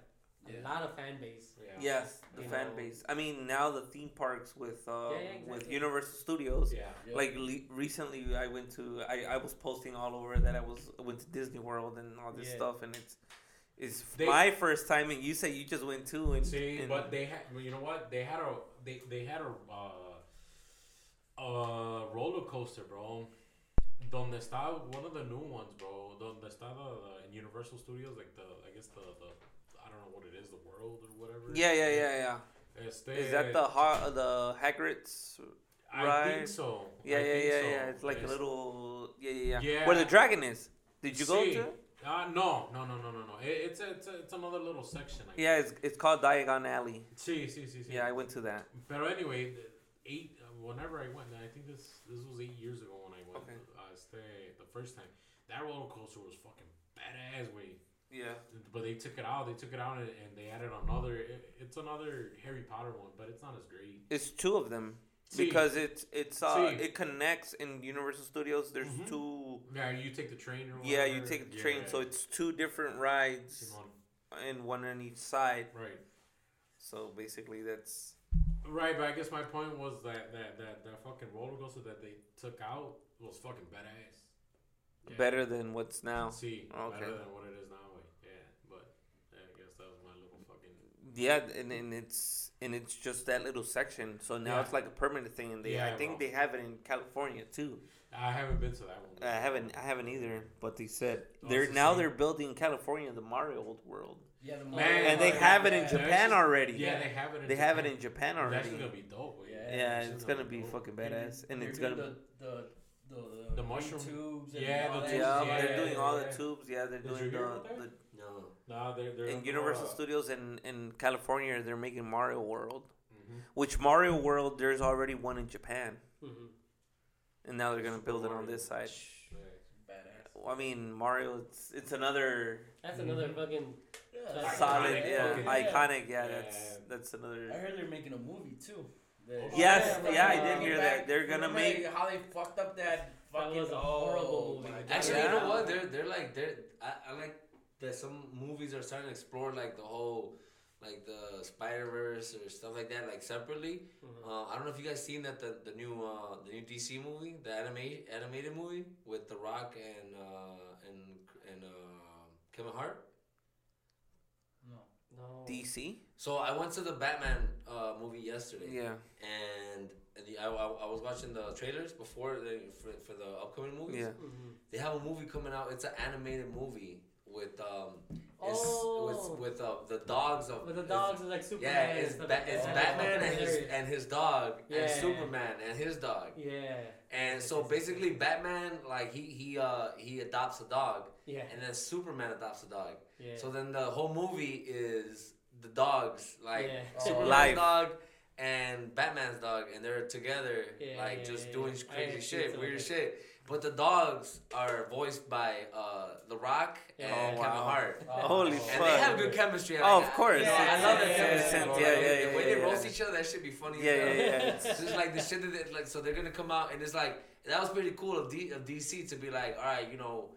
a
Yeah.
lot of fan base.
Yeah.
Yes, the
You
fan
know.
base. I mean, now the theme parks with uh,
Yeah, yeah,
with. Universal Studios.
Yeah.
Yeah.
Like le- recently, I went to I, I was posting all over that I was went to Disney World and all this
Yeah.
stuff, and it's it's
They-
my first time. And you say you just went too, and,
See,
and
but they had, you know what? They had a, they, they had a, uh, a roller coaster, bro. Donde está one of the new ones, bro. Donde está the, in Universal Studios, like the, I guess the, the, I don't know what it is, the world or whatever.
yeah, yeah, yeah, yeah.
Este,
Is that the ha- the Hagrid's?
I think so.
Yeah,
I
yeah, yeah,
so.
yeah. It's like a little yeah, yeah, yeah,
Yeah.
Where the dragon is? Did you go to?
Uh, no, no, no, no, no, no. It, it's a, it's a, it's another little section. I
Yeah, it's it's called Diagon Alley.
Sí, sí, sí, sí.
Yeah, I went to that.
But anyway, eight. Whenever I went, I think this this was eight years ago when I went.
Okay.
Uh, stay the first time. That roller coaster was fucking badass. Way,
Yeah.
but they took it out. They took it out and, and they added another. It, it's another Harry Potter one, but it's not as great.
It's two of them because it's it's uh
See.
it connects in Universal Studios. There's
Mhm.
two.
yeah, you take the train or
Yeah, you take the train,
Yeah.
so it's two different rides and one on each side.
right.
So basically, that's
Right, but I guess my point was that that that, that fucking roller coaster that they took out was fucking badass. Yeah.
better than what's now.
See,
Okay.
better than what it is now. Wait, yeah, but yeah, I guess that was my little fucking.
Yeah, and, and it's and it's just that little section. So now
Yeah.
it's like a permanent thing, and they I think they have it in California too.
I haven't been to that one.
I haven't I haven't either, but they said
Oh,
they're now they're building California the Mario old World,
Yeah, the
Man,
and they have it in.
Japan
Japan already.
Yeah, they have it. In
They
Japan.
have it in Japan
That's
already.
gonna be dope.
Yeah.
Yeah, it's
gonna
gonna
be
be
dope.
fucking badass,
doing-
and it's gonna.
the the the,
The mushroom-
tubes.
Yeah, the tubes,
Yeah,
yeah,
they're doing all the tubes. Yeah, they're doing the,
about that?
the
No.
Nah, they're they're
in Universal
uh,
Studios in in California. They're making Mario World,
mhm.
which Mario World there's already one in Japan,
Mhm.
and now they're gonna
Super
build it on this side.
Yeah.
Badass.
I mean, Mario, it's it's another
That's another fucking.
Yeah,
solid,
Iconic
yeah,
fucking-
iconic. Yeah,
Yeah.
that's that's
I
another.
heard they're making a movie too. The-
Yes,
from,
yeah, I
uh,
did hear
back-
that. They're gonna
remember
make-
how they fucked up that
That
fucking
was a
oh,
horrible
my
movie.
God.
Actually,
Yeah.
you know what? They're they're like they're I, I like that some movies are starting to explore like the whole like the Spider Verse or stuff like that like separately.
Mhm.
Uh, I don't know if you guys seen that the the new uh, the new DC movie, the anime animated movie with The Rock and uh, and and uh, Kevin Hart.
No.
No.
DC.
So I went to the Batman uh, movie yesterday.
Yeah.
And the, I, I, I was watching the trailers before the for, for the upcoming movies.
Yeah.
Mhm.
They have a movie coming out. It's an animated movie with um
oh.
with with uh, the dogs of
with the dogs is, like Superman.
Yeah, it's, ba- it's
oh.
Batman and his and his dog
yeah.
and Superman and his dog.
Yeah.
And so basically, Batman like he he uh he adopts a dog.
Yeah.
And then Superman adopts a dog.
Yeah.
So then the whole movie is the dogs like
yeah.
Superman's dog and Batman's dog, and they're together
yeah,
like just doing crazy shit, weird shit. But the dogs are voiced by uh, The Rock and
oh,
Kevin
wow.
Hart.
Oh,
Holy
fuck.
And they have good chemistry. Like, oh,
of course.
Yeah,
I love
yeah,
that chemistry.
Yeah, yeah, yeah,
the way they roast each other, that should be funny.
Yeah, yeah, yeah.
It's like the shit that they, like, so they're going to come out and it's like, that was pretty cool of, D, of DC to be like, all right, you know,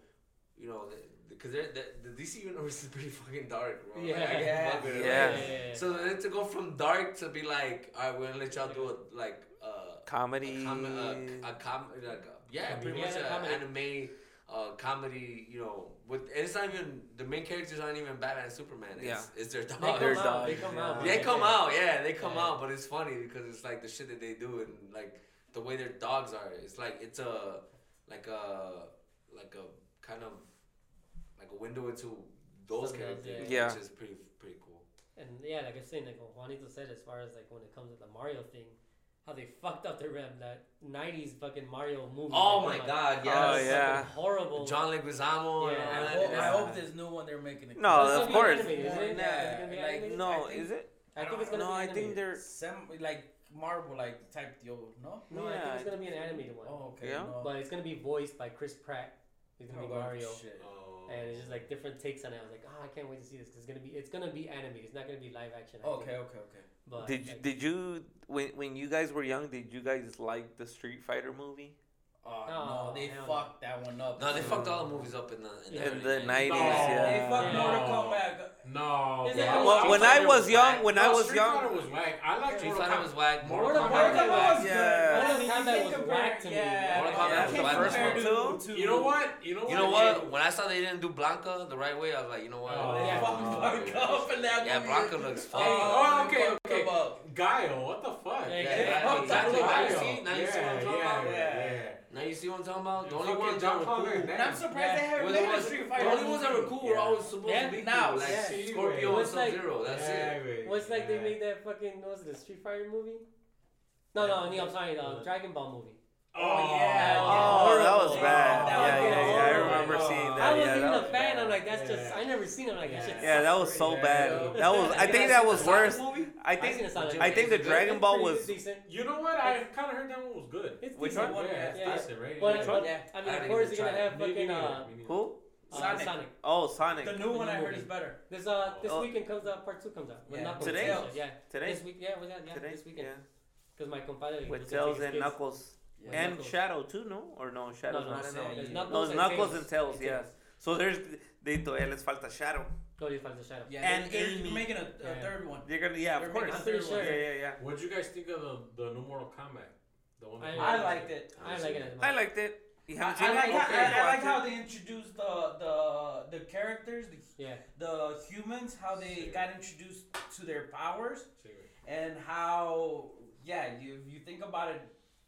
you know, because the, the, DC universe is pretty fucking dark, bro.
Yeah,
like, yeah,
yeah,
yeah. So then to go from dark to be like, all right, we're gonna let y'all do a, like uh,
comedy,
a, com- a, a com- like yeah,
uh,
comedy.
pretty
much
yeah,
anime uh, comedy. You know, with and it's not even the main characters aren't even bad and Superman. It's,
yeah,
it's their dog.
They come,
their
out,
dog.
They come
yeah.
out.
They come out. Yeah, they come out. But it's funny because it's like the shit that they do and like the way their dogs are. It's like it's a like a like a kind of like a window into those
Something
characters, like
yeah.
which is pretty pretty cool.
And yeah, like I was saying, like Juanito said, as far as like when it comes to the Mario thing, how they fucked up the rim. That '90s fucking Mario movie.
Oh my
like,
god! Yeah.
Oh
yeah.
Horrible.
John Leguizamo.
Yeah.
I, hope, I hope this new one they're making. It
no, of course.
Anime,
is it? Yeah. yeah.
Like,
like,
no,
think,
is it?
I think it's gonna
no,
be.
No,
I
think they're
Sem- like Marvel like type deal. No.
No,
yeah, I
think it's gonna be an animated one.
Oh okay.
Yeah.
No.
But it's gonna be voiced by Chris Pratt. He's gonna
oh,
be Mario.
Shit.
Oh
and it's just like different takes on it. I was like, ah, oh, I can't wait to see this. Cause it's gonna be it's gonna be anime. It's not gonna be live action.
Okay, okay, okay.
But
did
like,
did you when when you guys were young? Did you guys like the Street Fighter movie?
Oh,
no,
oh, they
hell.
fucked that one up.
No, they too. fucked all the movies up in the in, yeah. the,
in the
90s.
No,
yeah.
They fucked
no.
Mortal Kombat.
No.
Yeah.
well,
when I was, young, when I was young,
Fighter was whack. I liked
Street Fighter was whack.
Mortal, Kombat was
whack.
Yeah.
Mortal Kombat was whack to me.
Mortal Kombat was
the
first one.
You know what? You know what?
You know what? When I saw they didn't do Blanka the right way, I was like, you know what?
Oh,
they fucked up Yeah, Blanka.
Yeah, Blanka looks
oh,
fucked.
Oh, okay, okay. Guile, what the fuck?
Yeah,
exactly. Now you see what I'm talking about. Now you see what I'm talking about? The only ones that were cool.
And I'm surprised
yeah.
they haven't made a Street Fighter.
The only ones that were cool
yeah.
were always supposed
yeah.
to be
now,
cool. Like
yeah.
Scorpio and Sub Zero. That's it.
What's well, like they made that fucking what was it, the Street Fighter movie? No, no, no, I'm sorry, the Dragon Ball movie.
Oh, yeah.
Oh, that was bad. yeah, yeah, yeah. Oh,
I
remember seeing that.
I wasn't even a fan. I'm like, that's just. I never seen it like that. shit
Yeah, that was so bad. That was. I think that was worse. I think I, think the Dragon Ball was
decent.
You know what? I kind of heard that one was good.
It's
Which
decent.
one?
Yeah,
yeah,
yeah.
decent, right?
But,
yeah.
but
yeah.
I mean,
I
of course, you're gonna have fucking uh,
uh,
who?
Uh,
Sonic.
Oh, Sonic.
The new the one new I heard
movie.
is better.
This uh, oh. this
oh.
weekend comes out. Part two comes out.
Yeah.
Knuckles.
Today.
Yeah.
Today.
This week. Yeah. Yeah.
Today?
This weekend. Because my compadre.
With Tails and Knuckles.
Yeah.
And
Knuckles.
Shadow too, no? Or no? Shadow's
no, no,
not in
no.
Knuckles,
Knuckles and Tails. Yes. So there's they todavía les falta Shadow.
Cody fights the Shadow.
Yeah,
and
they're, they're making a, a
yeah.
third one.
They're gonna, yeah,
they're
of course.
A third one.
Yeah, yeah, yeah.
What'd you guys think of the, the new Mortal Kombat? The one
I,
I liked it.
I, I like it.
I liked it. You
I, I like,
okay,
how, I, I like how they introduced the the the characters, the,
yeah.
the humans, how they Cigarette. got introduced to their powers,
Cigarette.
and how yeah, you you think about it,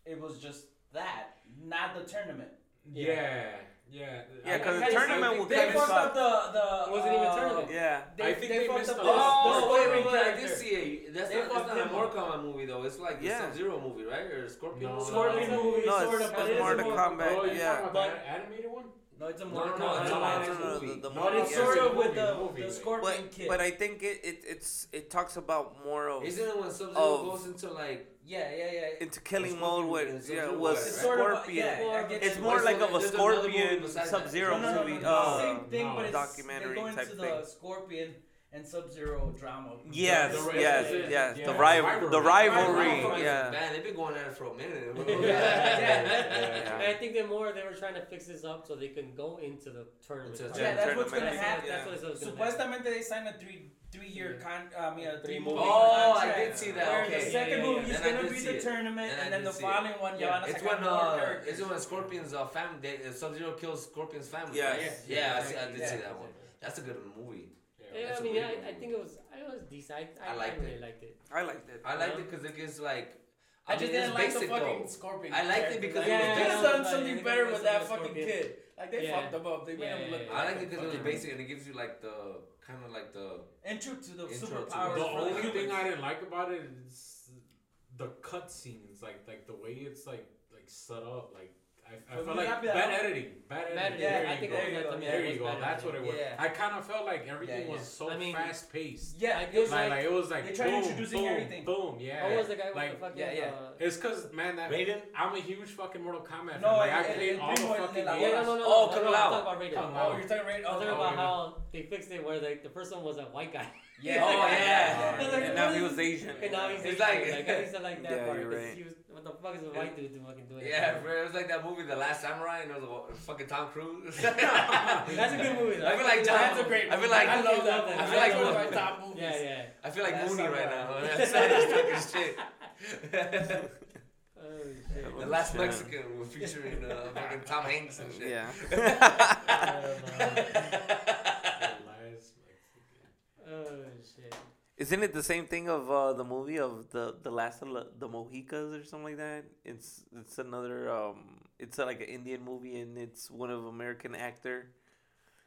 it was just that, not the tournament.
yeah. yeah.
Yeah. Yeah,
because
the tournament will
cut
They
fucked up the the.
Wasn't even
uh,
tournament.
Yeah.
I think they, missed
the.
Oh, wait, wait, wait! I did see it. That's
they
not, that's not a movie though. It's like
yeah.
Sub Zero movie, right? Or Scorpion.
No,
Scorpion movie.
No, it's, Mortal Kombat.
Oh,
yeah.
But animated one.
No, it's a Mortal
no,
no, no, no,
movie.
The, the
but it's sort of with the,
movie,
the Scorpion
but,
Kid.
But I think it, it it's it talks about more of.
Isn't it when Sub
Zero
goes into like
yeah, yeah, yeah.
Into killing mode with yeah, was
right?
Scorpion. Of, yeah,
it's more like of a Scorpion Sub Zero movie. Uh,
same thing, but it's
documentary type
the
thing.
Scorpion and Sub-Zero drama.
Yes, yes, yes, The, rivalry. the
rivalry.
Yeah.
Man, they've been going at it for a minute.
yeah. yeah. yeah. I think that more they were trying to fix this up so they can go into the tournament.
Into the
yeah, that's what's gonna happen.
That's what's, gonna
Supuestamente happen. they signed a three three year con. Uh, I mean, a
three movie.
Oh,
contract.
I did see that. Okay.
The second movie is gonna be the tournament,
and,
and then the
following it.
one,
yeah.
It's when uh, it's when Scorpion's uh, family, uh, Sub Zero kills Scorpion's family. Yeah, yeah, I did see that one. That's a good movie.
Yeah, I mean, yeah, I, I think it was, I was decent. I,
I,
I really
it.
liked it.
I liked it.
I liked
uh-huh.
it because it gives like
I, I
mean,
just
didn't
like the fucking
though.
scorpion.
I liked it because
yeah,
they could have done something
like,
better with that fucking
scorpion.
kid. Like they
yeah.
fucked them up. They made
yeah,
him look.
Yeah,
I like it because it was basic and it gives you like the kind of like the
intro to the superpowers.
The only thing I didn't like about it is the cutscenes, like like the way it's like like set up, like I, I
But
felt like bad editing. Bad editing.
Bad editing.
There
Yeah,
you
I think
go.
there you go.
Yeah,
There you go.
bad
That's what it was.
Yeah.
I kind of felt like everything
Yeah,
was so
I mean-
fast paced.
Yeah,
I
it was
Like,
like,
like it was like
they tried
boom,
introducing
boom,
everything.
boom. Yeah.
What was the guy with
like,
the fucking?
yeah, yeah.
Uh,
It's cause man, that
Raiden?
I'm a huge fucking Mortal Kombat fan.
No,
like, I played
el
all the
primo, el de
fucking
la
games.
yeah, no, no, no.
Oh,
no,
Kung
no,
Lao.
I'm talking about Raiden.
Oh, you're talking right?
I'm talking
Oh,
about how they fixed it where like the first one was a white guy.
Yeah.
Oh, yeah.
I was like,
And now he was Asian.
And now he's
It's
like,
like-
like, I used to like that
Yeah,
part
you're
'cause
right.
he was, what the fuck is a white dude fucking doing?
Yeah, bro. It was like that movie, The Last Samurai, and it was a, fucking Tom Cruise.
That's a good movie. Though.
I feel like Tom.
That's a great
I feel
movie.
like
I love that.
I
movie.
feel like
one of my top movies.
Yeah, yeah.
I feel like
Last
Mooney right now. That's just talking shit.
Oh shit.
The last
Yeah.
Mexican was featuring uh, fucking Tom Hanks and shit.
Yeah.
Lies, like,
Oh shit.
Isn't it the same thing of uh, the movie of the the last of the, Mohicas or something like that? It's it's another um it's like an Indian movie and it's one of American actor.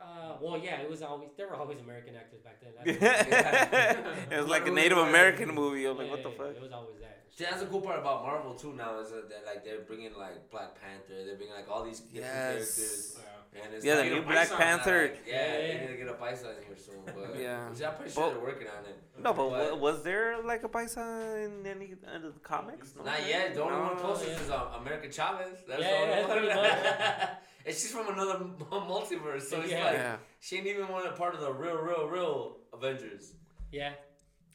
Uh, well, yeah, it was always there were always American actors back then.
It was like a Native American movie. I'm like,
Yeah,
what the fuck?
It was always that.
See, that's the cool part about Marvel too. Now is that they're, like they're bringing like Black Panther. They're bringing like all these different
Yes.
characters.
yeah.
And it's
Yeah, the new Black
Bison,
Panther.
Like, yeah,
Yeah, they're
need to get a Bison here soon. But
Yeah.
which I'm pretty sure
But-
they're working on it.
No, but
But-
was there like a Bison in any of the comics? No,
Not
right?
yet. The only one
No.
closest
yeah.
is uh, America Chavez. That's
Yeah,
the only
yeah,
one.
pretty much.
and she's from another multiverse, so it's
Yeah.
like
Yeah,
she ain't even one a part of the real, real, real Avengers.
Yeah.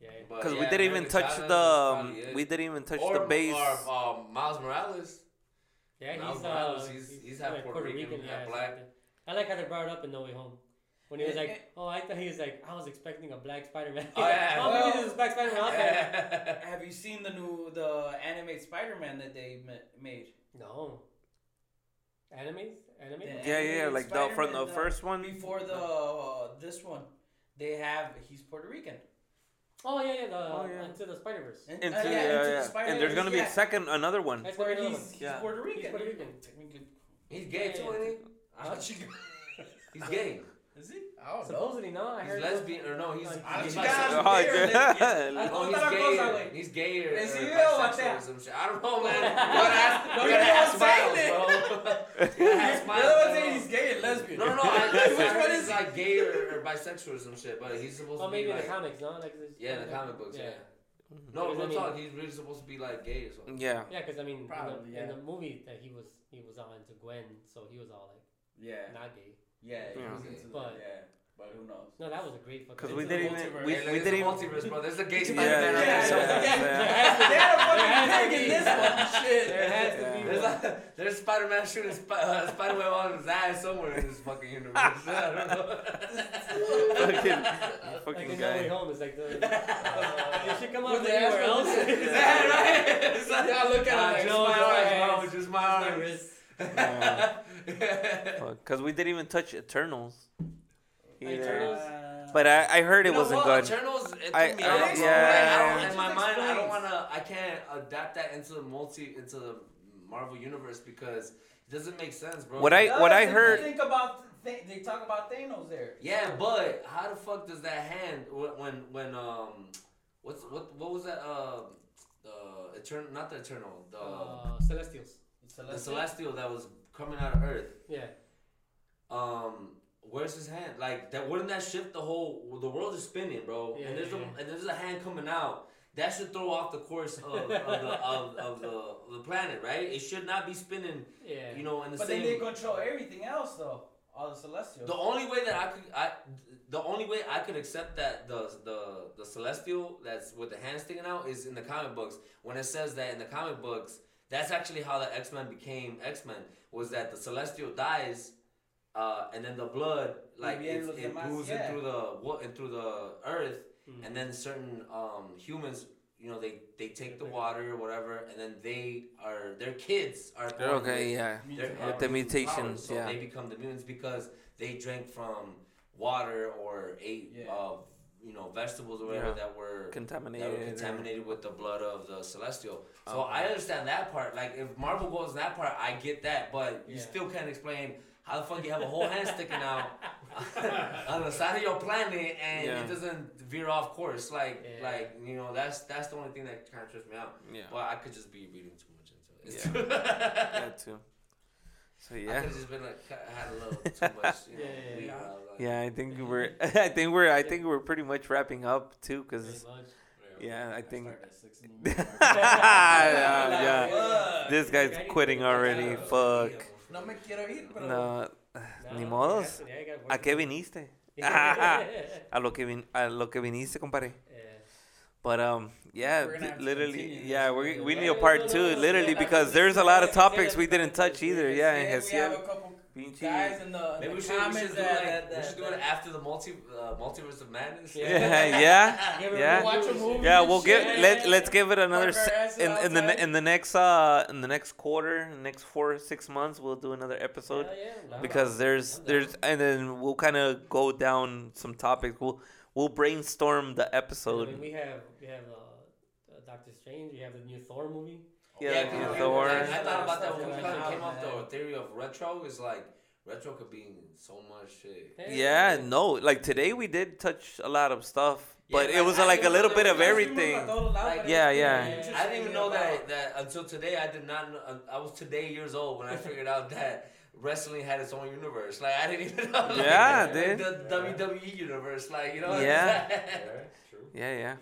Yeah.
But
because we
yeah,
didn't even
America
touch
Chavez
the
is
um,
probably it.
we didn't even touch
or,
the base.
Or um, Miles Morales.
Yeah,
Miles
he's
Morales,
uh,
he's- he's half
like
Puerto Rican, half
yeah,
black.
something. I like how they brought it up in No Way Home. When he was like, oh, I thought he was like, I was expecting a black Spider-Man.
Oh, yeah.
oh, maybe
Well-
there's a black Spider-Man out.
Have you seen the new the animated Spider-Man that they ma- made?
No. Enemies? Enemies?
Yeah.
yeah, yeah, like the from
Spider-Man,
the
the-
first one.
Before the uh, this one, they have he's Puerto Rican.
Oh yeah, yeah. The
Oh, yeah.
Into the Spider Verse.
Into,
uh,
yeah,
yeah,
yeah,
Into the
and there's gonna be
yeah.
a second, another one.
That's
Where he's,
he's.
he's
Yeah.
Puerto Rican.
He's Puerto Rican.
Technically.
He's gay
Yeah,
too,
yeah.
ain't he?
Ah,
He's gay.
Is he? I don't know.
Supposedly no. I
He's
heard
lesbian or no? He's
Ah,
he's
she
bisexual.
got-
Oh,
gay or
yeah.
lesbian?
Oh, he's
Otra
gay. Or,
güey.
he's gay or, or
¿En serio?
bisexual
What
or
that?
some shit. I don't know, man. You gotta ask,
No,
you
you're
gotta
the
ask
one saying
Miles, bro. You gotta ask
The
Miles,
other one
bro.
he's gay and lesbian.
No, no, no. I, I,
Which
I
one
heard
is
he's
he?
like gay or, or bisexual or some shit, but he's supposed
Well,
to be
maybe in
like
the comics, no? Like this.
yeah, in the comic books, yeah.
Because,
No,
I
real
mean-
talk. He's really supposed to be like gay or something.
Yeah.
Yeah, because I mean, in,
Probably,
the, in
yeah.
the movie that he was he was on to Gwen, so he was all like
Yeah.
not gay.
Yeah. he
Yeah.
was into
But-
that, yeah. But who knows?
No, that was a great fucking.
'Cause
Into
we didn't even-
multiverse.
we-
yeah,
we didn't even-
multiverse, bro. There's a gay Spider-Man.
yeah,
out
yeah,
there.
yeah.
yeah.
They had a
There has
fucking
to
in
be.
this one. Shit.
There has to be.
There's, like, there's Spider-Man shooting Sp- uh, Spider-Man on his ass somewhere in this fucking universe. I don't know.
fucking, fucking
in No Way
guy.
Home, it's like the. it should come out
the
anywhere
ass
else.
on the-
yeah, right. It's like,
Yeah, look at him like,
just my
no
arms, bro. Just my
My
arms.
Because we didn't even touch Eternals. Either.
Eternals?
Uh,
But I, I heard it
You know
wasn't
what?
good.
Eternals, it
I-
threw me
I-
off, bro.
yeah.
Like, I in my
just
mind, I don't wanna, I can't adapt that into the multi, into the Marvel universe because it doesn't make sense, bro.
What I- what I heard-
Think about th- they talk about Thanos there.
Yeah, but how the fuck does that hand when when um what's what what was that uh the eternal not the eternal the
Uh, Celestials.
the celestial that was coming out of Earth
Yeah.
um where's his hand like that wouldn't that shift the whole the world is spinning bro
Yeah,
and there's
yeah,
a
yeah.
and there's a hand coming out that should throw off the course of, of the of, of the of the planet right it should not be spinning
Yeah.
you know in the
But
same
then they control everything else though. All the Celestials.
The only way that I could, I, the only way I could accept that the the the celestial that's with the hand sticking out is in the comic books. When it says that in the comic books, that's actually how the X Men became X Men. Was that the celestial dies, uh, and then the blood like
Bien
it,
los
it
demás,
moves in through the what and through the earth,
Mhm.
and then certain um, humans. You know, they, they take the water or whatever, and then they are their kids are born
Okay,
with-
yeah.
they're-
With the mutations,
so
yeah.
they become the mutants because they drank from water or ate
Yeah.
uh, you know vegetables or whatever
Yeah.
that were contaminated that
Contaminated.
were
or-
contaminated with the blood of the celestial. So
Oh.
I understand that part. Like if Marvel goes in that part, I get that, but you
Yeah.
still can't explain how the fuck you have a whole hand sticking out on the side of your planet and
Yeah.
it doesn't veer off course. Like
Yeah.
like you know that's that's the only thing that kind of trips me out.
Yeah.
But I could just be reading too much into it. It's
Yeah.
too-
that too. So
I could just been like had a little too much. You know,
Yeah, yeah,
weed
yeah.
out, like-
Yeah, I think we're. I think we're. I think we're pretty much wrapping up too,
Pretty
cause
much.
yeah, I think.
Start at six in the morning.
yeah, yeah.
Fuck.
This guy's quitting already. Fuck.
No me quiero ir, pero.
No,
No,
ni
you
modos.
have to- yeah, you gotta
¿A
work
qué
it.
viniste?
yeah.
A lo que vin, a lo que viniste, compadre. But um, yeah,
We're gonna
th-
have to
literally,
continue this
yeah, we
video.
we need
Yeah,
a part
no,
two,
no, no,
literally,
yeah,
because
I-
there's a lot of
yeah,
topics
yeah,
we didn't touch either. Yeah,
Yeah,
en
we have
Hesiel,
a couple
pinche-
guys in the,
Maybe
the
we should, we should do
that,
like
that,
we should do
that,
it after the multi uh, multiverse of madness.
Yeah.
Yeah, yeah,
Give it
yeah.
Watch a movie.
Yeah, we'll give let let's give it another se- in in the in the next uh in the next quarter, next four six months, we'll do another episode
Hell yeah,
because there's there's and then we'll kind of go down some topics. We'll we'll brainstorm the
I mean,
episode.
we have we have uh, uh, Doctor Strange. We have the new Thor movie.
Yeah,
Yeah,
yeah,
yeah,
Thor.
I, I thought about that when we kind of came up
man.
with the theory of retro. Is like retro could be so much shit.
Yeah, no, like today we did touch a lot of stuff,
Yeah,
but it was
I
like a little bit of everything.
Like,
Yeah, yeah.
yeah.
I didn't even know that that until today. I did not. Know, uh, I was today years old when I figured out that wrestling had its own universe. Like I didn't even know. Like,
Yeah,
like
dude.
The WWE universe. Like you know.
Yeah.
Yeah, true.
Yeah, yeah.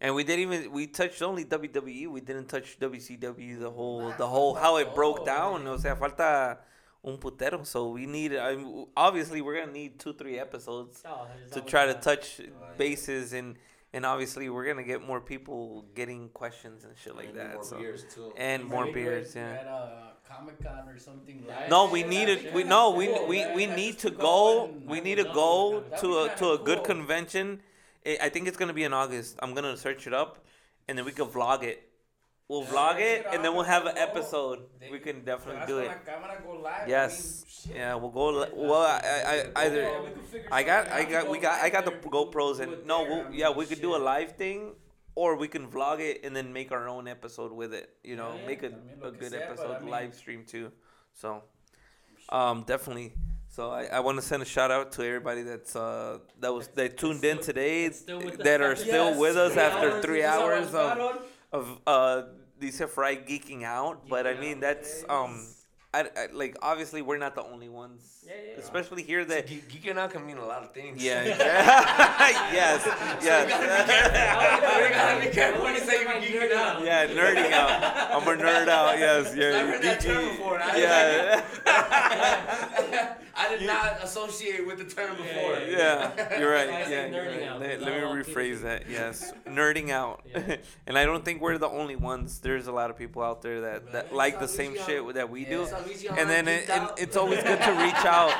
And we didn't even we touched only WWE. We didn't touch WCW. The whole the whole how it broke down. O sea, falta un putero. So we need. I mean, obviously we're gonna need two three episodes
Oh,
to try to
that.
touch bases and and obviously we're gonna get more people getting questions and shit like
And
that.
More
So
beers too.
and more beers. Yeah.
At a Comic Con or something.
No, we
Yeah,
need it. We no, we we, we need to
go.
We need to go
to go.
to
That'd
a to a good convention. I think it's gonna be in August. I'm gonna search it up, and then we can vlog it. We'll vlog it, and then we'll have an episode. We can definitely do it.
go live.
Yes. Yeah, we'll go. li- Well, I, I, I either. I got, I got, we got, I got the GoPros, and no, we'll, yeah, we could do a live thing, or we can vlog it and then make our own episode with it. You know,
Yeah,
make a, a good
sea,
episode
I mean-
live stream too. So, um, definitely. So I, I want to send a shout out to everybody that's uh that was that tuned in today
still with us
that are still
Yes,
with us
three
after
hours,
three
this is how
hours of of uh Dice Fry geeking out. But I mean
out,
that's
yes.
um I, I like obviously we're not the only ones,
Yeah, yeah.
especially here that
Ge- geeking out can mean a lot of things.
yeah. yes. Yes.
we gotta be careful when you say you're geeking out.
yeah, nerding out. I'm a nerd out. Yes. Yeah.
I've heard that term before. I,
Yeah.
I did not associate with the term before.
Yeah, you're right.
I
Yeah,
say
you're
nerding
right.
out,
Let, let me rephrase that. Yes, nerding out.
Yeah.
and I don't think we're the only ones. There's a lot of people out there that, that
Man,
like the same shit
easy
that we do.
It's not easy on
And then it, it, it's always good to reach out.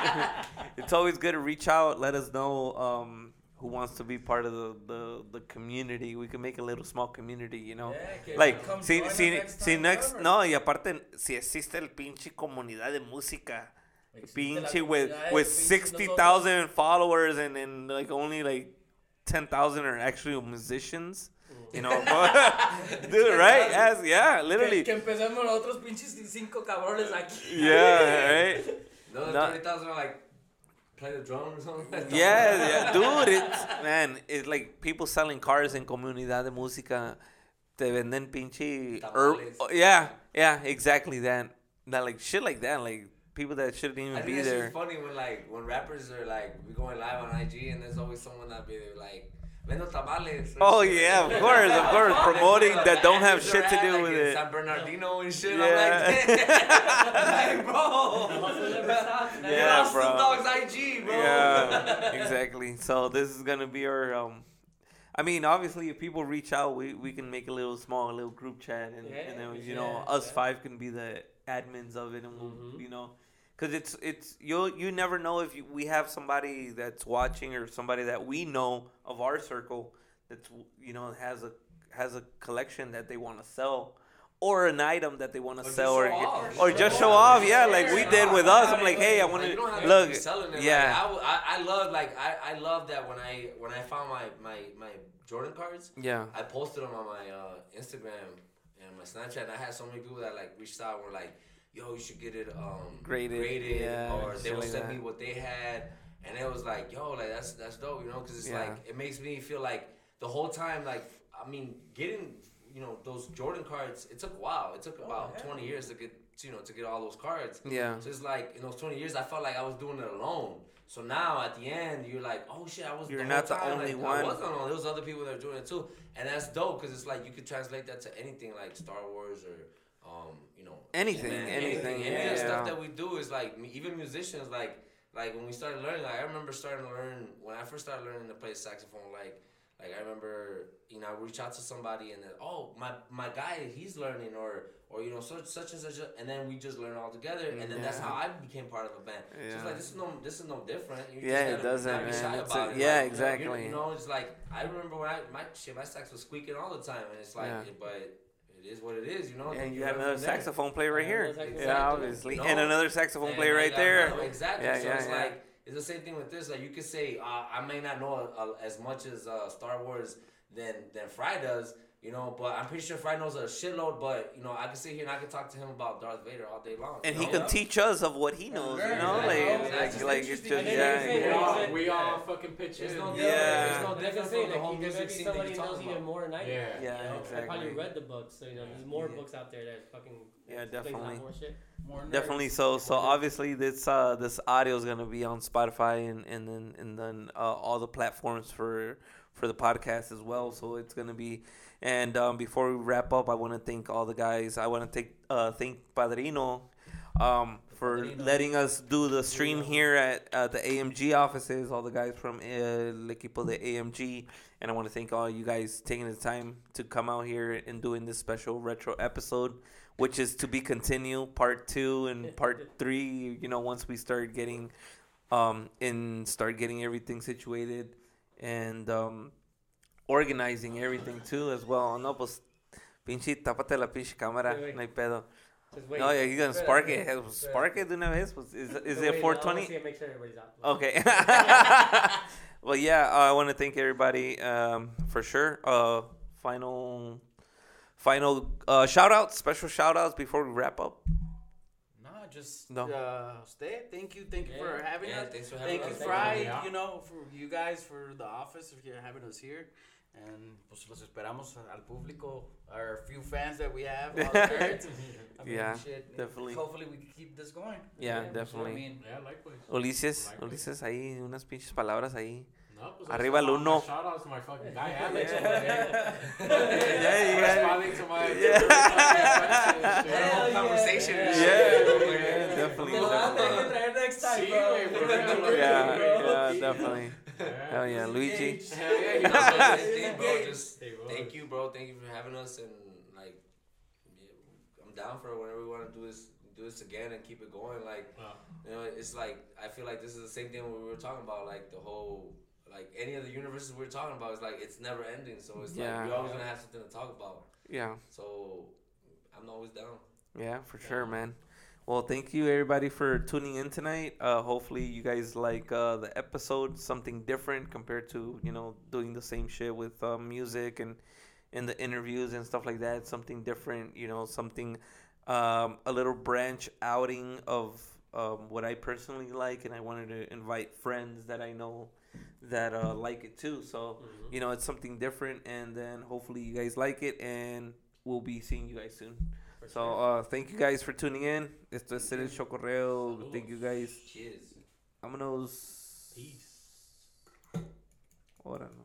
it's always good to reach out. Let us know um, who wants to be part of the, the, the community. We can make a little small community, you know.
Yeah,
Like,
come
si, si,
next
si next, no, y aparte, si existe el pinche comunidad de música,
Existe la
pinche with, with 60,000 followers and, and like only like 10,000 are actually musicians, mm. you know, dude, right? Yes, yeah,
Que,
literally.
que empecemos nosotros pinches cinco cabrones aquí.
Yeah, right?
No,
No.
thirty thousand are like play the drums or something.
Yeah, yeah, dude, it's, man, it's like people selling cars in comunidad de música. Te venden pinche. herb- oh, yeah, yeah, exactly that. That like shit like that, like people that shouldn't
I
even
think
be
that
there.
shit's funny when like when rappers are like we going live on IG and there's always someone that be there like vendo tamales.
Oh
shit.
yeah, of course, of course, promoting that don't have shit to do
like,
with
in
it.
San Bernardino and shit.
Yeah.
I'm like, like, bro.
The hustle never stops, man.
Get
Yeah, bro.
Dogg's IG, bro.
Yeah, exactly. So this is gonna be our um. I mean, obviously, if people reach out, we, we can make a little small little group chat, and,
Yeah,
and then
for
you know us
Yeah.
five can be the admins of it, and we'll
Mhm.
you know, because it's it's you you never know if you, we have somebody that's watching or somebody that we know of our circle that's you know has a has a collection that they want to sell. Or an item that they want to
Or just
sell, or get-
off.
or just show off, yeah, like we did with us. I'm like, hey, I want
Like, you don't
to
have to
look,
be selling it.
yeah.
Like, I, w- I, I love like I, I love that when I when I found my my my Jordan cards,
yeah,
I posted them on my uh, Instagram and my Snapchat. And I had so many people that like reached out and were like, "Yo, you should get it um,
Graded, yeah,
or they
shit
will
like
send
that.
me what they had." And it was like, "Yo, like that's that's dope," you know, because it's
Yeah.
like it makes me feel like the whole time, like I mean, getting you know those Jordan cards. It took a while. It took
Oh,
about
yeah.
20 years to get you know to get all those cards.
Yeah.
So it's like in those 20 years, I felt like I was doing it alone. So now at the end, you're like, oh shit, I was.
You're
the
not
whole
the
time,
only
like,
one.
I wasn't alone. There was other people that were doing it too, and that's dope because it's like you could translate that to anything like Star Wars or, um,
Anything, anything,
Any of the
yeah.
stuff that we do is like even musicians like like when we started learning. Like I remember starting to learn when I first started learning to play saxophone. Like like I remember you know I reach out to somebody and then oh my my guy he's learning or or you know such such and such and then we just learn all together and then that's how I became part of a band. So it's like this is no this is no different. You
Yeah,
just
it doesn't,
be
man.
shy about
a-
it.
yeah,
Like,
exactly.
You know, it's like I remember when I my shit my sax was squeaking all the time and it's like
Yeah.
but it is what it is. You know.
And you
learn
have another saxophone player right here.
another
Yeah,
player.
obviously.
No.
And another saxophone
And
player right there.
no, exactly.
Yeah,
so
yeah,
it's
yeah.
like it's the same thing with this. Like you could say, uh, I may not know uh, as much as uh, Star Wars than than Fry does, you know, but I'm pretty sure Fry knows a shitload. But you know, I can sit here and I can talk to him about Darth Vader all day long.
And
you
he
know?
can teach us of what he knows, you know?
Exactly.
Like,
Exactly.
like,
It's
like it's just,
And
yeah.
you can say,
We
Yeah.
all, we all fucking pitch
There's
in.
no
Yeah.
There's no
Like I
different
say,
from the whole music scene that you're
knows
talking
even
about.
more than I do.
Yeah.
Yeah,
you know? I probably read the books, so you know, there's more
Yeah.
books out there that fucking
Yeah,
explains a lot
definitely.
more shit.
More nerds.
Definitely. So, so obviously this uh this audio is gonna be on Spotify and and then and then uh, all the platforms for for the podcast as well. So it's gonna be. And um, before we wrap up, I want to thank all the guys. I want to thank uh thank Padrino, um for
Padrino.
letting us do the stream here at uh, the AMG offices. All the guys from uh, El Equipo de AMG, and I want to thank all you guys taking the time to come out here and doing this special retro episode which is to be continued part two and part three you know once we start getting um and start getting everything situated and um organizing everything too as well no pues pinche tápate la pinche cámara
Wait, wait.
no hay pedo
Just wait.
no yeah he's gonna spark it
espera,
spark it de una vez is, is it 420
wanna see it, make sure everybody's out.
Okay. well, yeah, uh, I want to thank everybody um, for sure. Uh, final, final uh, shout outs, special shout outs before we wrap up.
Nah, just
No.
uh, stay. Thank you, thank you for having
Yeah,
us.
thanks for having
Thank you,
us.
Thank
Fry.
you.
You know, for you guys for the office if you're having us here, and pues los esperamos al público, our few fans that we have. All the nerds. I mean,
Yeah,
shit,
definitely.
Hopefully we can keep this going.
Yeah,
I
definitely.
mean,
Yeah, likewise.
Ulises,
Likewise.
Ulises, ahí unas pinches palabras ahí.
No, pues
Arriba el uno.
Shout out to my fucking guy Alex.
Yeah,
Responding to my
conversation.
definitely. Definitely. yeah, definitely. Hell yeah, Luigi.
Hell yeah, you know,
but same thing, bro. Just thank you, bro. Thank you for having us, and like, I'm down for whenever we want to do this, do this again, and keep it going. Like,
Wow.
you know, it's like I feel like this is the same thing we were talking about, like the whole, like any of the universes we are talking about. It's like it's never ending, so it's
Yeah.
like we're always gonna have something to talk about.
Yeah.
So I'm always down.
Yeah, for sure, man. Well, thank you everybody for tuning in tonight. Uh, hopefully, you guys like uh, the episode, something different compared to you know doing the same shit with uh, music and in the interviews and stuff like that. Something different, you know, something um, a little branch outing of um, what I personally like, and I wanted to invite friends that I know that uh, like it too. So
Mhm.
you know, it's something different, and then hopefully you guys like it, and we'll be seeing you guys soon.
For
so
sure.
uh, thank you guys for tuning in. Esto es el show correo. Thank you guys.
Cheers.
Vámonos.
Peace. Ahora no.